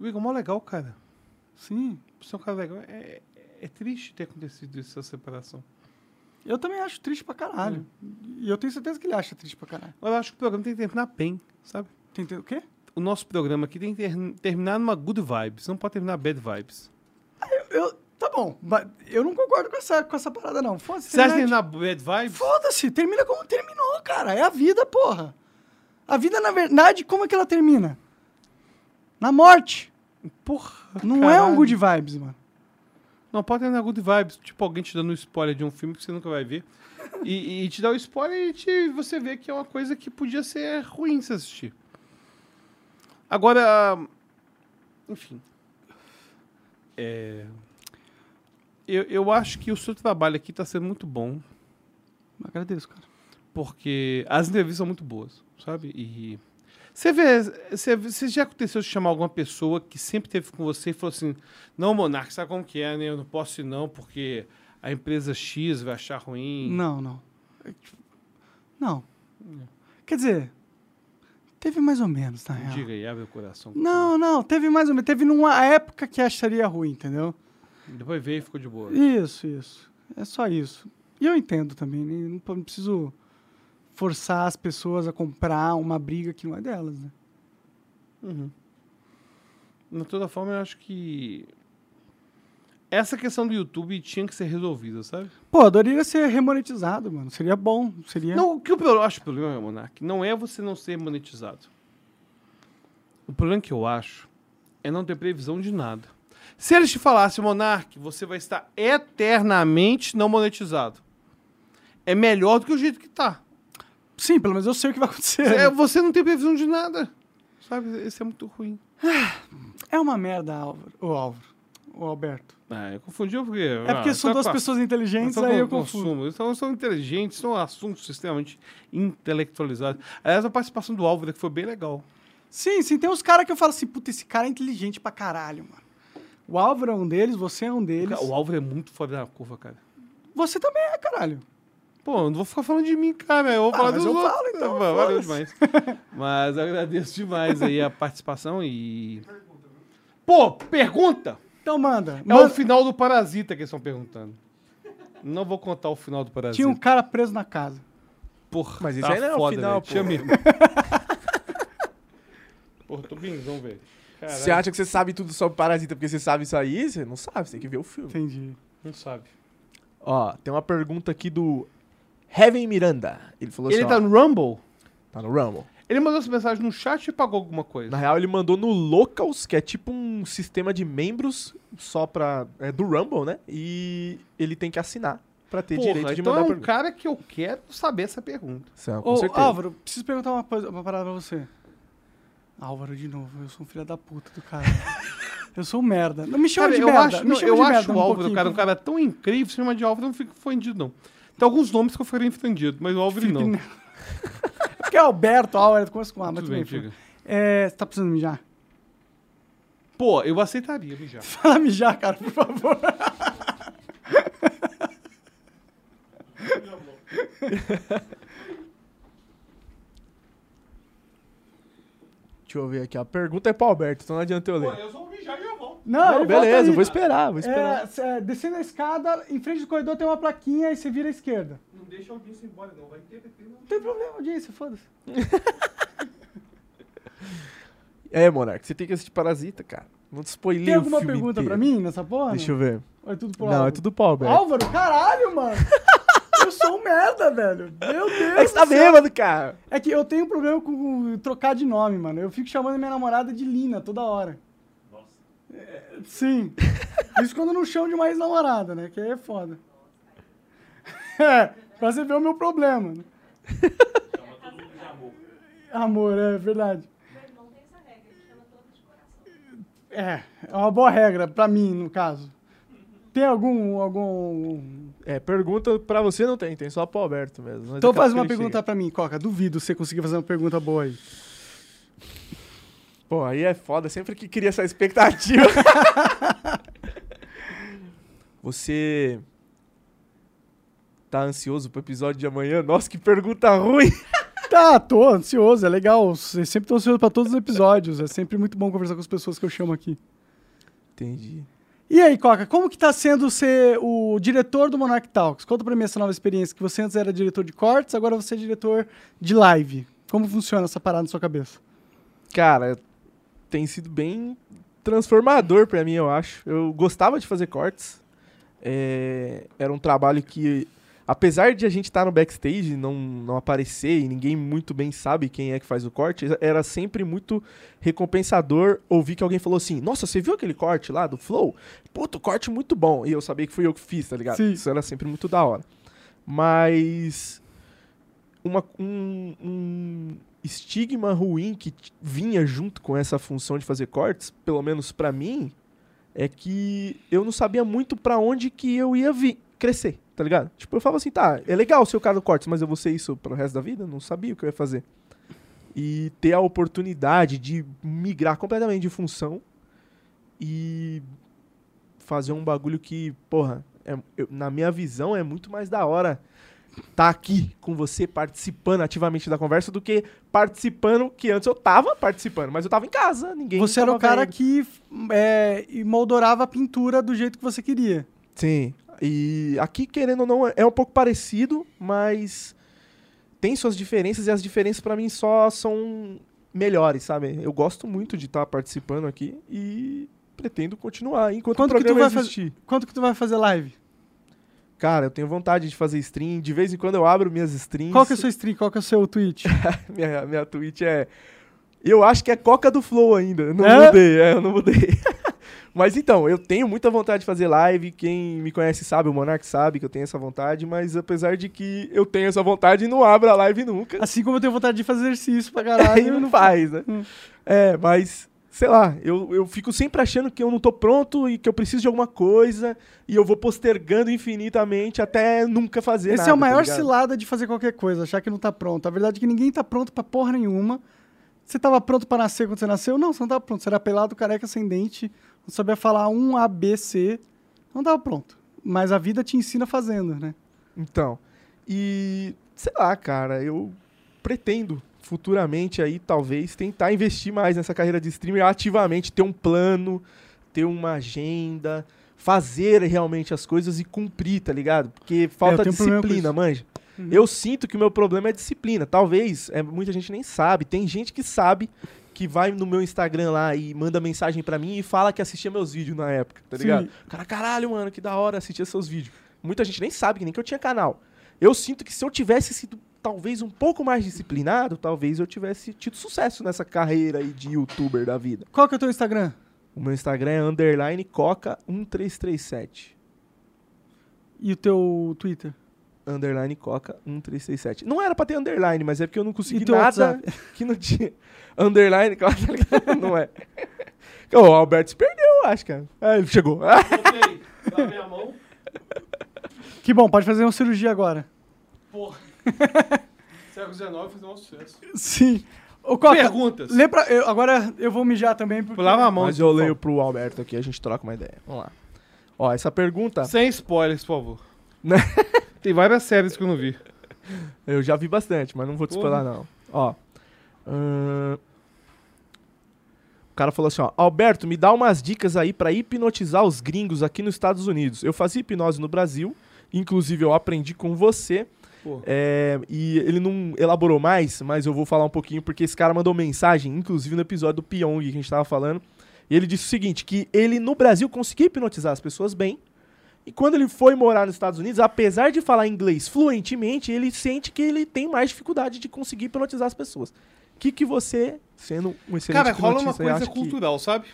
o Igor é mó legal, cara. Sim. Você é um cara legal. É, é triste ter acontecido essa separação. Eu também acho triste pra caralho. E eu tenho certeza que ele acha triste pra caralho. Eu acho que o programa tem que terminar bem, sabe? Tem o quê? O nosso programa aqui tem que ter- terminar numa good vibes. Não pode terminar bad vibes. Eu, tá bom, mas eu não concordo com essa, com essa parada, não. Foda-se. Você acha que termina- terminar bad vibes? Foda-se, termina como terminou, cara. É a vida, porra. A vida, na verdade, como é que ela termina? Na morte. Porra, Não é um caralho. good vibes, mano. Não, pode terminar good vibes. Tipo, alguém te dando um spoiler de um filme que você nunca vai ver. E, e te dá o spoiler e te, você vê que é uma coisa que podia ser ruim se assistir. Agora, enfim. É, eu, eu acho que o seu trabalho aqui está sendo muito bom. Agradeço, cara. porque as entrevistas são muito boas, sabe? E você vê, você, você já aconteceu de chamar alguma pessoa que sempre esteve com você e falou assim: Não, Monark, sabe como que é, né? Eu não posso ir, não, porque a empresa X vai achar ruim. Não, não. É, tipo, Não. Quer dizer, teve mais ou menos, na real. Diga aí, abre o coração. Não, não, teve mais ou menos. Teve numa época que acharia ruim, entendeu? Depois veio e ficou de boa. Isso, isso. É só isso. E eu entendo também, né? Não preciso forçar as pessoas a comprar uma briga que não é delas, né? Uhum. De toda forma, eu acho que essa questão do YouTube tinha que ser resolvida, sabe? Pô, adoraria ser remonetizado, mano. Seria bom. Seria. Não, o que eu acho o problema, Monark, não é você não ser monetizado. O problema que eu acho é não ter previsão de nada. Se eles te falassem, Monark, você vai estar eternamente não monetizado. É melhor do que o jeito que tá. Sim, pelo menos eu sei o que vai acontecer. É, você não tem previsão de nada. Sabe? Esse é muito ruim. É uma merda, Álvaro. Ô, Álvaro. o Alberto? Ah, eu confundi porque... É porque são duas pessoas inteligentes, aí eu confundo. Então, são inteligentes, são assuntos extremamente intelectualizados. Aliás, a participação do Álvaro que foi bem legal. Sim, sim. Tem uns caras que eu falo assim, puta, esse cara é inteligente pra caralho, mano. O Álvaro é um deles, você é um deles. O Álvaro é muito fora da curva, cara. Você também é, caralho. Pô, não vou ficar falando de mim, cara. Eu vou Ah, falar mas dos eu outros. falo, então, Valeu demais. mas eu agradeço demais aí a participação e... Pô, pergunta! Então manda. É Manda- o final do Parasita que eles estão perguntando. Não vou contar o final do Parasita. Tinha um cara preso na casa. Porra, Mas esse tá aí não é o final, velho. pô. Tinha mesmo. Porra, tô velho. Caralho, Você acha que você sabe tudo sobre Parasita porque você sabe isso aí? Você não sabe, você tem que ver o filme. Entendi. Não sabe. Ó, tem uma pergunta aqui do Heaven Miranda. Ele falou Ele assim, tá ó, no Rumble? tá no Rumble. Ele mandou essa mensagem no chat e pagou alguma coisa. Na real, ele mandou no Locals, que é tipo um sistema de membros só pra... É do Rumble, né? E ele tem que assinar pra ter Porra, direito de então mandar é um pergunta. cara que eu quero saber essa pergunta. Sim, com Ô, certeza. Álvaro, preciso perguntar uma, coisa, uma parada pra você. Álvaro, de novo, eu sou um filho da puta do cara. eu sou um merda. Não me chama Cara, de eu merda. acho, me não, chama eu de acho merda o um Álvaro, pouquinho, cara, um cara tão incrível, se chama de Álvaro, eu não fico ofendido, não. Tem alguns nomes que eu ficaria ofendido, mas o Álvaro não. Porque é Alberto, Álvaro, começa com A, mas Tudo bem, bem. diga. É, você tá precisando mijar? Pô, eu aceitaria mijar. Fala mijar, cara, por favor. Deixa eu ver aqui. A pergunta é pro Alberto, então não adianta eu ler. eu sou mijar e já volto. Não, Não, beleza, vou esperar, vou esperar. É, descendo a escada, em frente do corredor tem uma plaquinha e você vira à esquerda. Não deixa alguém se embora, não. Vai ter não. Não tem problema, audiência, foda-se. É, Monark, você tem que assistir Parasita, cara. Não te spoilei Tem o alguma filme pergunta inteiro. pra mim nessa porra? Deixa eu ver. Ou é tudo pro Não, é Álvaro? tudo pro Alberto. Álvaro, caralho, mano. eu sou um merda, velho. Meu Deus É que você tá bêbado, cara. É que eu tenho um problema com, trocar de nome, mano. Eu fico chamando minha namorada de Lina toda hora. Nossa. sim. Isso quando eu não chamo de mais namorada, né? Que aí é foda. É, pra você ver o meu problema, né? Amor, é verdade. Meu irmão tem essa regra, ele chama todos de coração. É, é uma boa regra pra mim, no caso. Tem algum. algum... É, pergunta pra você não tem, tem só pro Alberto mesmo. Mas Então faz uma pergunta pra mim, Coca. Duvido você conseguir fazer uma pergunta boa aí. chega. Pô, aí é foda, sempre que cria essa expectativa. você tá ansioso pro episódio de amanhã? Nossa, que pergunta ruim. Tá, tô ansioso, é legal. Eu sempre tô ansioso pra todos os episódios. É sempre muito bom conversar com as pessoas que eu chamo aqui. Entendi. E aí, Coca, como que tá sendo ser o diretor do Monarch Talks? Conta pra mim essa nova experiência, que você antes era diretor de cortes, agora você é diretor de live. Como funciona essa parada na sua cabeça? Cara, tem sido bem transformador pra mim, eu acho. Eu gostava de fazer cortes. É, era um trabalho que, apesar de a gente estar no backstage, não, não aparecer e ninguém muito bem sabe quem é que faz o corte, era sempre muito recompensador ouvir que alguém falou assim: Nossa, você viu aquele corte lá do Flow? Puto, corte muito bom. E eu sabia que fui eu que fiz, tá ligado? Sim. Isso era sempre muito da hora. Mas uma, um, um estigma ruim que vinha junto com essa função de fazer cortes, pelo menos pra mim, é que eu não sabia muito pra onde que eu ia vir crescer, tá ligado? Tipo, eu falava assim, tá, é legal ser o cara do cortes, mas eu vou ser isso pro resto da vida? Não sabia o que eu ia fazer. E ter a oportunidade de migrar completamente de função e fazer um bagulho que, porra, é- eu- na minha visão é muito mais da hora tá aqui com você participando ativamente da conversa do que participando, que antes eu tava participando, mas eu tava em casa, ninguém você era o cara vendo. que é, moldurava a pintura do jeito que você queria. Sim. E aqui, querendo ou não, é um pouco parecido, mas tem suas diferenças e as diferenças pra mim só são melhores, sabe? Eu gosto muito de estar participando aqui e pretendo continuar enquanto Quanto o que tu programa vai existir. Quanto que tu vai fazer live? Cara, eu tenho vontade de fazer stream. De vez em quando eu abro minhas streams. Qual que é o seu stream? Qual que é o seu tweet? minha, minha Twitch é. Eu acho que é Coca do Flow ainda. Não É? mudei, é, eu não mudei. mas então, eu tenho muita vontade de fazer live. Quem me conhece sabe, o Monark sabe que eu tenho essa vontade, mas apesar de que eu tenho essa vontade, não abro a live nunca. Assim como eu tenho vontade de fazer exercício pra Aí caralho, eu não não faz, né? Hum. É, mas sei lá, eu, eu fico sempre achando que eu não tô pronto e que eu preciso de alguma coisa e eu vou postergando infinitamente até nunca fazer Esse nada. é o maior tá cilada de fazer qualquer coisa, achar que não tá pronto. A verdade é que ninguém tá pronto pra porra nenhuma. Você tava pronto pra nascer quando você nasceu? Não, você não tava pronto. Você era pelado, careca, sem dente, não sabia falar um A, B, C. Não tava pronto. Mas a vida te ensina fazendo, né? Então, e sei lá, cara, eu pretendo futuramente aí talvez tentar investir mais nessa carreira de streamer ativamente, ter um plano, ter uma agenda, fazer realmente as coisas e cumprir, tá ligado? Porque falta tenho problema com disciplina, manja. Eu sinto que o meu problema é disciplina. Talvez, é, muita gente nem sabe. Tem gente que sabe que vai no meu Instagram lá e manda mensagem pra mim e fala que assistia meus vídeos na época, tá Sim. ligado? O cara, caralho, mano, que da hora assistir seus vídeos. Muita gente nem sabe, que nem que eu tinha canal. Eu sinto que se eu tivesse sido talvez um pouco mais disciplinado, talvez eu tivesse tido sucesso nessa carreira aí de youtuber da vida. Qual que é o teu Instagram? O meu Instagram é underline coca1337. E o teu Twitter? Underline coca1337. Não era pra ter underline, mas é porque eu não consegui nada que não tinha. Underline coca, tá ligado? não é. O Alberto se perdeu, eu acho, cara. Ah, ele chegou. Voltei. Lavei a mão. Que bom, pode fazer uma cirurgia agora. Porra. Século XIX fez um sucesso. Sim. Ô, Coca, Perguntas. lê pra- eu- agora eu vou mijar também. Porque... Lava a mão. Mas eu leio pro Alberto aqui, a gente troca uma ideia. Vamos lá. Ó, essa pergunta Sem spoilers, por favor. Né? Tem várias séries que eu não vi. eu já vi bastante, mas não vou te Porra. spoiler, não. Ó. O cara falou assim, ó. Alberto, me dá umas dicas aí pra hipnotizar os gringos aqui nos Estados Unidos. Eu fazia hipnose no Brasil, inclusive eu aprendi com você. É, e ele não elaborou mais, mas eu vou falar um pouquinho, porque esse cara mandou mensagem, inclusive no episódio do Pyong que a gente tava falando. E ele disse o seguinte: que ele no Brasil conseguia hipnotizar as pessoas bem. E quando ele foi morar nos Estados Unidos, apesar de falar inglês fluentemente, ele sente que ele tem mais dificuldade de conseguir hipnotizar as pessoas. Que, que você, sendo um excelente Cara, rola uma coisa acha que- cultural, sabe?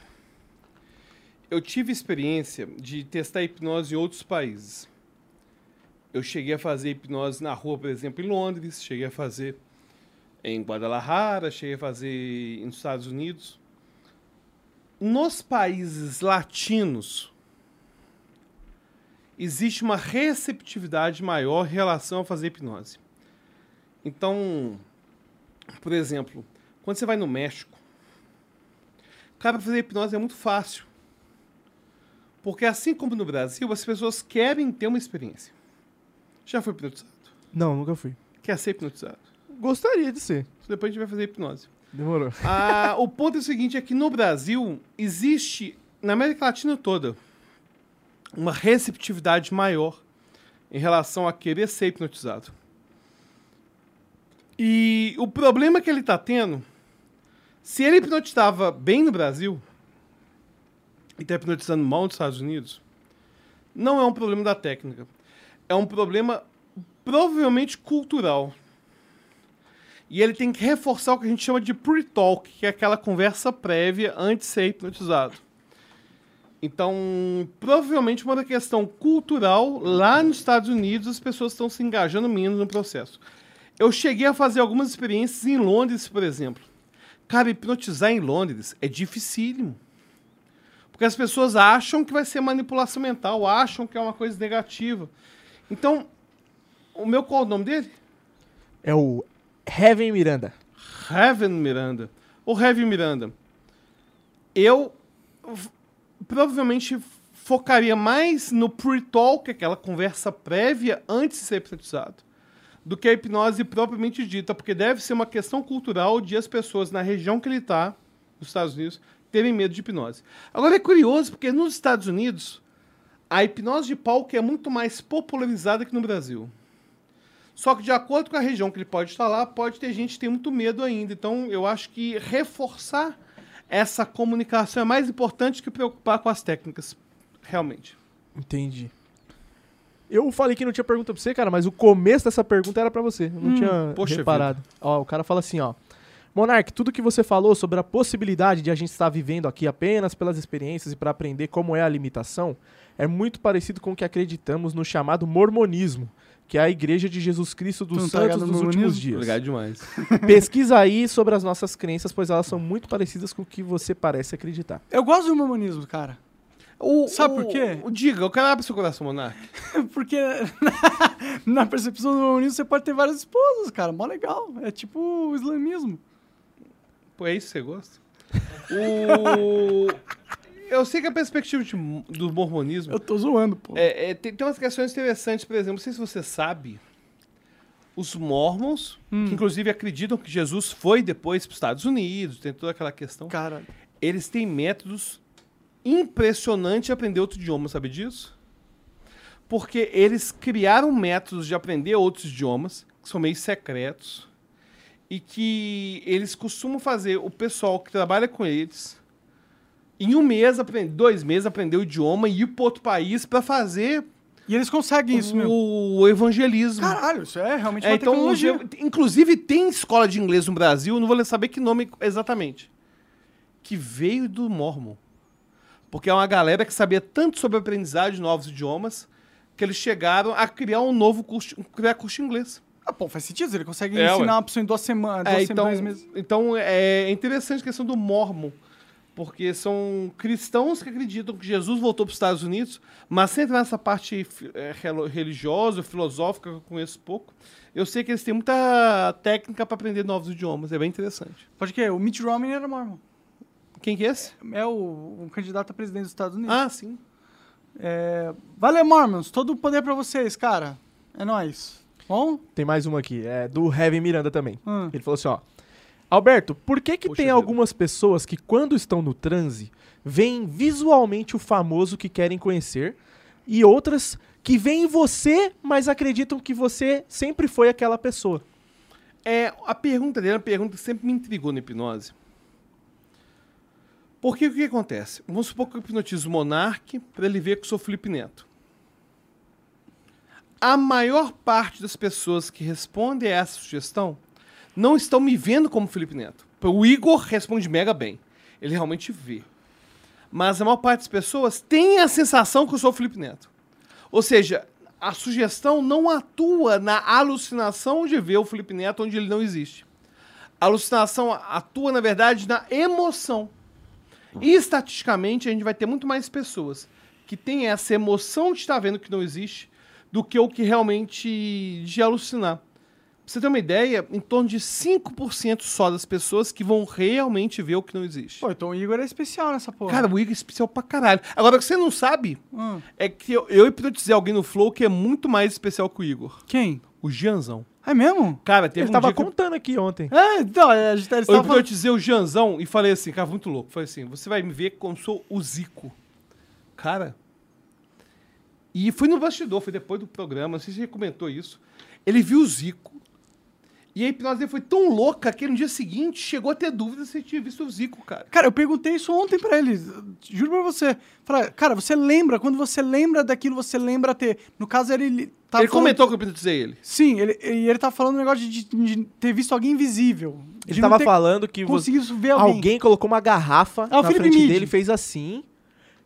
Eu tive experiência de testar hipnose em outros países. Eu cheguei a fazer hipnose na rua, por exemplo, em Londres, cheguei a fazer em Guadalajara, cheguei a fazer nos Estados Unidos. Nos países latinos, existe uma receptividade maior em relação a fazer hipnose. Então, por exemplo, quando você vai no México, cara, pra fazer hipnose é muito fácil. Porque assim como no Brasil, as pessoas querem ter uma experiência. Já foi hipnotizado? Não, nunca fui. Quer ser hipnotizado? Gostaria de ser. Depois a gente vai fazer hipnose. Demorou. Ah, o ponto é o seguinte, é que no Brasil existe, na América Latina toda, uma receptividade maior em relação a querer ser hipnotizado. E o problema que ele está tendo, se ele hipnotizava bem no Brasil e está hipnotizando mal nos Estados Unidos, não é um problema da técnica. É um problema provavelmente cultural. E ele tem que reforçar o que a gente chama de pre-talk, que é aquela conversa prévia antes de ser hipnotizado. Então, provavelmente uma questão cultural, lá nos Estados Unidos as pessoas estão se engajando menos no processo. Eu cheguei a fazer algumas experiências em Londres, por exemplo. Cara, hipnotizar em Londres é dificílimo. Porque as pessoas acham que vai ser manipulação mental, acham que é uma coisa negativa. Então, o meu qual é o nome dele? É o Heaven Miranda. Heaven Miranda. Ou Heavy Miranda. Eu provavelmente focaria mais no pre-talk, aquela conversa prévia antes de ser hipnotizado, do que a hipnose propriamente dita, porque deve ser uma questão cultural de as pessoas na região que ele está, nos Estados Unidos, terem medo de hipnose. Agora é curioso, porque nos Estados Unidos, a hipnose de palco é muito mais popularizada que no Brasil. Só que de acordo com a região que ele pode estar lá, pode ter gente que tem muito medo ainda. Então, eu acho que reforçar essa comunicação é mais importante que preocupar com as técnicas, realmente. Entendi. Eu falei que não tinha pergunta pra você, cara, mas o começo dessa pergunta era pra você. Eu não Hum, tinha poxa reparado. Ó, o cara fala assim, ó. Monark, tudo que você falou sobre a possibilidade de a gente estar vivendo aqui apenas pelas experiências e para aprender como é a limitação é muito parecido com o que acreditamos no chamado mormonismo, que é a Igreja de Jesus Cristo dos tá Santos no dos Últimos mormonismo? Dias. Obrigado demais. Pesquisa aí sobre as nossas crenças, pois elas são muito parecidas com o que você parece acreditar. Eu gosto do mormonismo, cara. O, Sabe o- por quê? o- diga, eu quero abrir seu coração, Monark. Porque na percepção do mormonismo você pode ter várias esposas, cara. Mó legal. É tipo o islamismo. Pô, é isso que você gosta? O... Eu sei que a perspectiva de- do mormonismo Eu tô zoando, pô. É, é, tem, tem umas questões interessantes, por exemplo, não sei se você sabe, os mormons, Hum. que inclusive acreditam que Jesus foi depois para os Estados Unidos, tem toda aquela questão, Cara, eles têm métodos impressionantes de aprender outro idioma, sabe disso? Porque eles criaram métodos de aprender outros idiomas, que são meio secretos, e que eles costumam fazer o pessoal que trabalha com eles em um mês, dois meses, aprender o idioma e ir para outro país para fazer e eles conseguem isso, meu. o evangelismo. Caralho, isso é realmente É, uma então, tecnologia. inclusive tem escola de inglês no Brasil, não vou saber que nome exatamente, que veio do Mormon. Porque é uma galera que sabia tanto sobre aprendizagem de novos idiomas que eles chegaram a criar um novo curso, criar curso de inglês. Ah, pô, faz sentido. Ele consegue É, ensinar ué. uma pessoa em duas semanas, duas É, semanas, então, dois meses. então é interessante a questão do Mormon, porque são cristãos que acreditam que Jesus voltou para os Estados Unidos, mas sem entrar nessa parte é, religiosa, filosófica, que eu conheço pouco, eu sei que eles têm muita técnica para aprender novos idiomas, é bem interessante. Pode que o Mitt Romney era mormon. Quem que é esse? É o, o candidato a presidente dos Estados Unidos. Ah, sim. É, valeu, Mormons. Todo o poder pra vocês, cara. É nóis. Bom? Tem mais uma aqui, é do Heaven Miranda também. Hum. Ele falou assim, ó. Alberto, por que que Poxa tem vida. algumas pessoas que quando estão no transe, veem visualmente o famoso que querem conhecer e outras que veem você, mas acreditam que você sempre foi aquela pessoa? É, a pergunta dele é uma pergunta que sempre me intrigou na hipnose. Porque o que acontece? Vamos supor que eu hipnotizo o Monark para ele ver que eu sou Felipe Neto. A maior parte das pessoas que respondem a essa sugestão não estão me vendo como Felipe Neto. O Igor responde mega bem. Ele realmente vê. Mas a maior parte das pessoas tem a sensação que eu sou Felipe Neto. Ou seja, a sugestão não atua na alucinação de ver o Felipe Neto onde ele não existe. A alucinação atua, na verdade, na emoção. E estatisticamente, a gente vai ter muito mais pessoas que têm essa emoção de estar vendo que não existe do que o que realmente de alucinar. Pra você ter uma ideia, em torno de 5% só das pessoas que vão realmente ver o que não existe. Pô, então o Igor é especial nessa porra. Cara, o Igor é especial pra caralho. Agora, o que você não sabe Hum. é que eu, eu hipnotizei alguém no Flow que é muito mais especial que o Igor. Quem? O Gianzão. É mesmo? Cara, teve Ele um tava dia que eu- contando aqui ontem. É, então, a gente eu tavam falando... hipnotizei o Gianzão e falei assim, cara, muito louco. Falei assim, você vai me ver como sou o Zico. Cara. E fui no bastidor, foi depois do programa, não sei se ele comentou isso. Ele viu o Zico. E a hipnose dele foi tão louca que no dia seguinte chegou a ter dúvida se ele tinha visto o Zico, cara. Cara, eu perguntei isso ontem pra ele. Juro pra você. Falei, cara, você lembra? Quando você lembra daquilo, você lembra ter. No caso, ele. ele tava ele falando- comentou que eu hipnotizei ele. Sim, ele, e ele tá falando um negócio de, de ter visto alguém invisível. Ele de tava falando que você, conseguido ver alguém. alguém colocou uma garrafa Ah, na Felipe frente Midi. dele, fez assim,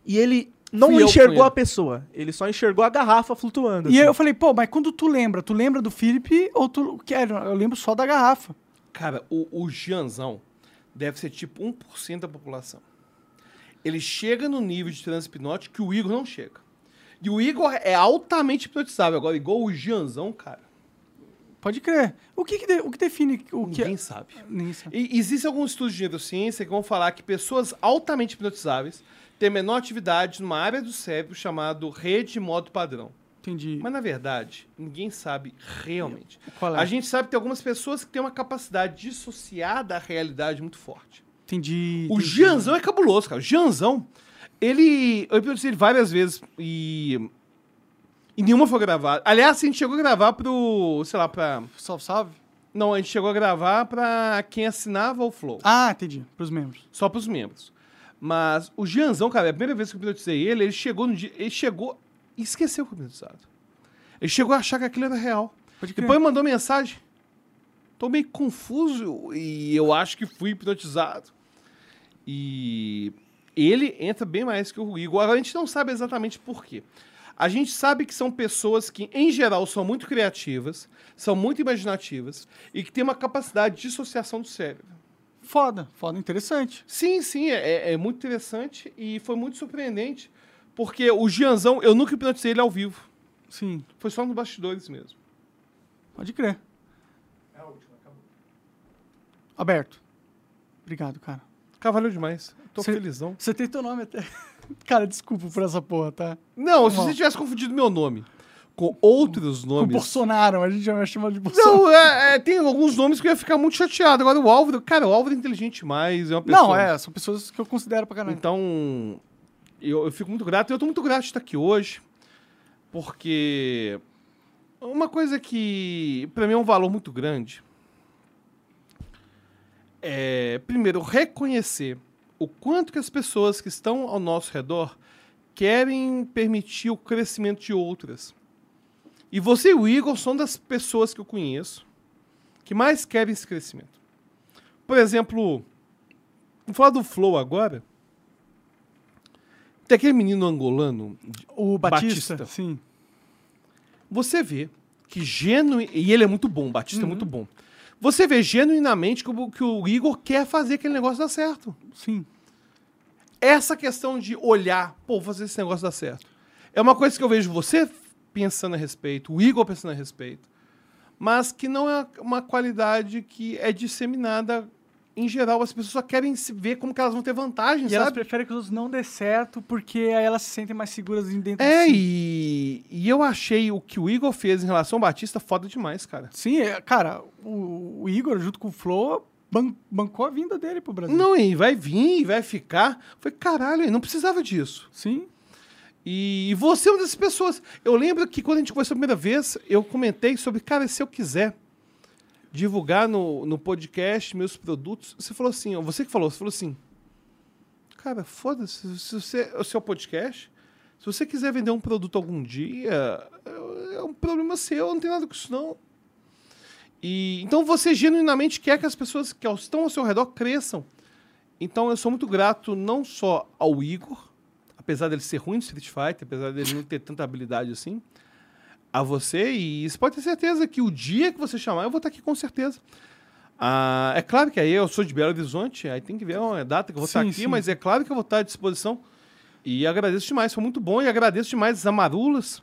e ele não enxergou a pessoa. Ele só enxergou a garrafa flutuando. E assim. aí eu falei, pô, mas quando tu lembra? Tu lembra do Felipe ou tu. Que era? Eu lembro só da garrafa. Cara, o, o Gianzão deve ser tipo 1% da população. Ele chega no nível de transe hipnótico que o Igor não chega. E o Igor é altamente hipnotizável. Agora, igual o Gianzão, cara, Pode crer. O que, que, de- o que define o que ninguém é. sabe. Ninguém sabe. E existem alguns estudos de neurociência que vão falar que pessoas altamente hipnotizáveis têm menor atividade numa área do cérebro chamado rede de modo padrão. Entendi. Mas, na verdade, ninguém sabe realmente. Qual é? A gente sabe que tem algumas pessoas que têm uma capacidade dissociada da realidade muito forte. Entendi. O entendi. Gianzão é cabuloso, cara. O Gianzão, ele. Eu hipnotizei ele várias vezes e. E nenhuma foi gravada. Aliás, a gente chegou a gravar pro. Sei lá, pra. Salve, salve. Não, a gente chegou a gravar pra quem assinava o Flow. Ah, entendi. Pros membros. Só pros membros. Mas o Gianzão, cara, a primeira vez que eu hipnotizei ele, ele chegou no dia. Ele chegou e esqueceu que foi hipnotizado. Ele chegou a achar que aquilo era real. Depois mandou mensagem. Tô meio confuso e eu acho que fui hipnotizado. E ele entra bem mais que o Igor. Agora a gente não sabe exatamente por quê. A gente sabe que são pessoas que, em geral, são muito criativas, são muito imaginativas e que têm uma capacidade de dissociação do cérebro. Foda, foda, interessante. Sim, sim, é, é muito interessante e foi muito surpreendente, porque o Gianzão, eu nunca hipnotizei ele ao vivo. Sim, Foi só nos bastidores mesmo. pode crer. É a última, acabou. Aberto. Obrigado, cara. Cavalhou demais. Tô Cê- felizão. Você tem teu nome até. Cara, desculpa por essa porra, tá? Não, se Ó. você tivesse confundido meu nome com outros Com nomes. Bolsonaro, a gente já vai chamar de Bolsonaro. Não, é, é, tem alguns nomes que eu ia ficar muito chateado. Agora, o Álvaro, cara, o Álvaro é inteligente demais, é uma pessoa. Não, é, são pessoas que eu considero pra caralho. Então, eu, eu fico muito grato. Eu tô muito grato de estar aqui hoje, porque uma coisa que para mim é um valor muito grande é, primeiro, reconhecer o quanto que as pessoas que estão ao nosso redor querem permitir o crescimento de outras. E você e o Igor são das pessoas que eu conheço que mais querem esse crescimento. Por exemplo, vou falar do Flow agora. Tem aquele menino angolano, O Batista, Batista. sim. você vê que genuinamente. E ele é muito bom, o Batista é muito bom. Você vê genuinamente que o, que o Igor quer fazer aquele negócio dar certo. Sim. Essa questão de olhar, pô, vou fazer esse negócio dar certo. É uma coisa que eu vejo você pensando a respeito, o Igor pensando a respeito, mas que não é uma qualidade que é disseminada em geral. As pessoas só querem se ver como que elas vão ter vantagem, E elas sabe? preferem que os outros não dê certo, porque aí elas se sentem mais seguras dentro É, de si. e, e eu achei o que o Igor fez em relação ao Batista foda demais, cara. Sim, é, cara, o, o Igor, junto com o Flo, ban- bancou a vinda dele pro Brasil. Não, e vai vir, e vai ficar. Foi caralho, não precisava disso. Sim. E você é uma dessas pessoas. Eu lembro que quando a gente conversou a primeira vez, eu comentei sobre, cara, se eu quiser divulgar no, no podcast meus produtos, você falou assim, ó, você que falou, você falou assim, cara, foda-se, se você, o seu podcast, se você quiser vender um produto algum dia, é, é um problema seu, não tem nada com isso não. E, então você genuinamente quer que as pessoas que estão ao seu redor cresçam. Então eu sou muito grato não só ao Igor, apesar dele ser ruim no Street Fighter, apesar dele não ter tanta habilidade assim, a você, e você pode ter certeza que o dia que você chamar, eu vou estar aqui com certeza. Ah, é claro que aí eu sou de Belo Horizonte, aí tem que ver uma data que eu vou estar Sim, aqui, sim. mas é claro que eu vou estar à disposição. E agradeço demais, foi muito bom, e agradeço demais as amarulas.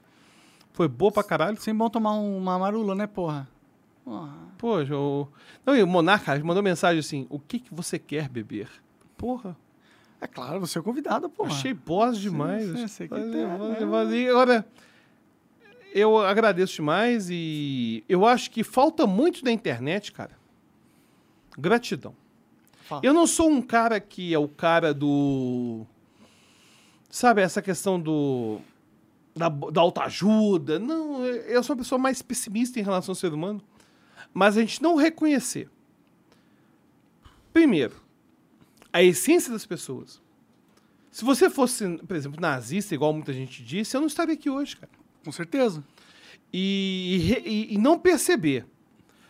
Foi boa pra caralho. Sempre bom tomar um- uma marula, né, porra? Porra. Poxa, o... Não, e o Monarca mandou mensagem assim: o que, que você quer beber? Porra. É claro, você é convidado, porra. Achei boss demais. sim, tem, valeu, né? Agora, eu agradeço demais e eu acho que falta muito da internet, cara. Gratidão. Fala. Eu não sou um cara que é o cara do. Sabe, essa questão do. Da, da autoajuda. Não, eu sou uma pessoa mais pessimista em relação ao ser humano. Mas a gente não reconhecer. Primeiro, a essência das pessoas. Se você fosse, por exemplo, nazista, igual muita gente disse, eu não estaria aqui hoje, cara. Com certeza. E, e e- não perceber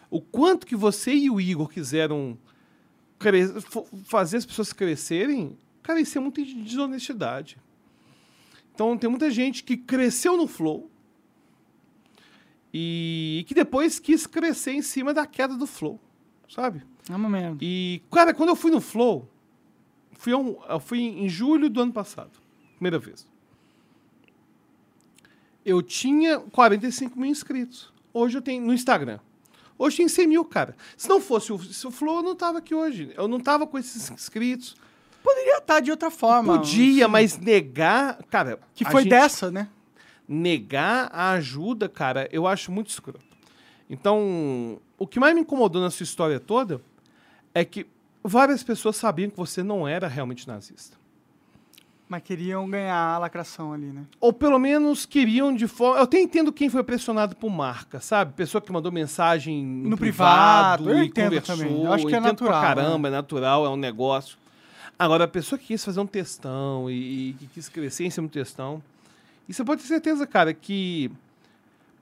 o quanto que você e o Igor quiseram fazer as pessoas crescerem, cara, isso é muita desonestidade. Então tem muita gente que cresceu no flow e que depois quis crescer em cima da queda do flow, sabe? É uma merda. E, cara, quando eu fui no Flow, fui, um- eu fui em julho do ano passado, primeira vez. Eu tinha 45 mil inscritos. Hoje eu tenho no Instagram. Hoje tem 100 mil, cara. Se não fosse o, se o Flow, eu não tava aqui hoje. Eu não tava com esses inscritos. Poderia estar de outra forma. Podia, mas negar, cara. Que foi gente- dessa, né? negar a ajuda, cara, eu acho muito escroto. Então, o que mais me incomodou na sua história toda é que várias pessoas sabiam que você não era realmente nazista. Mas queriam ganhar a lacração ali, né? Ou pelo menos queriam de forma. Eu até entendo quem foi pressionado por marca, sabe? Pessoa que mandou mensagem no, privado, privado, eu e entendo conversou. também. Eu acho que é natural, Pra caramba, é natural, é um negócio. Agora, a pessoa que quis fazer um textão e, e que quis crescer em cima do textão. E você pode ter certeza, cara, que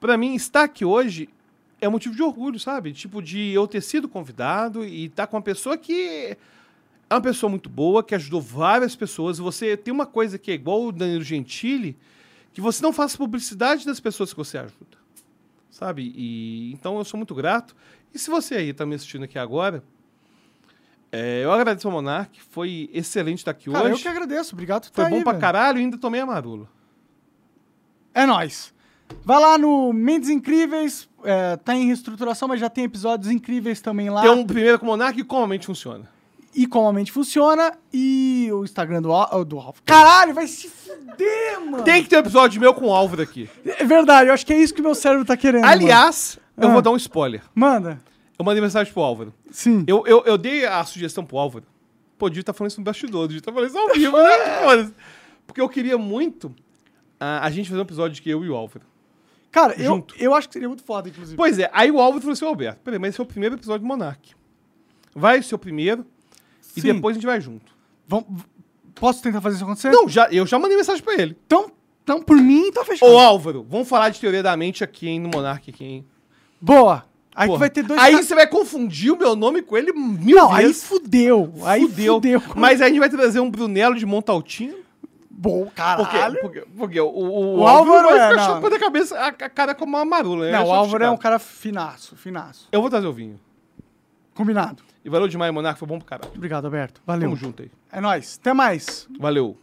pra mim estar aqui hoje é motivo de orgulho, sabe? Tipo, de eu ter sido convidado e estar com uma pessoa que é uma pessoa muito boa, que ajudou várias pessoas. Você tem uma coisa que é igual o Danilo Gentili, que você não faça publicidade das pessoas que você ajuda. Sabe? E então eu sou muito grato. E se você aí tá me assistindo aqui agora, é, eu agradeço ao Monark, foi excelente estar aqui Cara, eu hoje. que agradeço. Obrigado por Foi tá bom aí, pra velho. caralho e ainda tomei a marula. É nóis. Vai lá no Mentes Incríveis. é, tá em reestruturação, mas já tem episódios incríveis também lá. Tem um primeiro com o Monark e como a mente funciona. E como a mente funciona. E o Instagram do, Al- do Alfa. Caralho, vai se fuder, mano. Tem que ter um episódio meu com o Álvaro aqui. É verdade, eu acho que é isso que meu cérebro tá querendo. mano. Aliás, eu Ah. vou dar um spoiler. Manda. Eu mandei mensagem pro Álvaro. Sim. Eu, eu, eu dei a sugestão pro Álvaro. Pô, devia estar falando isso no bastidor, devia estar falando isso ao vivo, né? Porque eu queria muito ah, a gente fazer um episódio de que eu e o Álvaro. Cara, eu, Junto. eu acho que seria muito foda, inclusive. Pois é, aí o Álvaro falou assim, "Ô, Alberto, peraí, mas esse é o primeiro episódio do Monark. Vai ser o primeiro e Sim. depois a gente vai junto. Vamos- posso tentar fazer isso acontecer? Não, já, eu já mandei mensagem pra ele. Então, então por mim, tá fechado. Ô, Álvaro, vamos falar de teoria da mente aqui, hein, no Monark aqui, hein? Boa. Aí Porra. vai ter dois... Aí você vai confundir o meu nome com ele mil Não, aí vezes. fudeu. Aí fudeu. Mas aí a gente vai trazer um Brunello de Montaltino. Bom, Porque, caralho. porque, porque o, o, O Álvaro vai é, ficar não. chapando a cabeça, a, a cara como uma marula, né? Não, o Álvaro é um cara finaço, finaço. Eu vou trazer o vinho. Combinado. E valeu demais, Monark, foi bom pro caralho. Obrigado, Alberto. Valeu. Tamo junto aí. É nóis. Até mais. Valeu.